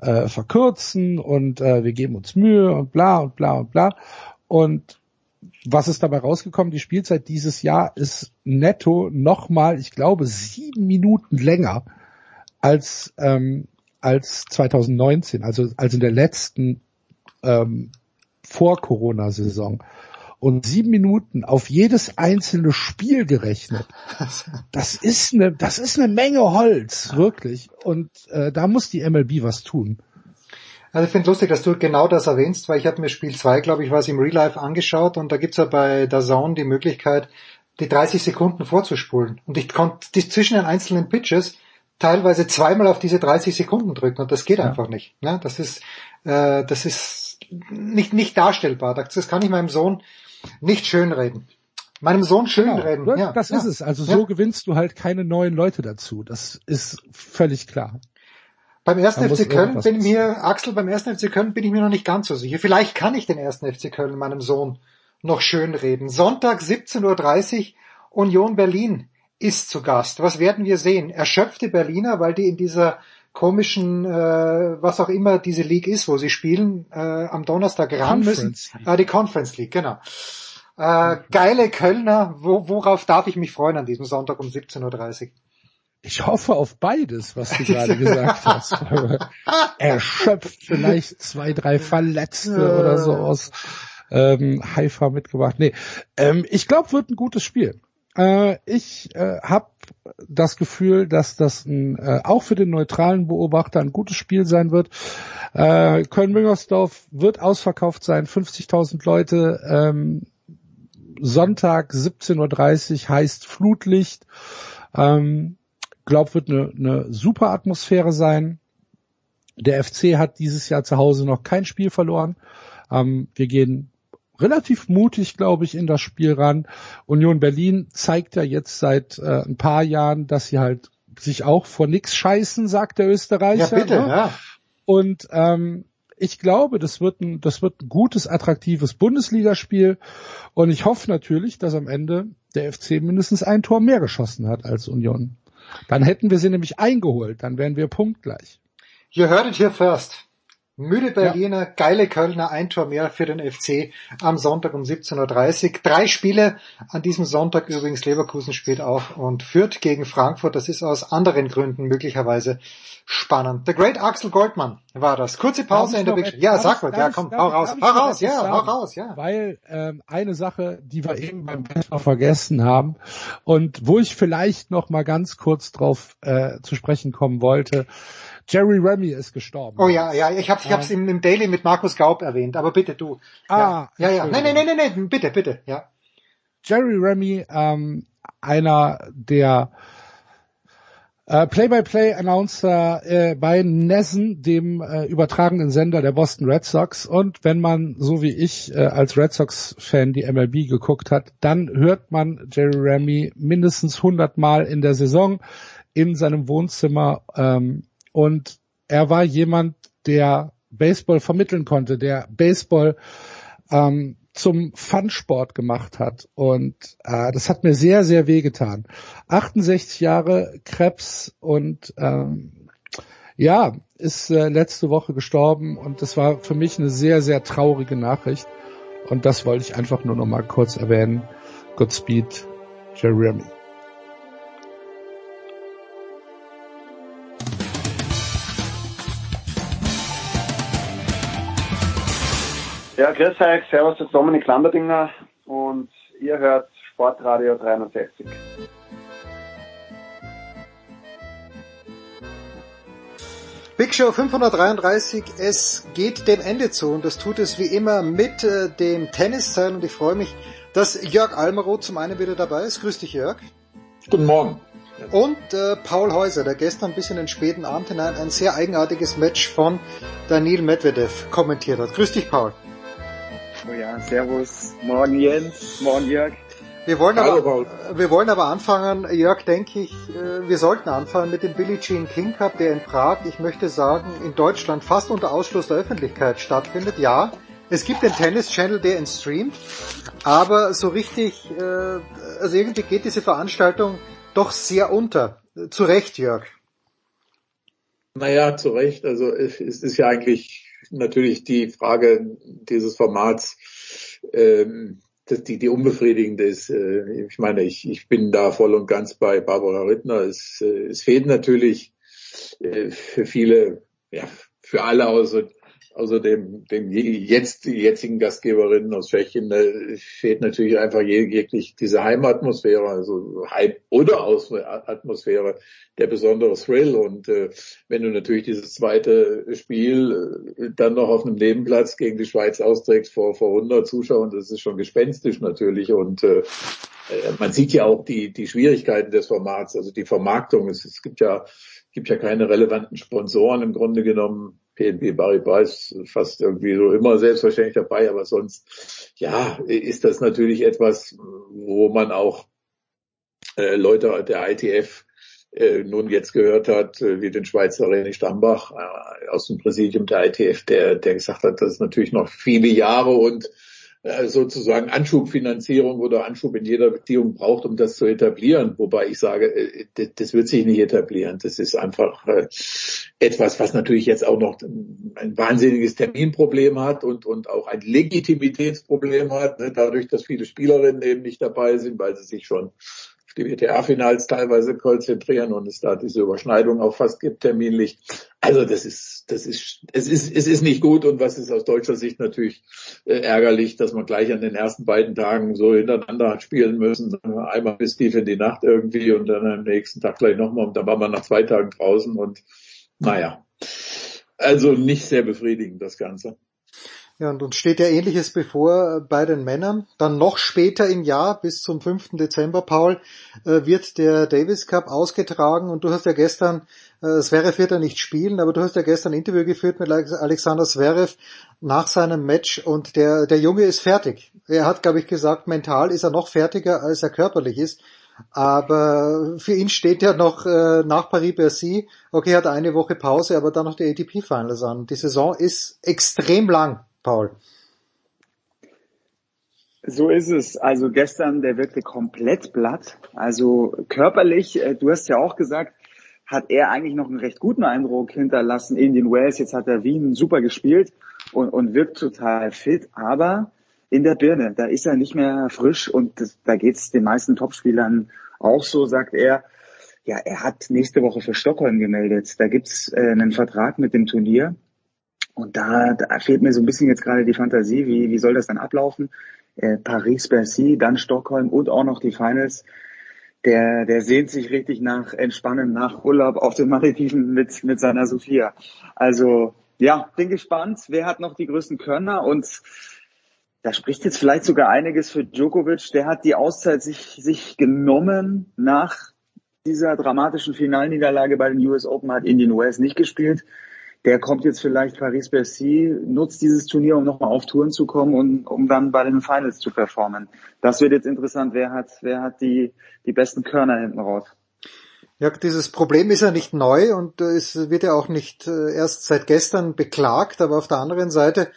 äh, verkürzen und äh, wir geben uns Mühe und bla und bla und bla. Und was ist dabei rausgekommen? Die Spielzeit dieses Jahr ist netto nochmal, ich glaube, sieben Minuten länger als, ähm, als 2019, also, also in der letzten ähm, Vor-Corona-Saison. Und sieben Minuten auf jedes einzelne Spiel gerechnet. Das ist eine, das ist eine Menge Holz, wirklich. Und äh, da muss die MLB was tun. Also ich finde lustig, dass du genau das erwähnst, weil ich habe mir Spiel 2, glaube ich, was im Real Life angeschaut und da gibt's ja bei der Zone die Möglichkeit, die 30 Sekunden vorzuspulen. Und ich konnte zwischen den einzelnen Pitches teilweise zweimal auf diese 30 Sekunden drücken und das geht einfach nicht. Ne? Das ist äh, das ist nicht nicht darstellbar. Das, kann ich meinem Sohn nicht schönreden. Meinem Sohn schönreden. Ja, ja, das ja. ist es. Also Ja. so gewinnst du halt keine neuen Leute dazu. Das ist völlig klar. Beim ersten FC Köln bin mir, Axel, beim ersten FC Köln bin ich mir noch nicht ganz so sicher. Vielleicht kann ich den ersten FC Köln meinem Sohn noch schön reden. Sonntag 17.30 Uhr Union Berlin ist zu Gast. Was werden wir sehen? Erschöpfte Berliner, weil die in dieser komischen, äh, was auch immer diese League ist, wo sie spielen, äh, am Donnerstag ran müssen. Äh, die Conference League, genau. Äh, geile Kölner, wo, worauf darf ich mich freuen an diesem Sonntag um 17.30 Uhr? Ich hoffe auf beides, was du gerade gesagt hast. Erschöpft vielleicht zwei, drei Verletzte oder so aus ähm, Haifa mitgebracht. Nee, ähm, ich glaube, wird ein gutes Spiel. Äh, ich äh, habe das Gefühl, dass das ein, äh, auch für den neutralen Beobachter ein gutes Spiel sein wird. Äh, Köln-Müngersdorf wird ausverkauft sein, 50.000 Leute. Ähm, Sonntag 17.30 Uhr heißt Flutlicht. Ähm, glaub, wird eine, eine super Atmosphäre sein. Der FC hat dieses Jahr zu Hause noch kein Spiel verloren. Ähm, wir gehen relativ mutig, glaube ich, in das Spiel ran. Union Berlin zeigt ja jetzt seit äh, ein paar Jahren, dass sie halt sich auch vor nix scheißen, sagt der Österreicher. Ja, bitte, ne? ja. Und ähm, ich glaube, das wird ein, das wird ein gutes, attraktives Bundesligaspiel. Und ich hoffe natürlich, dass am Ende der FC mindestens ein Tor mehr geschossen hat als Union. Dann hätten wir sie nämlich eingeholt, dann wären wir punktgleich. You heard it here first. Müde Berliner, ja. geile Kölner, ein Tor mehr für den FC am Sonntag um 17.30 Uhr. Drei Spiele an diesem Sonntag übrigens. Leverkusen spielt auch und führt gegen Frankfurt. Das ist aus anderen Gründen möglicherweise spannend. The Great Axel Goldman war das. Kurze Pause in der Big Ja, sag mal. Ja, komm, hau raus. Hau raus, ja, hau raus, ja. Weil ähm, eine Sache, die wir eben beim Wetter vergessen haben und wo ich vielleicht noch mal ganz kurz drauf äh, zu sprechen kommen wollte, Jerry Remy ist gestorben. Oh ja, ja, ich habe ich hab's im, im Daily mit Markus Gaub erwähnt, aber bitte du. Ah, ja, ja, ja. Nein, nein, nein, nein, nein, bitte, bitte, ja. Jerry Remy, ähm, einer der äh, Play-by-Play-Announcer äh, bei Nessen, dem äh, übertragenen Sender der Boston Red Sox. Und wenn man, so wie ich, äh, als Red Sox-Fan die MLB geguckt hat, dann hört man Jerry Remy mindestens 100 Mal in der Saison in seinem Wohnzimmer ähm, und er war jemand, der Baseball vermitteln konnte, der Baseball ähm, zum Fun-Sport gemacht hat. Und äh, das hat mir sehr, sehr wehgetan. 68 Jahre Krebs und ähm, ja, ist äh, letzte Woche gestorben und das war für mich eine sehr, sehr traurige Nachricht. Und das wollte ich einfach nur noch mal kurz erwähnen. Godspeed, Jeremy. Ja, grüß euch, servus, das ist Dominik Lamberdinger und ihr hört Sportradio 360. Big Show 533, es geht dem Ende zu und das tut es wie immer mit äh, dem Tennisteil und ich freue mich, dass Jörg Almeroth zum einen wieder dabei ist. Grüß dich Jörg. Guten Morgen. Und äh, Paul Häuser, der gestern bis in den späten Abend hinein ein sehr eigenartiges Match von Daniel Medvedev kommentiert hat. Grüß dich Paul. Oh ja, servus. Morgen Jens, morgen Jörg. Wir wollen, aber, wir wollen aber anfangen, Jörg, denke ich, äh, wir sollten anfangen mit dem Billie Jean King Cup, der in Prag, ich möchte sagen, in Deutschland fast unter Ausschluss der Öffentlichkeit stattfindet. Ja, es gibt den Tennis Channel, der ihn streamt, aber so richtig, äh, also irgendwie geht diese Veranstaltung doch sehr unter. Zu Recht, Jörg. Naja, zu Recht. Also es ist ja eigentlich natürlich die Frage dieses Formats, ähm, die, die unbefriedigende ist. Äh, ich meine, ich, ich bin da voll und ganz bei Barbara Rittner. Es, äh, es fehlt natürlich äh, für viele, ja, für alle außer außer dem, dem jetzt, die jetzigen Gastgeberinnen aus Tschechien, fehlt natürlich einfach jeglich diese Heimatmosphäre, also Heim- oder Atmosphäre, der besondere Thrill. Und äh, wenn du natürlich dieses zweite Spiel äh, dann noch auf einem Nebenplatz gegen die Schweiz austrägst vor, vor 100 Zuschauern, das ist schon gespenstisch natürlich. Und äh, äh, man sieht ja auch die, die Schwierigkeiten des Formats, also die Vermarktung. Es, es gibt ja gibt ja keine relevanten Sponsoren im Grunde genommen. PNB Paribas ist fast irgendwie so immer selbstverständlich dabei, aber sonst, ja, ist das natürlich etwas, wo man auch äh, Leute der ITF äh, nun jetzt gehört hat, äh, wie den Schweizer René Stambach äh, aus dem Präsidium der ITF, der, der gesagt hat, dass es natürlich noch viele Jahre und sozusagen Anschubfinanzierung oder Anschub in jeder Beziehung braucht, um das zu etablieren. Wobei ich sage, äh, das wird sich nicht etablieren. Das ist einfach äh, etwas, was natürlich jetzt auch noch ein wahnsinniges Terminproblem hat und, und auch ein Legitimitätsproblem hat, ne, dadurch, dass viele Spielerinnen eben nicht dabei sind, weil sie sich schon die WTA-Finals teilweise konzentrieren und es da diese Überschneidung auch fast gibt terminlich. Also das ist, das ist, es ist, es ist nicht gut und was ist aus deutscher Sicht natürlich äh, ärgerlich, dass man gleich an den ersten beiden Tagen so hintereinander hat spielen müssen. Einmal bis tief in die Nacht irgendwie und dann am nächsten Tag gleich nochmal und dann war man nach zwei Tagen draußen und naja. Also nicht sehr befriedigend das Ganze. Ja, und uns steht ja ähnliches bevor bei den Männern. Dann noch später im Jahr, bis zum 5. Dezember, Paul, äh, wird der Davis Cup ausgetragen und du hast ja gestern, äh, Zverev wird ja nicht spielen, aber du hast ja gestern ein Interview geführt mit Alexander Zverev nach seinem Match und der, der Junge ist fertig. Er hat, glaube ich, gesagt, mental ist er noch fertiger, als er körperlich ist. Aber für ihn steht ja noch äh, nach Paris-Bercy, okay, hat eine Woche Pause, aber dann noch die ATP-Finals an. Die Saison ist extrem lang Paul. So ist es. Also gestern, der wirkte komplett platt. Also körperlich, äh, du hast ja auch gesagt, hat er eigentlich noch einen recht guten Eindruck hinterlassen in den Wales. Jetzt hat er Wien super gespielt und, und wirkt total fit. Aber in der Birne, da ist er nicht mehr frisch und das, da geht's den meisten Topspielern auch so, sagt er. Ja, er hat nächste Woche für Stockholm gemeldet. Da gibt's äh, einen Vertrag mit dem Turnier und da, da fehlt mir so ein bisschen jetzt gerade die Fantasie, wie, wie soll das dann ablaufen? Äh, Paris, Bercy, dann Stockholm und auch noch die Finals. Der, der sehnt sich richtig nach Entspannen, nach Urlaub auf den Malediven mit, mit seiner Sophia. Also, ja, bin gespannt. Wer hat noch die größten Körner? Und da spricht jetzt vielleicht sogar einiges für Djokovic. Der hat die Auszeit sich, sich genommen nach dieser dramatischen Finalniederlage bei den US Open, hat Indian Wells nicht gespielt der kommt jetzt vielleicht Paris-Bercy, nutzt dieses Turnier, um nochmal auf Touren zu kommen und um dann bei den Finals zu performen. Das wird jetzt interessant, wer hat, wer hat die, die besten Körner hinten raus. Ja, dieses Problem ist ja nicht neu und es wird ja auch nicht äh, erst seit gestern beklagt, aber auf der anderen Seite,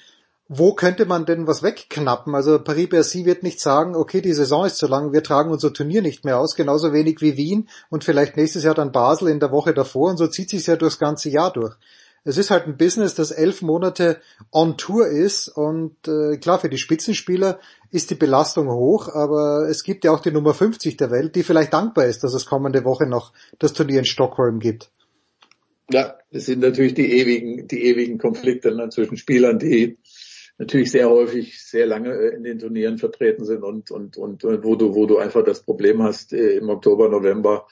wo könnte man denn was wegknappen? Also Paris-Bercy wird nicht sagen, okay, die Saison ist zu lang, wir tragen unser Turnier nicht mehr aus, genauso wenig wie Wien und vielleicht nächstes Jahr dann Basel in der Woche davor und so zieht sich ja durchs ganze Jahr durch es ist halt ein Business, das elf Monate on Tour ist und äh, klar, für die Spitzenspieler ist die Belastung hoch, aber es gibt ja auch die Nummer 50 der Welt, die vielleicht dankbar ist, dass es kommende Woche noch das Turnier in Stockholm gibt. Ja, das sind natürlich die ewigen, die ewigen Konflikte ne, zwischen Spielern, die natürlich sehr häufig sehr lange äh, in den Turnieren vertreten sind und, und, und, und wo du, wo du einfach das Problem hast, äh, im Oktober, November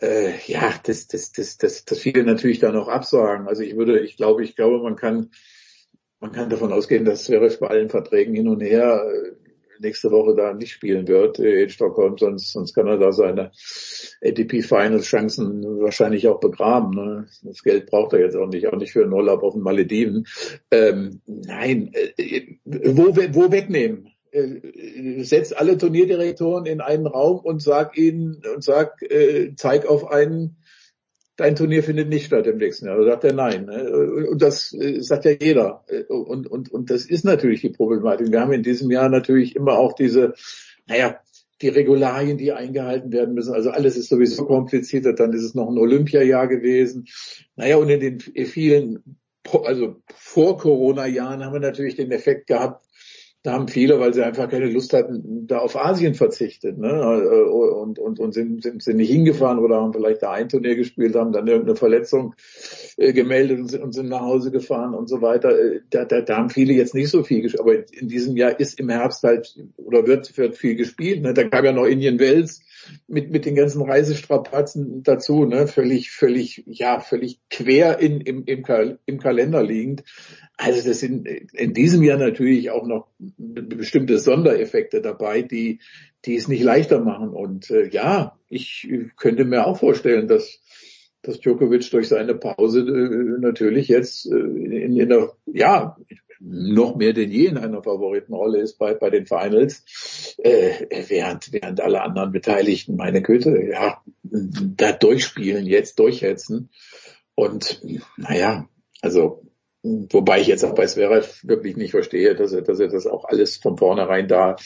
äh, ja, das, das, das, das, das viele natürlich dann auch absagen. Also ich würde, ich glaube, ich glaube, man kann, man kann davon ausgehen, dass Zverev bei allen Verträgen hin und her äh, nächste Woche da nicht spielen wird äh, in Stockholm, sonst, sonst kann er da seine ATP Finals Chancen wahrscheinlich auch begraben. Ne? Das Geld braucht er jetzt auch nicht, auch nicht für einen Urlaub auf den Malediven. Ähm, nein, äh, wo, wo wegnehmen? Äh, setz alle Turnierdirektoren in einen Raum und sag ihnen und sag, äh, zeig auf einen, dein Turnier findet nicht statt im nächsten Jahr. Da sagt er nein. Ne? Und das äh, sagt ja jeder. Und, und, und das ist natürlich die Problematik. Wir haben in diesem Jahr natürlich immer auch diese, naja, die Regularien, die eingehalten werden müssen. Also alles ist sowieso komplizierter. Dann ist es noch ein Olympiajahr gewesen. Naja, und in den vielen, also vor Corona-Jahren haben wir natürlich den Effekt gehabt, da haben viele, weil sie einfach keine Lust hatten, da auf Asien verzichtet, ne? Und, und, und sind, sind, sind nicht hingefahren oder haben vielleicht da ein Turnier gespielt, haben dann irgendeine Verletzung äh, gemeldet und sind, und sind nach Hause gefahren und so weiter. Äh, da, da, da haben viele jetzt nicht so viel gespielt. Aber in diesem Jahr ist im Herbst halt oder wird, wird viel gespielt. Ne? Da kam ja noch Indian Wells mit, mit den ganzen Reisestrapazen dazu, ne? Völlig, völlig, ja, völlig quer in, im, im, im Kalender liegend. Also das sind in diesem Jahr natürlich auch noch bestimmte Sondereffekte dabei, die, die es nicht leichter machen. Und äh, ja, ich könnte mir auch vorstellen, dass, dass Djokovic durch seine Pause äh, natürlich jetzt äh, in, in einer, ja, noch mehr denn je in einer Favoritenrolle ist bei, bei den Finals, äh, während, während alle anderen Beteiligten, meine Güte, ja, da durchspielen, jetzt durchhetzen. Und naja, also Wobei ich jetzt auch bei Zverev wirklich nicht verstehe, dass er, dass er das auch alles von vornherein da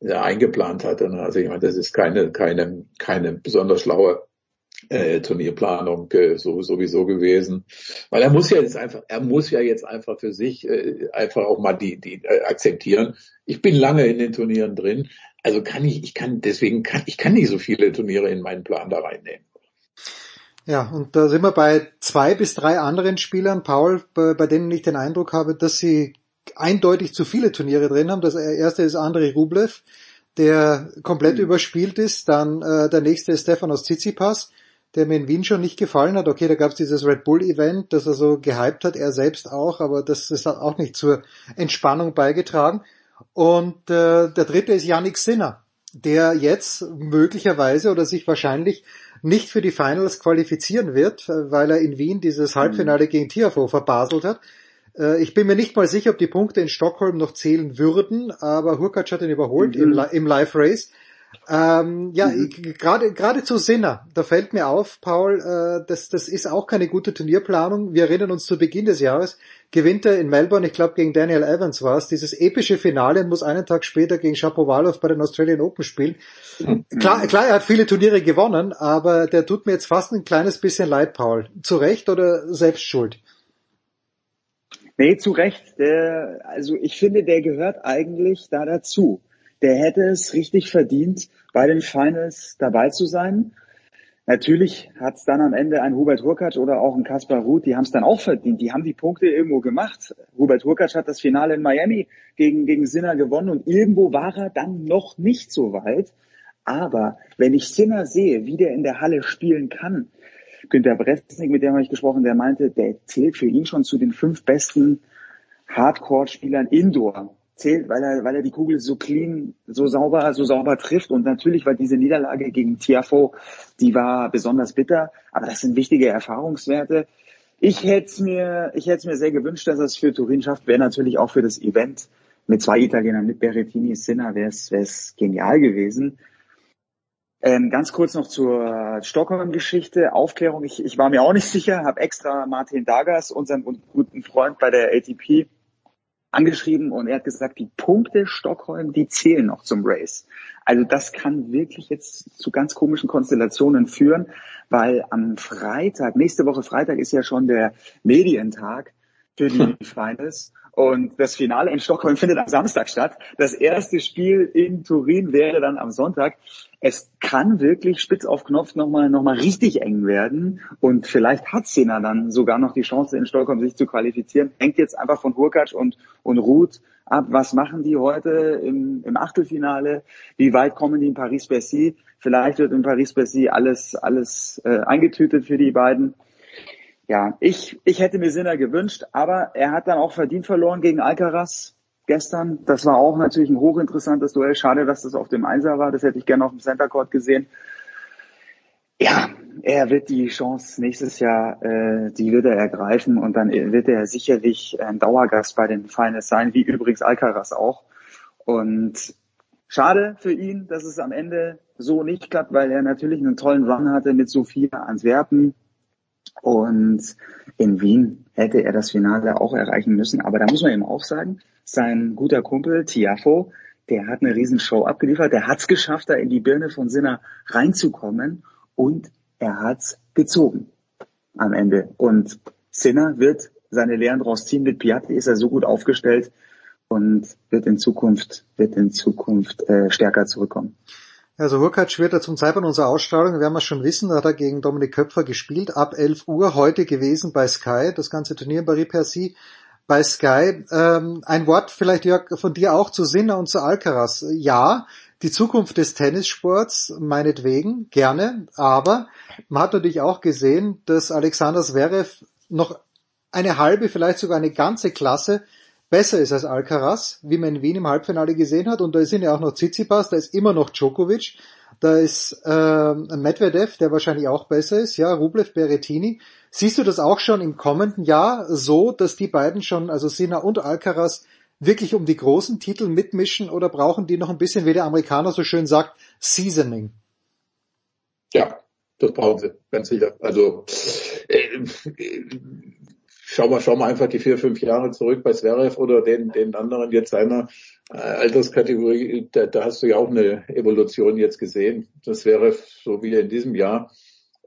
äh, eingeplant. Ne? Also ich meine, das ist keine, keine, keine besonders schlaue äh, Turnierplanung äh, so, sowieso gewesen. Weil er muss ja jetzt einfach, er muss ja jetzt einfach für sich äh, einfach auch mal die, die äh, akzeptieren. Ich bin lange in den Turnieren drin, also kann ich, ich kann deswegen kann ich kann nicht so viele Turniere in meinen Plan da reinnehmen. Ja, und da sind wir bei zwei bis drei anderen Spielern, Paul, bei, bei denen ich den Eindruck habe, dass sie eindeutig zu viele Turniere drin haben. Das erste ist Andrei Rublev, der komplett mhm. überspielt ist. Dann äh, der nächste ist Stefanos Tsitsipas, der mir in Wien schon nicht gefallen hat. Okay, da gab es dieses Red Bull Event, das er so gehypt hat, er selbst auch, aber das, das hat auch nicht zur Entspannung beigetragen. Und äh, der dritte ist Yannick Sinner, der jetzt möglicherweise oder sich wahrscheinlich nicht für die Finals qualifizieren wird, weil er in Wien dieses Halbfinale gegen Tiafo verbaselt hat. Äh, Ich bin mir nicht mal sicher, ob die Punkte in Stockholm noch zählen würden, aber Hurkacz hat ihn überholt Mhm. im Live Race. Ähm, ja, Mhm. gerade gerade zu Sinner, da fällt mir auf, Paul, äh, das das ist auch keine gute Turnierplanung. Wir erinnern uns zu Beginn des Jahres gewinnt er in Melbourne, ich glaube gegen Daniel Evans war es, dieses epische Finale und muss einen Tag später gegen Shapovalov bei den Australian Open spielen. Klar, klar, er hat viele Turniere gewonnen, aber der tut mir jetzt fast ein kleines bisschen leid, Paul. Zu Recht oder selbst schuld? Nee, zu Recht. Der, also ich finde, der gehört eigentlich da dazu. Der hätte es richtig verdient, bei den Finals dabei zu sein. Natürlich hat es dann am Ende ein Hubert Hurkacz oder auch ein Kaspar Ruth, die haben es dann auch verdient. Die haben die Punkte irgendwo gemacht. Hubert Hurkacz hat das Finale in Miami gegen, gegen Sinner gewonnen und irgendwo war er dann noch nicht so weit. Aber wenn ich Sinner sehe, wie der in der Halle spielen kann, Günter Bresnik, mit dem habe ich gesprochen, der meinte, der zählt für ihn schon zu den fünf besten Hardcore-Spielern Indoor. Zählt, weil er, weil er die Kugel so clean, so sauber, so sauber trifft. Und natürlich war diese Niederlage gegen Tiafo, die war besonders bitter. Aber das sind wichtige Erfahrungswerte. Ich hätte mir, ich hätte mir sehr gewünscht, dass er es für Turin schafft. Wäre natürlich auch für das Event mit zwei Italienern, mit Berrettini, Sinner, wäre es genial gewesen. Ähm, ganz kurz noch zur Stockholm-Geschichte, Aufklärung. Ich, ich war mir auch nicht sicher, habe extra Martin Dagas, unseren guten Freund bei der ATP, angeschrieben und er hat gesagt, die Punkte Stockholm, die zählen noch zum Race. Also das kann wirklich jetzt zu ganz komischen Konstellationen führen, weil am Freitag, nächste Woche Freitag ist ja schon der Medientag für die Finals und das Finale in Stockholm findet am Samstag statt. Das erste Spiel in Turin wäre dann am Sonntag. Es kann wirklich spitz auf Knopf nochmal noch mal richtig eng werden und vielleicht hat Sena dann sogar noch die Chance in Stockholm sich zu qualifizieren. Hängt jetzt einfach von Hurkacz und, und Ruth ab. Was machen die heute im, im Achtelfinale? Wie weit kommen die in Paris-Bercy? Vielleicht wird in Paris-Bercy alles, alles äh, eingetütet für die beiden ja, ich, ich hätte mir Sinner gewünscht, aber er hat dann auch verdient verloren gegen Alcaraz gestern. Das war auch natürlich ein hochinteressantes Duell. Schade, dass das auf dem Einser war. Das hätte ich gerne auf dem Center Court gesehen. Ja, er wird die Chance nächstes Jahr, äh, die wird er ergreifen und dann wird er sicherlich ein Dauergast bei den Finals sein, wie übrigens Alcaraz auch. Und schade für ihn, dass es am Ende so nicht klappt, weil er natürlich einen tollen Run hatte mit Sophia Antwerpen, und in Wien hätte er das Finale auch erreichen müssen. Aber da muss man eben auch sagen, sein guter Kumpel Tiafo, der hat eine Riesenshow abgeliefert. Der hat es geschafft, da in die Birne von Sinner reinzukommen. Und er hat's gezogen am Ende. Und Sinner wird seine Lehren draus ziehen. Mit Piatti ist er so gut aufgestellt und wird in Zukunft, wird in Zukunft äh, stärker zurückkommen. Also Hurkacz wird er zum Zeitpunkt unserer Ausstrahlung, werden wir schon wissen, da hat er gegen Dominik Köpfer gespielt, ab 11 Uhr heute gewesen bei Sky, das ganze Turnier in Paris-Percy bei Sky. Ähm, ein Wort vielleicht, Jörg, von dir auch zu Sinner und zu Alcaraz. Ja, die Zukunft des Tennissports, meinetwegen, gerne, aber man hat natürlich auch gesehen, dass Alexander Zverev noch eine halbe, vielleicht sogar eine ganze Klasse besser ist als Alcaraz, wie man in Wien im Halbfinale gesehen hat. Und da sind ja auch noch Tsitsipas, da ist immer noch Djokovic, da ist äh, Medvedev, der wahrscheinlich auch besser ist, ja, Rublev, Berrettini. Siehst du das auch schon im kommenden Jahr so, dass die beiden schon, also Sinner und Alcaraz, wirklich um die großen Titel mitmischen oder brauchen die noch ein bisschen, wie der Amerikaner so schön sagt, Seasoning? Ja, das brauchen sie, ganz sicher. Also äh, schau mal, schau mal einfach die vier, fünf Jahre zurück bei Zverev oder den, den anderen jetzt seiner äh, Alterskategorie, da, da hast du ja auch eine Evolution jetzt gesehen. Das wäre so wie in diesem Jahr.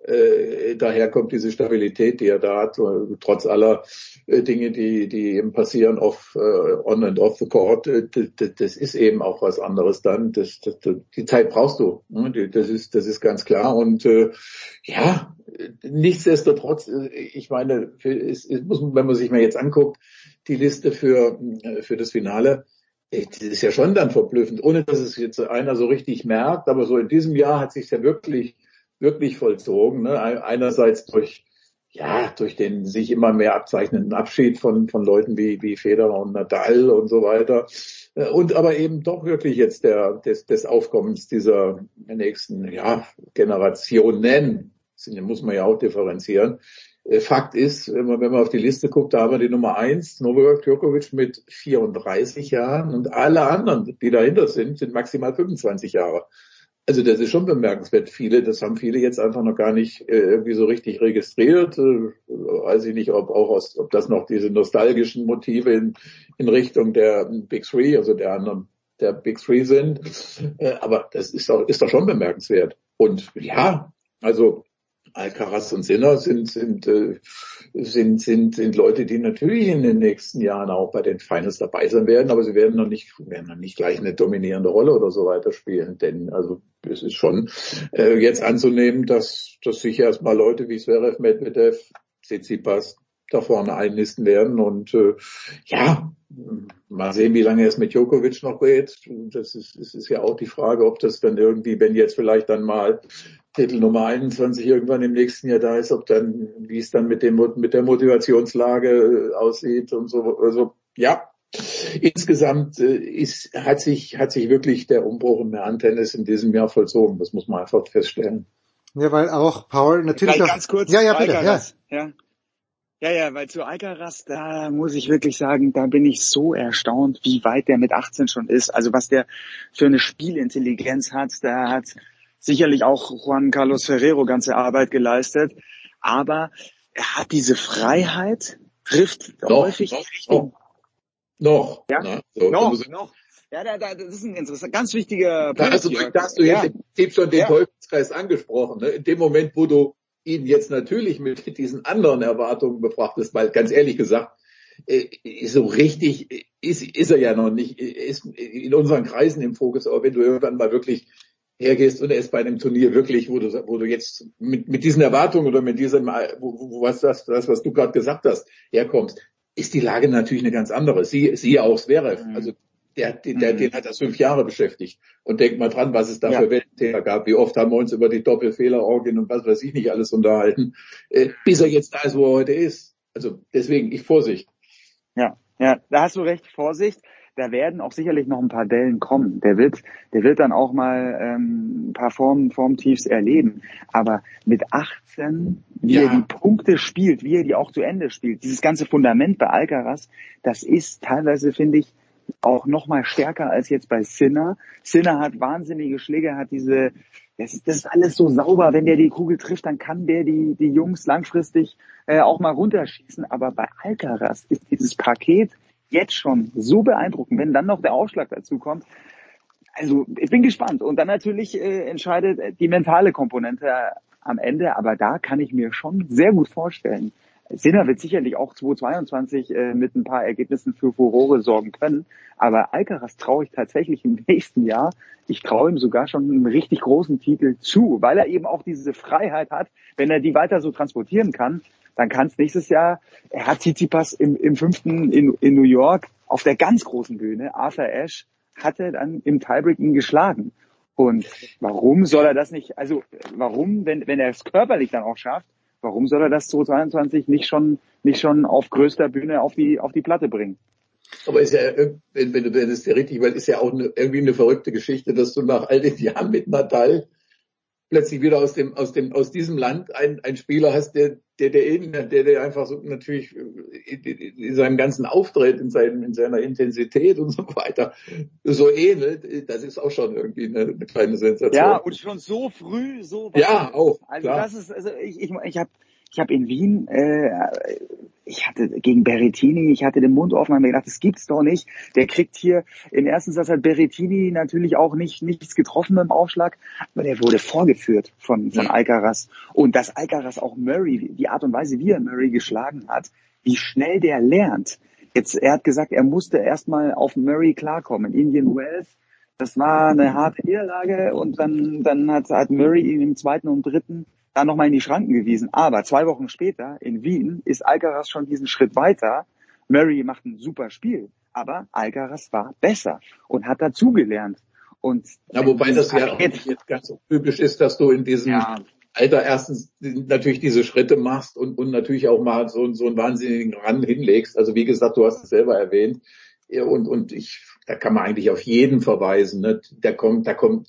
Äh, daher kommt diese Stabilität, die er da hat, trotz aller äh, Dinge, die, die eben passieren off, äh, on and off the court. Äh, das, ist eben auch was anderes dann. Das, das, die Zeit brauchst du. Ne? Das ist, das ist ganz klar. Und äh, ja, nichtsdestotrotz, äh, ich meine, es, es muss, wenn man sich mal jetzt anguckt, die Liste für, äh, für das Finale, das ist ja schon dann verblüffend, ohne dass es jetzt einer so richtig merkt, aber so in diesem Jahr hat sich ja wirklich wirklich vollzogen. Ne? Einerseits durch ja, durch den sich immer mehr abzeichnenden Abschied von, von Leuten wie, wie Federer und Nadal und so weiter. Äh, und aber eben doch wirklich jetzt der, des, des Aufkommens dieser nächsten, ja, Generationen, muss man ja auch differenzieren. Äh, Fakt ist, wenn man, wenn man auf die Liste guckt, da haben wir die Nummer eins, Novak Djokovic mit 34 Jahren und alle anderen, die dahinter sind, sind maximal 25 Jahre. Also das ist schon bemerkenswert. Viele, das haben viele jetzt einfach noch gar nicht äh, irgendwie so richtig registriert. Äh, weiß ich nicht, ob auch aus, ob das noch diese nostalgischen Motive in, in Richtung der Big Three, also der anderen, der Big Three sind. Äh, aber das ist doch, ist doch schon bemerkenswert. Und ja, also Alcaraz und Sinner sind, sind, äh, sind, sind, sind Leute, die natürlich in den nächsten Jahren auch bei den Finals dabei sein werden, aber sie werden noch nicht, werden noch nicht gleich eine dominierende Rolle oder so weiter spielen. Denn also es ist schon äh, jetzt anzunehmen, dass, dass sich erstmal Leute wie Zverev, Medvedev, Tsitsipas da vorne einnisten werden und äh, ja, mal sehen, wie lange es mit Djokovic noch geht. Das ist, das ist ja auch die Frage, ob das dann irgendwie, wenn jetzt vielleicht dann mal Titel Nummer 21 irgendwann im nächsten Jahr da ist, ob dann, wie es dann mit dem, mit der Motivationslage äh, aussieht und so. Also, ja. Insgesamt äh, ist, hat sich, hat sich wirklich der Umbruch im Herrentennis in diesem Jahr vollzogen. Das muss man einfach feststellen. Ja, weil auch Paul natürlich Vielleicht ganz kurz. Ja, ja, bitte, ja. ja. Ja, ja, weil zu Alcaraz, da muss ich wirklich sagen, da bin ich so erstaunt, wie weit der mit 18 schon ist. Also was der für eine Spielintelligenz hat, da hat sicherlich auch Juan Carlos Ferrero ganze Arbeit geleistet. Aber er hat diese Freiheit, trifft noch, häufig noch, Richtung. Noch, ja, na, so, noch, noch. Ja, da, da, das ist ein interessant, ganz wichtiger Punkt. Da hast du, da hast du jetzt ja. im Prinzip schon den ja. Teufelskreis angesprochen. Ne? In dem Moment, wo du ihn jetzt natürlich mit diesen anderen Erwartungen befrachtest, weil ganz ehrlich gesagt, äh, so richtig ist, ist er ja noch nicht, ist in unseren Kreisen im Fokus, aber wenn du irgendwann mal wirklich hergehst und er ist bei einem Turnier wirklich, wo du, wo du jetzt mit, mit diesen Erwartungen oder mit diesem, wo, wo was das, das, was du gerade gesagt hast, herkommst, ist die Lage natürlich eine ganz andere. Sie, siehe auch Zverev. Mhm. Also der, der, mhm. den hat das fünf Jahre beschäftigt. Und denk mal dran, was es da ja. für Weltthema gab. Wie oft haben wir uns über die Doppelfehlerorgien und was weiß ich nicht alles unterhalten, äh, bis er jetzt da ist, wo er heute ist. Also deswegen, ich Vorsicht. Ja, ja, da hast du recht, Vorsicht. Da werden auch sicherlich noch ein paar Dellen kommen. Der wird, der wird dann auch mal ähm, ein paar Form, Formtiefs erleben. Aber mit 18, wie ja. er die Punkte spielt, wie er die auch zu Ende spielt, dieses ganze Fundament bei Alcaraz, das ist teilweise, finde ich, auch noch mal stärker als jetzt bei Sinner. Sinner hat wahnsinnige Schläge, hat diese, das ist, das ist alles so sauber. Wenn der die Kugel trifft, dann kann der die, die Jungs langfristig äh, auch mal runterschießen. Aber bei Alcaraz ist dieses Paket jetzt schon so beeindruckend. Wenn dann noch der Aufschlag dazu kommt, also ich bin gespannt. Und dann natürlich äh, entscheidet die mentale Komponente am Ende. Aber da kann ich mir schon sehr gut vorstellen, Sinner wird sicherlich auch 2022 äh, mit ein paar Ergebnissen für Furore sorgen können. Aber Alcaraz traue ich tatsächlich im nächsten Jahr, ich traue ihm sogar schon einen richtig großen Titel zu, weil er eben auch diese Freiheit hat. Wenn er die weiter so transportieren kann, dann kann es nächstes Jahr, er hat Tsitsipas im, im fünften in, in New York auf der ganz großen Bühne, Arthur Ashe, hat er dann im Tiebreak ihn geschlagen. Und warum soll er das nicht, also warum, wenn, wenn er es körperlich dann auch schafft, Warum soll er das 2022 nicht schon, nicht schon auf größter Bühne auf die, auf die Platte bringen? Aber ist ja, wenn, wenn du das richtig, weil ist ja auch eine, irgendwie eine verrückte Geschichte, dass du nach all den Jahren mit Natal plötzlich wieder aus dem, aus dem, aus diesem Land ein, ein Spieler hast, der, der, der, der, der einfach so natürlich in seinem ganzen Auftritt, in, seinem, in seiner Intensität und so weiter so ähnelt, das ist auch schon irgendwie eine, eine kleine Sensation. Ja, und schon so früh, so weit. Ja, auch. Also klar. das ist, also ich, ich, ich habe ich habe in Wien, äh, ich hatte gegen Berrettini, ich hatte den Mund offen, habe mir gedacht, das gibt's doch nicht. Der kriegt hier im ersten Satz hat Berrettini natürlich auch nicht nichts getroffen beim Aufschlag, aber der wurde vorgeführt von von Alcaraz und dass Alcaraz auch Murray, die Art und Weise, wie er Murray geschlagen hat, wie schnell der lernt. Jetzt, er hat gesagt, er musste erstmal auf Murray klarkommen. Indian Wells, das war eine harte Niederlage und dann, dann hat, hat Murray ihn im zweiten und dritten da nochmal in die Schranken gewiesen. Aber zwei Wochen später in Wien ist Alcaraz schon diesen Schritt weiter. Murray macht ein super Spiel, aber Alcaraz war besser und hat dazugelernt. Und ja, wobei das ja auch nicht jetzt ganz so typisch ist, dass du in diesem ja. Alter erstens natürlich diese Schritte machst und, und natürlich auch mal so, so einen wahnsinnigen Run hinlegst. Also wie gesagt, du hast es selber erwähnt. Und, und ich, da kann man eigentlich auf jeden verweisen. Ne? Da kommt, da kommt,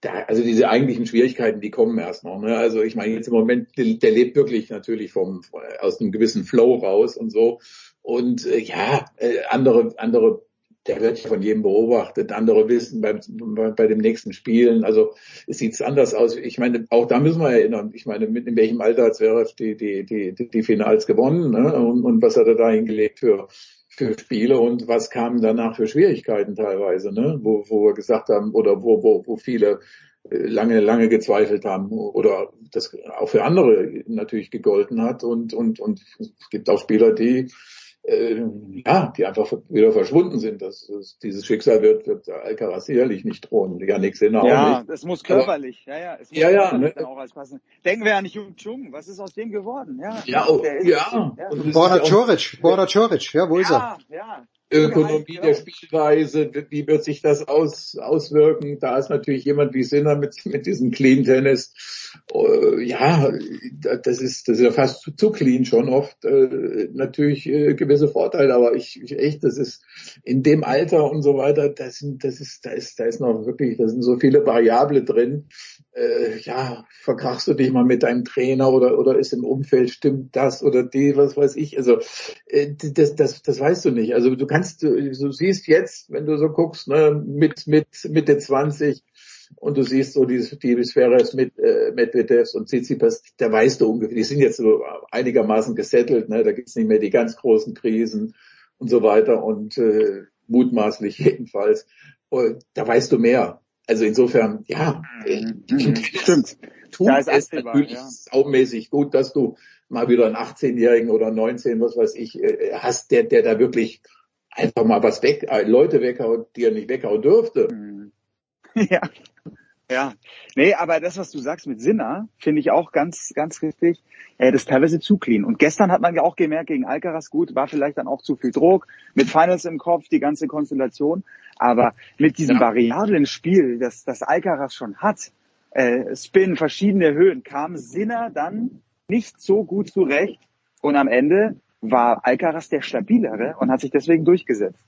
da, also diese eigentlichen Schwierigkeiten, die kommen erst noch. Ne? Also ich meine, jetzt im Moment, der, der lebt wirklich natürlich vom, aus einem gewissen Flow raus und so. Und äh, ja, äh, andere, andere der wird von jedem beobachtet. Andere wissen beim, bei, bei dem nächsten Spielen, also es sieht anders aus. Ich meine, auch da müssen wir erinnern. Ich meine, mit in welchem Alter hat Zverev die, die, die, die, die Finals gewonnen ne? und, und was hat er da hingelegt für, für Spiele und was kamen danach für Schwierigkeiten teilweise, ne? wo, wo wir gesagt haben oder wo, wo, wo viele äh, lange, lange gezweifelt haben oder das auch für andere natürlich gegolten hat und, und, und es gibt auch Spieler, die äh, ja, die einfach wieder verschwunden sind. Das, das, dieses Schicksal wird, wird Alcaraz sicherlich nicht drohen. Ja, nichts in Ja, nicht. das muss körperlich. Aber, ja, ja, es muss ja, ja ne? auch als passen. Denken wir an Jung Chung. Was ist aus dem geworden? Ja, ja, oh, ist, ja. ja. Und Borna Coric, Borna Coric, ja, wo ist er? Ja, ja. Ökonomie der Spielweise, wie wird sich das aus, auswirken? Da ist natürlich jemand wie Sinner mit, mit diesem Clean Tennis. Äh, ja, das ist, das ist ja fast zu, zu clean schon oft. Äh, natürlich äh, gewisse Vorteile, aber ich, ich echt, das ist in dem Alter und so weiter, das sind, das ist, da ist, da ist noch wirklich, da sind so viele Variable drin. Ja, verkrachst du dich mal mit deinem Trainer oder, oder ist im Umfeld, stimmt das oder die, was weiß ich. Also, das, das, das weißt du nicht. Also du kannst, du, du siehst jetzt, wenn du so guckst, ne, mit, mit Mitte 20, und du siehst so die, die Sphäre mit äh, Medvedevs und Tsitsipas, da weißt du ungefähr, die sind jetzt so einigermaßen gesettelt, ne? da gibt's nicht mehr die ganz großen Krisen und so weiter und äh, mutmaßlich jedenfalls. Und da weißt du mehr. Also insofern, ja, mhm. stimmt. Tut da ist es natürlich ja. saumäßig gut, dass du mal wieder einen 18-Jährigen oder 19, was weiß ich, äh, hast, der, der da wirklich einfach mal was weg, äh, Leute weghauen, die er nicht weghauen dürfte. Mhm. Ja. Ja, nee, aber das, was du sagst mit Sinner, finde ich auch ganz, ganz richtig. Das ist teilweise zu clean. Und gestern hat man ja auch gemerkt, gegen Alcaraz gut, war vielleicht dann auch zu viel Druck, mit Finals im Kopf, die ganze Konstellation. Aber mit diesem ja. variablen Spiel, das, das Alcaraz schon hat, äh, Spin, verschiedene Höhen, kam Sinner dann nicht so gut zurecht. Und am Ende war Alcaraz der stabilere und hat sich deswegen durchgesetzt.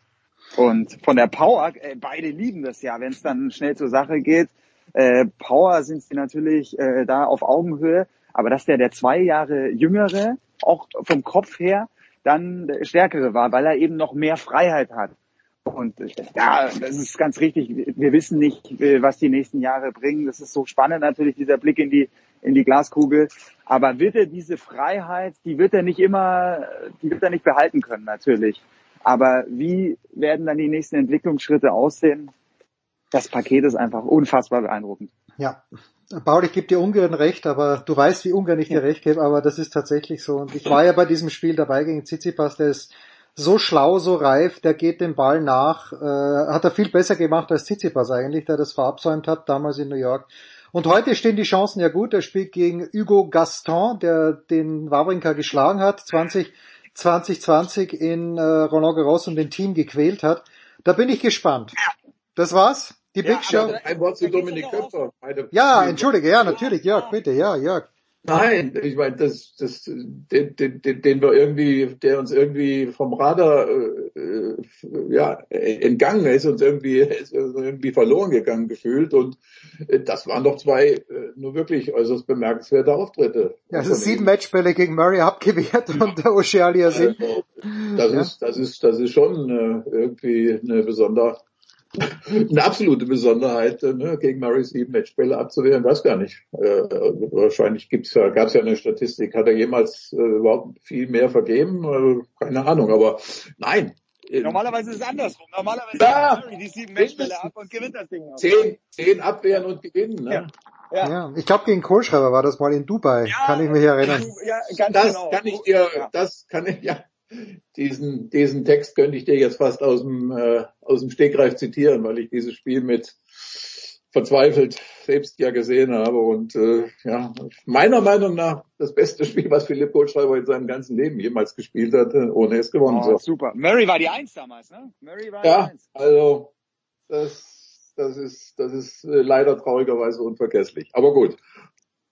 Und von der Power, äh, beide lieben das ja, wenn es dann schnell zur Sache geht. Äh, Power sind sie natürlich äh, da auf Augenhöhe, aber dass der der zwei Jahre jüngere, auch vom Kopf her, dann stärkere war, weil er eben noch mehr Freiheit hat. Und ja, das ist ganz richtig. Wir wissen nicht, äh, was die nächsten Jahre bringen. Das ist so spannend natürlich, dieser Blick in die, in die Glaskugel. Aber wird er diese Freiheit, die wird er nicht immer, die wird er nicht behalten können, natürlich. Aber wie werden dann die nächsten Entwicklungsschritte aussehen? Das Paket ist einfach unfassbar beeindruckend. Ja. Paul, ich gebe dir ungern recht, aber du weißt, wie ungern ich dir recht gebe, aber das ist tatsächlich so. Und ich war ja bei diesem Spiel dabei gegen Tsitsipas, der ist so schlau, so reif, der geht dem Ball nach, äh, hat er viel besser gemacht als Tsitsipas eigentlich, der das verabsäumt hat, damals in New York. Und heute stehen die Chancen ja gut, er spielt gegen Hugo Gaston, der den Wawrinka geschlagen hat, 20 2020 in äh, Roland Garros und den Team gequält hat. Da bin ich gespannt. Das war's? Die ja, Big Show? Ein Wort zu Dominik Köpfer. Ja, entschuldige, ja, natürlich, Jörg, bitte, ja, Jörg. Nein, ich meine, das, das, den, den, den wir irgendwie, der uns irgendwie vom Radar äh, ja, entgangen ist, uns irgendwie, ist irgendwie verloren gegangen gefühlt. Und äh, das waren doch zwei äh, nur wirklich äußerst bemerkenswerte Auftritte. Ja, also sieben Matchbälle gegen Murray abgewehrt und der Ocealia sind. Also, das ja. ist, das ist, das ist schon äh, irgendwie eine besondere eine absolute Besonderheit, äh, ne, gegen Murray sieben Matchbälle abzuwehren, weiß gar nicht. Äh, wahrscheinlich gibt's ja, gab's ja eine Statistik. Hat er jemals äh, überhaupt viel mehr vergeben? Äh, keine Ahnung, aber nein. Normalerweise ist es andersrum. Normalerweise ja, Murray die sieben Matchbälle ab und gewinnt das Ding. Auch. Zehn, zehn abwehren und gewinnen. Ne? Ja. Ja. ja. ich glaube gegen Kohlschreiber war das mal in Dubai, ja, kann ich mich erinnern. Ja, das genau. kann ich dir, das kann ich, ja, diesen, diesen Text könnte ich dir jetzt fast aus dem, äh, aus dem Stegreif zitieren, weil ich dieses Spiel mit verzweifelt selbst ja gesehen habe und äh, ja, meiner Meinung nach das beste Spiel, was Philipp Goldschreiber in seinem ganzen Leben jemals gespielt hat, ohne es gewonnen oh, so. Super. Murray war die Eins damals, ne? Murray war ja, die Eins. also das, das ist, das ist äh, leider traurigerweise unvergesslich. Aber gut.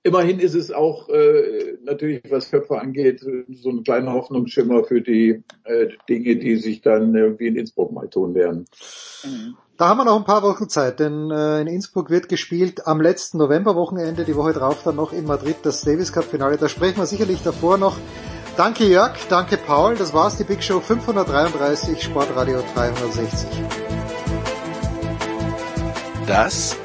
Immerhin ist es auch äh, natürlich, was Köpfe angeht, so ein kleiner Hoffnungsschimmer für die äh, Dinge, die sich dann irgendwie in Innsbruck mal tun werden. Da haben wir noch ein paar Wochen Zeit, denn äh, in Innsbruck wird gespielt am letzten Novemberwochenende, die Woche drauf dann noch in Madrid das Davis Cup Finale. Da sprechen wir sicherlich davor noch. Danke Jörg, danke Paul, das war's, die Big Show 533, Sportradio 360. Das